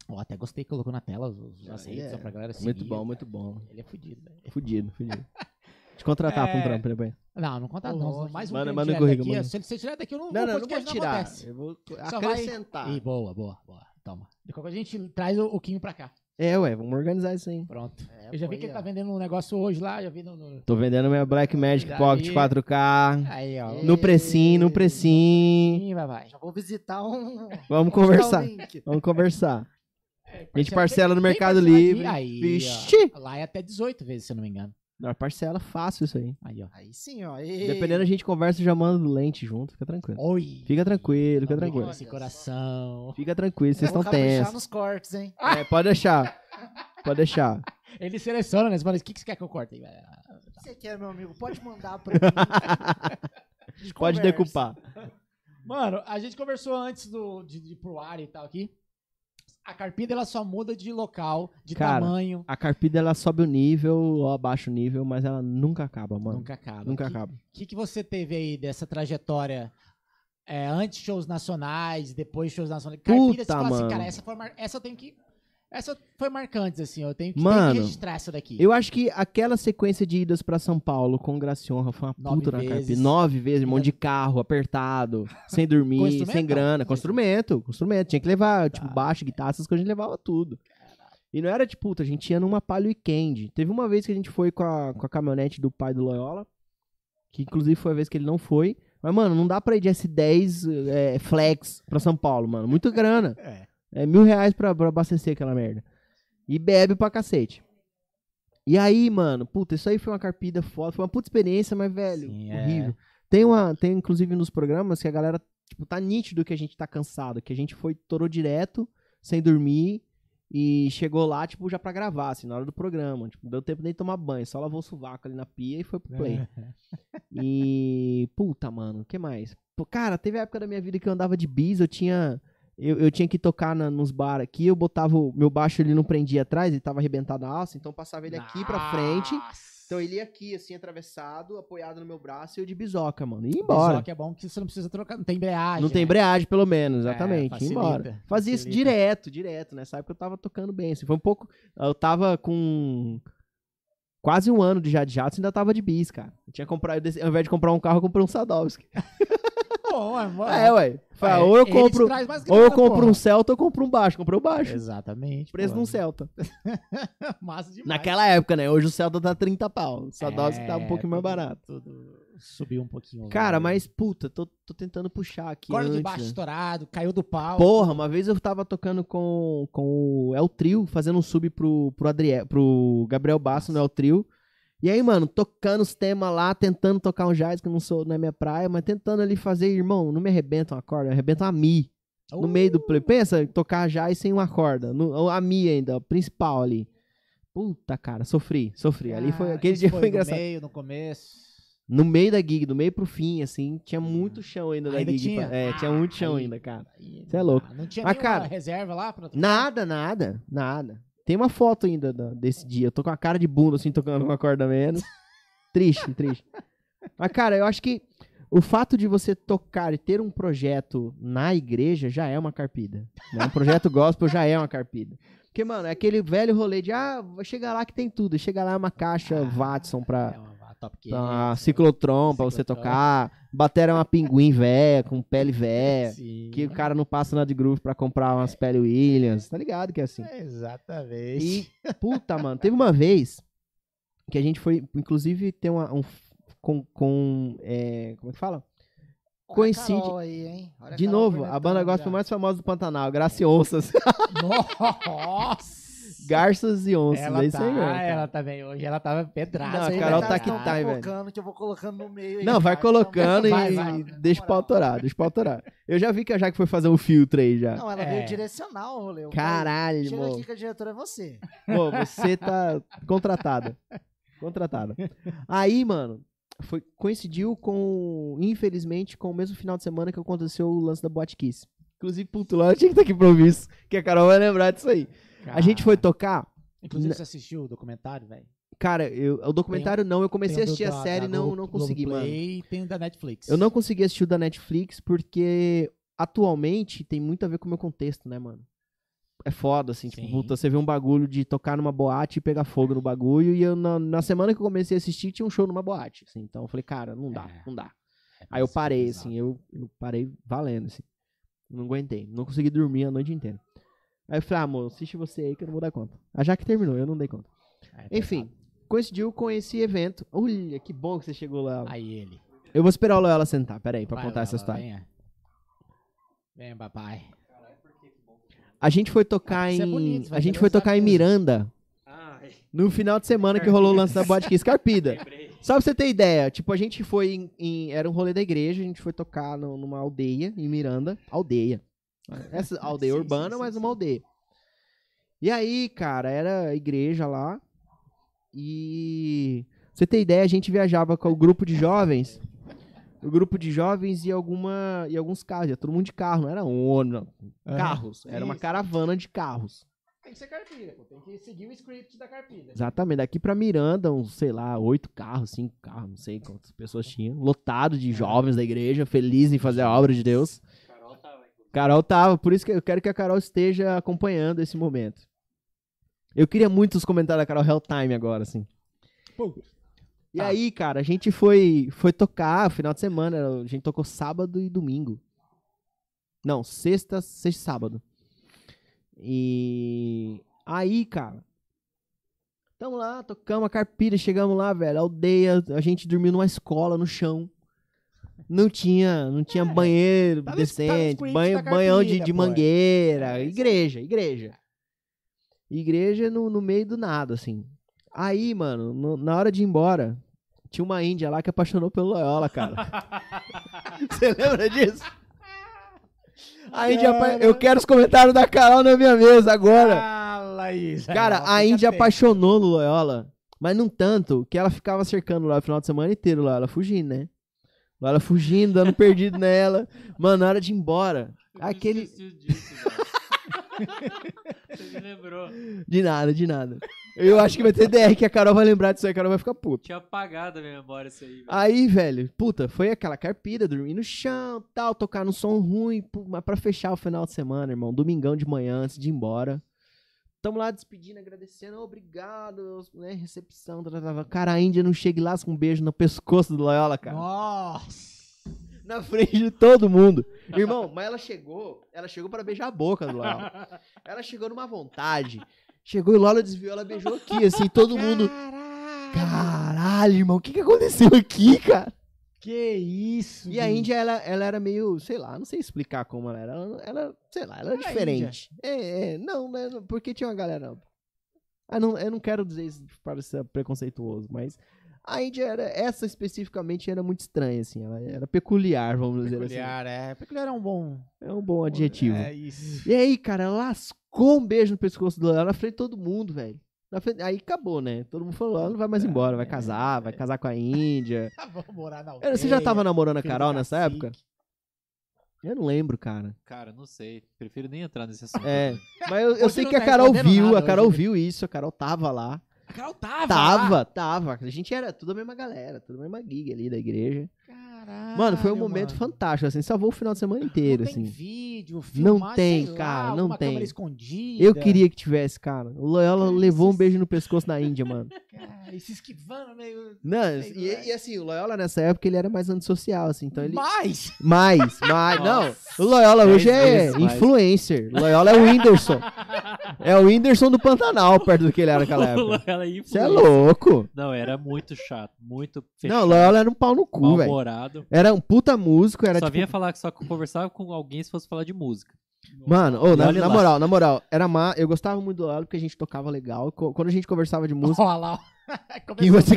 Ó, até gostei que colocou na tela os, os as redes, é só pra galera seguir. Muito bom, muito bom. Ele é fudido, velho. Fudido, fudido. Te contratar pra um É. trampo depois. Não, não conta Ô, não. Mais um Manda- que manda eu o tirar currículo, manda. Se você tirar daqui, eu não, Não, não, não vou tirar. acontece. Eu vou Só vai- acrescentar. Ih, boa, boa, boa. Toma. De qualquer coisa a gente traz o, o Quinho pra cá. É, ué, vamos organizar isso aí. Pronto. É, eu já vi que aí, ele tá vendendo um negócio hoje lá, já vi no... no- Tô vendendo minha Black Magic Daí- Pocket 4K. Aí, ó. No precinho, no precinho. Vai, vai. Já vou visitar um. Vamos conversar. Vamos conversar. É, A gente parcela no Mercado Livre. Aí, Vixe! ó. Lá é até 18 vezes, se eu não me engano. Não, parcela fácil isso aí. Aí, ó. Aí sim, ó. E... Dependendo, a gente conversa e já manda lente junto. Fica tranquilo. Oi. Fica tranquilo, fica tranquilo. Esse coração. Fica tranquilo, vocês estão caprichar tensos. nos cortes, hein? É, pode deixar. Pode deixar. Ele seleciona, né? Você fala, o que, que você quer que eu corte? O que você quer, meu amigo? Pode mandar pra mim. Pode decupar. Mano, a gente conversou antes do, de, de ir pro ar e tal aqui. A carpida, ela só muda de local, de Cara, tamanho. A carpida, ela sobe o nível ou abaixa o nível, mas ela nunca acaba, mano. Nunca acaba. Nunca que, acaba. O que, que você teve aí dessa trajetória? É, antes shows nacionais, depois shows nacionais. Carpida, você Puta, fala assim, cara, essa, foi mar- essa eu tenho que. Essa foi marcante, assim, eu tenho que, Mano, que registrar essa daqui. Eu acho que aquela sequência de idas pra São Paulo com Graciões foi uma Nove puta na vezes. carpida. Nove vezes, um monte de carro, apertado, sem dormir, sem grana. Com instrumento, instrumento. Tinha que levar, tipo, Tá. baixo, guitarra, essas coisas a gente levava tudo. E não era, tipo, puta, a gente ia numa Palio Weekend. Teve uma vez que a gente foi com a, com a caminhonete do pai do Loyola, que inclusive foi a vez que ele não foi. Mas, mano, não dá pra ir de S10 é, flex pra São Paulo, mano. Muito grana. É. É mil reais pra, pra abastecer aquela merda. E bebe pra cacete. E aí, mano, puta, isso aí foi uma carpida foda. Foi uma puta experiência, mas, velho, Sim, é. horrível. Tem, uma, tem, inclusive, nos programas que a galera, tipo, tá nítido que a gente tá cansado. Que a gente foi, torou direto, sem dormir. E chegou lá, tipo, já pra gravar, assim, na hora do programa. Tipo, deu tempo nem de tomar banho. Só lavou o sovaco ali na pia e foi pro play. E. Puta, mano, o que mais? Pô, cara, teve a época da minha vida que eu andava de bis, eu tinha. Eu, eu tinha que tocar na- nos bar aqui, eu botava o meu baixo, ele não prendia atrás, ele tava arrebentado a alça, então eu passava ele aqui pra frente. Então ele ia aqui, assim, atravessado, apoiado no meu braço e eu de bisoca, mano. E ia embora. Que é bom que você não precisa trocar, não tem embreagem. Não tem né? embreagem, pelo menos, exatamente. ia facilita, embora. Fazia isso direto, direto. Nessa época eu tava tocando bem. Assim, foi um pouco. Eu tava com quase um ano de Jade Jato, ainda tava de bis, cara. Eu tinha comprado, ao invés de comprar um carro, eu comprei um Sadovski. Bom, é, bom. É, ué. Falei, É, ou eu compro, ou eu compro porra. um Celta ou eu compro um baixo. Comprei o baixo. Exatamente. Preço de pô. um Celta. Massa demais. Naquela época, né? Hoje o Celta tá 30 pau. O Sadovski tá um É, pouquinho mais barato. Tudo subiu um pouquinho. Cara, mas puta, tô, tô tentando puxar aqui Corda de baixo né? estourado, caiu do pau. Porra, uma vez eu tava tocando com, com o El Trio, fazendo um sub pro, pro, Adriel, pro Gabriel Basso no El Trio. E aí, mano, tocando os temas lá, tentando tocar um jazz, que não sou na minha praia, mas tentando ali fazer, irmão, não me arrebenta uma corda, arrebenta uma Mi. No Uh, meio do play. Pensa, tocar jazz sem uma corda. No, a Mi ainda, a principal ali. Puta, cara, sofri, sofri. ali foi, cara, aquele dia foi, no engraçado. meio, no começo. No meio da gig, do meio pro fim, assim, tinha muito chão ainda da Ainda gig. tinha? É, tinha muito chão Aí- ainda, cara. Aí, Cê é louco. Não tinha Mas, cara, reserva lá pra? Nada, nada, nada. Tem uma foto ainda da- desse dia. Eu tô com a cara de bunda, assim, tocando uma corda a menos. triste, triste. Mas, cara, eu acho que o fato de você tocar e ter um projeto na igreja já é uma carpida. Né? Um projeto gospel já é uma carpida. Porque, mano, é aquele velho rolê de, ah, vai chegar lá que tem tudo. Chega lá é uma caixa Ah, Watson pra, É uma top 500. pra ciclotron, pra você Ciclotron. tocar. Bateria é uma pinguim véia, com pele véia. Sim. Que o cara não passa na de groove pra comprar umas pele Williams. Tá ligado que é assim. Exatamente. E, puta, mano, teve uma vez que a gente foi, inclusive, ter uma, um. Com. com é, como é que fala? Coincide. Aí, De novo, a banda gospel já. mais famosa do Pantanal, Graciosas. Nossa! Garças e onças. Ela é isso tá, aí, cara. ela também. Hoje ela tava pedrada. Não, a Carol tá aqui, Então, tá, velho. colocando que eu vou colocando no meio. aí, Não, vai cara. colocando Vai, e vai. deixa o pau atorar, deixa o pau atorar. Eu já vi que a Jaque foi fazer um filtro aí já. Não, ela É. veio direcionar o rolê. Eu falei, Caralho, Chega irmão. aqui que a diretora é você. Pô, você tá contratada. Contratada. Aí, mano, foi, coincidiu com, infelizmente, com o mesmo final de semana que aconteceu o lance da Boate Kiss. Inclusive, puto, lá eu tinha que estar aqui pra ouvir isso, que a Carol vai lembrar disso aí. A gente foi tocar, Inclusive, você assistiu o documentário, velho? cara, eu, o documentário não, eu comecei a Tem assistir a série e não, Globo- não consegui, mano. Globoplay E tem o da Netflix. Eu não consegui assistir o da Netflix porque atualmente tem muito a ver com o meu contexto, né, mano? É foda, assim, tipo, Sim. puta, você vê um bagulho de tocar numa boate e pegar fogo no bagulho, e eu, na, na semana que eu comecei a assistir, tinha um show numa boate, assim, então eu falei, cara, não dá, É. não dá. É, Aí eu parei, assim, eu, eu parei valendo, assim, não aguentei, não consegui dormir a noite inteira. Aí eu falei, ah, amor, assiste você aí que eu não vou dar conta. A Jaque terminou, eu não dei conta. É Enfim, coincidiu com esse evento. Olha, que bom que você chegou lá. Aí ele. Eu vou esperar o Loyola sentar, peraí, pra Vai, contar vai, essa história. Venha. Venha, papai. A gente foi tocar é em. bonito, vai a gente foi tocar em. Miranda no final de semana que rolou o lance da Boate Kiss Carpida. Só pra você ter ideia, tipo, a gente foi em, em- Era um rolê da igreja, a gente foi tocar no- numa aldeia em Miranda. Aldeia. Essa aldeia Sim, urbana, sim, mas uma aldeia. E aí, cara, era igreja lá. E. Pra você ter ideia, a gente viajava com o grupo de jovens. O grupo de jovens e alguma e alguns carros, ia todo mundo de carro, não era não. É. carros, era uma caravana de carros. Tem que ser carpida, pô. Tem que seguir o script da carpida. Exatamente, daqui pra Miranda, uns, sei lá, oito carros, cinco carros, não sei quantas pessoas tinham, lotado de jovens da igreja, felizes em fazer a obra de Deus. Carol tava, por isso que eu quero que a Carol esteja acompanhando esse momento. Eu queria muito os comentários da Carol Hell Time agora, assim. Pô, E Tá. aí, cara, a gente foi, foi tocar final de semana, a gente tocou sábado e domingo. Não, sexta, sexta e sábado. E aí, cara, tamo lá, tocamos a carpida, chegamos lá, velho, aldeia, a gente dormiu numa escola, no chão. Não tinha, não tinha banheiro tá tá no decente, script banho, banhão de, de mangueira, É, igreja, igreja. Igreja no, no meio do nada, assim. Aí, mano, no- na hora de ir embora, tinha uma índia lá que apaixonou pelo Loyola, cara. Você lembra disso? A índia, apa- eu quero os comentários da Carol na minha mesa agora. Fala isso. Cara, a índia apaixonou no Loyola, mas não tanto que ela ficava cercando lá o final de semana inteiro, lá, ela fugindo, né? Ela fugindo, dando perdido nela. Mano, na hora de ir embora, aquele. esqueci disso. Você me lembrou. De nada, de nada. Eu acho que vai ter DR que a Carol vai lembrar disso aí, a Carol vai ficar puta. Tinha apagado a minha memória isso aí, velho. Aí, velho, puta, foi aquela carpida, dormir no chão, tal, tocar no som ruim, mas pra fechar o final de semana, irmão, domingão de manhã, antes de ir embora. Tamo lá despedindo, agradecendo, obrigado, né, recepção, tá, tá, tá. cara, a Índia não chega e lasca um beijo no pescoço do Loyola, cara. Nossa. Na frente de todo mundo. Irmão, mas ela chegou, ela chegou pra beijar a boca do Loyola. Ela chegou numa vontade, chegou e Lola desviou, ela beijou aqui, assim, todo mundo... Caralho. Caralho, irmão, o que, que aconteceu aqui, cara? Que isso. E a. Índia, ela, ela era meio, sei lá, não sei explicar como ela era. Ela, ela sei lá, ela era Era diferente. É, é, não, né, porque tinha uma galera. Ah, não, eu não quero dizer isso para ser preconceituoso, mas a Índia era, essa especificamente era muito estranha, assim, ela era peculiar, vamos dizer Peculiar, é. Peculiar é um bom. assim. É um bom adjetivo. É isso. E aí, cara, ela lascou um beijo no pescoço dela na frente de todo mundo, velho. Frente- Aí acabou, né? Todo mundo falou, ela não vai mais embora, vai casar, vai casar com a Índia. Vamos morar na Era, Você já tava aldeia, namorando a Carol nessa época? Eu não lembro, cara. Cara, não sei. Prefiro nem entrar nesse assunto. É, mas eu, eu sei que a tá Carol respondendo viu, nada a Carol hoje, viu isso, a Carol tava lá. A Carol tava. Tava, lá. tava. A gente era tudo a mesma galera, tudo a mesma gig ali da igreja. Caralho. Mano, foi um momento mano. fantástico, assim, salvou o final de semana inteiro, não tem assim. vídeo, Não filmar, tem, sei lá, cara, não tem. Eu queria que tivesse, cara. O Loyola Cara, levou um beijo no pescoço da Índia, mano. Cara, e se esquivando meio... Não, e, e assim, o Loyola nessa época ele era mais antissocial, assim, então ele. Mais! Mais, mais. Não, o Loyola hoje é influencer. O Loyola é o Whindersson. É o Whindersson do Pantanal, perto do que ele era naquela época. Você é influência. louco. Não, era muito chato, muito Não, fechado, o Loyola era um pau no cu, velho. Era um puta músico, era Só tipo. vinha falar que só conversava com alguém se fosse falar de música. Mano, ô, na, na moral, na moral, era má. Eu gostava muito do Lelo porque a gente tocava legal. Quando a gente conversava de música, Olha lá. a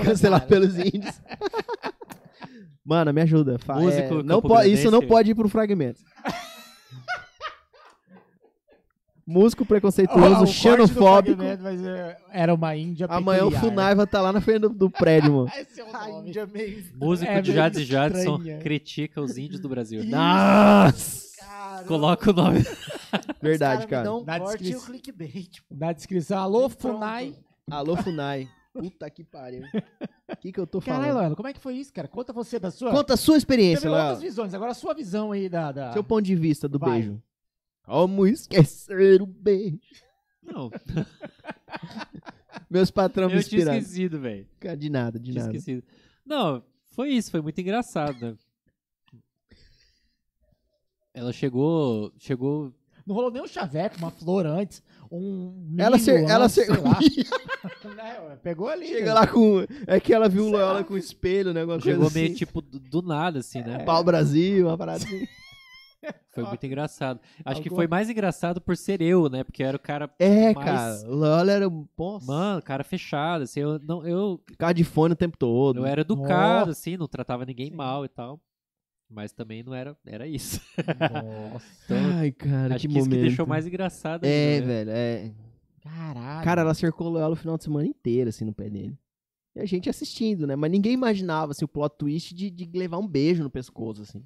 cancelado comentário. pelos índios. Mano, me ajuda. Fa- Músico é, não pode, isso não pode ir pro fragmento. Músico preconceituoso, Ó, o xenofóbico. é, era uma índia Amanhã o peculiar. Funaiva tá lá na frente do, prédio, mano. Esse é o A nome. Índia meio... Músico É de meio Jades e Jadson estranha. critica os índios do Brasil. Nossa! Caramba, Coloca o nome. Verdade, cara. Um Na e o descrição. clickbait. Na descrição, alô. Funai. Alô, Funai. Puta que pariu. O que que eu tô Caralho, falando? Loela, como é que foi isso, cara? Conta você da sua. Conta a sua experiência, outras Léo. visões, agora a sua visão aí da. da... Seu ponto de vista do Vai. beijo. Como esquecer o beijo. Não, Meus patrões me eu tinha inspiraram. esquecido, velho. De nada, de Tinha nada. esquecido. Não, foi isso, foi muito engraçado. né? Ela chegou, chegou Não rolou nem um chaveco, uma flor antes, um. Ela, milho cer ela antes, sei lá. Né, ué, Pegou ali. Chega né? lá com. É que ela viu o Loyola com espelho, né? Alguma chegou coisa meio assim. tipo do, do nada, assim, né? Pau Brasil, uma parada assim. Foi muito engraçado. Acho que Alguma- foi mais engraçado por ser eu, né? Porque eu era o cara. É, Mas- cara. O Loyola era. um- Nossa. Mano, cara fechado, assim, eu, não, eu, Ficava de fone o tempo todo. eu era educado, assim, não tratava ninguém mal e tal. Mas também não era, era isso. Nossa. Então, Ai, cara, acho que que isso que deixou mais engraçado É, ainda, né? velho, é. Caralho. Cara, ela cercou o Loyola o final de semana inteiro, assim, no pé dele. E a gente assistindo, né? Mas ninguém imaginava, assim, o plot twist de, de levar um beijo no pescoço, assim.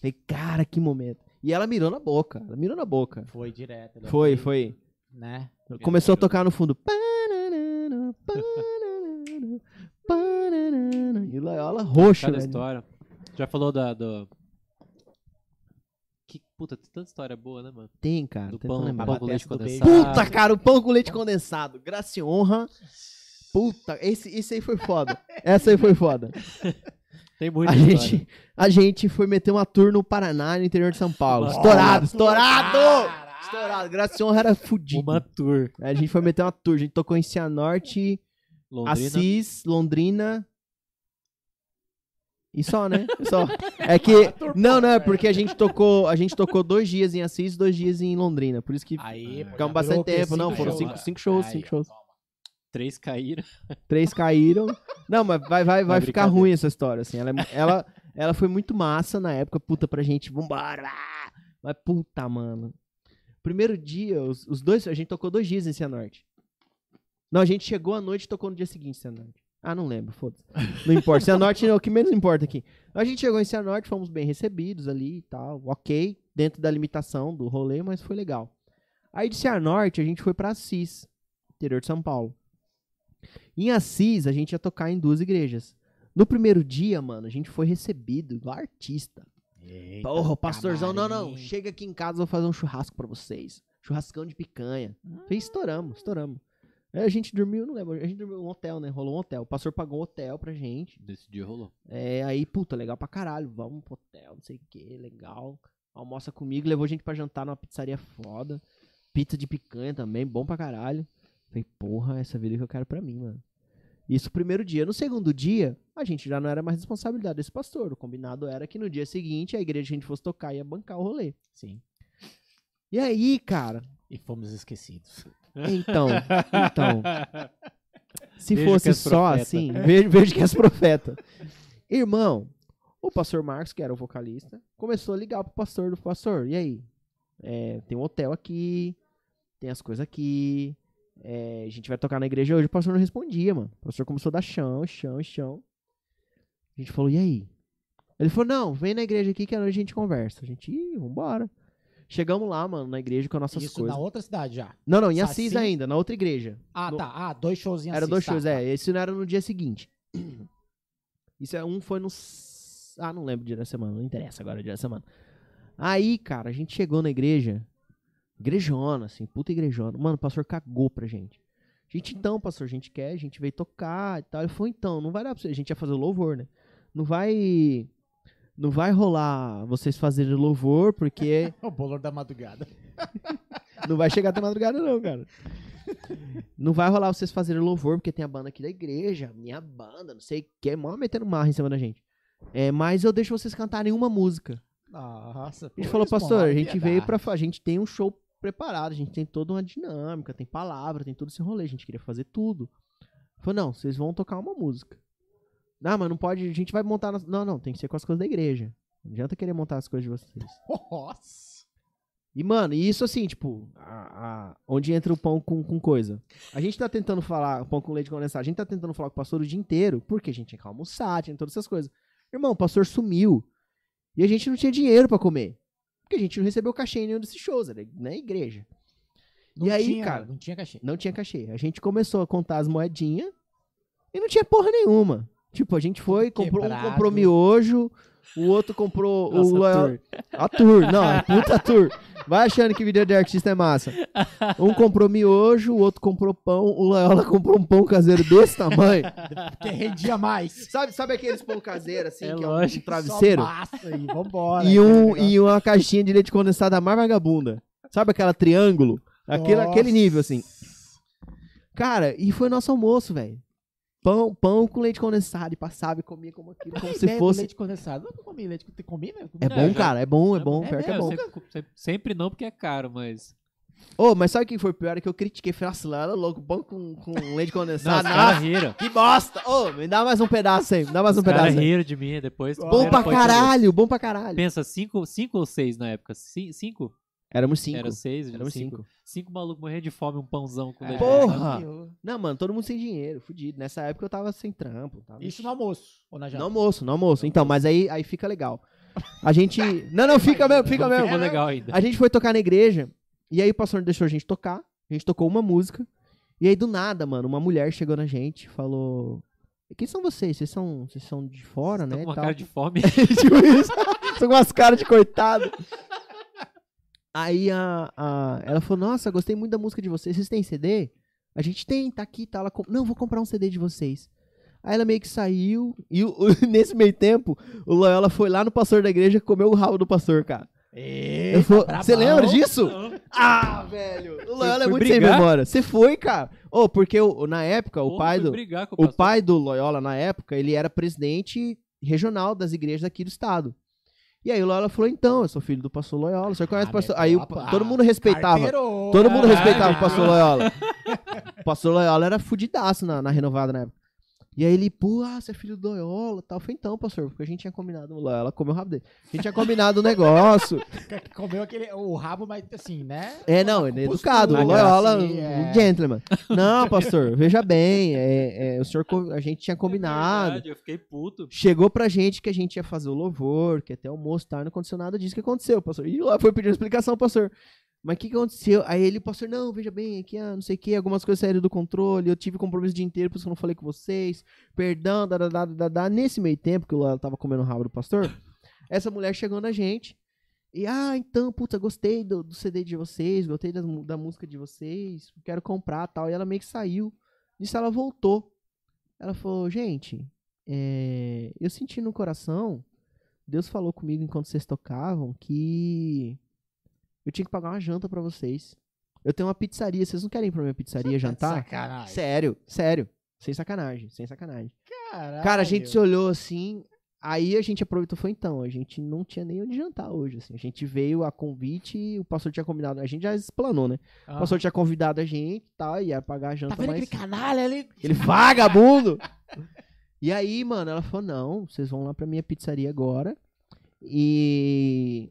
Falei, cara, que momento. E ela mirou na boca, ela mirou na boca. Foi direto. Foi, foi. Né? Começou a tocar no fundo. Pananana, pananana, pananana. E o Loyola roxo, Cada velho. história. Já falou da. Do... Que puta, tem tanta história boa, né, mano? Tem, cara. Do pão, lembrar. pão com leite condensado. Puta, cara, o pão com leite condensado. Graça e honra. Puta, esse, esse aí foi foda. Essa aí foi foda. Tem muita A história. gente, a gente foi meter uma tour no Paraná, no interior de São Paulo. Uma- Estourado, estourado! Caralho. Estourado. Honra era fudido. Uma tour. A gente foi meter uma tour. A gente tocou em Cianorte, Londrina. Assis, Londrina. E só, né? Só. É que. Não, não, é porque a gente tocou. A gente tocou dois dias em Assis, dois dias em Londrina. Por isso que Aí, ficamos bastante tempo. Não, foram cinco, cinco shows, Aí, cinco shows. Três caíram. Três caíram. Não, mas vai, vai, vai ficar ruim essa história, assim. Ela, é- ela, ela foi muito massa na época, puta, pra gente, vambora. Mas puta, mano. Primeiro dia, os, os dois, a gente tocou dois dias em Cianorte. Não, a gente chegou à noite e tocou no dia seguinte em Cianorte. Ah, não lembro, foda-se. Não importa. Cianorte é o que menos importa aqui. A gente chegou em Cianorte, fomos bem recebidos ali e tal, ok, dentro da limitação do rolê, mas foi legal. Aí de Cianorte, a gente foi pra Assis, interior de São Paulo. Em Assis, a gente ia tocar em duas igrejas. No primeiro dia, mano, a gente foi recebido igual artista. Eita, Porra, o pastorzão, não, não, camarim. chega aqui em casa, vou fazer um churrasco pra vocês. Churrascão de picanha. Falei, estouramos, estouramos. Aí a gente dormiu, não lembro, a gente dormiu um hotel, né? Rolou um hotel. O pastor pagou um hotel pra gente. Nesse dia rolou. É, aí, puta, legal pra caralho. Vamos pro hotel, não sei o que, legal. Almoça comigo, levou a gente pra jantar numa pizzaria foda. Pizza de picanha também, bom pra caralho. Falei, porra, essa vida que eu quero pra mim, mano. Isso o primeiro dia. No segundo dia, a gente já não era mais responsabilidade desse pastor. O combinado era que no dia seguinte a igreja que a gente fosse tocar ia bancar o rolê. Sim. E aí, cara, E fomos esquecidos. então, então, se Vejo fosse só profeta. assim, vejo, vejo que és profeta. Irmão, o pastor Marcos, que era o vocalista, começou a ligar pro pastor do pastor. E aí? É, tem um hotel aqui, tem as coisas aqui. É, a gente vai tocar na igreja hoje. O pastor não respondia, mano. O pastor começou a dar chão, chão, chão. A gente falou, e aí? Ele falou, não, vem na igreja aqui que a noite a gente conversa. A gente, ih, vambora. Chegamos lá, mano, na igreja com as nossas Isso coisas. na outra cidade já. Não, não, em Saci? Assis ainda, na outra igreja. Ah, No- tá. Ah, dois shows em Era Assis, dois tá, shows, tá. é. Esse não era no dia seguinte. Isso é um foi no. Ah, não lembro o dia da semana, não interessa agora o dia da semana. Aí, cara, a gente chegou na igreja. Igrejona, assim, puta igrejona. Mano, o pastor cagou pra gente. Gente, então, pastor, a gente quer, a gente veio tocar e tal. Ele falou, então, não vai dar pra você. A gente ia fazer louvor, né? Não vai. Não vai rolar vocês fazerem louvor, porque O bolor da madrugada. não vai chegar até madrugada, não, cara. Não vai rolar vocês fazerem louvor, porque tem a banda aqui da igreja, minha banda, não sei o que, mó metendo marra em cima da gente. É, mas eu deixo vocês cantarem uma música. Nossa, A gente falou, pastor, a gente veio pra. A gente tem um show preparado, a gente tem toda uma dinâmica, tem palavra, tem todo esse rolê, a gente queria fazer tudo. Falou, não, vocês vão tocar uma música. Não, mas não pode, a gente vai montar. nas- Não, não, tem que ser com as coisas da igreja. Não adianta querer montar as coisas de vocês. Nossa. E, mano, e isso assim, tipo, a- a- onde entra o pão com, com coisa. A gente tá tentando falar, pão com leite condensado, a gente tá tentando falar com o pastor o dia inteiro, porque a gente tinha que almoçar, tinha todas essas coisas. Irmão, o pastor sumiu. E a gente não tinha dinheiro pra comer. Porque a gente não recebeu cachê em nenhum desses shows, era na igreja. Não E aí, tinha, cara? Não tinha cachê. Não tinha cachê. A gente começou a contar as moedinhas e não tinha porra nenhuma. Tipo, a gente foi, comprou, um comprou miojo, o outro comprou Nossa, o Loyal. A tour, não, a puta tour. Vai achando que vídeo de artista é massa. Um comprou miojo, o outro comprou pão, o Loyola comprou um pão caseiro desse tamanho. Porque rendia mais. Sabe, sabe aqueles pão caseiro assim, É que é um lógico. travesseiro? Só massa aí, vambora. E, um, e uma caixinha de leite condensado mais vagabunda. Sabe aquela triângulo? Aquele, aquele nível, assim. Cara, e foi nosso almoço, velho. Pão, pão com leite condensado e passava e comia como aquilo, como se do fosse. leite condensado. Eu não comi leite. Comi, né? É É, bom, já- cara, é bom, é É bom, bom. pior que é É, bom. sempre, sempre- não porque é caro, mas. Ô, mas sabe o que foi pior? É que eu critiquei, falei, nossa, lá louco, pão com, com leite Não, condensado. os nossa, riram. que bosta! Ô, me dá mais um pedaço aí, me dá mais um Os pedaço riram de mim depois. Bom pra caralho, bom pra caralho. Pensa, cinco, cinco ou seis na época? Ci- Cinco? Éramos cinco. Era seis? Éramos cinco. cinco. Cinco malucos morrendo de fome, um pãozão com leite. Porra! Não, mano, todo mundo sem dinheiro, fudido. Nessa época eu tava sem trampo. Tava... Isso no almoço. Ou na janta. No almoço, no almoço. Então, mas aí, aí fica legal. A gente. Não, não, fica mesmo, fica mesmo. Ficou legal ainda. A gente foi tocar na igreja, e aí o pastor deixou a gente tocar. A gente tocou uma música. E aí, do nada, mano, uma mulher chegou na gente e falou. Quem são vocês? Vocês são, vocês são de fora, Tá né? com uma tal. cara de fome. tipo isso. São com umas caras de coitado. Aí a, a, ela falou, nossa, gostei muito da música de vocês. Vocês têm CD? A gente tem, tá aqui, tá. Ela com... Não, vou comprar um CD de vocês. Aí ela meio que saiu. E o- o- nesse meio tempo, o Loyola foi lá no pastor da igreja e comeu o rabo do pastor, cara. Eita. Você lembra disso? Não. Ah, velho. O Loyola é muito sem brigar? memória. Você foi, cara. Ô, porque o- na época, o pai do. O pastor. pai do Loyola, na época, ele era presidente regional das igrejas aqui do estado. E aí o Loyola falou, então, eu sou filho do pastor Loyola, senhor conhece Ah, o pastor... Aí o a pa- pa- todo mundo respeitava, Carteirou. todo mundo Ah, respeitava o pastor Loyola. O pastor Loyola era fudidaço na, na renovada na época. E aí ele, pô, ah, você é filho do Loyola tal. Foi então, pastor, porque a gente tinha combinado, o Loyola comeu o rabo dele. A gente tinha combinado um negócio. Comeu aquele, o rabo, mas assim, né? É, não, ele é educado, o? Loyola, Assim, um é. gentleman. Não, pastor, veja bem, é, é, o senhor, a gente tinha combinado. É verdade, eu fiquei puto. Chegou pra gente que a gente ia fazer o louvor, que até o moço tá, não aconteceu nada disso que aconteceu, pastor. E lá foi pedindo explicação, pastor. Mas o que, que aconteceu? Aí ele, pastor, não, veja bem, aqui, ah, não sei o que, algumas coisas saíram do controle, eu tive compromisso o dia inteiro, por isso que eu não falei com vocês, perdão, da, da, da, da, da. Nesse meio tempo que Lola tava comendo o rabo do pastor, essa mulher chegou na gente, e, ah, então, puta, gostei do, do CD de vocês, gostei mu- da, música de vocês, quero comprar tal, e ela meio que saiu, nisso ela voltou. Ela falou, gente, é, eu senti no coração, Deus falou comigo enquanto vocês tocavam que eu tinha que pagar uma janta pra vocês. Eu tenho uma pizzaria, vocês não querem ir pra minha pizzaria jantar? Sacanagem. Sério, sério. Sem sacanagem, sem sacanagem. Caralho. Cara, a gente se olhou assim, aí a gente aproveitou foi então, a gente não tinha nem onde jantar hoje, assim. A gente veio a convite e o pastor tinha combinado, a gente já explanou, né? O Ah. pastor tinha convidado a gente e tal, ia pagar a janta, Tá vendo mas... aquele canalha ali? Ele vagabundo! e aí, mano, ela falou: não, vocês vão lá pra minha pizzaria agora e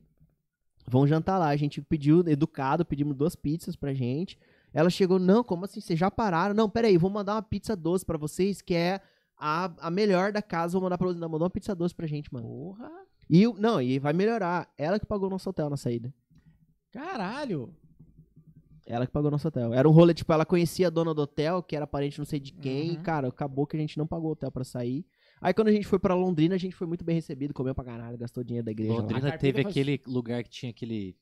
vão jantar lá. A gente pediu, educado, pedimos duas pizzas pra gente. Ela chegou, não, como assim? Vocês já pararam? Não, peraí, vou mandar uma pizza doce pra vocês, que é a, a melhor da casa. Vou mandar pra vocês. Não, mandou uma pizza doce pra gente, mano. Porra. E, não, e vai melhorar. Ela que pagou nosso hotel na saída. Caralho. Ela que pagou nosso hotel. Era um rolê, tipo, ela conhecia a dona do hotel, que era parente não sei de quem. Uhum. E, cara, acabou que a gente não pagou o hotel pra sair. Aí quando a gente foi pra Londrina, a gente foi muito bem recebido, comeu pra caralho, gastou dinheiro da igreja lá. Londrina A teve aquele lugar que tinha aquele.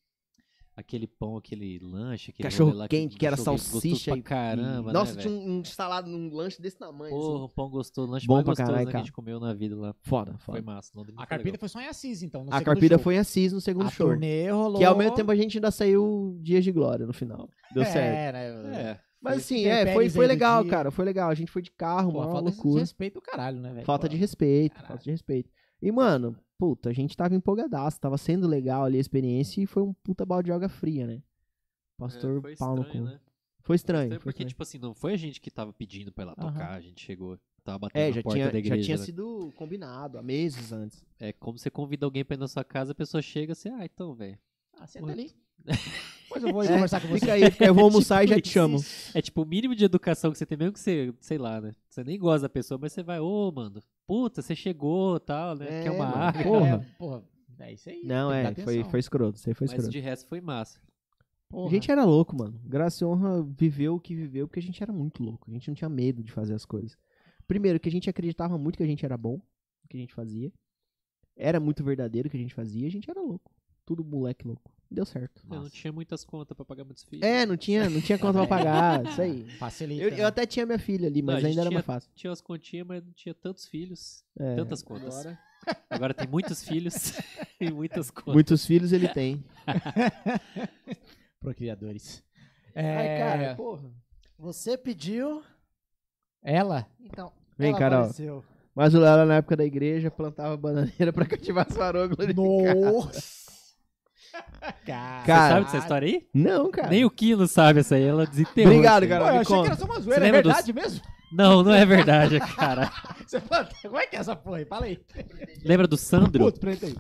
Aquele pão, aquele lanche, aquele Cachorro lá quente, que era cachorro quente gostoso salsicha pra e- caramba, Nossa, né, tinha um, um salado num lanche desse tamanho, Porra, assim. um pão gostoso, lanche Bom mais pra gostoso caralho, né, que a cara. gente comeu na vida lá. Foda, Foi foda. massa. Londrina A foi Carpida foi só em Assis, então. no A Carpida show. foi em Assis no segundo A show. turnê rolou. Que ao mesmo tempo a gente ainda saiu Dias de Glória no final. Deu é, certo. Né? É. Mas Foi assim, é, foi, foi legal, dia. cara. Foi legal. A gente foi de carro, Pô, uma falta de loucura. respeito do caralho, né, velho? Falta Pô. de respeito, Caralho. falta de respeito. E, mano, puta, a gente tava empolgadaço, tava sendo legal ali a experiência e foi um puta balde de água fria, né? Pastor É, foi pau no estranho, cu. né? Foi estranho. Estranho foi porque, estranho. tipo assim, não foi a gente que tava pedindo pra ela Aham. tocar, a gente chegou, tava batendo É, na já porta tinha, da igreja. já tinha né? sido combinado há meses antes. É como você convida alguém pra ir na sua casa, a pessoa chega assim, ah, então, velho. Ah, senta ali. Depois eu vou É, conversar com você. Fica aí, fica aí, eu vou almoçar e já Tipo te chamo. É tipo o mínimo de educação que você tem, mesmo que você, sei lá, né? Você nem gosta da pessoa, mas você vai, ô, mano, puta, você chegou tal, né? É, Quer uma mano, água. porra. É, porra, é isso aí. Não, que é, foi, foi escroto, isso aí foi Mas escroto. de resto foi massa. Porra. A gente era louco, mano. Graça e honra viveu o que viveu porque a gente era muito louco. A gente não tinha medo de fazer as coisas. Primeiro, que a gente acreditava muito que a gente era bom, o que a gente fazia. Era muito verdadeiro o que a gente fazia, a gente era louco. Tudo moleque louco. Deu certo. Eu não tinha muitas contas pra pagar muitos filhos. É, não tinha, não tinha conta pra pagar, isso aí. Facilita. Eu, né? eu até tinha minha filha ali, Não, a mas gente ainda era tinha- mais fácil. Tinha as continhas, mas não tinha tantos filhos, É, tantas contas. agora- Agora tem muitos filhos e muitas contas. Muitos filhos ele tem. Procriadores. É, Ai, cara, porra. Você pediu, Ela? então. Vem, ela Carol. apareceu. Mas o Léo, na época da igreja, plantava bananeira pra cativar as glorificadas. Nossa! Cara, Você sabe dessa história aí? Não, cara. Nem o Kino sabe essa aí, ela desenterrou. Obrigado, cara. Pô, eu me achei que conta. era só uma zoeira, é lembra dos- verdade mesmo? Não, não é verdade, cara. Você fala, como é que é essa porra aí? Fala aí. Lembra do Sandro? Putz, preta aí.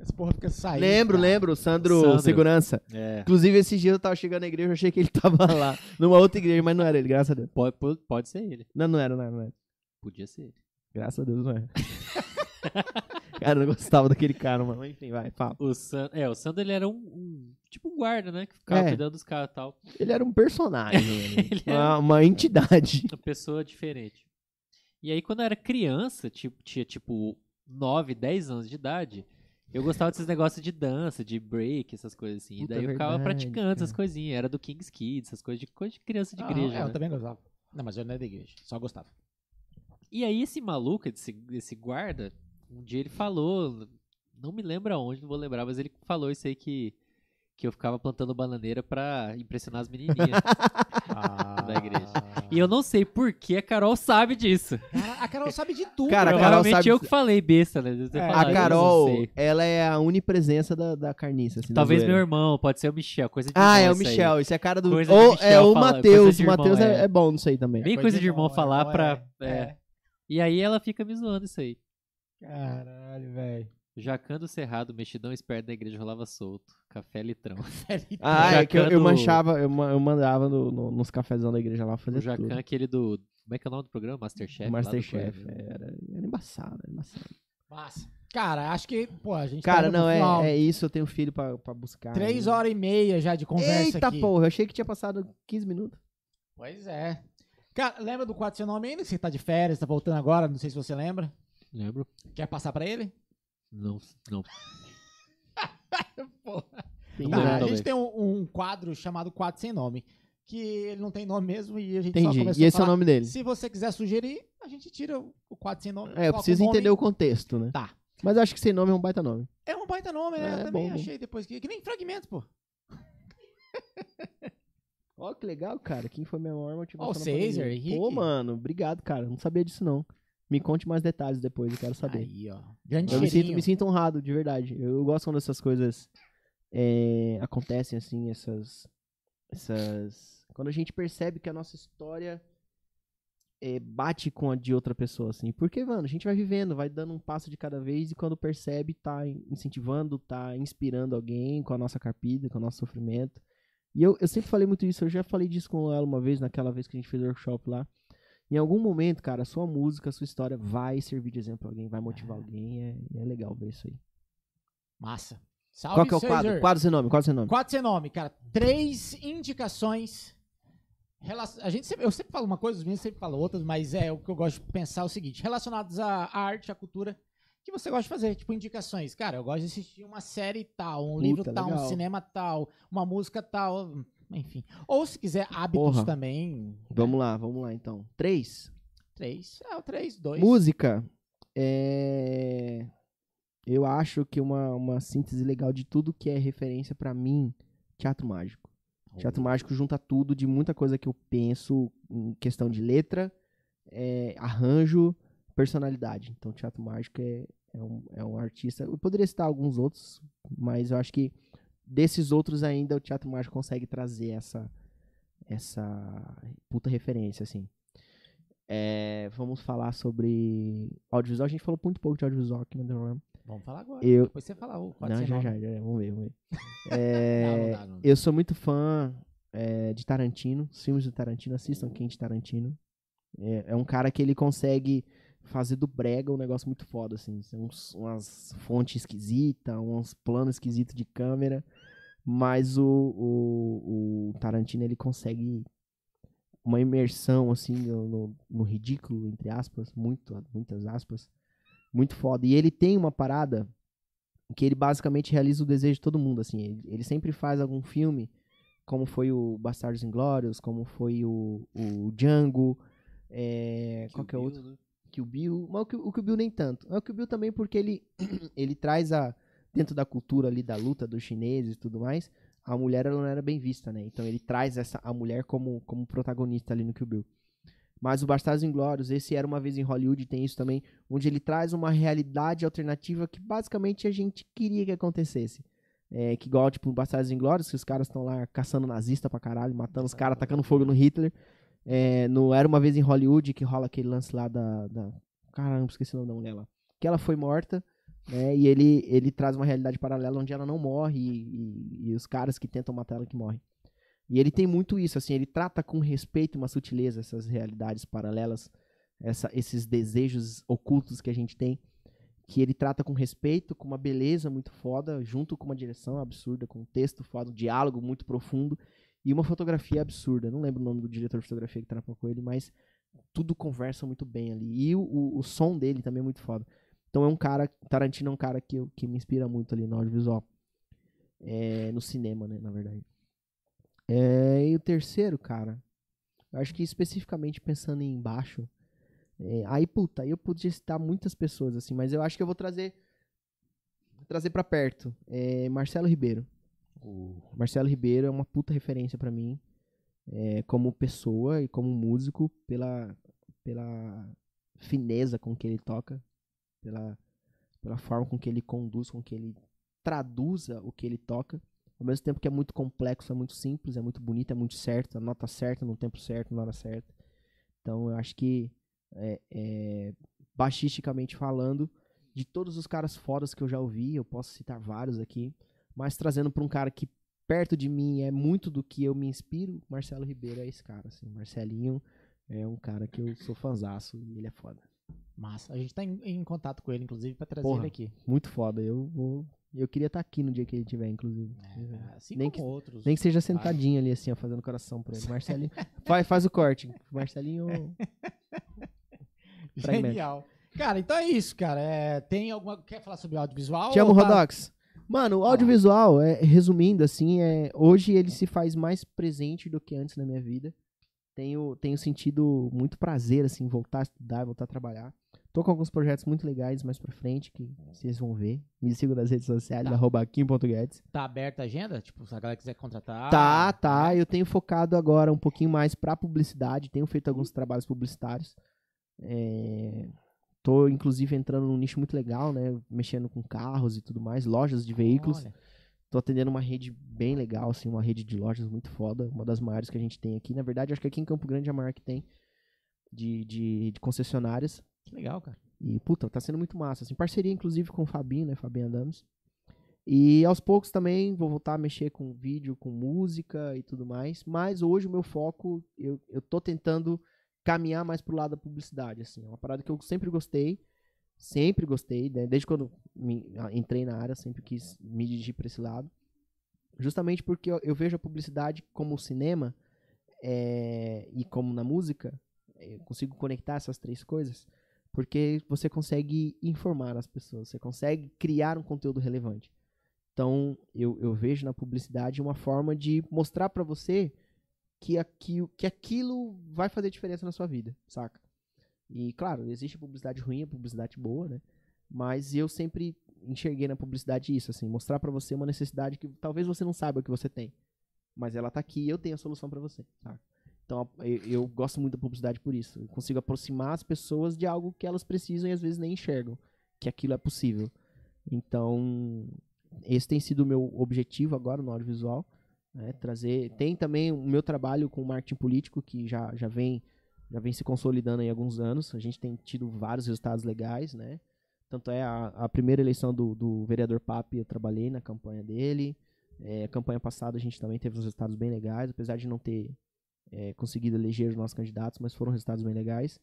Essa porra fica saindo. Lembro, cara. lembro. Sandro, Sandro. Segurança. É. Inclusive, esse dia eu tava chegando na igreja, eu achei que ele tava lá. Numa outra igreja, mas não era ele, graças a Deus. Pode, pode- pode ser ele. Não, não era, não era, não era. Podia ser ele. Graças a Deus, não era. cara, eu não gostava daquele cara, mano. Enfim, vai, fala. O San... É, o Sandro ele era um, um- Tipo um guarda, né? Que ficava É. cuidando dos caras e tal. Ele era um personagem. Ele era uma, uma entidade. uma pessoa diferente. E aí, quando eu era criança, tipo, tinha tipo 9, 10 anos de idade, eu gostava desses negócios de dança, de break, essas coisas assim. Puta, e daí eu ficava verdade, praticando essas coisinhas. Era do King's Kids, essas coisas de, coisa de criança de Ah, igreja. é, né? Eu também gostava. Não, mas eu não era da igreja. Só gostava. E aí esse maluco, esse, esse guarda, um dia ele falou, não me lembro aonde, não vou lembrar, mas ele falou isso aí que, que eu ficava plantando bananeira pra impressionar as menininhas. Da igreja. e eu não sei por que a Carol sabe disso. Cara, a Carol sabe de tudo. Cara, a. Carol sabe- eu que falei besta, né? É, falado, A Carol, não sei. ela é a unipresença da, da carniça, assim, Talvez meu irmão, pode ser o Michel, coisa de Ah, é irmão o aí. Michel. Isso é a cara do. Coisa Ou Michel é o Matheus. coisa O Matheus irmão, é, é. é bom nisso aí também. Bem coisa de irmão falar irmão pra- é- é. E aí ela fica me zoando isso aí. Caralho, velho. Jacando Cerrado, mexidão esperto da igreja rolava solto. Café litrão. Ah, é que eu, eu manchava, eu, ma- eu mandava no- no- nos cafezão da igreja lá fazer O Jacan, tudo. aquele do. Como é que é o nome do programa? Masterchef? lá do Masterchef, Coelho. era, era embaçado, era embaçado. Massa. Cara, acho que, pô, a gente Cara, tá indo pro não, final. é, é isso, eu tenho filho pra, pra buscar. Três ainda. horas e meia já de conversa Eita aqui. porra, eu achei que tinha passado 15 minutos. Pois é. Cara, lembra do quadro seu nome ainda? Você tá de férias, tá voltando agora, não sei se você lembra. Lembro? Quer passar pra ele? Não, não. Porra. Tá, lembro a também. gente tem um, um quadro chamado Quadro Sem Nome, que ele não tem nome mesmo e a gente só Entendi. começou E a esse é o falar. nome dele. Se você quiser sugerir, a gente tira o o quadro sem nome. É, eu coloca preciso o nome. entender o contexto, né? Tá. Mas eu acho que sem nome é um baita nome. É um baita nome, né? É, eu também bom, bom. achei depois que. Que nem fragmentos, pô. Ó, que legal, cara. Quem foi minha maior motivação? Ó, o na César, pandemia? Henrique. Pô, mano, obrigado, cara. Não sabia disso, não. Me conte mais detalhes depois, eu quero saber. Aí, ó. Grande eu me sinto, me sinto honrado, de verdade. Eu, eu gosto quando essas coisas é, acontecem, assim, essas, essas... Quando a gente percebe que a nossa história é, bate com a de outra pessoa, assim. Porque, mano, a gente vai vivendo, vai dando um passo de cada vez e quando percebe, tá in- incentivando, tá inspirando alguém com a nossa carpida, com o nosso sofrimento. E eu, eu sempre falei muito isso, eu já falei disso com ela uma vez, naquela vez que a gente fez o workshop lá. Em algum momento, cara, sua música, sua história vai servir de exemplo pra alguém, vai motivar alguém, é, é legal ver isso aí. Massa. Salve, Qual que é o quadro? Quadro sem nome, quadro sem nome. Quadro sem nome, cara. Três indicações. A gente sempre- eu sempre falo uma coisa, os meninos sempre falam outras, mas é o que eu gosto de pensar é o seguinte: relacionados à arte, à cultura, que você gosta de fazer, tipo indicações. Cara, eu gosto de assistir uma série tal, um Puta, livro tal, um legal. cinema tal, uma música tal, enfim. Ou se quiser hábitos Porra. também. Vamos lá, vamos lá então. Três. Três. É, o três, dois. Música. É... Eu acho que uma, uma síntese legal de tudo que é referência pra mim, teatro mágico. Teatro mágico junta tudo de muita coisa que eu penso em questão de letra, é, arranjo, personalidade. Então, teatro mágico é, É um, é um artista. Eu poderia citar alguns outros, mas eu acho que desses outros ainda o Teatro Mágico consegue trazer essa essa puta referência, assim. É, vamos falar sobre audiovisual. A gente falou muito pouco de audiovisual aqui no The Realm. Vamos falar agora. Eu- Depois você fala. ô, pode Não, já, já, já, vamos ver, vamos ver. É, Não, não dá, não. eu sou muito fã é, de Tarantino, os filmes do Tarantino, assistam Quente Tarantino. É, é um cara que ele consegue fazer do brega um negócio muito foda, assim. Uns- umas fontes esquisitas, uns planos esquisitos de câmera. Mas o, o, o Tarantino, ele consegue uma imersão, assim, no, no- ridículo, entre aspas, muito, muitas aspas, muito foda. E ele tem uma parada que ele basicamente realiza o desejo de todo mundo, assim. Ele, ele sempre faz algum filme, como foi o Bastardos Inglórios, como foi o, o Django, é, qual que é outro? Kill Bill, mas o Kill, o Kill Bill nem tanto. É o Kill Bill também porque ele, ele traz a, dentro da cultura ali da luta dos chineses e tudo mais, a mulher ela não era bem vista, né? Então ele traz essa, a mulher como, como protagonista ali no Kill Bill. Mas o Bastardos Inglórios, esse era uma vez em Hollywood, tem isso também, onde ele traz uma realidade alternativa que basicamente a gente queria que acontecesse. É, que igual, tipo, Bastardos Inglórios, que os caras estão lá caçando nazista pra caralho, matando os caras, tacando fogo no Hitler. É, no Era Uma Vez em Hollywood, que rola aquele lance lá da... da... Caramba, esqueci o nome da mulher lá. Que ela foi morta, né, e ele, ele traz uma realidade paralela onde ela não morre e, e- e os caras que tentam matar ela que morrem. E ele tem muito isso, assim, ele trata com respeito e uma sutileza essas realidades paralelas, essa, esses desejos ocultos que a gente tem, que ele trata com respeito, com uma beleza muito foda, junto com uma direção absurda, com um texto foda, um diálogo muito profundo e uma fotografia absurda. Não lembro o nome do diretor de fotografia que trampa com ele, mas tudo conversa muito bem ali. E o, o, o som dele também é muito foda. Então é um cara, Tarantino é um cara que, que me inspira muito ali no audiovisual. É, no cinema, né, na verdade. É, e o terceiro, cara, eu acho que especificamente pensando em baixo, é, aí, puta, aí eu podia citar muitas pessoas, assim, mas eu acho que eu vou trazer trazer pra perto. É, Marcelo Ribeiro. O Marcelo Ribeiro é uma puta referência pra mim, é, como pessoa e como músico, pela, pela fineza com que ele toca, pela, pela forma com que ele conduz, com que ele traduza o que ele toca. Ao mesmo tempo que é muito complexo, é muito simples, é muito bonito, é muito certo, a nota certa, no tempo certo, na hora certa. Então eu acho que, é, é, baixisticamente falando, de todos os caras fodas que eu já ouvi, eu posso citar vários aqui, mas trazendo pra um cara que perto de mim é muito do que eu me inspiro, Marcelo Ribeiro é esse cara, assim. Marcelinho é um cara que eu sou fanzaço e ele é foda. Massa. A gente tá em, em contato com ele, inclusive, pra trazer Porra. ele aqui. Muito foda. Eu vou. Eu queria estar aqui no dia que ele tiver, inclusive. É, assim nem, como que, outros. nem que seja sentadinho ali, assim, ó, fazendo coração pra ele. Marcelinho. faz, faz o corte. Marcelinho. Genial. Cara, então é isso, cara. É, tem alguma. Quer falar sobre audiovisual? Te amo, tá- Rodox. Mano, o audiovisual, é, resumindo, assim, é, hoje ele se faz mais presente do que antes na minha vida. Tenho, tenho sentido muito prazer, assim, voltar a estudar, voltar a trabalhar. Tô com alguns projetos muito legais mais pra frente, que vocês vão ver. Me sigam nas redes sociais, Tá. arroba kim.guedes. Tá aberta a agenda? Tipo, se a galera quiser contratar. Tá, tá. Eu tenho focado agora um pouquinho mais pra publicidade. Tenho feito alguns trabalhos publicitários. É, Tô, inclusive, entrando num nicho muito legal, né? Mexendo com carros e tudo mais, lojas de veículos. Olha, Tô atendendo uma rede bem legal, assim, uma rede de lojas muito foda. Uma das maiores que a gente tem aqui. Na verdade, acho que aqui em Campo Grande é a maior que tem de, de, de concessionárias. que legal, cara. E, puta, tá sendo muito massa. Assim, parceria, inclusive, com o Fabinho, né? Fabinho Adams. E aos poucos também vou voltar a mexer com vídeo, com música e tudo mais. Mas hoje o meu foco, eu, eu tô tentando caminhar mais pro lado da publicidade, assim. É uma parada que eu sempre gostei. Sempre gostei, né? Desde quando entrei na área, sempre quis me dirigir pra esse lado. Justamente porque eu, eu vejo a publicidade como o cinema é, e como na música. Eu consigo conectar essas três coisas porque você consegue informar as pessoas, você consegue criar um conteúdo relevante. Então, eu, eu vejo na publicidade uma forma de mostrar pra você que, aqui, que aquilo vai fazer diferença na sua vida, saca? E, claro, existe publicidade ruim publicidade boa, né? Mas eu sempre enxerguei na publicidade isso, assim, mostrar pra você uma necessidade que talvez você não saiba que você tem. Mas ela tá aqui e eu tenho a solução pra você, saca? Então, eu, eu gosto muito da publicidade por isso. Eu consigo aproximar as pessoas de algo que elas precisam e às vezes nem enxergam. que aquilo é possível. Então, esse tem sido o meu objetivo agora no audiovisual. Né? Trazer. Tem também o meu trabalho com marketing político, que já, já, vem, já vem se consolidando aí há alguns anos. A gente tem tido vários resultados legais, né? Tanto é a, a primeira eleição do, do vereador Papi, eu trabalhei na campanha dele. É, a campanha passada a gente também teve uns resultados bem legais, apesar de não ter é, conseguido eleger os nossos candidatos, mas foram resultados bem legais.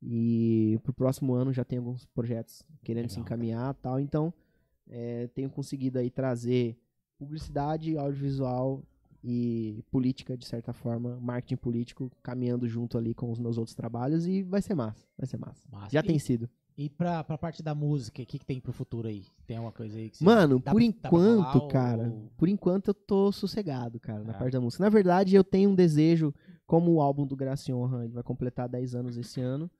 E pro próximo ano já tem alguns projetos querendo se Legal. encaminhar tal. Então, é, tenho conseguido aí trazer publicidade, audiovisual e política, de certa forma, marketing político, caminhando junto ali com os meus outros trabalhos e vai ser massa, vai ser massa. Massa. Já e, tem sido. E pra, pra parte da música, o que, que tem pro futuro aí? Tem alguma coisa aí que você... Mano, dá por dá pra falar enquanto, ou- cara, por enquanto eu tô sossegado, cara, na É. parte da música. Na verdade, eu tenho um desejo, como o álbum do Gracion ele vai completar 10 anos esse ano,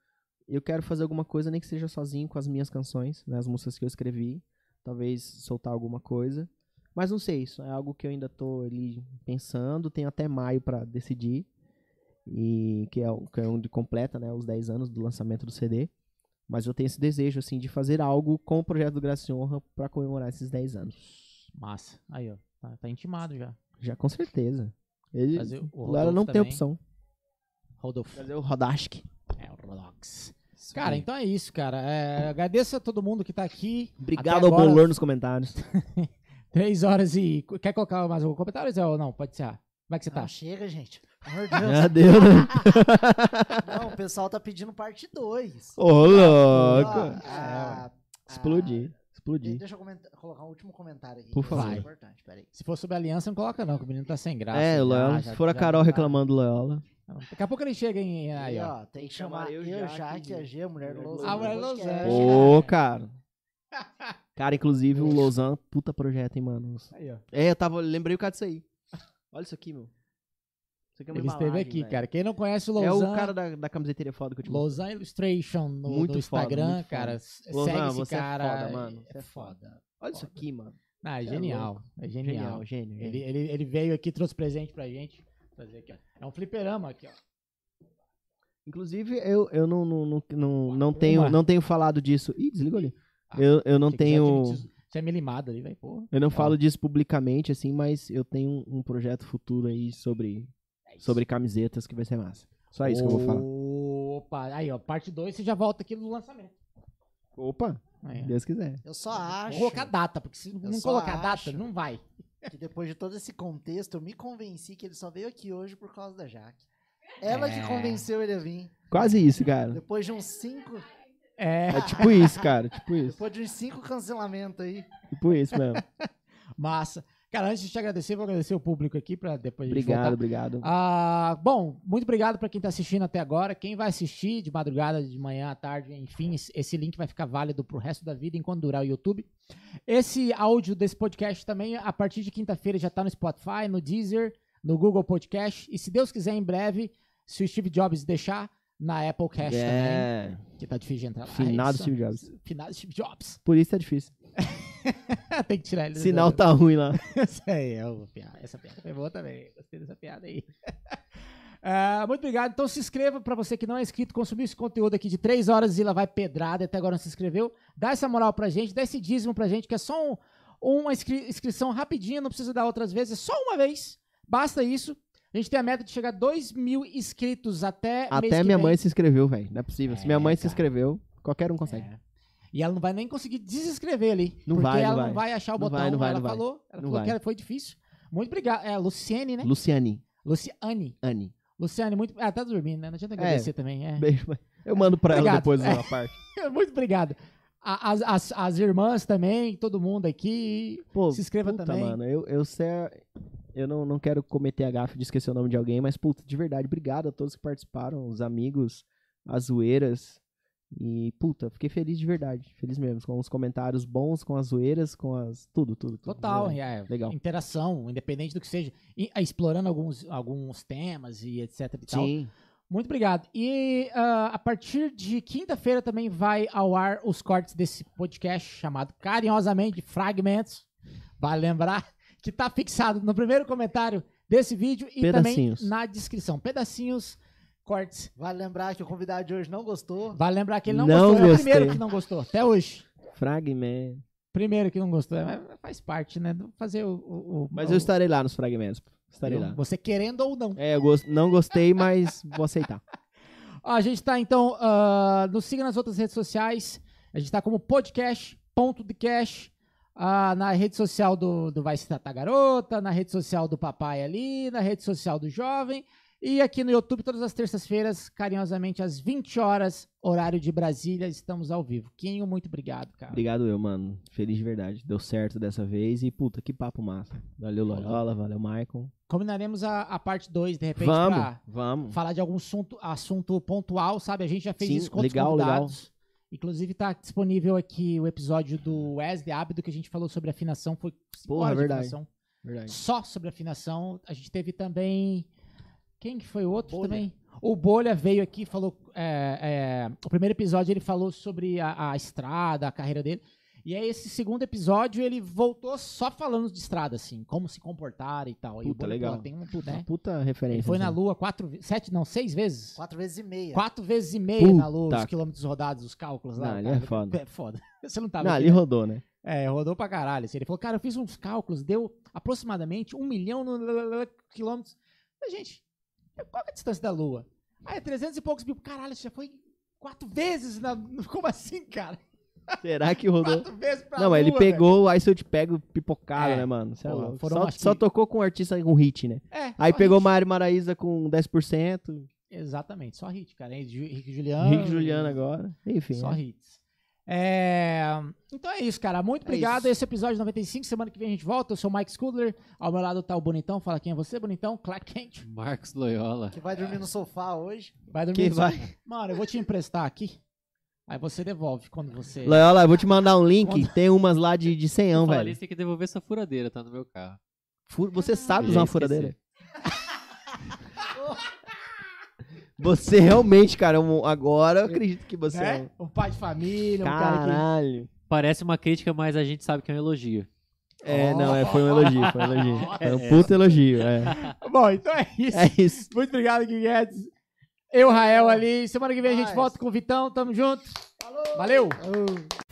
eu quero fazer alguma coisa, nem que seja sozinho com as minhas canções, né, as músicas que eu escrevi, talvez soltar alguma coisa. Mas não sei, isso é algo que eu ainda tô ali pensando, tenho até maio pra decidir. E que é, o- que é onde completa, né, os 10 anos do lançamento do CD. Mas eu tenho esse desejo, assim, de fazer algo com o projeto do Graça e Honra pra comemorar esses 10 anos. Massa. Aí, ó. Tá, tá intimado já. Já com certeza. Ele, Lara não tem também. opção. Rodolfo. Fazer o Rodask. É, o Rodox. Cara, então é isso, cara. É, agradeço a todo mundo que tá aqui. Obrigado ao Bolor nos comentários. Três horas e. Quer colocar mais algum comentário, Zé? Ou não? Pode encerrar. Como é que você tá? Não, chega, gente. Amor de Deus. Já deu, né? Não, o pessoal tá pedindo parte 2. Ô, louco. Ah, Explodir. Explodir. Deixa eu comentar- colocar um último comentário aqui. Por ser favor. importante, peraí. Se for sobre aliança, não coloca, não, que o menino tá sem graça. É, já, o Loyola. já- Se for a já Carol tá- reclamando do Loyola. Daqui a pouco ele chega em. Aí, Aí, ó. ó, tem que chamar eu, eu, Jaque a G, a mulher do Lousã. A mulher do Lousã. podcast. Ô, cara. Cara, inclusive o Lausanne, puta projeto, hein, mano. Aí, ó. É, eu tava. Lembrei o cara disso aí. Olha isso aqui, meu. Isso aqui é uma Ele esteve aqui, velho. cara. Quem não conhece o É Lausanne. o cara da, da camiseteria foda que eu te mostrei. Lausanne Illustration no, Muito no foda, Instagram, muito foda. cara. Lausanne, Segue esse você é cara. foda, mano. Você É é foda. Olha isso aqui, mano. Ah, é Você é genial. É genial. Genial, gênio. Ele, ele, ele veio aqui, trouxe presente pra gente. Trazer aqui, ó. É um fliperama aqui, ó. Inclusive, eu, eu não, não, não, não, não tenho, não tenho falado disso. Ih, desligou ali. Ah, Eu, eu não tenho. Você é milimado ali, velho. Porra. Eu não Ó. falo disso publicamente, assim, mas eu tenho um projeto futuro aí sobre, É sobre camisetas que vai ser massa. Só isso que eu vou falar. Opa, aí, ó. Parte 2 você já volta aqui no lançamento. Opa, Aí. Deus quiser. Eu só acho Vou colocar data, porque se não só colocar data, acho. não vai. que depois de todo esse contexto, eu me convenci que ele só veio aqui hoje por causa da Jaque. Ela É. que convenceu ele a vir. Quase isso, cara. Depois de uns cinco, É, É tipo isso, cara. Tipo isso. depois de uns cinco cancelamentos aí. Tipo isso mesmo. massa. Cara, antes de te agradecer, vou agradecer o público aqui pra depois Obrigado, obrigado. Ah, bom, muito obrigado pra quem tá assistindo até agora. Quem vai assistir de madrugada, de manhã, à tarde, enfim, esse- esse link vai ficar válido pro resto da vida enquanto durar o YouTube. Esse áudio desse podcast também, a partir de quinta-feira, já tá no Spotify, no Deezer, no Google Podcast. E se Deus quiser, em breve, se o Steve Jobs deixar, na Apple Cash também. É. Que tá difícil de entrar lá. Finado Isso. Steve Jobs. Finado Steve Jobs. Por isso é difícil. Tem que tirar ele. Sinal tá ruim lá. Essa aí é uma piada. Essa piada foi boa também. Gostei dessa piada aí. Ah, muito obrigado. Então se inscreva para você que não é inscrito, consumiu esse conteúdo aqui de 3 horas e lá vai pedrada até agora não se inscreveu. Dá essa moral pra gente, dá esse dízimo pra gente, que é só um- uma inscri- inscrição rapidinha, não precisa dar outras vezes, é só uma vez. Basta isso. A gente tem a meta de chegar a 2 mil inscritos até Até que minha mãe se inscreveu, velho. Não é possível. Se minha É, mãe se cara. inscreveu, qualquer um consegue. É. E ela não vai nem conseguir desinscrever ali. Não porque vai, não ela vai. não vai achar o Não botão. vai, não vai, ela não falou, ela Não falou que vai. era- foi difícil. Muito obrigado. É a Luciene, né? Luciane. Luciane. Anne. Luciane, muito. Ah, tá dormindo, né? Não adianta agradecer também. É. Beijo. Eu mando pra ela depois É. uma parte. muito obrigado. As, as, as irmãs também, todo mundo aqui. Pô, Se inscreva puta, também. mano. Eu, eu sei. Eu não, não quero cometer a gafe de esquecer o nome de alguém, mas, puta, de verdade, obrigado a todos que participaram, os amigos, as zoeiras. E, puta, fiquei feliz de verdade. Feliz mesmo. Com os comentários bons, com as zoeiras, com as. Tudo, tudo. tudo Total, é, Legal. interação, independente do que seja. E, ah, explorando alguns, alguns temas e etc e verdade. tal. Sim. Muito obrigado. E ah, a partir de quinta-feira também vai ao ar os cortes desse podcast chamado carinhosamente Fragmentos. Vale lembrar que tá fixado no primeiro comentário desse vídeo e Pedacinhos. também na descrição. Pedacinhos, cortes. Vale lembrar que o convidado de hoje não gostou. Vale lembrar que ele não, Não gostou. É o gostei. primeiro que não gostou, até hoje. Fragmento. Primeiro que não gostou, mas faz parte, né? Fazer o. o- o- Mas o- eu estarei lá nos fragmentos. Estarei eu- lá. Você querendo ou não. É, eu gos- não gostei, mas vou aceitar. Ó, a gente tá, então, ah, nos siga nas outras redes sociais. A gente tá como podcast.decash. ah, na rede social do, do Vai Se Tratar Garota, na rede social do papai ali, na rede social do jovem. E aqui no YouTube, todas as terças-feiras, carinhosamente, às 20 horas, horário de Brasília, estamos ao vivo. Quinho, muito obrigado, cara. Obrigado eu, mano. Feliz de verdade. Deu certo dessa vez e, puta, que papo massa. Valeu, Loyola. Valeu, Michael. Combinaremos a, a parte 2, de repente, Vamos, pra vamos. falar de algum assunto, assunto pontual, sabe? A gente já fez Sim, isso com legal, legal. Inclusive tá disponível aqui o episódio do Wesley Abdo que a gente falou sobre afinação, foi Porra, de verdade. afinação. Verdade. Só sobre afinação. A gente teve também quem que foi o outro Bolha. também? O Bolha veio aqui, falou é, é, o primeiro episódio ele falou sobre a, a estrada, a carreira dele. E aí esse segundo episódio ele voltou só falando de estrada assim, como se comportar e tal. e o Puta, legal. pô, tem um, Uma né? puta referência. Ele foi na assim. Lua quatro, sete, não, seis vezes? Quatro vezes e meia. Quatro vezes e meia na Lua, Puta. os quilômetros rodados, os cálculos lá. Não, ele cara. é foda. É foda. Você não tava Não, aqui, ali né? rodou, né? É, rodou pra caralho. assim. Ele falou, cara, eu fiz uns cálculos, deu aproximadamente um milhão no lalala quilômetros. Mas, gente, qual é a distância da Lua? Ah, é 300 e poucos mil. Caralho, você já foi quatro vezes na... Como assim, cara? Será que rodou? Quatro vezes pra Não, mas ele pegou, aí se eu te pego pipocado, É. né, mano? É Pô, louco. foram, só, só que- tocou com um artista com hit, né? É, Aí só pegou hit. Mário Maraíza com 10%, Exatamente, só hit, cara. Henrique Ju- Henrique Juliano. Rick Juliano agora. Enfim. Só né? hits. É, Então é isso, cara. Muito É obrigado. isso. Esse episódio 95. Semana que vem a gente volta. Eu sou o Mike Scudler. Ao meu lado tá o Bonitão. Fala quem é você, Bonitão. Clark Kent. Marcos Loyola. Que vai dormir no sofá hoje. Vai dormir Quem no vai? sofá. Mano, eu vou te emprestar aqui. Aí você devolve quando você. Loyola, eu vou te mandar um link. Quando- Tem umas lá de, de 100, Falar velho. nisso, tem que devolver essa furadeira, tá no meu carro. Fu- Você sabe usar uma furadeira? Você realmente, cara, um- agora eu acredito que você é né? Um pai de família, um cara que. Caralho. Parece uma crítica, mas a gente sabe que é um elogio. É, não, é, foi um elogio, foi um elogio. Foi um É. puto elogio, é. Bom, então é isso. É isso. Muito obrigado, Guedes. Eu, Rael ali. Semana que vem a gente volta com o Vitão. Tamo junto. Valeu. Oh.